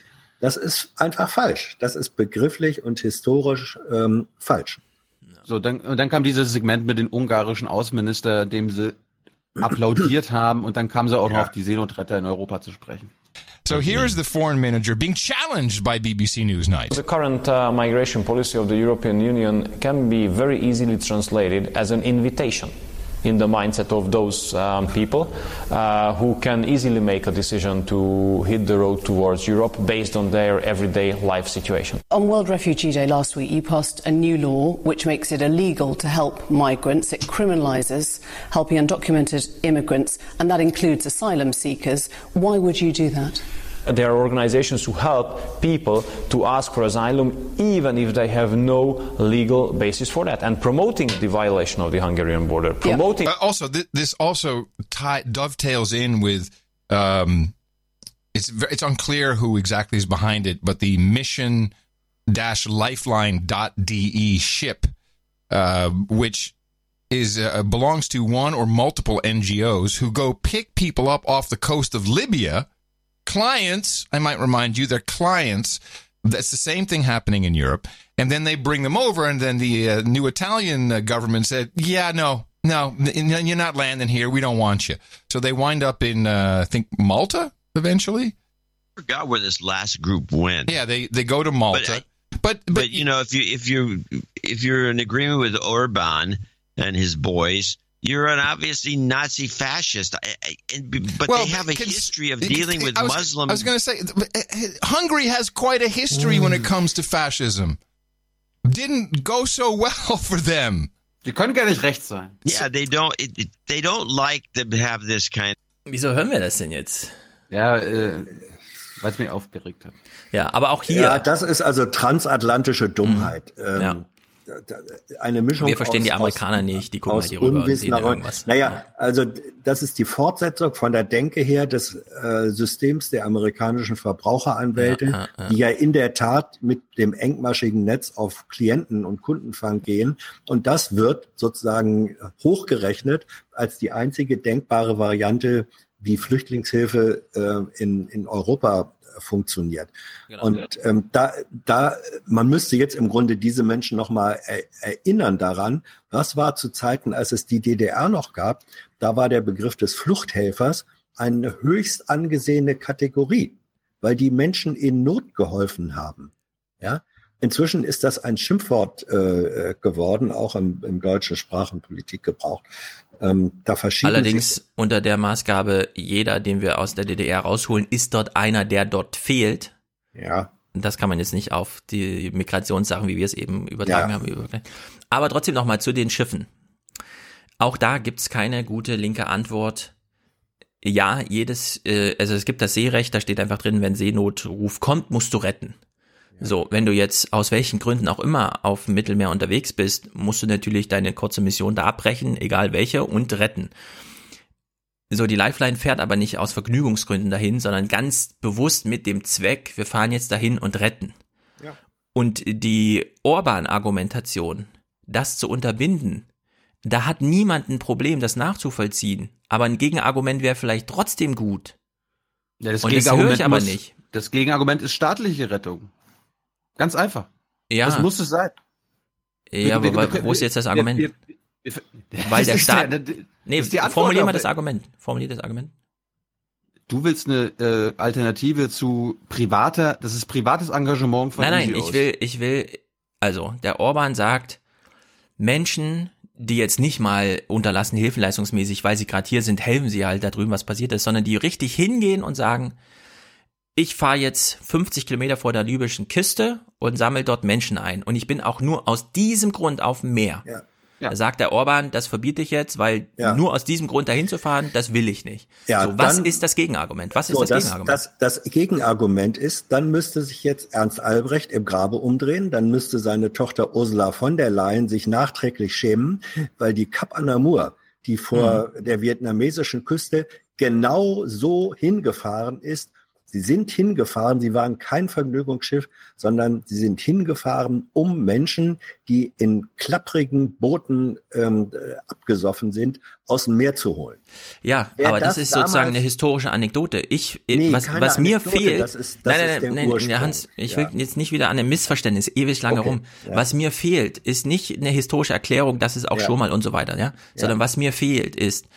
[SPEAKER 14] das ist einfach falsch. Das ist begrifflich und historisch ähm, falsch.
[SPEAKER 1] So, dann, und dann kam dieses Segment mit dem ungarischen Außenminister, dem sie applaudiert [CLEARS THROAT] haben und dann kam sie auch ja. noch auf die Seenotretter in Europa zu sprechen.
[SPEAKER 54] So here is the foreign manager being challenged by BBC Newsnight.
[SPEAKER 57] The current uh, migration policy of the European Union can be very easily translated as an invitation in the mindset of those um, people uh, who can easily make a decision to hit the road towards Europe based on their everyday life situation.
[SPEAKER 58] On World Refugee Day last week, you passed a new law which makes it illegal to help migrants. It criminalises helping undocumented immigrants, and that includes asylum seekers. Why would you do that?
[SPEAKER 57] There are organizations who help people to ask for asylum even if they have no legal basis for that and promoting the violation of the Hungarian border. Promoting.
[SPEAKER 54] Uh, also, th- this also tie- dovetails in with. Um, it's it's unclear who exactly is behind it, but the mission dash lifeline dot de ship, uh, which is uh, belongs to one or multiple NGOs who go pick people up off the coast of Libya clients, I might remind you, they're clients. That's the same thing happening in Europe. And then they bring them over, and then the uh, new Italian uh, government said, yeah, no, no, you're not landing here. We don't want you. So they wind up in, uh, I think, Malta eventually.
[SPEAKER 55] I forgot where this last group went.
[SPEAKER 54] Yeah, they, they go to Malta. But, but,
[SPEAKER 55] but, but you know, if you if you if you're in agreement with Orban and his boys, you're an obviously Nazi fascist, but well, they have a history of dealing with
[SPEAKER 54] I was,
[SPEAKER 55] Muslims.
[SPEAKER 54] I was going to say, Hungary has quite a history mm. when it mm. comes to fascism. Didn't go so well [LAUGHS] for them.
[SPEAKER 1] Die können gar nicht recht sein.
[SPEAKER 55] Yeah, they don't. They don't like to have this kind.
[SPEAKER 3] Wieso hören wir das denn jetzt?
[SPEAKER 1] Ja, äh, weil es mich aufgeregt hat.
[SPEAKER 3] Ja, aber auch hier.
[SPEAKER 14] Ja, das ist also transatlantische Dummheit. Mhm. Ähm, ja eine Mischung.
[SPEAKER 3] Wir verstehen
[SPEAKER 14] aus,
[SPEAKER 3] die Amerikaner aus, nicht, die gucken
[SPEAKER 14] aus
[SPEAKER 3] mal hier rüber
[SPEAKER 14] Unwissen und irgendwas. Naja, also das ist die Fortsetzung von der Denke her des äh, Systems der amerikanischen Verbraucheranwälte, ja, ja, ja. die ja in der Tat mit dem engmaschigen Netz auf Klienten- und Kundenfang gehen. Und das wird sozusagen hochgerechnet als die einzige denkbare Variante, wie Flüchtlingshilfe äh, in, in Europa funktioniert. Genau. Und ähm, da, da, man müsste jetzt im Grunde diese Menschen nochmal er, erinnern daran, was war zu Zeiten, als es die DDR noch gab, da war der Begriff des Fluchthelfers eine höchst angesehene Kategorie, weil die Menschen in Not geholfen haben. Ja, Inzwischen ist das ein Schimpfwort äh, geworden, auch im, im deutschen Sprach- und Politikgebrauch. Ähm, da
[SPEAKER 3] Allerdings unter der Maßgabe, jeder, den wir aus der DDR rausholen, ist dort einer, der dort fehlt.
[SPEAKER 14] Ja.
[SPEAKER 3] Das kann man jetzt nicht auf die Migrationssachen, wie wir es eben übertragen ja. haben. Aber trotzdem nochmal zu den Schiffen. Auch da gibt's keine gute linke Antwort. Ja, jedes, äh, also es gibt das Seerecht, da steht einfach drin, wenn Seenotruf kommt, musst du retten. So, wenn du jetzt aus welchen Gründen auch immer auf dem Mittelmeer unterwegs bist, musst du natürlich deine kurze Mission da abbrechen, egal welche, und retten. So, die Lifeline fährt aber nicht aus Vergnügungsgründen dahin, sondern ganz bewusst mit dem Zweck, wir fahren jetzt dahin und retten. Ja. Und die Orban-Argumentation, das zu unterbinden, da hat niemand ein Problem, das nachzuvollziehen. Aber ein Gegenargument wäre vielleicht trotzdem gut.
[SPEAKER 1] Ja, das und Gegenargument das höre ich aber muss, nicht. Das Gegenargument ist staatliche Rettung. Ganz einfach. Ja. Das muss es sein.
[SPEAKER 3] Ja, aber wo ist jetzt das Argument? Wir, wir, wir, Weil [LAUGHS] der Staat. Der, nee, formulier mal das Argument. Formulier das Argument.
[SPEAKER 1] Du willst eine äh, Alternative zu privater, das ist privates Engagement
[SPEAKER 3] von Nein, nein, ich will, ich will, also der Orban sagt, Menschen, die jetzt nicht mal unterlassen hilfeleistungsmäßig, weil sie gerade hier sind, helfen sie halt da drüben, was passiert ist, sondern die richtig hingehen und sagen, ich fahre jetzt 50 Kilometer vor der libyschen Küste und sammle dort Menschen ein. Und ich bin auch nur aus diesem Grund auf dem Meer. Ja. Ja. Da sagt der Orban, das verbiete ich jetzt, weil ja. nur aus diesem Grund dahin zu fahren, das will ich nicht. Ja, so, was dann, ist das Gegenargument? Was ist so, das, das, Gegenargument?
[SPEAKER 14] Das, das Gegenargument ist, dann müsste sich jetzt Ernst Albrecht im Grabe umdrehen, dann müsste seine Tochter Ursula von der Leyen sich nachträglich schämen, weil die Cap Anamur, die vor mhm. der vietnamesischen Küste genau so hingefahren ist, Sie sind hingefahren, sie waren kein Vergnügungsschiff, sondern sie sind hingefahren, um Menschen, die in klapprigen Booten ähm, äh, abgesoffen sind, aus dem Meer zu holen.
[SPEAKER 3] Ja, Wer aber das, das, ist sozusagen eine historische Anekdote. Ich, nee, was, was mir Anekdote, fehlt, das ist, das nein, nein, nein, nein, Hans, ich will jetzt nicht wieder an einem Missverständnis ewig lange okay, rum. Ja. Was mir fehlt, ist nicht eine historische Erklärung, das ist auch ja. schon mal und so weiter, ja, sondern ja. was mir fehlt ist,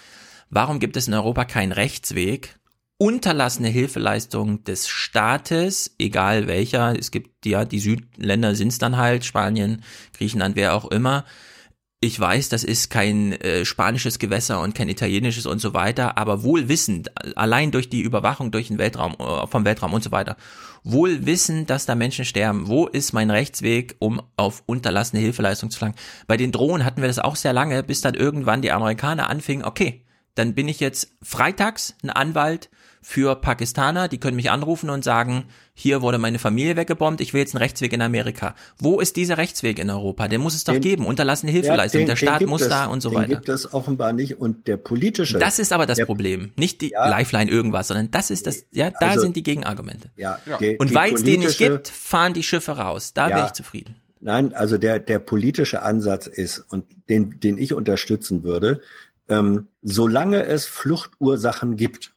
[SPEAKER 3] warum gibt es in Europa keinen Rechtsweg, unterlassene Hilfeleistung des Staates, egal welcher, es gibt ja, die Südländer sind es dann halt, Spanien, Griechenland, wer auch immer. Ich weiß, das ist kein äh, spanisches Gewässer und kein italienisches und so weiter, aber wohl wissend, allein durch die Überwachung durch den Weltraum, äh, vom Weltraum und so weiter, wohl wissend, dass da Menschen sterben. Wo ist mein Rechtsweg, um auf unterlassene Hilfeleistung zu verlangen? Bei den Drohnen hatten wir das auch sehr lange, bis dann irgendwann die Amerikaner anfingen, okay, dann bin ich jetzt freitags ein Anwalt für Pakistaner, die können mich anrufen und sagen, hier wurde meine Familie weggebombt, ich will jetzt einen Rechtsweg in Amerika. Wo ist dieser Rechtsweg in Europa? Den muss es doch den, geben. Unterlassene Hilfeleistung. Ja, den, der Staat muss es, da und so den weiter.
[SPEAKER 14] gibt es offenbar nicht und der politische.
[SPEAKER 3] Das ist aber das der, Problem. Nicht die ja, Lifeline irgendwas, sondern das ist das, ja, da also, sind die Gegenargumente. Ja, die, und weil es den nicht gibt, fahren die Schiffe raus. Da ja, wäre ich zufrieden.
[SPEAKER 14] Nein, also der, der politische Ansatz ist, und den, den ich unterstützen würde, ähm, solange es Fluchtursachen gibt,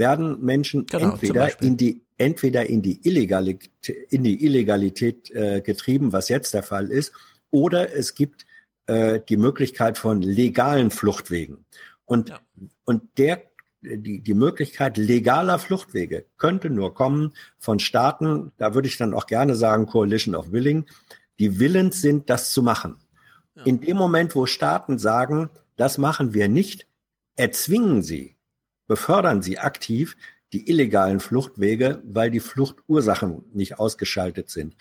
[SPEAKER 14] werden Menschen genau, entweder in die entweder in die Illegalität, in die Illegalität äh, getrieben, was jetzt der Fall ist, oder es gibt äh, die Möglichkeit von legalen Fluchtwegen. Und, ja. und der, die, die Möglichkeit legaler Fluchtwege könnte nur kommen von Staaten, da würde ich dann auch gerne sagen, Coalition of Willing, die willens sind, das zu machen. Ja. In dem Moment, wo Staaten sagen, das machen wir nicht, erzwingen sie befördern sie aktiv die illegalen Fluchtwege, weil die Fluchtursachen nicht ausgeschaltet sind.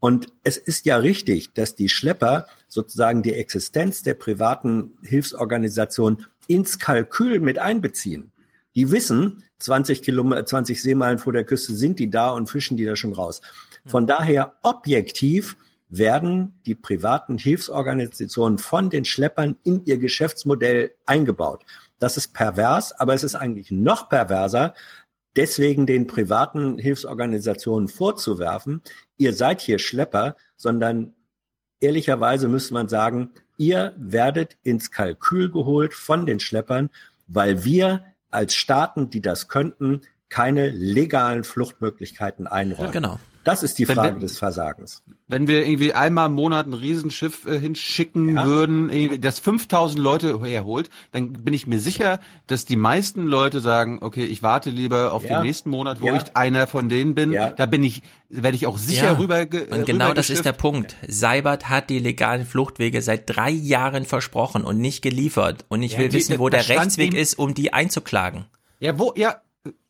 [SPEAKER 14] Und es ist ja richtig, dass die Schlepper sozusagen die Existenz der privaten Hilfsorganisation ins Kalkül mit einbeziehen. Die wissen, 20 Kilometer, 20 Seemeilen vor der Küste sind die da und fischen die da schon raus. Von daher objektiv werden die privaten Hilfsorganisationen von den Schleppern in ihr Geschäftsmodell eingebaut. Das ist pervers, aber es ist eigentlich noch perverser, deswegen den privaten Hilfsorganisationen vorzuwerfen, ihr seid hier Schlepper, sondern ehrlicherweise müsste man sagen, ihr werdet ins Kalkül geholt von den Schleppern, weil wir als Staaten, die das könnten, keine legalen Fluchtmöglichkeiten einräumen. Ja, genau. Das ist die Frage wenn, des Versagens.
[SPEAKER 1] Wenn wir irgendwie einmal im Monat ein Riesenschiff äh, hinschicken ja. würden, das 5000 Leute herholt, dann bin ich mir sicher, dass die meisten Leute sagen, okay, ich warte lieber auf ja. den nächsten Monat, wo ja. ich einer von denen bin. Da bin ich, werde ich auch sicher rüber.
[SPEAKER 3] Und genau das ist der Punkt. Seibert hat die legalen Fluchtwege seit drei Jahren versprochen und nicht geliefert. Und ich will die, wissen, wo der Rechtsweg ist, um die einzuklagen.
[SPEAKER 1] Ja, wo, ja,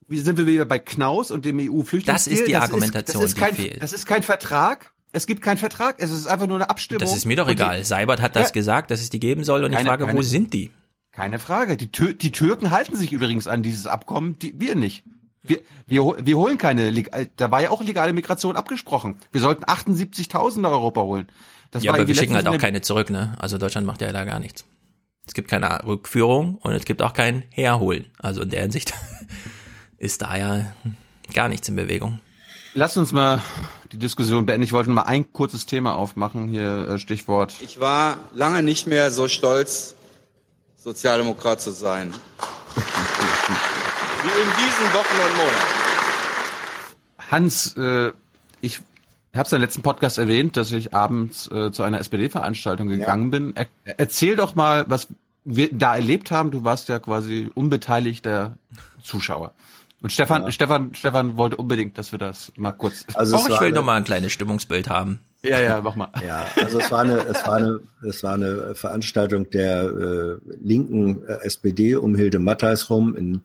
[SPEAKER 1] sind wir wieder bei Knaus und dem EU-Flüchtlingsdeal?
[SPEAKER 3] Das ist die Argumentation,
[SPEAKER 1] das ist, das ist kein, Das ist kein Vertrag. Es gibt keinen Vertrag. Es ist einfach nur eine Abstimmung.
[SPEAKER 3] Das ist mir doch egal. Die, Seibert hat das ja, gesagt, dass es die geben soll. Und keine, ich frage, keine, wo sind die?
[SPEAKER 1] Keine Frage. Die, Tür, die Türken halten sich übrigens an dieses Abkommen, die, wir nicht. Wir, wir, wir holen keine, da war ja auch legale Migration abgesprochen. Wir sollten 78.000 nach Europa holen.
[SPEAKER 3] Das ja, aber wir schicken halt auch keine zurück, ne? Also Deutschland macht ja da gar nichts. Es gibt keine Rückführung und es gibt auch kein Herholen. Also in der Hinsicht [LAUGHS] ist da ja gar nichts in Bewegung.
[SPEAKER 1] Lass uns mal die Diskussion beenden. Ich wollte mal ein kurzes Thema aufmachen, hier äh, Stichwort.
[SPEAKER 59] Ich war lange nicht mehr so stolz, Sozialdemokrat zu sein. [LAUGHS] Wie in diesen Wochen und Monaten.
[SPEAKER 1] Hans, äh, ich habe es im letzten Podcast erwähnt, dass ich abends äh, zu einer SPD-Veranstaltung gegangen ja. bin. Er, erzähl doch mal, was wir da erlebt haben. Du warst ja quasi unbeteiligter Zuschauer. Und Stefan, ja. Stefan, Stefan wollte unbedingt, dass wir das mal kurz.
[SPEAKER 3] Also oh, ich will noch mal ein kleines Stimmungsbild haben.
[SPEAKER 1] Ja, ja, mach mal.
[SPEAKER 14] Ja, also es war eine, es war eine, es war eine Veranstaltung der äh, linken äh, SPD um Hilde Mattheis rum in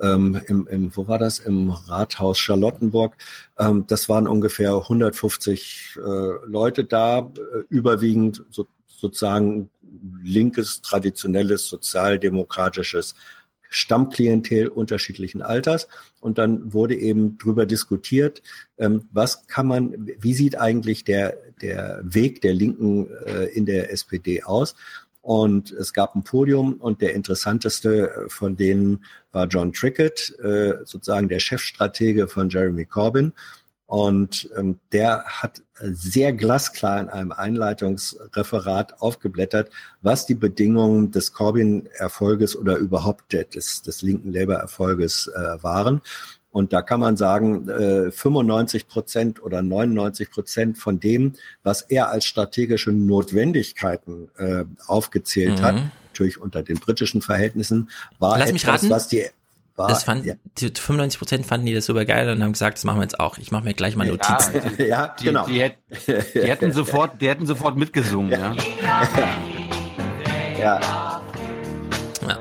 [SPEAKER 14] ähm, im, im, wo war das? Im Rathaus Charlottenburg. Ähm, das waren ungefähr 150 äh, Leute da, äh, überwiegend so, sozusagen linkes, traditionelles, sozialdemokratisches Stammklientel unterschiedlichen Alters. Und dann wurde eben drüber diskutiert, ähm, was kann man, wie sieht eigentlich der, der Weg der Linken äh, in der SPD aus? Und es gab ein Podium und der interessanteste von denen war John Trickett, äh, sozusagen der Chefstratege von Jeremy Corbyn. Und ähm, der hat sehr glasklar in einem Einleitungsreferat aufgeblättert, was die Bedingungen des Corbyn-Erfolges oder überhaupt des, des linken Labour-Erfolges äh, waren. Und da kann man sagen, äh, 95 Prozent oder 99 Prozent von dem, was er als strategische Notwendigkeiten äh, aufgezählt mhm. hat, natürlich unter den britischen Verhältnissen, war
[SPEAKER 3] Lass etwas,
[SPEAKER 14] was die
[SPEAKER 3] war, das fand, ja. die 95 Prozent fanden die das super geil und haben gesagt, das machen wir jetzt auch. Ich mache mir gleich mal Notizen.
[SPEAKER 14] Ja, [LAUGHS] ja
[SPEAKER 1] die,
[SPEAKER 14] genau.
[SPEAKER 1] Die, die, die, hätten sofort, die hätten sofort mitgesungen. Ja.
[SPEAKER 14] ja.
[SPEAKER 3] ja.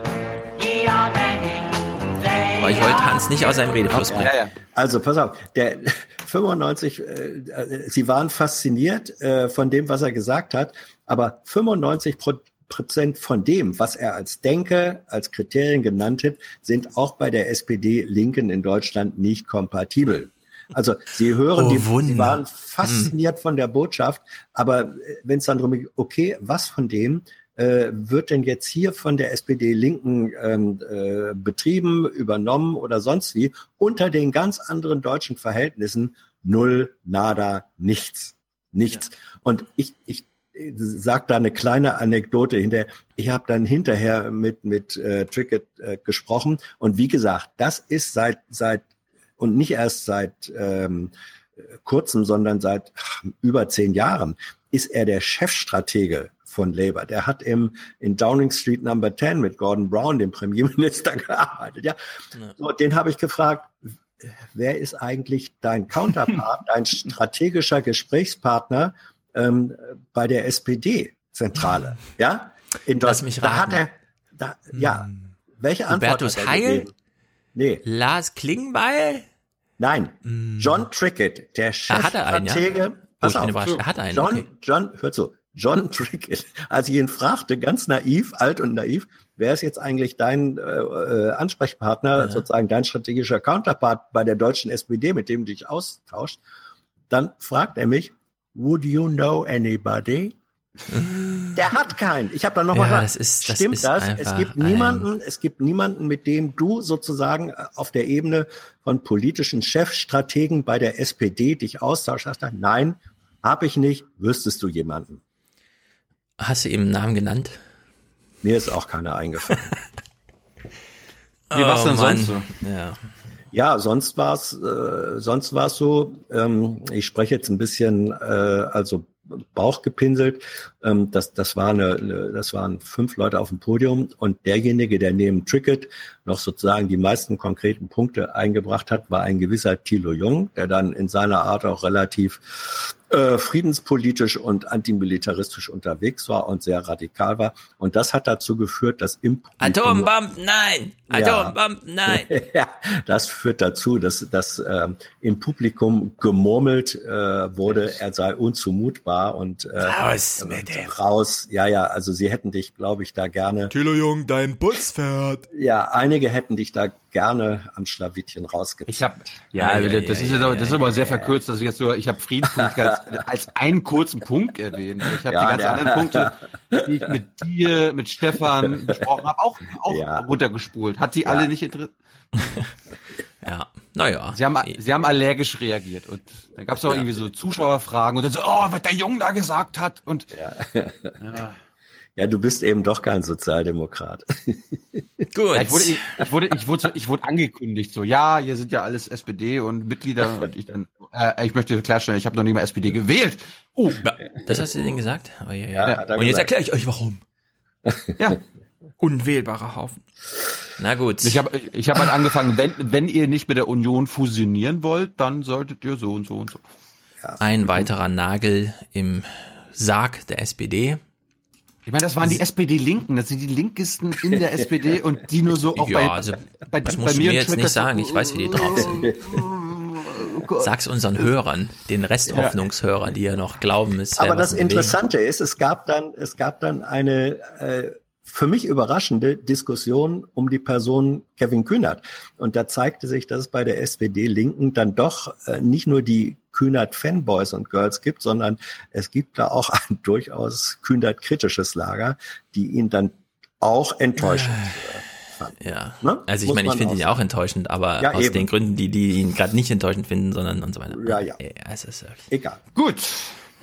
[SPEAKER 3] Aber ich wollte Hans nicht aus seinem Redefluss bringen. Ja,
[SPEAKER 14] also pass auf, der [LAUGHS] 95, äh, sie waren fasziniert äh, von dem, was er gesagt hat, aber 95 Prozent von dem, was er als Denke, als Kriterien genannt hat, sind auch bei der SPD-Linken in Deutschland nicht kompatibel. Also Sie hören, oh, die, die, waren fasziniert hm. von der Botschaft, aber äh, wenn es dann darum geht, okay, was von dem äh, wird denn jetzt hier von der SPD-Linken ähm, äh, betrieben, übernommen oder sonst wie, unter den ganz anderen deutschen Verhältnissen null, nada, nichts. Nichts. Ja. Und ich, ich sagt da eine kleine Anekdote hinterher. Ich habe dann hinterher mit mit äh, Trickett äh, gesprochen und wie gesagt, das ist seit seit und nicht erst seit ähm, kurzem, sondern seit ach, über zehn Jahren ist er der Chefstratege von Labour. Der hat im in Downing Street Number 10 mit Gordon Brown, dem Premierminister, [LAUGHS] gearbeitet. Ja, ja. So, den habe ich gefragt. Wer ist eigentlich dein Counterpart, [LAUGHS] dein strategischer Gesprächspartner ähm, bei der SPD-Zentrale. Ja?
[SPEAKER 3] In Lass mich
[SPEAKER 14] raten. Da hat er, da, ja. Hm. Welche Antwort
[SPEAKER 3] Hubertus hat er Heil? Gegeben? Nee. Lars Klingbeil?
[SPEAKER 14] Nein. Mm. John Trickett, der Chefstratege. Ja?
[SPEAKER 3] Pass oh, auf, er hat einen.
[SPEAKER 14] John, okay. John, hör zu. John [LAUGHS] Trickett, als ich ihn fragte, ganz naiv, alt und naiv, wer ist jetzt eigentlich dein äh, äh Ansprechpartner, ja. sozusagen dein strategischer Counterpart bei der deutschen SPD, mit dem du dich austauscht, dann fragt er mich, Would you know anybody? Der hat keinen. Ich habe dann nochmal
[SPEAKER 3] ja, gesagt, das
[SPEAKER 14] stimmt
[SPEAKER 3] ist
[SPEAKER 14] das? Es gibt niemanden, es gibt niemanden, mit dem du sozusagen auf der Ebene von politischen Chefstrategen bei der SPD dich austauschst. Hast du, nein, habe ich nicht. Wüsstest du jemanden?
[SPEAKER 3] Hast du ihm einen Namen genannt?
[SPEAKER 14] Mir ist auch keiner eingefallen.
[SPEAKER 1] Wie war's denn oh, sonst so?
[SPEAKER 3] Ja.
[SPEAKER 14] Ja, sonst war es äh, sonst war es so. Ähm, ich spreche jetzt ein bisschen, äh, also Bauchgepinselt. Ähm, das, das, war eine, eine, das waren fünf Leute auf dem Podium und derjenige, der neben Trickett noch sozusagen die meisten konkreten Punkte eingebracht hat, war ein gewisser Thilo Jung, der dann in seiner Art auch relativ äh, friedenspolitisch und antimilitaristisch unterwegs war und sehr radikal war. Und das hat dazu geführt, dass im
[SPEAKER 3] Publikum, Atombomb, nein! Atombomb, ja, nein! [LAUGHS]
[SPEAKER 14] ja, das führt dazu, dass, dass äh, im Publikum gemurmelt äh, wurde, er sei unzumutbar und äh,
[SPEAKER 3] raus mit dem.
[SPEAKER 14] raus. Ja, ja, also sie hätten dich, glaube ich, da gerne.
[SPEAKER 1] Thilo Jung, dein Bus fährt.
[SPEAKER 14] Ja, einige hätten dich da gerne am Schlawittchen rausgezogen.
[SPEAKER 1] Ich habe, ja, ja, ja, das, ist ja, das ist aber sehr verkürzt, dass ich jetzt so, ich habe Friedenspolitik als, [LAUGHS] als einen kurzen Punkt erwähnt. Ich habe die ganz anderen Punkte, die ich mit dir, mit Stefan [LAUGHS] besprochen habe, auch, auch runtergespult. Hat sie alle nicht interessiert? [LAUGHS]
[SPEAKER 3] ja, naja.
[SPEAKER 1] Sie haben, sie haben allergisch reagiert und dann gab es auch irgendwie so Zuschauerfragen und dann so, oh, was der Junge da gesagt hat und
[SPEAKER 14] ja. Ja, du bist eben doch kein Sozialdemokrat. [LAUGHS]
[SPEAKER 1] Gut. Ja, ich, wurde, ich, wurde, ich, wurde, ich wurde angekündigt, so, ja, hier sind ja alles SPD und Mitglieder [LAUGHS] und ich dann, äh, ich möchte klarstellen, ich habe noch nie mal SPD gewählt.
[SPEAKER 3] Oh, das hast du denen gesagt? Oh, ja, ja. ja und jetzt erkläre ich euch warum.
[SPEAKER 1] ja. [LAUGHS]
[SPEAKER 3] Unwählbarer Haufen. Na gut.
[SPEAKER 1] Ich habe ich hab halt angefangen, wenn, wenn ihr nicht mit der Union fusionieren wollt, dann solltet ihr so und so und so.
[SPEAKER 3] Ja. Ein weiterer Nagel im Sarg der SPD.
[SPEAKER 1] Ich meine, das waren die SPD-Linken, das sind die Linkisten in der SPD [LAUGHS] und die nur so auch
[SPEAKER 3] ja, bei, also, bei, das musst bei mir jetzt nicht sagen, ich weiß, wie die drauf sind. [LAUGHS] Sag's unseren Hörern, den Resthoffnungshörern, die ja noch glauben, es
[SPEAKER 14] Aber das Interessante ist, es gab dann, es gab dann eine äh, für mich überraschende Diskussion um die Person Kevin Kühnert. Und da zeigte sich, dass es bei der SPD-Linken dann doch äh, nicht nur die Kühnert-Fanboys und Girls gibt, sondern es gibt da auch ein [LAUGHS] durchaus Kühnert-kritisches Lager, die ihn dann auch enttäuschend
[SPEAKER 3] äh. Ja, ne? also ich meine, ich finde ihn ja auch enttäuschend, aber ja, aus eben. den Gründen, die, die ihn gerade nicht enttäuschend finden, sondern und so weiter.
[SPEAKER 14] Ja, ja.
[SPEAKER 3] ja es ist
[SPEAKER 14] Egal.
[SPEAKER 3] Gut.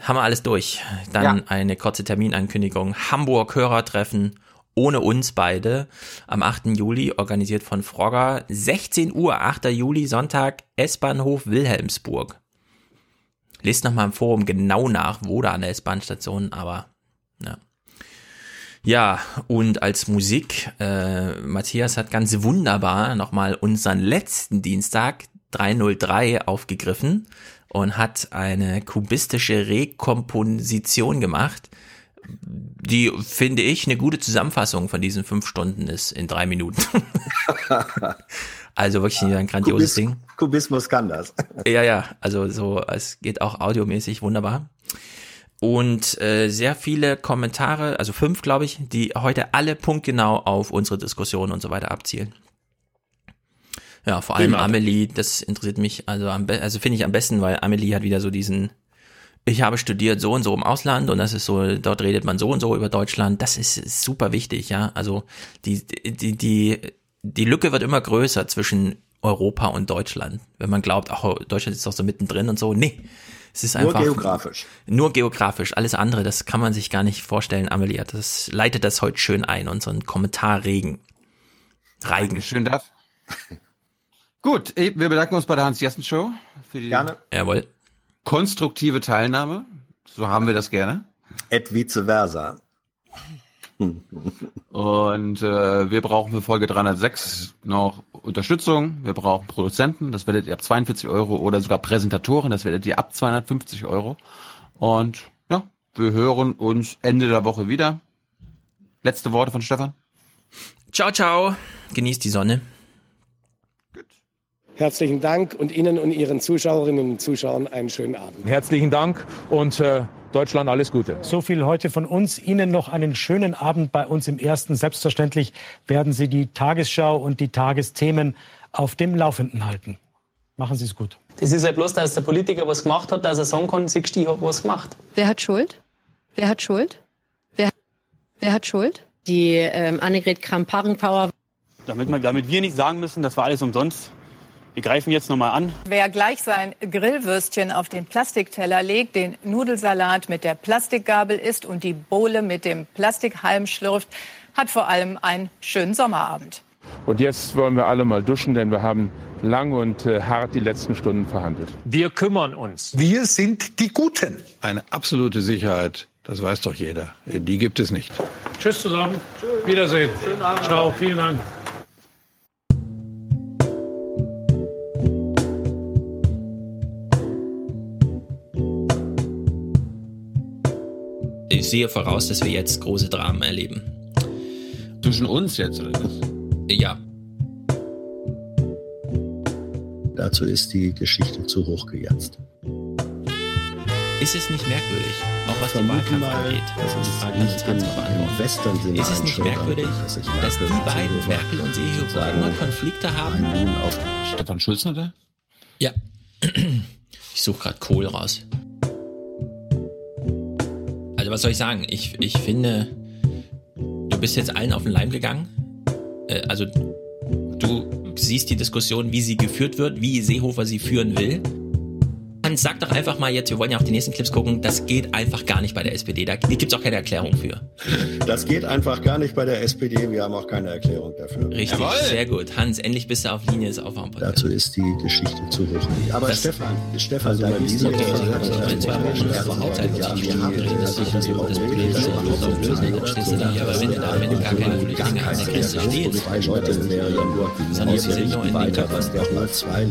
[SPEAKER 3] Haben wir alles durch. Dann ja. eine kurze Terminankündigung. Hamburg Hörertreffen ohne uns beide am 8. Juli, organisiert von Frogger. 16 Uhr, 8. Juli, Sonntag, S-Bahnhof Wilhelmsburg. Lest nochmal im Forum genau nach, wo da an der S-Bahn-Station, aber ja. Ja, und als Musik, äh, Matthias hat ganz wunderbar nochmal unseren letzten Dienstag 303 aufgegriffen und hat eine kubistische Rekomposition gemacht die, finde ich, eine gute Zusammenfassung von diesen fünf Stunden ist in drei Minuten. [LAUGHS] also wirklich ein grandioses Kubis, Ding.
[SPEAKER 14] Kubismus kann das.
[SPEAKER 3] ja, ja, also so, es geht auch audiomäßig wunderbar. Und äh, sehr viele Kommentare, also fünf, glaube ich, die heute alle punktgenau auf unsere Diskussion und so weiter abzielen. Ja, vor allem Amelie, das interessiert mich, also, am also finde ich am besten, weil Amelie hat wieder so diesen ich habe studiert so und so im Ausland und das ist so, dort redet man so und so über Deutschland. Das ist super wichtig, ja. Also die, die, die, die Lücke wird immer größer zwischen Europa und Deutschland. Wenn man glaubt, ach, Deutschland ist doch so mittendrin und so. Nee. Es ist einfach.
[SPEAKER 14] Nur geografisch.
[SPEAKER 3] Nur geografisch. Alles andere, das kann man sich gar nicht vorstellen, Amelie. Das leitet das heute schön ein, unseren Kommentarregen. Reigen.
[SPEAKER 1] Schön das. [LAUGHS] Gut, wir bedanken uns bei der Hans-Jessen-Show.
[SPEAKER 3] Gerne. Jawohl
[SPEAKER 1] konstruktive Teilnahme. So haben wir das gerne.
[SPEAKER 14] Et vice versa.
[SPEAKER 1] Und äh, wir brauchen für Folge 306 noch Unterstützung. Wir brauchen Produzenten, das werdet ihr ab 42 Euro oder sogar Präsentatoren, das werdet ihr ab 250 Euro. Und ja, wir hören uns Ende der Woche wieder. Letzte Worte von Stefan.
[SPEAKER 3] Ciao, ciao. Genießt die Sonne.
[SPEAKER 60] Herzlichen Dank und Ihnen und Ihren Zuschauerinnen und Zuschauern einen schönen Abend.
[SPEAKER 61] Herzlichen Dank und äh, Deutschland alles Gute.
[SPEAKER 62] So viel heute von uns. Ihnen noch einen schönen Abend bei uns im Ersten. Selbstverständlich werden Sie die Tagesschau und die Tagesthemen auf dem Laufenden halten. Machen Sie es gut.
[SPEAKER 63] Das ist ja bloß, dass der Politiker was gemacht hat, dass er sagen kann, siehst du, ich habe was gemacht.
[SPEAKER 64] Wer hat Schuld? Wer hat Schuld? Wer, wer hat Schuld?
[SPEAKER 65] Die ähm, Annegret Kramp-Karrenbauer.
[SPEAKER 66] Damit, damit wir nicht sagen müssen, das war alles umsonst, wir greifen jetzt nochmal an.
[SPEAKER 67] Wer gleich sein Grillwürstchen auf den Plastikteller legt, den Nudelsalat mit der Plastikgabel isst und die Bohle mit dem Plastikhalm schlürft, hat vor allem einen schönen Sommerabend.
[SPEAKER 61] Und jetzt wollen wir alle mal duschen, denn wir haben lang und äh, hart die letzten Stunden verhandelt.
[SPEAKER 62] Wir kümmern uns.
[SPEAKER 68] Wir sind die Guten.
[SPEAKER 69] Eine absolute Sicherheit, das weiß doch jeder. Die gibt es nicht.
[SPEAKER 62] Tschüss zusammen. Tschüss. Wiedersehen. Schönen Abend. Ciao. Vielen Dank.
[SPEAKER 3] Ich sehe voraus, dass wir jetzt große Dramen erleben.
[SPEAKER 1] Zwischen uns jetzt, oder was?
[SPEAKER 3] Ja.
[SPEAKER 14] Dazu ist die Geschichte zu hoch gejatzt.
[SPEAKER 3] Ist es nicht merkwürdig, auch was den Wahlkampf angeht? Das ist die Frage, die Hans mal beantworten. Ist es nicht merkwürdig, dass, dass die beiden, Merkel und Seehofer, immer Konflikte haben?
[SPEAKER 1] Stefan Schulz oder?
[SPEAKER 3] Ja. [CLEARS THROAT] Ich suche gerade Kohl raus was soll ich sagen? Ich, ich finde, du bist jetzt allen auf den Leim gegangen. Äh, also du siehst die Diskussion, wie sie geführt wird, wie Seehofer sie führen will. Hans, sag doch einfach mal jetzt, wir wollen ja auch die nächsten Clips gucken, das geht einfach gar nicht bei der SPD. Da gibt es auch keine Erklärung für.
[SPEAKER 14] Das geht einfach gar nicht bei der SPD. Wir haben auch keine Erklärung dafür.
[SPEAKER 3] Richtig, Jawohl. sehr gut. Hans, endlich bist du auf Linie des Aufwärmpodcasts.
[SPEAKER 14] Dazu ist die Geschichte zu hoch. Aber das Stefan, Stefan, also
[SPEAKER 3] da diese okay, in zwei Wochen behauptet, ja, wir haben das sicher so, das Problem ist auflösen, dann stehst du da. Aber wenn du da, wenn du gar keine Flüchtlinge hast, dann kannst du stehen.
[SPEAKER 14] Zwei Leute wäre ja nur, sondern wir sind nur in den Köpfen. Was der auch mal zwei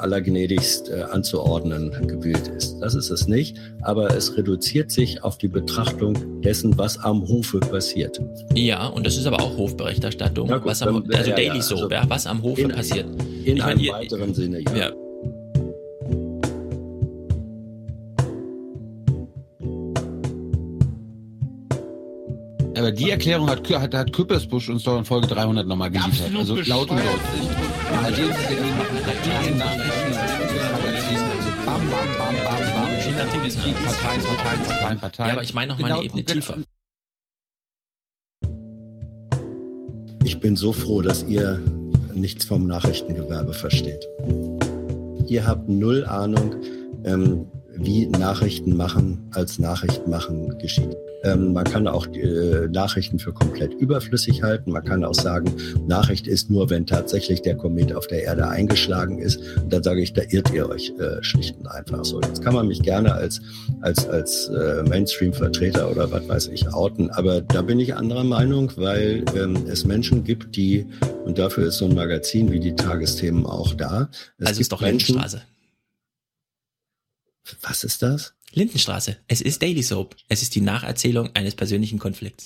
[SPEAKER 14] allergnädigst anzuordnen Gewühlt ist. Das ist es nicht, aber es reduziert sich auf die Betrachtung dessen, was am Hofe passiert.
[SPEAKER 3] Ja, und das ist aber auch Hofberichterstattung, gut, was am, also ja, Daily ja, Soap, also ja, was am Hofe
[SPEAKER 14] in,
[SPEAKER 3] passiert.
[SPEAKER 14] In ich einem meine, weiteren ihr, Sinne, ja. ja.
[SPEAKER 1] Aber die Erklärung hat, hat, hat Küppersbusch uns doch in Folge 300 nochmal geliefert. Also laut und deutlich.
[SPEAKER 3] Parteien, Parteien, Parteien, Parteien. Ja, aber ich meine noch mal eine Ebene tiefer.
[SPEAKER 14] Ich bin so froh, dass ihr nichts vom Nachrichtengewerbe versteht. Ihr habt null Ahnung, ähm, wie Nachrichten machen als Nachrichten machen geschieht. Ähm, man kann auch äh, Nachrichten für komplett überflüssig halten. Man kann auch sagen, Nachricht ist nur, wenn tatsächlich der Komet auf der Erde eingeschlagen ist. Und dann sage ich, da irrt ihr euch äh, schlicht und einfach so. Jetzt kann man mich gerne als, als, als äh, Mainstream-Vertreter oder was weiß ich outen, aber da bin ich anderer Meinung, weil ähm, es Menschen gibt, die, und dafür ist so ein Magazin wie die Tagesthemen auch da.
[SPEAKER 3] Es also ist doch Menschen, Lindenstraße.
[SPEAKER 14] Was ist das?
[SPEAKER 3] Lindenstraße. Es ist Daily Soap. Es ist die Nacherzählung eines persönlichen Konflikts.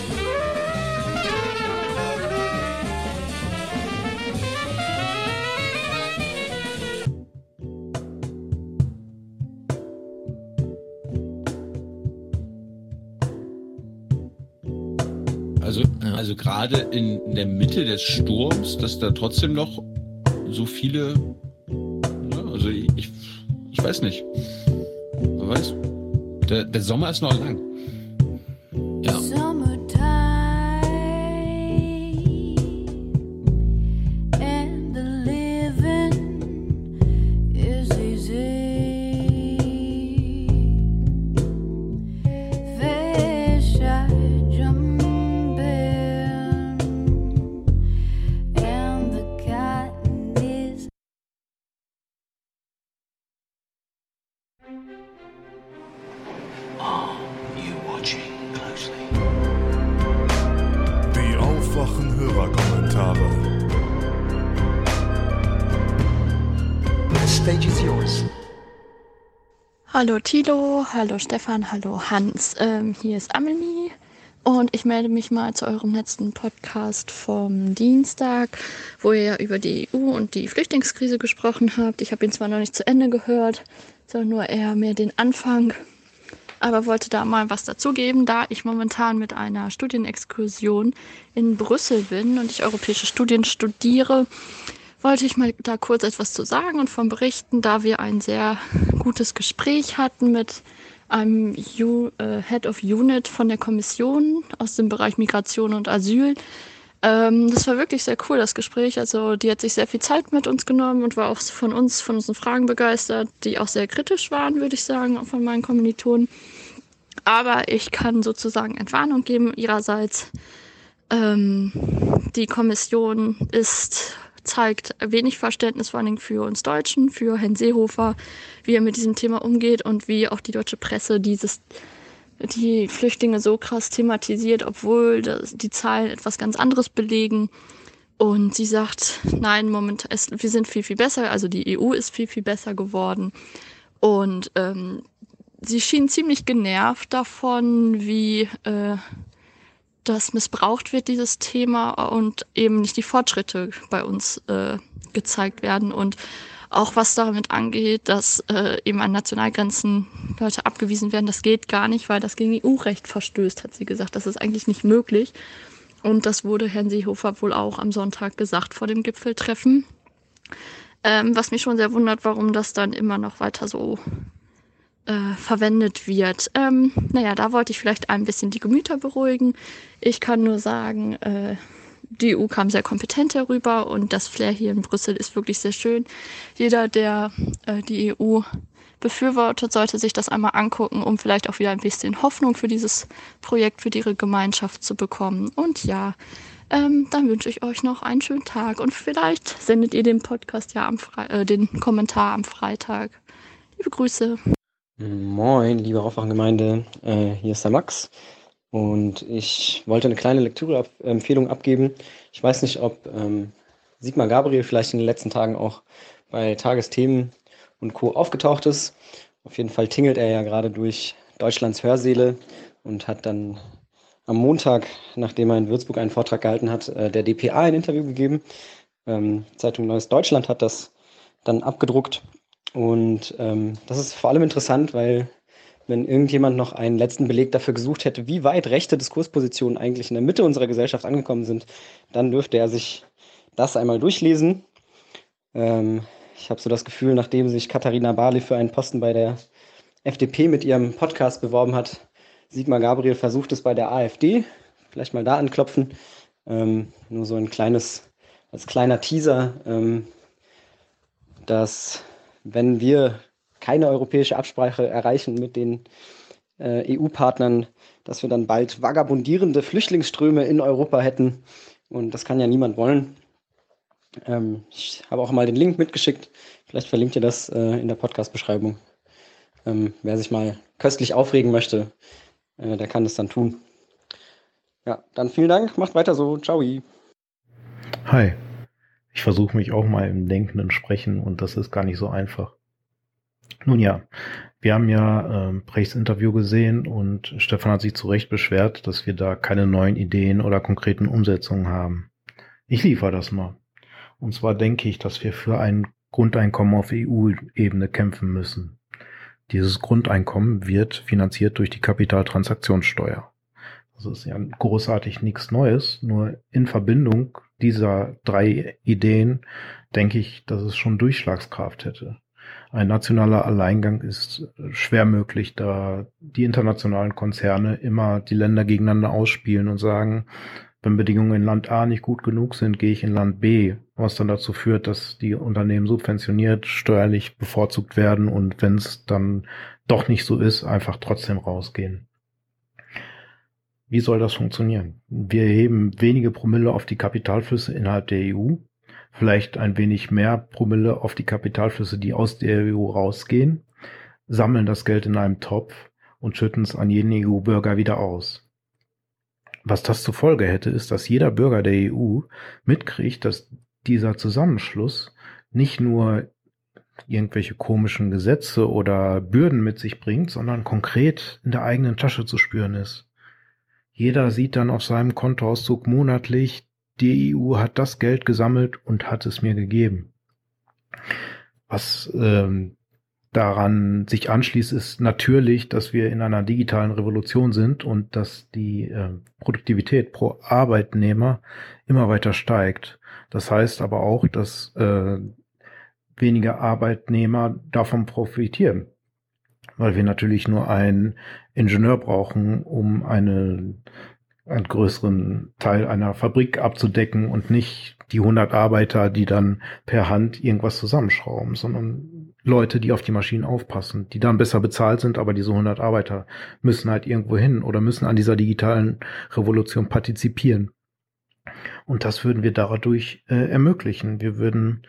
[SPEAKER 1] Also, also gerade in der Mitte des Sturms, dass da trotzdem noch so viele, ja, also ich, ich weiß nicht. Wer weiß. Der, der Sommer ist noch lang.
[SPEAKER 64] Hallo Tilo, hallo Stefan, hallo Hans. Ähm, hier ist Amelie und ich melde mich mal zu eurem letzten Podcast vom Dienstag, wo ihr ja über die EU und die Flüchtlingskrise gesprochen habt. Ich habe ihn zwar noch nicht zu Ende gehört, sondern nur eher mehr den Anfang, aber wollte da mal was dazugeben, da ich momentan mit einer Studienexkursion in Brüssel bin und ich europäische Studien studiere wollte ich mal da kurz etwas zu sagen und von berichten, da wir ein sehr gutes Gespräch hatten mit einem U äh, Head of Unit von der Kommission aus dem Bereich Migration und Asyl. Ähm, das war wirklich sehr cool, das Gespräch. Also die hat sich sehr viel Zeit mit uns genommen und war auch von uns, von unseren Fragen begeistert, die auch sehr kritisch waren, würde ich sagen, auch von meinen Kommilitonen. Aber ich kann sozusagen Entwarnung geben ihrerseits. Ähm, die Kommission ist zeigt wenig Verständnis vor allem für uns Deutschen, für Herrn Seehofer, wie er mit diesem Thema umgeht und wie auch die deutsche Presse dieses die Flüchtlinge so krass thematisiert, obwohl die Zahlen etwas ganz anderes belegen. Und sie sagt, nein, moment, es, wir sind viel, viel besser, also die EU ist viel, viel besser geworden. Und ähm, sie schien ziemlich genervt davon, wie äh, das missbraucht wird, dieses Thema, und eben nicht die Fortschritte bei uns äh, gezeigt werden. Und auch was damit angeht, dass äh, eben an Nationalgrenzen Leute abgewiesen werden, das geht gar nicht, weil das gegen EU-Recht verstößt, hat sie gesagt. Das ist eigentlich nicht möglich. Und das wurde Herrn Seehofer wohl auch am Sonntag gesagt vor dem Gipfeltreffen. Ähm, was mich schon sehr wundert, warum das dann immer noch weiter so äh, verwendet wird. Ähm, naja, da wollte ich vielleicht ein bisschen die Gemüter beruhigen. Ich kann nur sagen, äh, die EU kam sehr kompetent herüber und das Flair hier in Brüssel ist wirklich sehr schön. Jeder, der äh, die EU befürwortet, sollte sich das einmal angucken, um vielleicht auch wieder ein bisschen Hoffnung für dieses Projekt, für ihre Gemeinschaft zu bekommen. Und ja, ähm, dann wünsche ich euch noch einen schönen Tag und vielleicht sendet ihr den Podcast ja am Fre äh, den Kommentar am Freitag. Liebe Grüße.
[SPEAKER 70] Moin, liebe Aufwachengemeinde, äh, hier ist der Max und ich wollte eine kleine Lektüreempfehlung abgeben. Ich weiß nicht, ob ähm, Sigmar Gabriel vielleicht in den letzten Tagen auch bei Tagesthemen und Co. aufgetaucht ist. Auf jeden Fall tingelt er ja gerade durch Deutschlands Hörsäle und hat dann am Montag, nachdem er in Würzburg einen Vortrag gehalten hat, äh, der DPA ein Interview gegeben. Ähm, Zeitung Neues Deutschland hat das dann abgedruckt. Und ähm, das ist vor allem interessant, weil wenn irgendjemand noch einen letzten Beleg dafür gesucht hätte, wie weit rechte Diskurspositionen eigentlich in der Mitte unserer Gesellschaft angekommen sind, dann dürfte er sich das einmal durchlesen. Ähm, ich habe so das Gefühl, nachdem sich Katharina Barley für einen Posten bei der FDP mit ihrem Podcast beworben hat, Sigmar Gabriel versucht es bei der AfD. Vielleicht mal da anklopfen. Ähm, nur so ein kleines, als kleiner Teaser, ähm, dass wenn wir keine europäische Absprache erreichen mit den äh, EU-Partnern, dass wir dann bald vagabundierende Flüchtlingsströme in Europa hätten. Und das kann ja niemand wollen. Ähm, ich habe auch mal den Link mitgeschickt. Vielleicht verlinkt ihr das äh, in der Podcast-Beschreibung. Ähm, wer sich mal köstlich aufregen möchte, äh, der kann das dann tun. Ja, dann vielen Dank. Macht weiter so. Ciao.
[SPEAKER 71] Hi. Ich versuche mich auch mal im denkenden Sprechen und das ist gar nicht so einfach. Nun ja, wir haben ja ähm, Brechts Interview gesehen und Stefan hat sich zu Recht beschwert, dass wir da keine neuen Ideen oder konkreten Umsetzungen haben. Ich liefere das mal. Und zwar denke ich, dass wir für ein Grundeinkommen auf EU-Ebene kämpfen müssen. Dieses Grundeinkommen wird finanziert durch die Kapitaltransaktionssteuer. Das ist ja großartig nichts Neues, nur in Verbindung dieser drei Ideen denke ich, dass es schon Durchschlagskraft hätte. Ein nationaler Alleingang ist schwer möglich, da die internationalen Konzerne immer die Länder gegeneinander ausspielen und sagen, wenn Bedingungen in Land A nicht gut genug sind, gehe ich in Land B, was dann dazu führt, dass die Unternehmen subventioniert, steuerlich bevorzugt werden und wenn es dann doch nicht so ist, einfach trotzdem rausgehen. Wie soll das funktionieren? Wir heben wenige Promille auf die Kapitalflüsse innerhalb der EU, vielleicht ein wenig mehr Promille auf die Kapitalflüsse, die aus der EU rausgehen, sammeln das Geld in einem Topf und schütten es an jeden EU-Bürger wieder aus. Was das zur Folge hätte, ist, dass jeder Bürger der EU mitkriegt, dass dieser Zusammenschluss nicht nur irgendwelche komischen Gesetze oder Bürden mit sich bringt, sondern konkret in der eigenen Tasche zu spüren ist. Jeder sieht dann auf seinem Kontoauszug monatlich, die EU hat das Geld gesammelt und hat es mir gegeben. Was ähm, daran sich anschließt, ist natürlich, dass wir in einer digitalen Revolution sind und dass die äh, Produktivität pro Arbeitnehmer immer weiter steigt. Das heißt aber auch, dass äh, weniger Arbeitnehmer davon profitieren, weil wir natürlich nur einen Ingenieur brauchen, um eine, einen größeren Teil einer Fabrik abzudecken und nicht die 100 Arbeiter, die dann per Hand irgendwas zusammenschrauben, sondern Leute, die auf die Maschinen aufpassen, die dann besser bezahlt sind, aber diese 100 Arbeiter müssen halt irgendwo hin oder müssen an dieser digitalen Revolution partizipieren. Und das würden wir dadurch äh, ermöglichen. Wir würden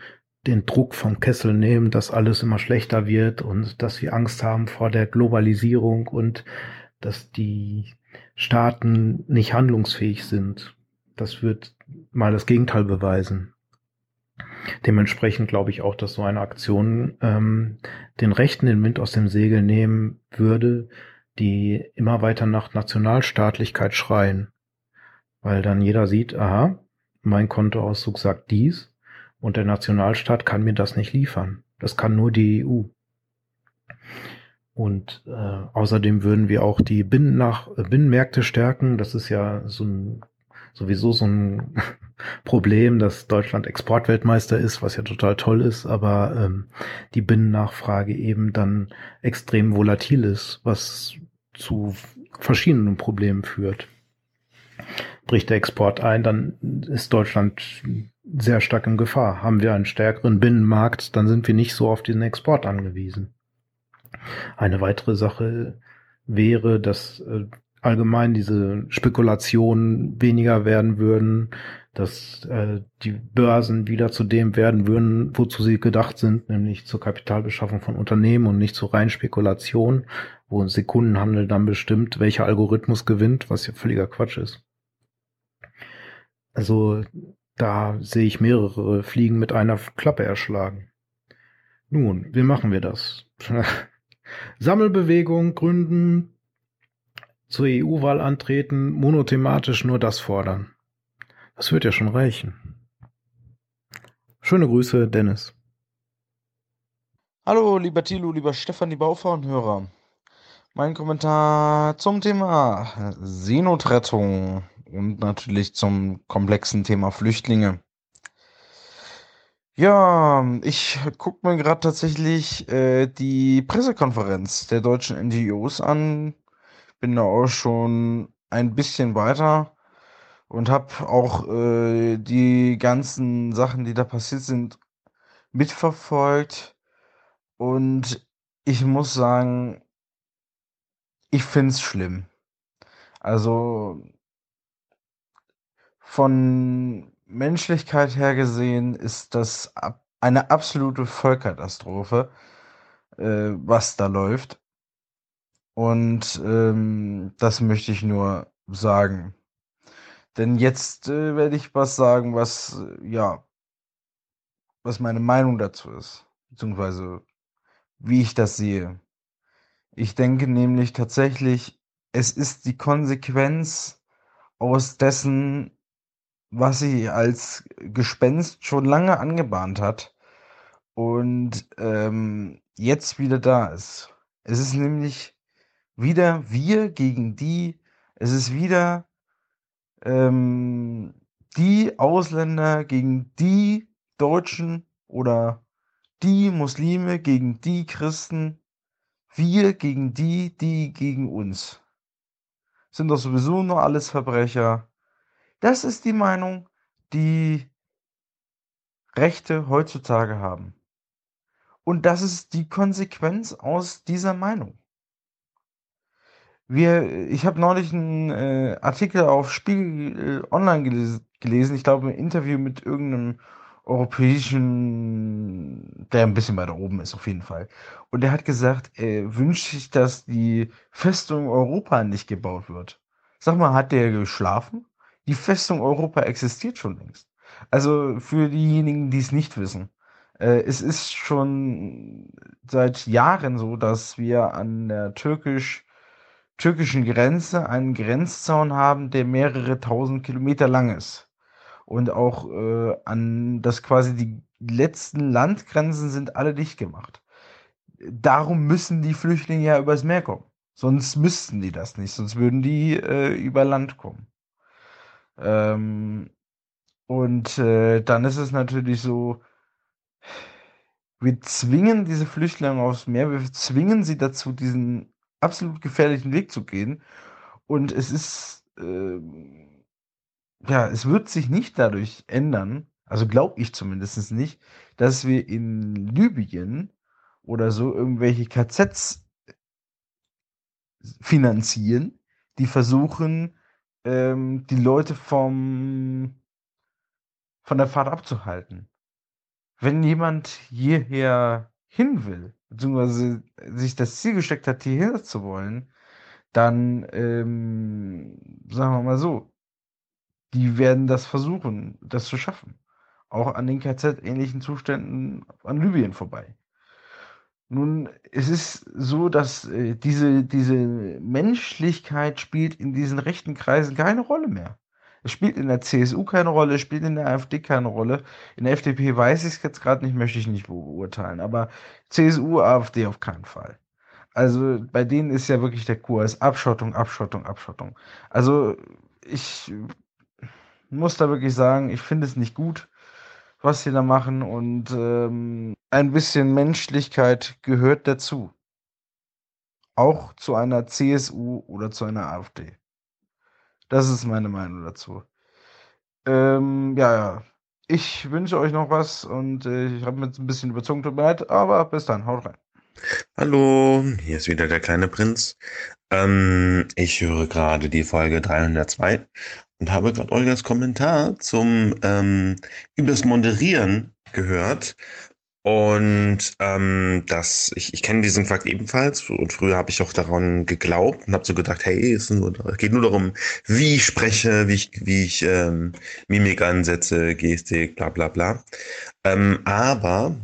[SPEAKER 71] den Druck vom Kessel nehmen, dass alles immer schlechter wird und dass wir Angst haben vor der Globalisierung und dass die Staaten nicht handlungsfähig sind. Das wird mal das Gegenteil beweisen. Dementsprechend glaube ich auch, dass so eine Aktion ähm, den Rechten den Wind aus dem Segel nehmen würde, die immer weiter nach Nationalstaatlichkeit schreien. Weil dann jeder sieht, aha, mein Kontoauszug sagt dies und der Nationalstaat kann mir das nicht liefern. Das kann nur die EU. Und äh, außerdem würden wir auch die Binnen nach, Binnenmärkte stärken. Das ist ja so ein sowieso so ein [LAUGHS] Problem, dass Deutschland Exportweltmeister ist, was ja total toll ist, aber ähm, die Binnennachfrage eben dann extrem volatil ist, was zu verschiedenen Problemen führt. Bricht der Export ein, dann ist Deutschland sehr stark in Gefahr. Haben wir einen stärkeren Binnenmarkt, dann sind wir nicht so auf den Export angewiesen. Eine weitere Sache wäre, dass äh, allgemein diese Spekulationen weniger werden würden, dass äh, die Börsen wieder zu dem werden würden, wozu sie gedacht sind, nämlich zur Kapitalbeschaffung von Unternehmen und nicht zur reinen Spekulation, wo ein Sekundenhandel dann bestimmt, welcher Algorithmus gewinnt, was ja völliger Quatsch ist. Also da sehe ich mehrere Fliegen mit einer Klappe erschlagen. Nun, wie machen wir das? [LAUGHS] Sammelbewegung gründen, zur EU-Wahl antreten, monothematisch nur das fordern. Das wird ja schon reichen. Schöne Grüße, Dennis.
[SPEAKER 72] Hallo, lieber Thilo, lieber Stefan, lieber Auffahrunhörer. Mein Kommentar zum Thema Seenotrettung und natürlich zum komplexen Thema Flüchtlinge. Ja, ich gucke mir gerade tatsächlich äh, die Pressekonferenz der deutschen NGOs an. Bin da auch schon ein bisschen weiter und habe auch äh, die ganzen Sachen, die da passiert sind, mitverfolgt. Und ich muss sagen, ich finde es schlimm. Also von Menschlichkeit her gesehen ist das eine absolute Vollkatastrophe, äh, was da läuft. Und ähm, das möchte ich nur sagen. Denn jetzt äh, werde ich was sagen, was äh, ja, was meine Meinung dazu ist, beziehungsweise wie ich das sehe. Ich denke nämlich tatsächlich, es ist die Konsequenz aus dessen, was sie als Gespenst schon lange angebahnt hat und ähm, jetzt wieder da ist. Es ist nämlich wieder wir gegen die, es ist wieder ähm, die Ausländer gegen die Deutschen oder die Muslime gegen die Christen, wir gegen die, die gegen uns. Sind doch sowieso nur alles Verbrecher. Das ist die Meinung, die Rechte heutzutage haben. Und das ist die Konsequenz aus dieser Meinung. Wir, ich habe neulich einen äh, Artikel auf Spiegel äh, Online geles gelesen, ich glaube ein Interview mit irgendeinem europäischen, der ein bisschen weiter oben ist auf jeden Fall. Und der hat gesagt, er wünscht sich, dass die Festung Europa nicht gebaut wird. Sag mal, hat der geschlafen? Die Festung Europa existiert schon längst. Also für diejenigen, die es nicht wissen. Äh, es ist schon seit Jahren so, dass wir an der türkisch türkischen Grenze einen Grenzzaun haben, der mehrere tausend Kilometer lang ist. Und auch äh, an das quasi die letzten Landgrenzen sind alle dicht gemacht. Darum müssen die Flüchtlinge ja übers Meer kommen. Sonst müssten die das nicht, sonst würden die äh, über Land kommen. Ähm, und äh, dann ist es natürlich so, wir zwingen diese Flüchtlinge aufs Meer, wir zwingen sie dazu, diesen absolut gefährlichen Weg zu gehen. Und es ist, äh, ja, es wird sich nicht dadurch ändern, also glaube ich zumindest nicht, dass wir in Libyen oder so irgendwelche KZs finanzieren, die versuchen, ähm, die Leute vom, von der Fahrt abzuhalten. Wenn jemand hierher hin will, beziehungsweise sich das Ziel gesteckt hat, hierher zu wollen, dann, ähm, sagen wir mal so, die werden das versuchen, das zu schaffen. Auch an den KZ-ähnlichen Zuständen an Libyen vorbei. Nun, es ist so, dass äh, diese, diese Menschlichkeit spielt in diesen rechten Kreisen keine Rolle mehr. Es spielt in der CSU keine Rolle, es spielt in der AfD keine Rolle. In der FDP weiß ich es jetzt gerade nicht, möchte ich nicht beurteilen. Aber CSU, AfD auf keinen Fall. Also bei denen ist ja wirklich der Kurs Abschottung, Abschottung, Abschottung. Also ich muss da wirklich sagen, ich finde es nicht gut, was sie da machen und ähm, ein bisschen Menschlichkeit gehört dazu. Auch zu einer CSU oder zu einer AfD. Das ist meine Meinung dazu. Ähm, ja, ja. Ich wünsche euch noch was und äh, ich habe mir jetzt ein bisschen überzogen, tut mir leid, aber bis dann, haut rein.
[SPEAKER 73] Hallo, hier ist wieder der kleine Prinz. Ähm, ich höre gerade die Folge 302 und habe gerade Olgas Kommentar zum ähm, über das Moderieren gehört. Und ähm, das, ich, ich kenne diesen Fakt ebenfalls und früher habe ich auch daran geglaubt und habe so gedacht, hey, es geht nur darum, wie ich spreche, wie ich, wie ich ähm, Mimik ansetze, Gestik, bla bla bla. Ähm, aber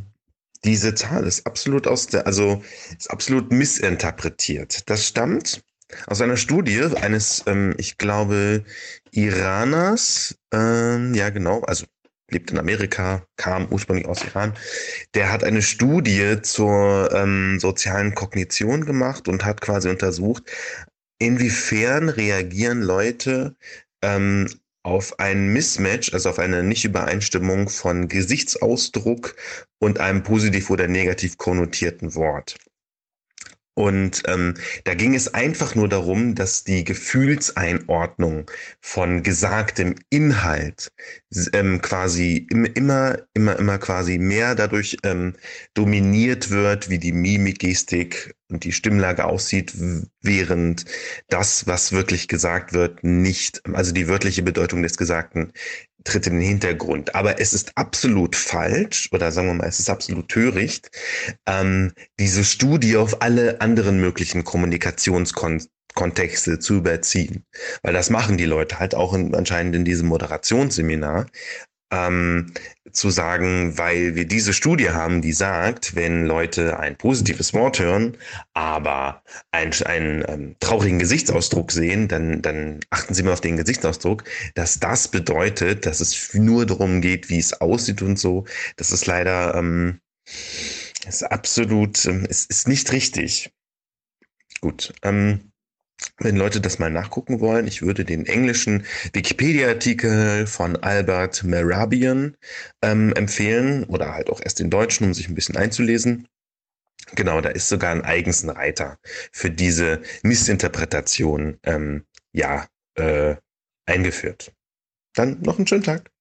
[SPEAKER 73] diese Zahl ist absolut aus der, also ist absolut missinterpretiert. Das stammt aus einer Studie eines, ähm, ich glaube, Iraners, ähm, ja genau, also lebt in Amerika, kam ursprünglich aus Iran. Der hat eine Studie zur ähm, sozialen Kognition gemacht und hat quasi untersucht, inwiefern reagieren Leute ähm, auf ein Mismatch, also auf eine Nichtübereinstimmung von Gesichtsausdruck und einem positiv oder negativ konnotierten Wort. Und ähm, da ging es einfach nur darum, dass die Gefühlseinordnung von gesagtem Inhalt ähm, quasi im, immer, immer, immer quasi mehr dadurch ähm, dominiert wird, wie die Mimikgestik und die Stimmlage aussieht, während das, was wirklich gesagt wird, nicht, also die wörtliche Bedeutung des Gesagten tritt in den Hintergrund. Aber es ist absolut falsch, oder sagen wir mal, es ist absolut töricht, ähm, diese Studie auf alle anderen möglichen Kommunikationskontexte zu überziehen. Weil das machen die Leute halt auch in, anscheinend in diesem Moderationsseminar ähm, zu sagen, weil wir diese Studie haben, die sagt, wenn Leute ein positives Wort hören, aber einen, einen ähm, traurigen Gesichtsausdruck sehen, dann, dann achten Sie mal auf den Gesichtsausdruck, dass das bedeutet, dass es nur darum geht, wie es aussieht und so. Das ist leider ähm, ist absolut, ähm, es ist nicht richtig. Gut. Ähm, wenn Leute das mal nachgucken wollen, ich würde den englischen Wikipedia-Artikel von Albert Merabian ähm, empfehlen oder halt auch erst den deutschen, um sich ein bisschen einzulesen. Genau, da ist sogar ein eigens Reiter für diese Missinterpretation ähm, ja äh, eingeführt. Dann noch einen schönen Tag.